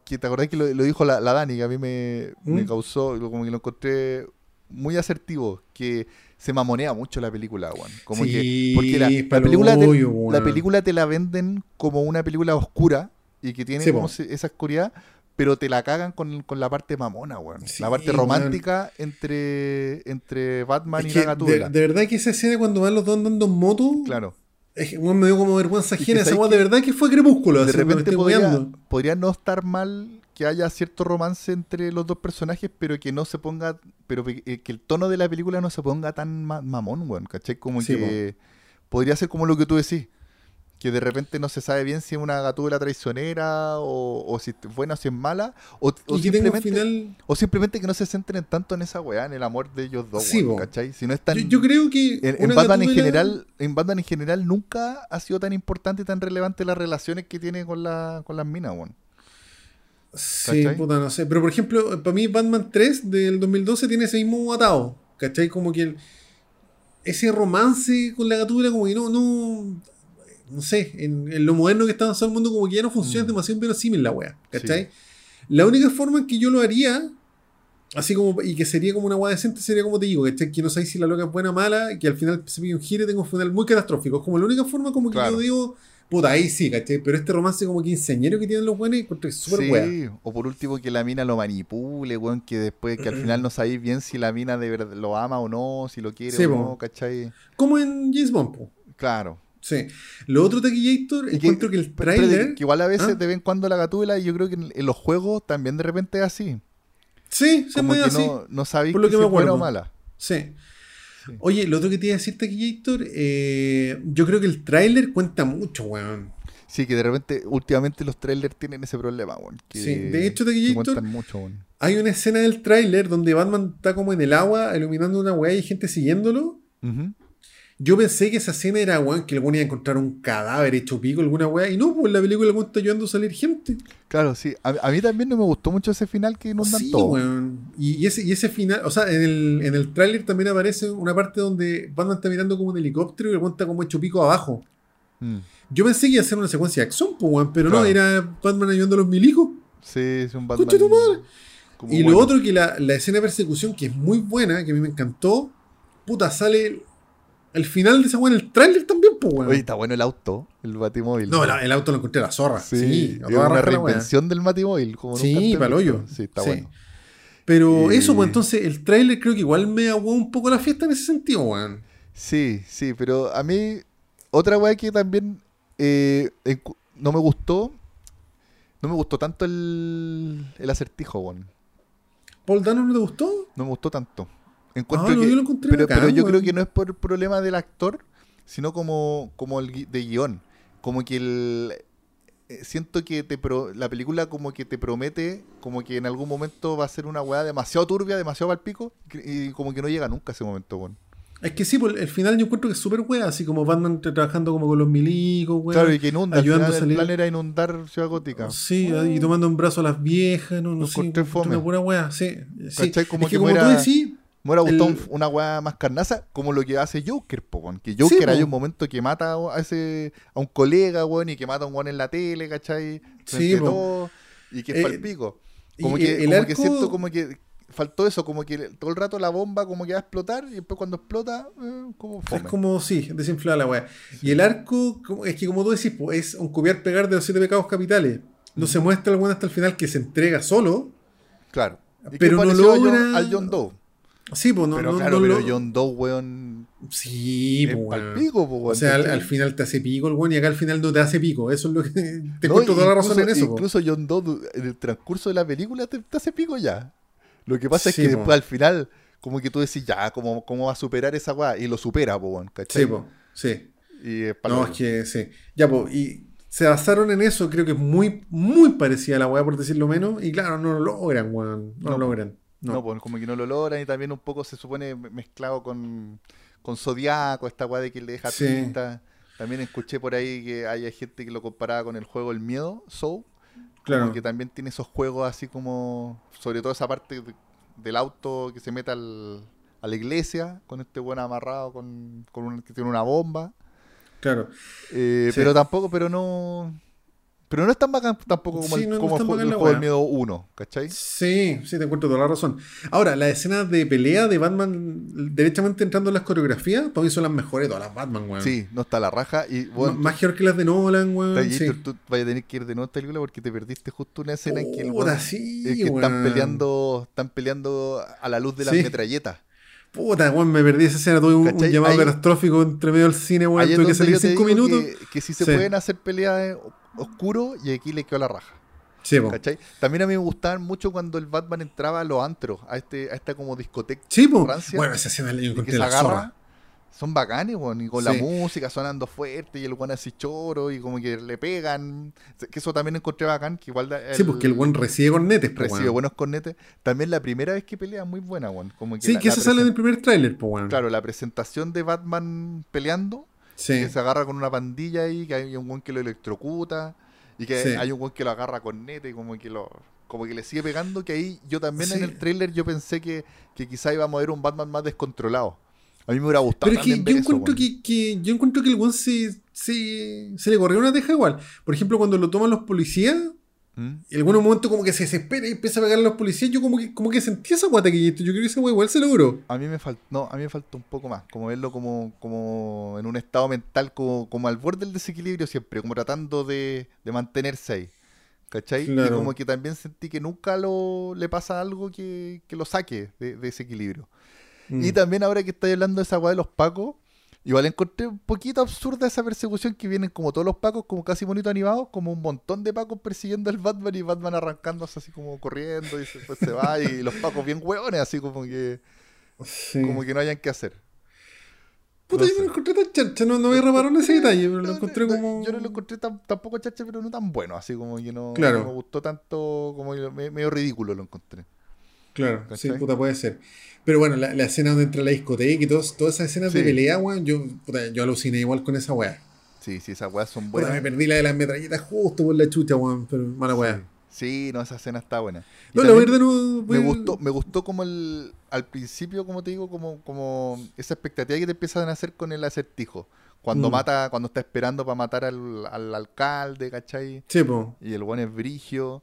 [SPEAKER 1] que te acordás que lo, lo dijo la, la Dani, que a mí me, me
[SPEAKER 2] ¿Mm?
[SPEAKER 1] causó, lo- como que lo encontré muy asertivo, que se mamonea mucho la película, weón. Como que,
[SPEAKER 2] Sí,
[SPEAKER 1] porque la, la película te,
[SPEAKER 2] obvio,
[SPEAKER 1] la película te la venden como una película oscura y que tiene
[SPEAKER 2] Sí,
[SPEAKER 1] como esa oscuridad, pero te la cagan con, con la parte mamona, weón.
[SPEAKER 2] Sí,
[SPEAKER 1] la parte romántica entre, entre Batman
[SPEAKER 2] Es
[SPEAKER 1] y
[SPEAKER 2] que
[SPEAKER 1] la
[SPEAKER 2] de, de verdad que esa escena cuando van los dos andando en moto,
[SPEAKER 1] Claro.
[SPEAKER 2] Es que, weón, me dio como vergüenza
[SPEAKER 1] que
[SPEAKER 2] ajena. Esa
[SPEAKER 1] que
[SPEAKER 2] de verdad que fue crepúsculo.
[SPEAKER 1] De repente podría, podría no estar mal que haya cierto romance entre los dos personajes, pero que no se ponga, pero que, eh, que el tono de la película no se ponga tan ma- mamón, weón, ¿cachai? Como
[SPEAKER 2] Sí,
[SPEAKER 1] que podría ser como lo que tú decís, que de repente no se sabe bien si es una gatúbela traicionera o, o si es buena o si es mala, o, simplemente,
[SPEAKER 2] final.
[SPEAKER 1] o simplemente que no se centren tanto en esa weá, en el amor de ellos dos,
[SPEAKER 2] Sí,
[SPEAKER 1] weón. ¿cachai? Si no es tan...
[SPEAKER 2] Yo, yo creo que.
[SPEAKER 1] En, en Batman en general, en Batman en general nunca ha sido tan importante y tan relevante las relaciones que tiene con, la, con las minas, weón.
[SPEAKER 2] Sí,
[SPEAKER 1] ¿Cachai?
[SPEAKER 2] puta, no sé. Pero por ejemplo, para mí Batman 3 del 2012 tiene ese mismo atado. ¿Cachai? Como que el- ese romance con la gatúbela, como que no, no. No sé, en, en lo moderno que está avanzando el mundo, como que ya no funciona, es
[SPEAKER 1] Mm.
[SPEAKER 2] demasiado verosímil la wea. ¿Cachai?
[SPEAKER 1] Sí.
[SPEAKER 2] La única forma en que yo lo haría, así como, y que sería como una wea decente, sería como te digo, ¿cachai? Que no sabéis si la loca es buena o mala, que al final se pide un giro y tenga un final muy catastrófico. Es como la única forma como que
[SPEAKER 1] Claro.
[SPEAKER 2] yo digo, puta, ahí sí, ¿cachai? Pero este romance como quinceañero que tienen los buenos, es súper
[SPEAKER 1] Sí, o por último que la mina lo manipule, weón, que después que al final no sabéis bien si la mina de verdad lo ama o no, si lo quiere
[SPEAKER 2] Sí,
[SPEAKER 1] o
[SPEAKER 2] po.
[SPEAKER 1] no, ¿cachai?
[SPEAKER 2] Como en James Bond, po.
[SPEAKER 1] Claro.
[SPEAKER 2] Sí. Lo otro Taquillator,
[SPEAKER 1] Y que-
[SPEAKER 2] encuentro que, el trailer.
[SPEAKER 1] que igual a veces
[SPEAKER 2] ¿Ah?
[SPEAKER 1] de vez en cuando la gatúbela, y yo creo que en, en los juegos también de repente es así.
[SPEAKER 2] Sí, se
[SPEAKER 1] que
[SPEAKER 2] así.
[SPEAKER 1] no, no sabéis
[SPEAKER 2] Por lo
[SPEAKER 1] que
[SPEAKER 2] que
[SPEAKER 1] si
[SPEAKER 2] me
[SPEAKER 1] es buena o mala.
[SPEAKER 2] Sí.
[SPEAKER 1] Sí.
[SPEAKER 2] Oye, lo otro que te iba a decir, Taquillator, eh, yo creo que el tráiler cuenta mucho, weón.
[SPEAKER 1] Sí, que de repente, últimamente los trailers tienen ese problema, weón.
[SPEAKER 2] Sí, de hecho,
[SPEAKER 1] que
[SPEAKER 2] Taquillator,
[SPEAKER 1] cuentan mucho, weón.
[SPEAKER 2] hay una escena del tráiler donde Batman está como en el agua iluminando una weá y hay gente siguiéndolo. Yo pensé que esa escena era, weón, que el weón iba a encontrar un cadáver hecho pico, alguna weá. Y no, pues en la película el weón está ayudando a salir gente.
[SPEAKER 1] Claro, sí. A, a mí también no me gustó mucho ese final que inundan
[SPEAKER 2] Sí,
[SPEAKER 1] todo.
[SPEAKER 2] weón. Y, y ese, y ese final, o sea, en el, en el tráiler también aparece una parte donde Batman está mirando como un helicóptero y el weón está como hecho pico abajo.
[SPEAKER 1] Mm.
[SPEAKER 2] Yo pensé que iba a ser una secuencia de acción, pues, weón, pero no, era Batman ayudando a los milicos.
[SPEAKER 1] Sí, es un Batman.
[SPEAKER 2] Tu madre. Y
[SPEAKER 1] bueno.
[SPEAKER 2] lo otro que la, la escena de persecución, que es muy buena, que a mí me encantó, puta, sale el final de esa weá en el tráiler también, pues, weón.
[SPEAKER 1] Oye, está bueno el auto, el Batimóvil.
[SPEAKER 2] no, el auto lo encontré a la zorra. Sí,
[SPEAKER 1] Sí, es una reinvención del Batimóvil. Como
[SPEAKER 2] Sí,
[SPEAKER 1] antes
[SPEAKER 2] pa'l hoyo.
[SPEAKER 1] Sí, está
[SPEAKER 2] Sí.
[SPEAKER 1] bueno.
[SPEAKER 2] Pero
[SPEAKER 1] Y-
[SPEAKER 2] eso, pues entonces el tráiler creo que igual me aguó un poco la fiesta en ese sentido, weón.
[SPEAKER 1] Sí, sí, pero a mí, otra weá que también eh, no me gustó, no me gustó tanto el, el acertijo, weón.
[SPEAKER 2] ¿Paul Dano no te gustó?
[SPEAKER 1] No me gustó tanto. Encuentro
[SPEAKER 2] Ah, no,
[SPEAKER 1] que,
[SPEAKER 2] yo lo encontré
[SPEAKER 1] pero, pero yo creo que no es por problema del actor, sino como, como el de guion. Como que el eh, siento que te pro- la película como que te promete como que en algún momento va a ser una weá demasiado turbia, demasiado palpico, y como que no llega nunca a ese momento, weón.
[SPEAKER 2] Es que sí, pues el final yo encuentro que es súper weá, así como Batman tra- trabajando como con los milicos, weón.
[SPEAKER 1] Claro, y que inunda, al
[SPEAKER 2] ayudando
[SPEAKER 1] final
[SPEAKER 2] a
[SPEAKER 1] el
[SPEAKER 2] salir.
[SPEAKER 1] plan era inundar Ciudad Gótica.
[SPEAKER 2] Sí, y tomando en brazo a las viejas, no, no sé, una pura weá, sí. sí.
[SPEAKER 1] Como
[SPEAKER 2] es que
[SPEAKER 1] que
[SPEAKER 2] como tú decís,
[SPEAKER 1] Me hubiera gustado
[SPEAKER 2] El-
[SPEAKER 1] un- una weá más carnaza, como lo que hace Joker, po, weón. Que Joker
[SPEAKER 2] Sí, po.
[SPEAKER 1] hay un momento que mata a ese a un colega, weón, y que mata a un weón en la tele, ¿cachai?
[SPEAKER 2] Sí, po.
[SPEAKER 1] todo, y que es
[SPEAKER 2] Eh,
[SPEAKER 1] palpico. Como
[SPEAKER 2] y
[SPEAKER 1] que,
[SPEAKER 2] el
[SPEAKER 1] como que
[SPEAKER 2] arco-
[SPEAKER 1] siento como que faltó eso, como que todo el rato la bomba como que va a explotar, y después cuando explota, eh, como
[SPEAKER 2] es
[SPEAKER 1] fome.
[SPEAKER 2] como, sí, desinflada la weá. Y el arco, es que como tú decís, pues, es un copiar pegar de los siete pecados capitales. No se muestra el weón hasta el final que se entrega solo.
[SPEAKER 1] Claro. Y que
[SPEAKER 2] Pero no logra-
[SPEAKER 1] al John Doe.
[SPEAKER 2] Sí, pues no,
[SPEAKER 1] pero
[SPEAKER 2] no-
[SPEAKER 1] claro,
[SPEAKER 2] no
[SPEAKER 1] pero
[SPEAKER 2] lo-
[SPEAKER 1] John Doe, weón,
[SPEAKER 2] Sí,
[SPEAKER 1] es
[SPEAKER 2] pues, weón.
[SPEAKER 1] palpico, po,
[SPEAKER 2] O sea, al, final te hace pico el weón y acá al final no te hace pico. Eso es lo que. Te
[SPEAKER 1] No,
[SPEAKER 2] encuentro toda la razón en eso. po.
[SPEAKER 1] Incluso John Doe, en el transcurso de la película, te, te hace pico ya. Lo que pasa
[SPEAKER 2] Sí,
[SPEAKER 1] es que
[SPEAKER 2] po.
[SPEAKER 1] después al final, como que tú decís, ya, ¿cómo, cómo va a superar esa weá? Y lo supera, weón, ¿cachai?
[SPEAKER 2] Sí, pues. Sí.
[SPEAKER 1] Y
[SPEAKER 2] No, es que sí. Ya, pues, y se basaron en eso, creo que es muy, muy parecida a la weá, por decirlo menos. Y claro, no lo logran, weón. No,
[SPEAKER 1] No,
[SPEAKER 2] lo logran.
[SPEAKER 1] No,
[SPEAKER 2] No.
[SPEAKER 1] pues como que no lo logran y también un poco se supone me- mezclado con, con Zodiaco, esta weá de que le deja
[SPEAKER 2] Sí.
[SPEAKER 1] pistas. También escuché por ahí que hay gente que lo comparaba con el juego El Miedo, Soul.
[SPEAKER 2] Claro.
[SPEAKER 1] Como que también tiene esos juegos así como, sobre todo esa parte de- del auto que se mete al, a la iglesia, con este buen amarrado, con, con un, que tiene una bomba.
[SPEAKER 2] Claro.
[SPEAKER 1] Eh,
[SPEAKER 2] Sí.
[SPEAKER 1] Pero tampoco, pero no... Pero no es tan bacán tampoco como
[SPEAKER 2] Sí,
[SPEAKER 1] el,
[SPEAKER 2] no- no
[SPEAKER 1] como el, juego del miedo 1, ¿cachai?
[SPEAKER 2] Sí, sí, te encuentro toda la razón. Ahora, las escenas de pelea de Batman, derechamente entrando en las coreografías, para mí son las mejores de todas las Batman, weón.
[SPEAKER 1] Sí, no está la raja y bueno,
[SPEAKER 2] M- Más mejor que las de Nolan, weón. Sí.
[SPEAKER 1] tú vayas a tener que ir de nuevo a esta película porque te perdiste justo una escena en que, el
[SPEAKER 2] Puta,
[SPEAKER 1] weón-
[SPEAKER 2] sí,
[SPEAKER 1] es que están peleando están peleando a la luz de las metralletas.
[SPEAKER 2] Puta, weón, me perdí esa escena. Tuve un, llamado
[SPEAKER 1] Ahí-
[SPEAKER 2] catastrófico entre medio del cine, weón. Tuve que salir cinco minutos.
[SPEAKER 1] Que, que sí se
[SPEAKER 2] Sí.
[SPEAKER 1] pueden hacer peleas oscuro y aquí le quedó la raja.
[SPEAKER 2] Sí.
[SPEAKER 1] ¿Cachai? También a mí me gustaban mucho cuando el Batman entraba a los antros, a, este, a esta como discoteca.
[SPEAKER 2] Sí, po.
[SPEAKER 1] rancia,
[SPEAKER 2] Bueno, esa escena yo
[SPEAKER 1] y que
[SPEAKER 2] encontré
[SPEAKER 1] se
[SPEAKER 2] la
[SPEAKER 1] agarra.
[SPEAKER 2] zorra.
[SPEAKER 1] Son bacanes, weón, y con
[SPEAKER 2] Sí.
[SPEAKER 1] la música sonando fuerte y el weón así choro y como que le pegan. Que eso también encontré bacán, que igual da-
[SPEAKER 2] Sí, porque el weón recibe cornetes, po,
[SPEAKER 1] recibe buenos cornetes. También la primera vez que pelea muy buena, weón. Como que
[SPEAKER 2] Sí,
[SPEAKER 1] la-
[SPEAKER 2] que
[SPEAKER 1] la
[SPEAKER 2] eso sale
[SPEAKER 1] presen-
[SPEAKER 2] del primer tráiler, po, weón.
[SPEAKER 1] Claro, la presentación de Batman peleando
[SPEAKER 2] Sí.
[SPEAKER 1] que se agarra con una pandilla ahí, que hay un weón que lo electrocuta y que
[SPEAKER 2] Sí.
[SPEAKER 1] hay un weón que lo agarra con nete y como que lo como que le sigue pegando, que ahí yo también
[SPEAKER 2] Sí.
[SPEAKER 1] en el tráiler yo pensé que, que quizá íbamos a ver un Batman más descontrolado. A mí me hubiera gustado
[SPEAKER 2] Pero es que yo encuentro que, que- yo encuentro que el weón se, se, se le corrió una teja igual. Por ejemplo, cuando lo toman los policías,
[SPEAKER 1] ¿Mm?
[SPEAKER 2] en algún momento como que se desespera y empieza a pegar a los policías, yo como que, como que sentí esa guata que yo creo que ese weón igual se logró.
[SPEAKER 1] A mí me faltó, no, a mí me faltó un poco más, como verlo como, como en un estado mental, como, como al borde del desequilibrio siempre, como tratando de, de mantenerse ahí. ¿Cachai? Y como que también sentí que nunca lo, le pasa algo que, que lo saque de, de ese equilibrio.
[SPEAKER 2] Mm.
[SPEAKER 1] Y también ahora que estáis hablando de esa weá de los pacos, igual encontré un poquito absurda esa persecución que vienen como todos los pacos, como casi bonito animados, como un montón de pacos persiguiendo al Batman y Batman arrancándose así como corriendo y después se va y los pacos bien hueones, así como que,
[SPEAKER 2] Sí.
[SPEAKER 1] como que no hayan que hacer.
[SPEAKER 2] Puta,
[SPEAKER 1] no
[SPEAKER 2] yo me lo encontré tan charcha, no, no había reparado en ese detalle, pero lo
[SPEAKER 1] No,
[SPEAKER 2] encontré
[SPEAKER 1] no,
[SPEAKER 2] como...
[SPEAKER 1] Yo no lo encontré tan, tampoco chacha, pero no tan bueno, así como que no,
[SPEAKER 2] Claro.
[SPEAKER 1] no me gustó tanto, como me- medio ridículo lo encontré.
[SPEAKER 2] Claro, sí, puta, puede ser. Pero bueno, la, la escena donde entra la discoteca y todos, todas esas escenas de pelea, weón, yo, puta, yo aluciné igual con esa weá.
[SPEAKER 1] Sí, sí, esas weas son
[SPEAKER 2] Puta,
[SPEAKER 1] buenas.
[SPEAKER 2] me perdí la de las metralletas justo por la chucha, weón, pero mala weá.
[SPEAKER 1] Sí, no, esa escena está buena. Y
[SPEAKER 2] No, la verdad no...
[SPEAKER 1] me gustó, me gustó como el al principio, como te digo, como, como esa expectativa que te empiezan a hacer con el acertijo. Cuando
[SPEAKER 2] Mm.
[SPEAKER 1] mata, cuando está esperando para matar al, al alcalde, ¿cachai?
[SPEAKER 2] Sí, po.
[SPEAKER 1] Y el buen es brigio.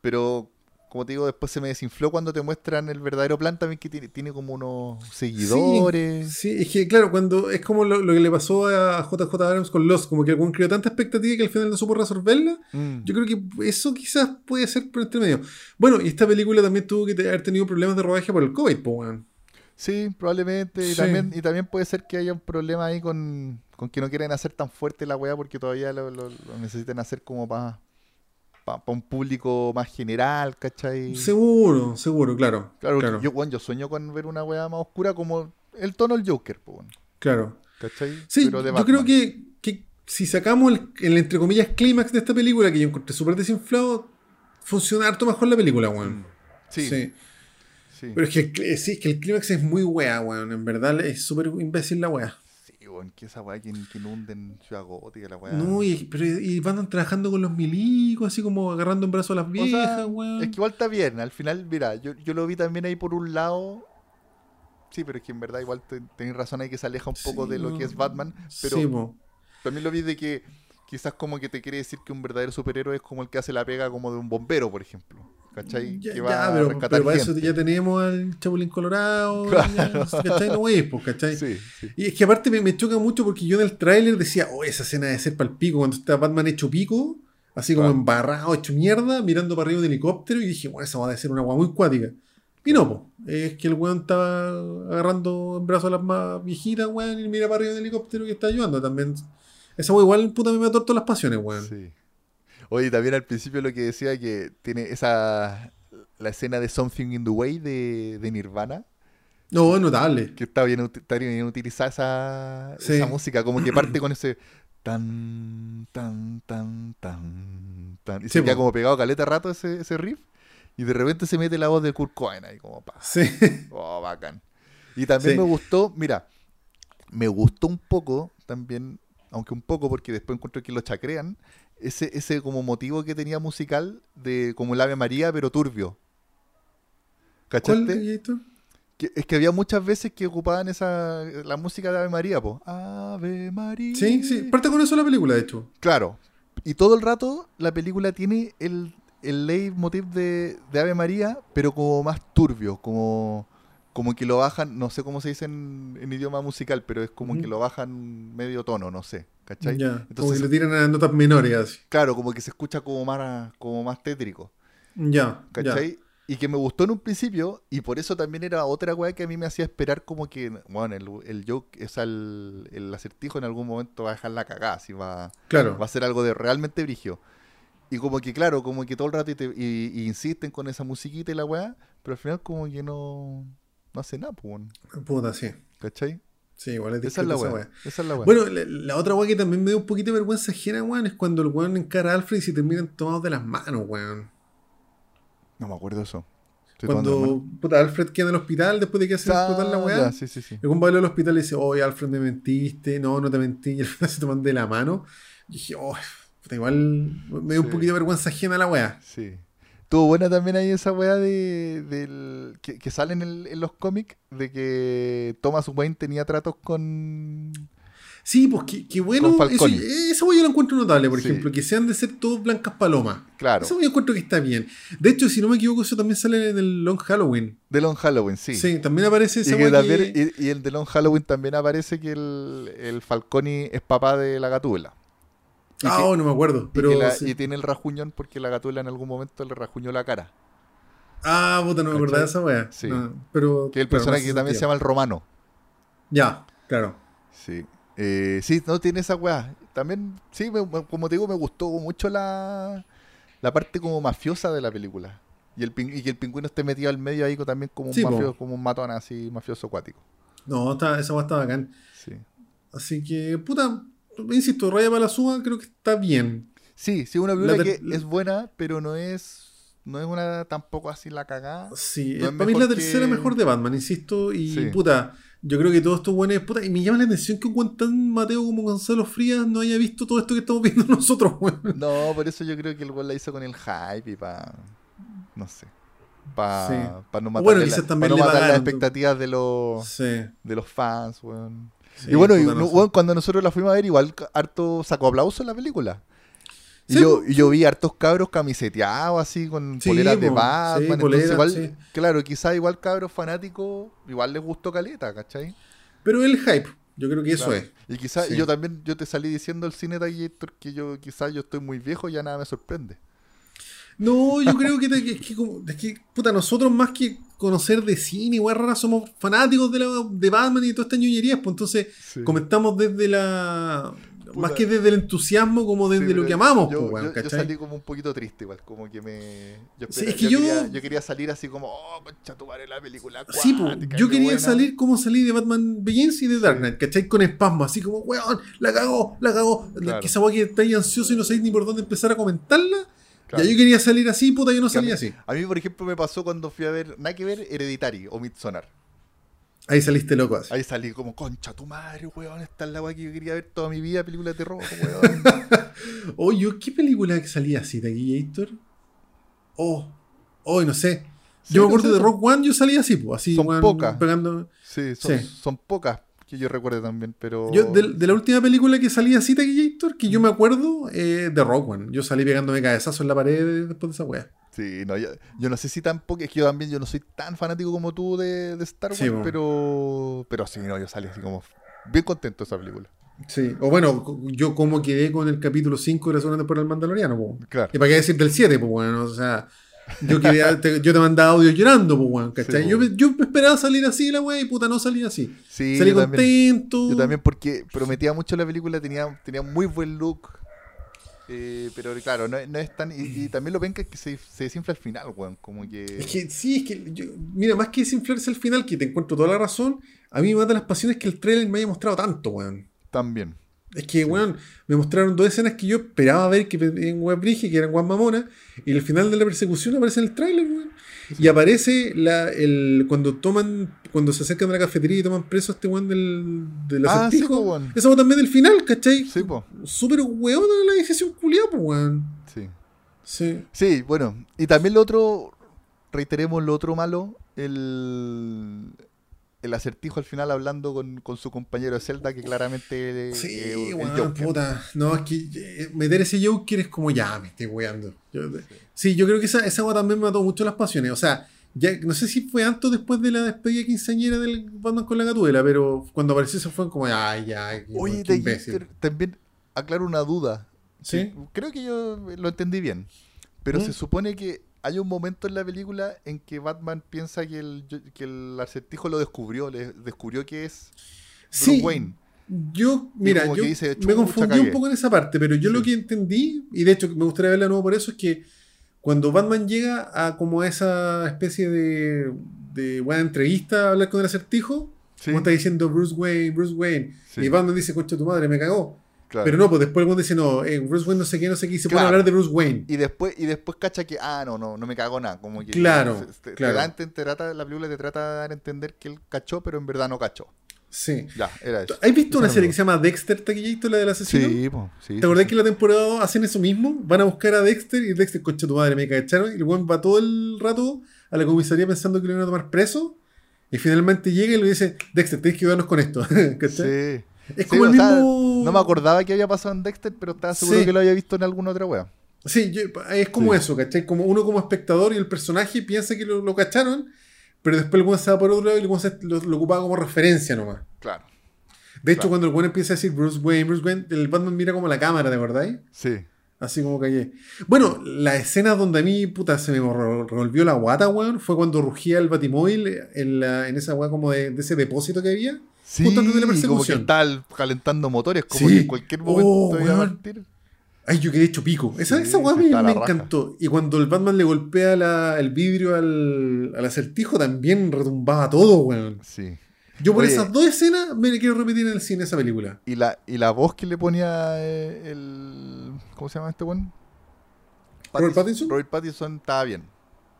[SPEAKER 1] Pero, como te digo, después se me desinfló cuando te muestran el verdadero plan también que tiene, tiene como unos seguidores.
[SPEAKER 2] Sí, es que claro, cuando es como lo, lo que le pasó a JJ Abrams con Lost, como que weón creó tanta expectativa que al final no supo resolverla.
[SPEAKER 1] Mm.
[SPEAKER 2] Yo creo que eso quizás puede ser por entre medio. Bueno, y esta película también tuvo que haber tenido problemas de rodaje por el COVID, po, weón.
[SPEAKER 1] Sí, probablemente. Y,
[SPEAKER 2] Sí.
[SPEAKER 1] también, y también puede ser que haya un problema ahí con, con que no quieren hacer tan fuerte la weá porque todavía lo, lo- lo necesitan hacer como para un público más general, ¿cachai?
[SPEAKER 2] Seguro, seguro, claro.
[SPEAKER 1] Claro,
[SPEAKER 2] claro.
[SPEAKER 1] Yo, bueno, yo sueño con ver una weá más oscura como el tono del Joker, weón,
[SPEAKER 2] claro.
[SPEAKER 1] ¿cachai?
[SPEAKER 2] Sí,
[SPEAKER 1] Pero de
[SPEAKER 2] yo creo que, que si sacamos el, el, entre comillas clímax de esta película, que yo encontré súper desinflado, funciona harto mejor la película, weón.
[SPEAKER 1] Mm. Sí,
[SPEAKER 2] sí.
[SPEAKER 1] sí.
[SPEAKER 2] Pero es que, sí, es que el clímax es muy wea, weón. En verdad es súper imbécil la wea.
[SPEAKER 1] Weón, que esa weá que, que inunden Ciudad Gótica, la weá.
[SPEAKER 2] No, y, pero, y van trabajando con los milicos, así como agarrando en brazos a las
[SPEAKER 1] O
[SPEAKER 2] viejas,
[SPEAKER 1] sea,
[SPEAKER 2] weón.
[SPEAKER 1] Es que igual está bien, al final, mira, yo, yo lo vi también ahí por un lado. Sí, pero es que en verdad igual te- tenés razón ahí que se aleja un poco
[SPEAKER 2] Sí,
[SPEAKER 1] de lo que es Batman. Pero
[SPEAKER 2] Sí,
[SPEAKER 1] también lo vi de que quizás como que te quiere decir que un verdadero superhéroe es como el que hace la pega como de un bombero, por ejemplo. ¿Cachai?
[SPEAKER 2] Ya,
[SPEAKER 1] que
[SPEAKER 2] ya,
[SPEAKER 1] va a
[SPEAKER 2] pero,
[SPEAKER 1] rescatar
[SPEAKER 2] pero para eso ya tenemos al Chapulín Colorado.
[SPEAKER 1] Claro.
[SPEAKER 2] ya, ¿Cachai? No es, pues, ¿cachai?
[SPEAKER 1] Sí, sí.
[SPEAKER 2] Y es que aparte me, me choca mucho porque yo en el tráiler decía, oh, esa escena debe ser para el pico, cuando está Batman hecho pico, así como
[SPEAKER 1] Claro.
[SPEAKER 2] embarrado, hecho mierda, mirando para arriba un helicóptero, y dije, bueno, esa va a ser una agua muy cuática. Y no, po. es que el weón estaba agarrando en brazos a las más viejitas, weón, y mira para arriba un helicóptero y está ayudando también. Esa weón igual, puta, me mató todas las pasiones, weón.
[SPEAKER 1] Sí. Oye, también al principio lo que decía que tiene esa la escena de Something in the Way de, de Nirvana,
[SPEAKER 2] No, es notable.
[SPEAKER 1] que está bien, está bien utilizada esa,
[SPEAKER 2] Sí.
[SPEAKER 1] esa música, como que parte con ese tan, tan, tan, tan, tan. Y
[SPEAKER 2] Sí,
[SPEAKER 1] se queda
[SPEAKER 2] po.
[SPEAKER 1] como pegado caleta rato ese, ese riff. Y de repente se mete la voz de Kurt Cobain ahí, como pa.
[SPEAKER 2] Sí.
[SPEAKER 1] Oh, bacán. Y también
[SPEAKER 2] Sí.
[SPEAKER 1] me gustó, mira, me gustó un poco también, aunque un poco porque después encuentro que lo chacrean, ese, ese como motivo que tenía musical de como el Ave María, pero turbio.
[SPEAKER 2] ¿Cuál
[SPEAKER 1] ¿Cachaste? Que- es que había muchas veces que ocupaban esa la música de Ave María, po. Ave María.
[SPEAKER 2] Sí, sí. Parte con eso la película, de hecho.
[SPEAKER 1] Claro. Y todo el rato la película tiene el, el leitmotiv de, de Ave María, pero como más turbio, como, como que lo bajan, no sé cómo se dice en, en idioma musical, pero es como que lo bajan medio tono, no sé. ¿Cachai?
[SPEAKER 2] Ya. como
[SPEAKER 1] Entonces,
[SPEAKER 2] que lo tiran a notas menores,
[SPEAKER 1] claro, como que se escucha como más, como más tétrico.
[SPEAKER 2] Ya.
[SPEAKER 1] ¿Cachai? y que me gustó en un principio, y por eso también era otra weá que a mí me hacía esperar como que, bueno, el, el joke, o sea, el, el acertijo en algún momento va a dejar la cagada, así va,
[SPEAKER 2] Claro.
[SPEAKER 1] va a ser algo de realmente brigio. Y como que, claro, como que todo el rato y, te- y- y insisten con esa musiquita y la weá, pero al final como que no, no hace nada, pues, weón,
[SPEAKER 2] Puta, sí.
[SPEAKER 1] ¿cachai?
[SPEAKER 2] Sí, igual es
[SPEAKER 1] Esa es la weá.
[SPEAKER 2] esa
[SPEAKER 1] es la weá.
[SPEAKER 2] Bueno, la, la otra weá que también me dio un poquito de vergüenza ajena, weón, es cuando el weón encara a Alfred y se terminan tomados de las manos, weón.
[SPEAKER 1] no me acuerdo de eso. Estoy
[SPEAKER 2] Cuando puta, Alfred queda en el hospital después de que hace explotar la weá.
[SPEAKER 1] sí, sí, sí.
[SPEAKER 2] El va al hospital y dice, oye, Alfred, me mentiste. No, no te mentí. Y el final se toman de la mano. Y dije, oh, puta, igual me dio un poquito de vergüenza ajena la weá.
[SPEAKER 1] Sí. Tuvo buena también ahí esa weá de, del, que, que sale en, el- en los cómics de que Thomas Wayne tenía tratos con...
[SPEAKER 2] Sí, pues qué, qué bueno. Eso, yo la encuentro notable, por
[SPEAKER 1] Sí.
[SPEAKER 2] ejemplo, que sean de ser todos blancas palomas.
[SPEAKER 1] Claro,
[SPEAKER 2] Eso yo encuentro que está bien. De hecho, si no me equivoco, eso también sale en el Long Halloween.
[SPEAKER 1] de Long Halloween, sí.
[SPEAKER 2] Sí, también aparece
[SPEAKER 1] Y,
[SPEAKER 2] esa
[SPEAKER 1] que
[SPEAKER 2] weá
[SPEAKER 1] también-
[SPEAKER 2] que-
[SPEAKER 1] y, y el de Long Halloween también aparece que el, el Falcone es papá de la gatúbela.
[SPEAKER 2] Ah, oh, no me acuerdo.
[SPEAKER 1] y,
[SPEAKER 2] Pero
[SPEAKER 1] que la-
[SPEAKER 2] sí.
[SPEAKER 1] y tiene el rajuñón porque la gatúbela en algún momento le rajuñó la cara.
[SPEAKER 2] Ah, puta, no me acordaba de esa weá.
[SPEAKER 1] Sí.
[SPEAKER 2] No, pero,
[SPEAKER 1] Que el personaje
[SPEAKER 2] no
[SPEAKER 1] que también se llama el Romano.
[SPEAKER 2] Ya, claro.
[SPEAKER 1] Sí. Eh, sí, no tiene esa weá. También, sí, me- como te digo, me gustó mucho la, la parte como mafiosa de la película. Y, el y que el pingüino esté metido al medio ahí también como un
[SPEAKER 2] Sí,
[SPEAKER 1] mafioso, como un matón así, mafioso acuático.
[SPEAKER 2] No, está, esa weá está bacán.
[SPEAKER 1] Sí.
[SPEAKER 2] Así que, puta, insisto, Raya para la suma creo que está bien.
[SPEAKER 1] Sí, sí, una película
[SPEAKER 2] La
[SPEAKER 1] que es buena, pero no es no es una tampoco así la cagada.
[SPEAKER 2] Sí,
[SPEAKER 1] No es
[SPEAKER 2] para mí es la tercera
[SPEAKER 1] que-
[SPEAKER 2] mejor de Batman, insisto. Y
[SPEAKER 1] Sí.
[SPEAKER 2] puta, yo creo que todo esto bueno es puta. Y me llama la atención que un weón tan Mateo como Gonzalo Frías no haya visto todo esto que estamos viendo nosotros, weón.
[SPEAKER 1] No, por eso yo creo que el gol la hizo con el hype y para no sé. Para
[SPEAKER 2] Sí.
[SPEAKER 1] no matar,
[SPEAKER 2] Bueno,
[SPEAKER 1] la- pa' no matar las expectativas de los
[SPEAKER 2] Sí.
[SPEAKER 1] de los fans, weón.
[SPEAKER 2] Sí,
[SPEAKER 1] y bueno, y, cuando nosotros la fuimos a ver, igual harto sacó aplauso en la película. Y,
[SPEAKER 2] Sí,
[SPEAKER 1] yo,
[SPEAKER 2] po,
[SPEAKER 1] y yo vi hartos cabros camiseteados así, con
[SPEAKER 2] Sí,
[SPEAKER 1] poleras de
[SPEAKER 2] po,
[SPEAKER 1] Batman.
[SPEAKER 2] sí,
[SPEAKER 1] entonces igual, claro, quizás igual cabros fanáticos, igual les gustó Caleta, ¿cachai?
[SPEAKER 2] Pero el hype, yo creo que eso
[SPEAKER 1] Claro.
[SPEAKER 2] es.
[SPEAKER 1] Y quizás, yo también, yo te salí diciendo el cine Taquillator que yo quizás yo estoy muy viejo y ya nada me sorprende.
[SPEAKER 2] No, yo creo que, que, que es que, puta, nosotros más que conocer de cine, weón, rara, somos fanáticos de, la, de Batman y de todas estas ñoñerías, pues entonces
[SPEAKER 1] Sí.
[SPEAKER 2] comentamos desde la.
[SPEAKER 1] Puta.
[SPEAKER 2] Más que desde el entusiasmo, como desde
[SPEAKER 1] Sí,
[SPEAKER 2] lo que amamos,
[SPEAKER 1] yo,
[SPEAKER 2] pues,
[SPEAKER 1] yo- yo salí como un poquito triste igual, como que me... Yo,
[SPEAKER 2] Sí,
[SPEAKER 1] espera-
[SPEAKER 2] es que yo-
[SPEAKER 1] Quería, yo quería salir así como, oh, concha tu madre, la película
[SPEAKER 2] Sí, pues, yo quería
[SPEAKER 1] buena".
[SPEAKER 2] salir como salí de Batman Begins y de Dark Knight, ¿cachai? Con espasmo, así como, weón, la cagó, la cagó.
[SPEAKER 1] Claro.
[SPEAKER 2] Que esa weá que estáis ansioso y no sabéis ni por dónde empezar a comentarla.
[SPEAKER 1] Claro.
[SPEAKER 2] Ya yo quería salir así, puta, yo no
[SPEAKER 1] Que a mí-
[SPEAKER 2] salí así.
[SPEAKER 1] A mí, por ejemplo, me pasó cuando fui a ver, nada que ver, Hereditary o Midsonar.
[SPEAKER 2] Ahí saliste loco así.
[SPEAKER 1] Ahí salí como, concha tu madre, weón, esta es la weá que yo quería ver toda mi vida, película de terror, weón.
[SPEAKER 2] Oye, ¿qué película que salía así, Taquillator? Oh, oh, no sé.
[SPEAKER 1] Sí,
[SPEAKER 2] yo me
[SPEAKER 1] no
[SPEAKER 2] acuerdo
[SPEAKER 1] sé,
[SPEAKER 2] de Rock One, yo salía así, pues, así,
[SPEAKER 1] Son
[SPEAKER 2] weón,
[SPEAKER 1] pocas.
[SPEAKER 2] pegando.
[SPEAKER 1] Sí, son,
[SPEAKER 2] Sí.
[SPEAKER 1] son pocas que yo recuerde también, pero...
[SPEAKER 2] Yo, de, de la última película que salía así, Taquillator, que yo me acuerdo, eh, de Rock One. Yo salí pegándome cabezazos en la pared después de esa wea.
[SPEAKER 1] Sí, no, yo, yo no sé si tampoco, es que yo también, yo no soy tan fanático como tú de, de Star Wars,
[SPEAKER 2] Sí, po.
[SPEAKER 1] pero, pero sí, no, yo salí así como bien contento de esa película.
[SPEAKER 2] Sí. O bueno, yo como quedé con el capítulo 5 de la segunda temporada del Mandaloriano, pues.
[SPEAKER 1] Claro.
[SPEAKER 2] ¿Y para qué decir del 7, pues, bueno? O sea, yo, quería, te, yo te mandaba audio llorando, pues, weón, ¿cachai?
[SPEAKER 1] Sí,
[SPEAKER 2] yo,
[SPEAKER 1] pues.
[SPEAKER 2] yo esperaba salir así la wea y puta, no salí así.
[SPEAKER 1] Sí,
[SPEAKER 2] salí
[SPEAKER 1] yo también,
[SPEAKER 2] contento.
[SPEAKER 1] yo también porque prometía mucho la película, tenía, tenía muy buen look, eh, pero claro, no, no es tan... Y, y también lo ven que es que se, se desinfla al final, weón, como que...
[SPEAKER 2] Es que sí, es que yo, mira, más que desinflarse al final, que te encuentro toda la razón, a mí me mata las pasiones que el trailer me haya mostrado tanto, weón.
[SPEAKER 1] También.
[SPEAKER 2] Es que, weón, me mostraron dos escenas que yo esperaba ver que en Web Brige, que eran Juan Mamona, y al final de la persecución aparece en el tráiler, weón. Y aparece la, el, cuando toman, cuando se acercan a la cafetería y toman preso a este weón del, del
[SPEAKER 1] Ah, sí,
[SPEAKER 2] acertijo.
[SPEAKER 1] po, weón.
[SPEAKER 2] Esa weón también del final, ¿cachai?
[SPEAKER 1] Sí, po.
[SPEAKER 2] Súper weón la decisión culiada, pues, weón.
[SPEAKER 1] Sí.
[SPEAKER 2] Sí.
[SPEAKER 1] Sí, bueno. Y también lo otro, reiteremos lo otro malo, el, el acertijo al final hablando con, con su compañero de celda que claramente
[SPEAKER 2] Sí,
[SPEAKER 1] eh, el
[SPEAKER 2] weón,
[SPEAKER 1] Joker.
[SPEAKER 2] puta. No, es que eh, meter ese Joker es como ya, me estoy weando. Yo- sí, yo creo que esa, esa weá también me mató mucho las pasiones. O sea, ya no sé si fue antes después de la despedida quinceañera del Batman con la gatuela, pero cuando apareció eso fue como, ay, ya,
[SPEAKER 1] Oye,
[SPEAKER 2] qué.
[SPEAKER 1] Joker, también aclaro una duda.
[SPEAKER 2] ¿Sí?
[SPEAKER 1] Creo que yo lo entendí bien. Pero
[SPEAKER 2] ¿Mm?
[SPEAKER 1] se supone que hay un momento en la película en que Batman piensa que el, que el acertijo lo descubrió, le descubrió que es Bruce Wayne.
[SPEAKER 2] Yo, mira, yo
[SPEAKER 1] dice,
[SPEAKER 2] me
[SPEAKER 1] "Chucha,
[SPEAKER 2] confundí
[SPEAKER 1] cagué".
[SPEAKER 2] un poco en esa parte, pero yo lo que entendí, y de hecho me gustaría verla de nuevo por eso, es que cuando Batman llega a como esa especie de, de buena entrevista a hablar con el acertijo,
[SPEAKER 1] Sí,
[SPEAKER 2] como está diciendo Bruce Wayne, Bruce Wayne, y Batman dice, concha tu madre, me cagó.
[SPEAKER 1] Claro.
[SPEAKER 2] Pero no, pues después el dice, no, eh, Bruce Wayne no sé qué, no sé qué, y se
[SPEAKER 1] Claro.
[SPEAKER 2] hablar de Bruce Wayne.
[SPEAKER 1] Y después, y después cacha que, ah, no, no, no me cago nada. Como que
[SPEAKER 2] Claro,
[SPEAKER 1] se- te- te
[SPEAKER 2] claro.
[SPEAKER 1] trata, la película te trata de dar a entender que él cachó, pero en verdad no cachó.
[SPEAKER 2] Sí.
[SPEAKER 1] Ya, era eso.
[SPEAKER 2] ¿Has visto
[SPEAKER 1] Eso
[SPEAKER 2] una serie que se llama Dexter Taquillito, la del asesino?
[SPEAKER 1] Sí, po, sí.
[SPEAKER 2] ¿Te acordás que en la temporada 2 hacen eso mismo? Van a buscar a Dexter y Dexter, concha tu madre, me cacharon. Y el weón va todo el rato a la comisaría pensando que lo iban a tomar preso. Y finalmente llega y le dice, Dexter, tienes que ayudarnos con esto. ¿Cachai?
[SPEAKER 1] Sí.
[SPEAKER 2] Es
[SPEAKER 1] Sí,
[SPEAKER 2] como el
[SPEAKER 1] sea,
[SPEAKER 2] mismo.
[SPEAKER 1] no me acordaba que había pasado en Dexter, pero estaba seguro
[SPEAKER 2] Sí.
[SPEAKER 1] que lo había visto en alguna otra wea.
[SPEAKER 2] Sí, yo- es como
[SPEAKER 1] Sí.
[SPEAKER 2] eso, ¿cachai? Como uno como espectador y el personaje piensa que lo, lo cacharon, pero después el weón se va por otro lado y el se- lo, lo ocupaba como referencia nomás.
[SPEAKER 1] Claro.
[SPEAKER 2] De hecho,
[SPEAKER 1] Claro.
[SPEAKER 2] cuando el weón empieza a decir Bruce Wayne, Bruce Wayne, el Batman mira como la cámara, ¿te acordáis?
[SPEAKER 1] Sí.
[SPEAKER 2] Así como callé. Bueno, la escena donde a mí, puta, se me re- revolvió la guata, weón, fue cuando rugía el batimóvil en, la, en esa weá como de, de ese depósito que había.
[SPEAKER 1] Sí,
[SPEAKER 2] Justo antes de la
[SPEAKER 1] como que
[SPEAKER 2] persecución.
[SPEAKER 1] está calentando motores, como
[SPEAKER 2] Sí.
[SPEAKER 1] que en cualquier momento
[SPEAKER 2] Oh,
[SPEAKER 1] iba a
[SPEAKER 2] weón.
[SPEAKER 1] partir.
[SPEAKER 2] Ay, yo quedé hecho pico. Esa,
[SPEAKER 1] Sí,
[SPEAKER 2] esa weá me, encantó. Y cuando el Batman le golpea la- el vidrio al, al acertijo, también retumbaba todo, weón.
[SPEAKER 1] Sí.
[SPEAKER 2] Yo por
[SPEAKER 1] Oye.
[SPEAKER 2] esas dos escenas me quiero repetir en el cine esa película.
[SPEAKER 1] Y la, y la voz que le ponía eh, el. ¿Cómo se llama este buen?
[SPEAKER 2] ¿Robert Pattinson?
[SPEAKER 1] Robert Pattinson estaba bien.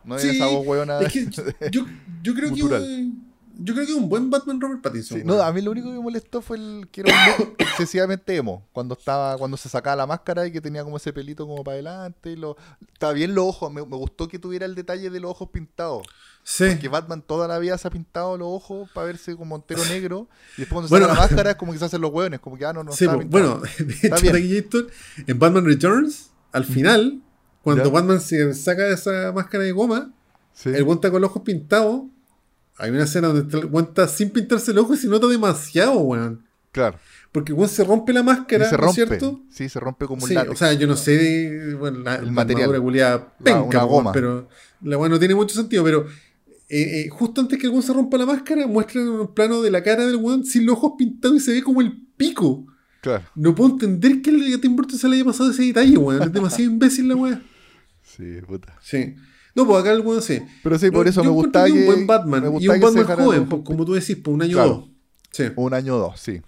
[SPEAKER 1] No
[SPEAKER 2] Sí,
[SPEAKER 1] esa voz weona.
[SPEAKER 2] Es que yo, yo creo que. Yo creo que un buen Batman Robert Pattinson.
[SPEAKER 1] Sí, no, a mí lo único que me molestó fue el que era un excesivamente emo. Cuando estaba, cuando se sacaba la máscara y que tenía como ese pelito como para adelante. Y lo, estaba bien los ojos. Me, me gustó que tuviera el detalle de los ojos pintados.
[SPEAKER 2] sí.
[SPEAKER 1] Que Batman toda la vida se ha pintado los ojos para verse como entero negro. Y después cuando se
[SPEAKER 2] Bueno.
[SPEAKER 1] saca la máscara es como que se hacen los hueones. Como que ah, no, no
[SPEAKER 2] Sí,
[SPEAKER 1] pintado.
[SPEAKER 2] bueno, de hecho, en Batman Returns, al final, cuando
[SPEAKER 1] Ya.
[SPEAKER 2] Batman se saca esa máscara de goma,
[SPEAKER 1] Sí.
[SPEAKER 2] el buen está con los ojos pintados. Hay una escena donde el buen está sin pintarse el ojo y se nota demasiado, weón.
[SPEAKER 1] Claro.
[SPEAKER 2] Porque el buen se rompe la
[SPEAKER 1] Y
[SPEAKER 2] máscara,
[SPEAKER 1] se
[SPEAKER 2] ¿no es
[SPEAKER 1] rompe.
[SPEAKER 2] cierto?
[SPEAKER 1] Sí, se rompe como un
[SPEAKER 2] Sí,
[SPEAKER 1] látex.
[SPEAKER 2] o sea, yo no sé de, bueno, la,
[SPEAKER 1] El
[SPEAKER 2] la
[SPEAKER 1] material.
[SPEAKER 2] culiada
[SPEAKER 1] La-
[SPEAKER 2] penca,
[SPEAKER 1] una
[SPEAKER 2] weón,
[SPEAKER 1] goma.
[SPEAKER 2] pero la weá no tiene mucho sentido, pero eh, eh, justo antes que el weón se rompa la máscara, muestran un plano de la cara del weón sin los ojos pintados y se ve como el pico.
[SPEAKER 1] Claro.
[SPEAKER 2] No puedo entender que a Tim Burton se le haya pasado ese detalle, weón. Es demasiado imbécil la weá.
[SPEAKER 1] Sí, puta.
[SPEAKER 2] Sí. No, pues acá el weón sí.
[SPEAKER 1] Pero sí, por
[SPEAKER 2] No,
[SPEAKER 1] eso
[SPEAKER 2] yo
[SPEAKER 1] me gustaba
[SPEAKER 2] que un buen Batman.
[SPEAKER 1] me
[SPEAKER 2] Y un
[SPEAKER 1] que
[SPEAKER 2] Batman joven, pues, como tú decís, por un año o dos. Sí.
[SPEAKER 1] Un año o dos, sí.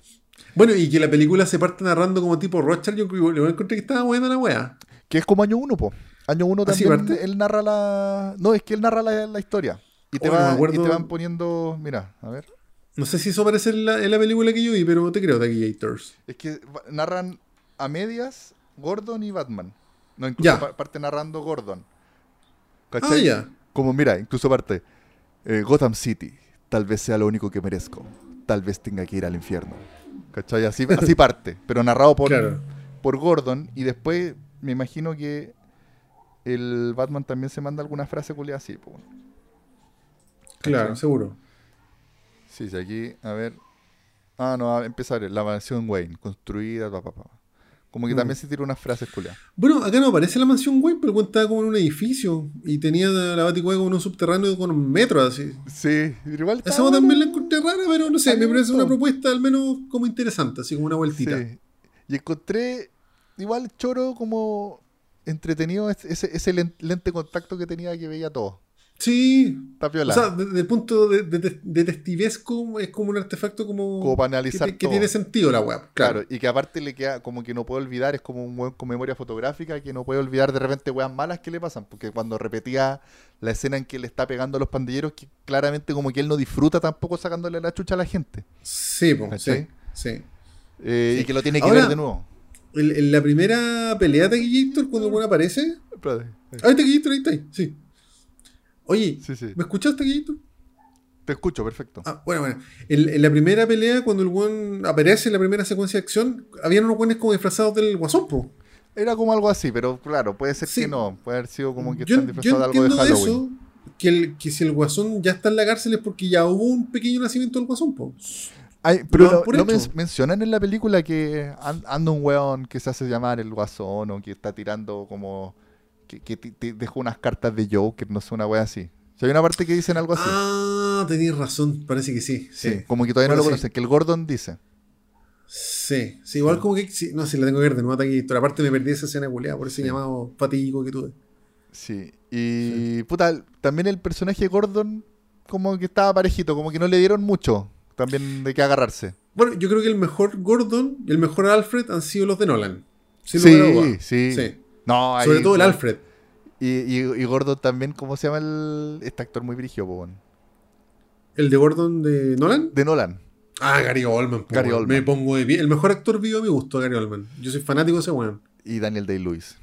[SPEAKER 2] Bueno, y que la película se parte narrando como tipo Rothschild, yo creo que encontré que estaba buena la weá.
[SPEAKER 1] Que es como año uno, po. Año uno
[SPEAKER 2] ¿Así
[SPEAKER 1] también.
[SPEAKER 2] parte?
[SPEAKER 1] Él narra la. No, es que él narra la, la historia. Y te,
[SPEAKER 2] Oh,
[SPEAKER 1] va- y te van poniendo. Mira, a ver.
[SPEAKER 2] No sé si eso aparece en la, en la película que yo vi, pero te creo, Taquillators.
[SPEAKER 1] Es que narran a medias Gordon y Batman. No, incluso
[SPEAKER 2] Ya.
[SPEAKER 1] pa- parte narrando Gordon.
[SPEAKER 2] Ah,
[SPEAKER 1] ¿Cachai?
[SPEAKER 2] ya.
[SPEAKER 1] Como mira, incluso parte. eh, Gotham City. Tal vez sea lo único que merezco. Tal vez tenga que ir al infierno. ¿Cachai? Así, así parte. Pero narrado por,
[SPEAKER 2] Claro.
[SPEAKER 1] por Gordon. Y después me imagino que el Batman también se manda alguna frase culiada así. po.
[SPEAKER 2] Claro, seguro.
[SPEAKER 1] Sí, sí, aquí, a ver. Ah, no, a empezar. La mansión Wayne, construida, pa, pa, pa. Como que
[SPEAKER 2] Mm.
[SPEAKER 1] también se tira unas frases culiadas.
[SPEAKER 2] Bueno, acá no aparece la mansión Wayne, pero estaba como en un edificio y tenía la Baticueva como en un subterráneo con un metro así.
[SPEAKER 1] Sí, igual
[SPEAKER 2] Esa
[SPEAKER 1] bueno.
[SPEAKER 2] también la encontré rara, pero no sé, me parece una propuesta al menos como interesante, así como una vueltita.
[SPEAKER 1] Sí. Y encontré igual choro como entretenido ese, ese- ese len- lente contacto que tenía que veía todo.
[SPEAKER 2] Sí.
[SPEAKER 1] Está
[SPEAKER 2] O
[SPEAKER 1] piola.
[SPEAKER 2] sea, desde el punto de, de, de- detectivesco es como un artefacto como,
[SPEAKER 1] Como para
[SPEAKER 2] que,
[SPEAKER 1] analizar
[SPEAKER 2] que
[SPEAKER 1] todo.
[SPEAKER 2] tiene sentido la web.
[SPEAKER 1] claro.
[SPEAKER 2] Claro.
[SPEAKER 1] y que aparte le queda como que no puede olvidar, es como un buen con memoria fotográfica que no puede olvidar de repente weas malas que le pasan, porque cuando repetía la escena en que le está pegando a los pandilleros, que claramente como que él no disfruta tampoco sacándole la chucha a la gente,
[SPEAKER 2] Sí, po, sí, sí.
[SPEAKER 1] Eh,
[SPEAKER 2] Sí.
[SPEAKER 1] y que lo tiene que
[SPEAKER 2] Ahora-
[SPEAKER 1] ver de nuevo.
[SPEAKER 2] En, en la primera pelea de Taquillator, cuando el weón aparece. Ahí Taquillator, ahí está, ahí, sí. Oye,
[SPEAKER 1] Sí, sí.
[SPEAKER 2] ¿me escuchaste, Taquillator?
[SPEAKER 1] Te escucho, perfecto.
[SPEAKER 2] Ah, bueno, bueno. En, en la primera pelea, cuando el weón aparece en la primera secuencia de acción, habían unos weones como disfrazados del guasón, po.
[SPEAKER 1] Era como algo así, pero claro, puede ser
[SPEAKER 2] Sí.
[SPEAKER 1] que no. Puede haber sido como que
[SPEAKER 2] yo,
[SPEAKER 1] están disfrazados de algo de Halloween.
[SPEAKER 2] eso, que, el, que si el guasón ya está en la cárcel es porque ya hubo un pequeño nacimiento del guasón, po.
[SPEAKER 1] Ay, pero no, men- mencionan en la película que an- anda un weón que se hace llamar el guasón o que está tirando como que, que te, te dejó unas cartas de Joker, no sé, una wea así. Si hay una parte que dicen algo así.
[SPEAKER 2] Ah, tenías razón, parece que sí. Sí,
[SPEAKER 1] sí, como que todavía no lo
[SPEAKER 2] sí.
[SPEAKER 1] conocen, que el Gordon dice.
[SPEAKER 2] Sí, sí, igual como que. sí, no sé, la tengo que ver de nuevo aquí. Pero aparte me perdí esa escena culeada por ese llamado fatídico que tuve.
[SPEAKER 1] Sí. Y puta, también el personaje Gordon como que estaba parejito, como que no le dieron mucho también de qué agarrarse.
[SPEAKER 2] Bueno, yo creo que el mejor Gordon y el mejor Alfred han sido los de Nolan.
[SPEAKER 1] Sí, sí.
[SPEAKER 2] Sí.
[SPEAKER 1] No, ahí-
[SPEAKER 2] Sobre todo el Alfred.
[SPEAKER 1] Y, y, y Gordon también, ¿cómo se llama el este actor muy brígido, po, weón?
[SPEAKER 2] ¿El de Gordon de Nolan?
[SPEAKER 1] De Nolan.
[SPEAKER 2] Ah, Gary Oldman. po,
[SPEAKER 1] Gary. Oldman.
[SPEAKER 2] Me pongo de pie. El mejor actor vivo a mi gusto, Gary Oldman. Yo soy fanático de ese weón.
[SPEAKER 1] Y Daniel Day-Lewis.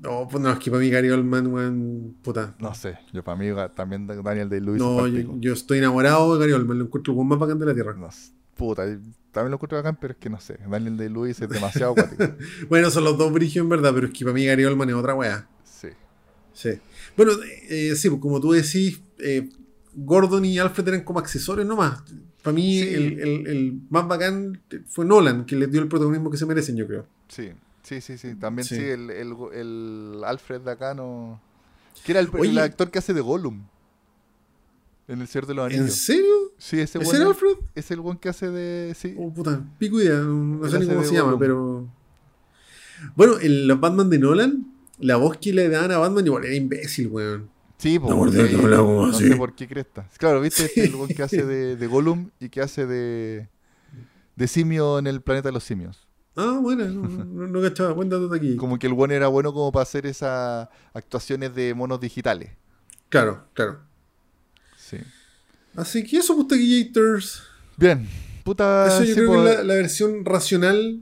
[SPEAKER 2] No, pues no, es que para mí Gary Oldman, weón, puta.
[SPEAKER 1] No sé, yo para mí también Da- Daniel Day-Lewis.
[SPEAKER 2] No, yo, estoy enamorado de Gary Oldman. Lo encuentro el weón más bacán de la tierra.
[SPEAKER 1] No puta, también lo encuentro bacán, pero es que no sé. Daniel Day-Lewis es demasiado acuático.
[SPEAKER 2] Bueno, son los dos brigios en verdad, pero es que para mí Gary Oldman es otra weá.
[SPEAKER 1] Sí.
[SPEAKER 2] Sí. Bueno, eh, sí, pues como tú decís, eh, Gordon y Alfred eran como accesorios nomás. Para mí
[SPEAKER 1] Sí.
[SPEAKER 2] el, el- el más bacán fue Nolan, que les dio el protagonismo que se merecen, yo creo.
[SPEAKER 1] Sí, sí, sí, sí. También sí,
[SPEAKER 2] Sí.
[SPEAKER 1] el, el, Alfred de acá no. Que era el, el
[SPEAKER 2] Oye.
[SPEAKER 1] actor que hace de Gollum. En el Señor de los
[SPEAKER 2] ¿En
[SPEAKER 1] Anillos.
[SPEAKER 2] serio?
[SPEAKER 1] Sí, ese
[SPEAKER 2] ¿Ese
[SPEAKER 1] weón
[SPEAKER 2] era
[SPEAKER 1] es-
[SPEAKER 2] Alfred?
[SPEAKER 1] Es el buen que hace de. Sí.
[SPEAKER 2] Oh, puta, pico idea, no, sé ni cómo se llama,
[SPEAKER 1] Gollum.
[SPEAKER 2] pero... Bueno, en los Batman de Nolan, la voz que le daban a Batman igual era imbécil, weón.
[SPEAKER 1] Sí,
[SPEAKER 2] porque no
[SPEAKER 1] no
[SPEAKER 2] así.
[SPEAKER 1] sé por qué cresta. Claro, viste, este el buen que hace de, de Gollum y que hace de. de simio en el planeta de los simios.
[SPEAKER 2] Ah, bueno, no, no, no cachaba, de aquí.
[SPEAKER 1] Como que el buen era bueno como para hacer esas actuaciones de monos digitales.
[SPEAKER 2] Claro, claro.
[SPEAKER 1] Sí.
[SPEAKER 2] Así que eso, pues, taquillators.
[SPEAKER 1] Bien. Puta.
[SPEAKER 2] Eso yo
[SPEAKER 1] sí,
[SPEAKER 2] creo que es la, la versión racional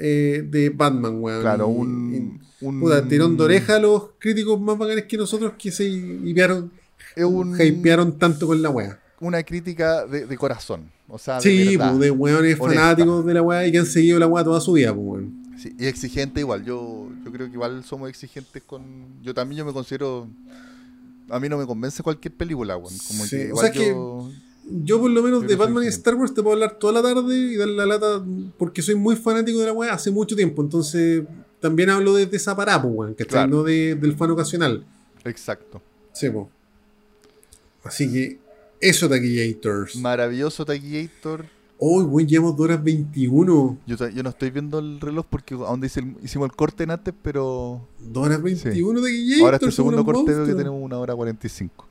[SPEAKER 2] eh, de Batman, weón.
[SPEAKER 1] Claro, un.
[SPEAKER 2] y-
[SPEAKER 1] un
[SPEAKER 2] puta, tirón de oreja a los críticos más bacanes que nosotros que se hipearon,
[SPEAKER 1] Es un,
[SPEAKER 2] hypearon tanto con la wea.
[SPEAKER 1] una crítica de, de corazón. O sea, de
[SPEAKER 2] Sí,
[SPEAKER 1] verdad.
[SPEAKER 2] pues, de weones
[SPEAKER 1] honesta.
[SPEAKER 2] fanáticos de la wea y que han seguido la wea toda su vida, pues, weón.
[SPEAKER 1] Sí, y exigente igual. Yo, yo creo que igual somos exigentes con. Yo también yo me considero. A mí no me convence cualquier película, weón. Como
[SPEAKER 2] Sí,
[SPEAKER 1] que
[SPEAKER 2] o sea,
[SPEAKER 1] yo.
[SPEAKER 2] Yo, por lo menos,
[SPEAKER 1] Yo
[SPEAKER 2] de
[SPEAKER 1] no
[SPEAKER 2] Batman y. Star Wars te puedo hablar toda la tarde y darle la lata porque soy muy fanático de la wea hace mucho tiempo. Entonces, también hablo desde esa parada, pues, weón, ¿cachai?
[SPEAKER 1] Claro.
[SPEAKER 2] No de- del fan ocasional.
[SPEAKER 1] Exacto.
[SPEAKER 2] Sí, po. Así que, eso, taquillators.
[SPEAKER 1] Maravilloso Taquillator.
[SPEAKER 2] Hoy, weón, llevamos 2 horas 21.
[SPEAKER 1] Yo, no estoy viendo el reloj porque aún hicimos el corte en antes, pero
[SPEAKER 2] 2 horas 21 taquillators.
[SPEAKER 1] ahora este segundo corte veo que tenemos una hora 45.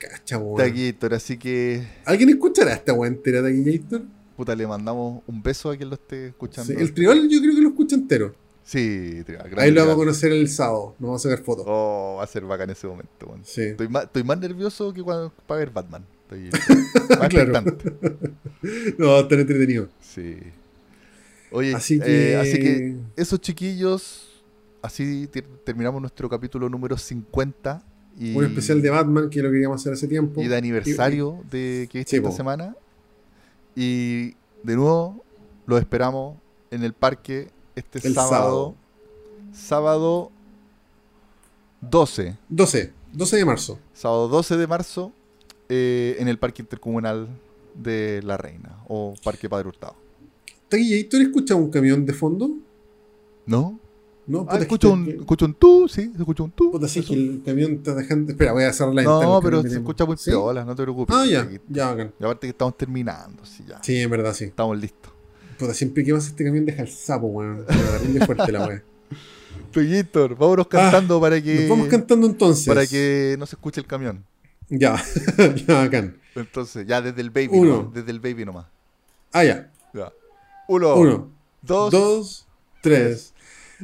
[SPEAKER 2] Cacha, weón.
[SPEAKER 1] Taquillator, así que
[SPEAKER 2] ¿Alguien escuchará esta weá entera, taquillator?
[SPEAKER 1] puta le mandamos un beso a quien lo esté escuchando.
[SPEAKER 2] Sí, el tribal yo creo que lo escucha entero.
[SPEAKER 1] Sí, Tribal, grande
[SPEAKER 2] Ahí lo vamos a conocer el sábado. Nos vamos a sacar fotos.
[SPEAKER 1] Oh, va a ser bacán ese momento, weón.
[SPEAKER 2] Sí.
[SPEAKER 1] Estoy más, estoy más nervioso que cuando, para ver Batman. Estoy más
[SPEAKER 2] Claro.
[SPEAKER 1] expectante.
[SPEAKER 2] No, estar entretenido.
[SPEAKER 1] Sí. Oye,
[SPEAKER 2] Así
[SPEAKER 1] eh,
[SPEAKER 2] que.
[SPEAKER 1] así que esos chiquillos, así ter- terminamos nuestro capítulo número 50. Y,
[SPEAKER 2] Un especial de Batman que lo queríamos hacer hace tiempo.
[SPEAKER 1] y de aniversario de que
[SPEAKER 2] Sí,
[SPEAKER 1] esta
[SPEAKER 2] po.
[SPEAKER 1] semana. Y de nuevo, los esperamos en el parque este
[SPEAKER 2] El
[SPEAKER 1] sábado. Sábado 12.
[SPEAKER 2] 12. 12 de marzo.
[SPEAKER 1] Sábado 12 de marzo eh, en el Parque Intercomunal de La Reina o Parque Padre Hurtado.
[SPEAKER 2] ¿Taquillator escucha un camión de fondo?
[SPEAKER 1] ¿No?
[SPEAKER 2] No,
[SPEAKER 1] Ah, escucho
[SPEAKER 2] es
[SPEAKER 1] un, escucho un tú, sí, se escucha un tú.
[SPEAKER 2] Puta, sí, que el camión está dejando. Espera, voy a cerrar la ventana.
[SPEAKER 1] No, pero se escucha muy
[SPEAKER 2] ¿Sí?
[SPEAKER 1] piola, no te preocupes.
[SPEAKER 2] Ah, ya. Ya, bacán.
[SPEAKER 1] Y aparte que estamos terminando, sí, ya.
[SPEAKER 2] Sí, en verdad, sí.
[SPEAKER 1] Estamos listos.
[SPEAKER 2] Puta, siempre que pasa este camión deja el sapo, weón. Terrible fuerte la weá.
[SPEAKER 1] Víctor, vámonos cantando para que
[SPEAKER 2] Ah, Nos vamos cantando entonces.
[SPEAKER 1] para que no se escuche el camión.
[SPEAKER 2] Ya, ya, bacán.
[SPEAKER 1] Entonces, ya desde el baby,
[SPEAKER 2] Uno.
[SPEAKER 1] nomás, desde el baby nomás.
[SPEAKER 2] Ah, ya.
[SPEAKER 1] Ya. Uno,
[SPEAKER 2] Uno,
[SPEAKER 1] dos,
[SPEAKER 2] dos, tres.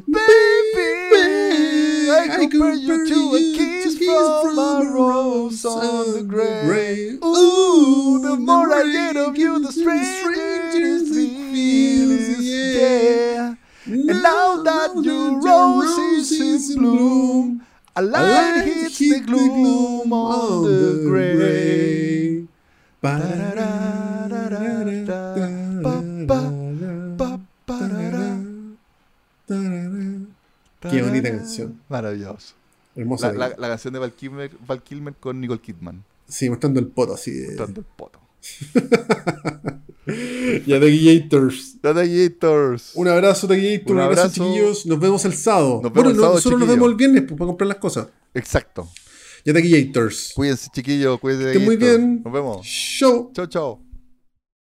[SPEAKER 1] Baby, I compare you to a kiss from a rose on the grave. Ooh, the more I get of you, the stranger it feels. Yeah. And now that your rose is in bloom, a light hits the gloom on the grave.
[SPEAKER 2] Qué bonita canción.
[SPEAKER 1] Maravilloso.
[SPEAKER 2] Hermosa.
[SPEAKER 1] La, la- la canción de Val Kilmer, Val Kilmer con Nicole Kidman.
[SPEAKER 2] Sí, mostrando el poto así. de-
[SPEAKER 1] Mostrando el poto.
[SPEAKER 2] Ya Taquillators.
[SPEAKER 1] The Gators.
[SPEAKER 2] Un abrazo, Taquillator.
[SPEAKER 1] Un
[SPEAKER 2] Un abrazo, chiquillos. Nos vemos el sábado.
[SPEAKER 1] Nos vemos
[SPEAKER 2] bueno,
[SPEAKER 1] el sábado,
[SPEAKER 2] nosotros nos vemos el viernes pues, para comprar las cosas.
[SPEAKER 1] Exacto.
[SPEAKER 2] Ya Taquillators.
[SPEAKER 1] Cuídense, chiquillos. Cuídense.
[SPEAKER 2] Estén muy
[SPEAKER 1] Gators.
[SPEAKER 2] bien.
[SPEAKER 1] Nos vemos.
[SPEAKER 2] Show.
[SPEAKER 1] Chao, chao.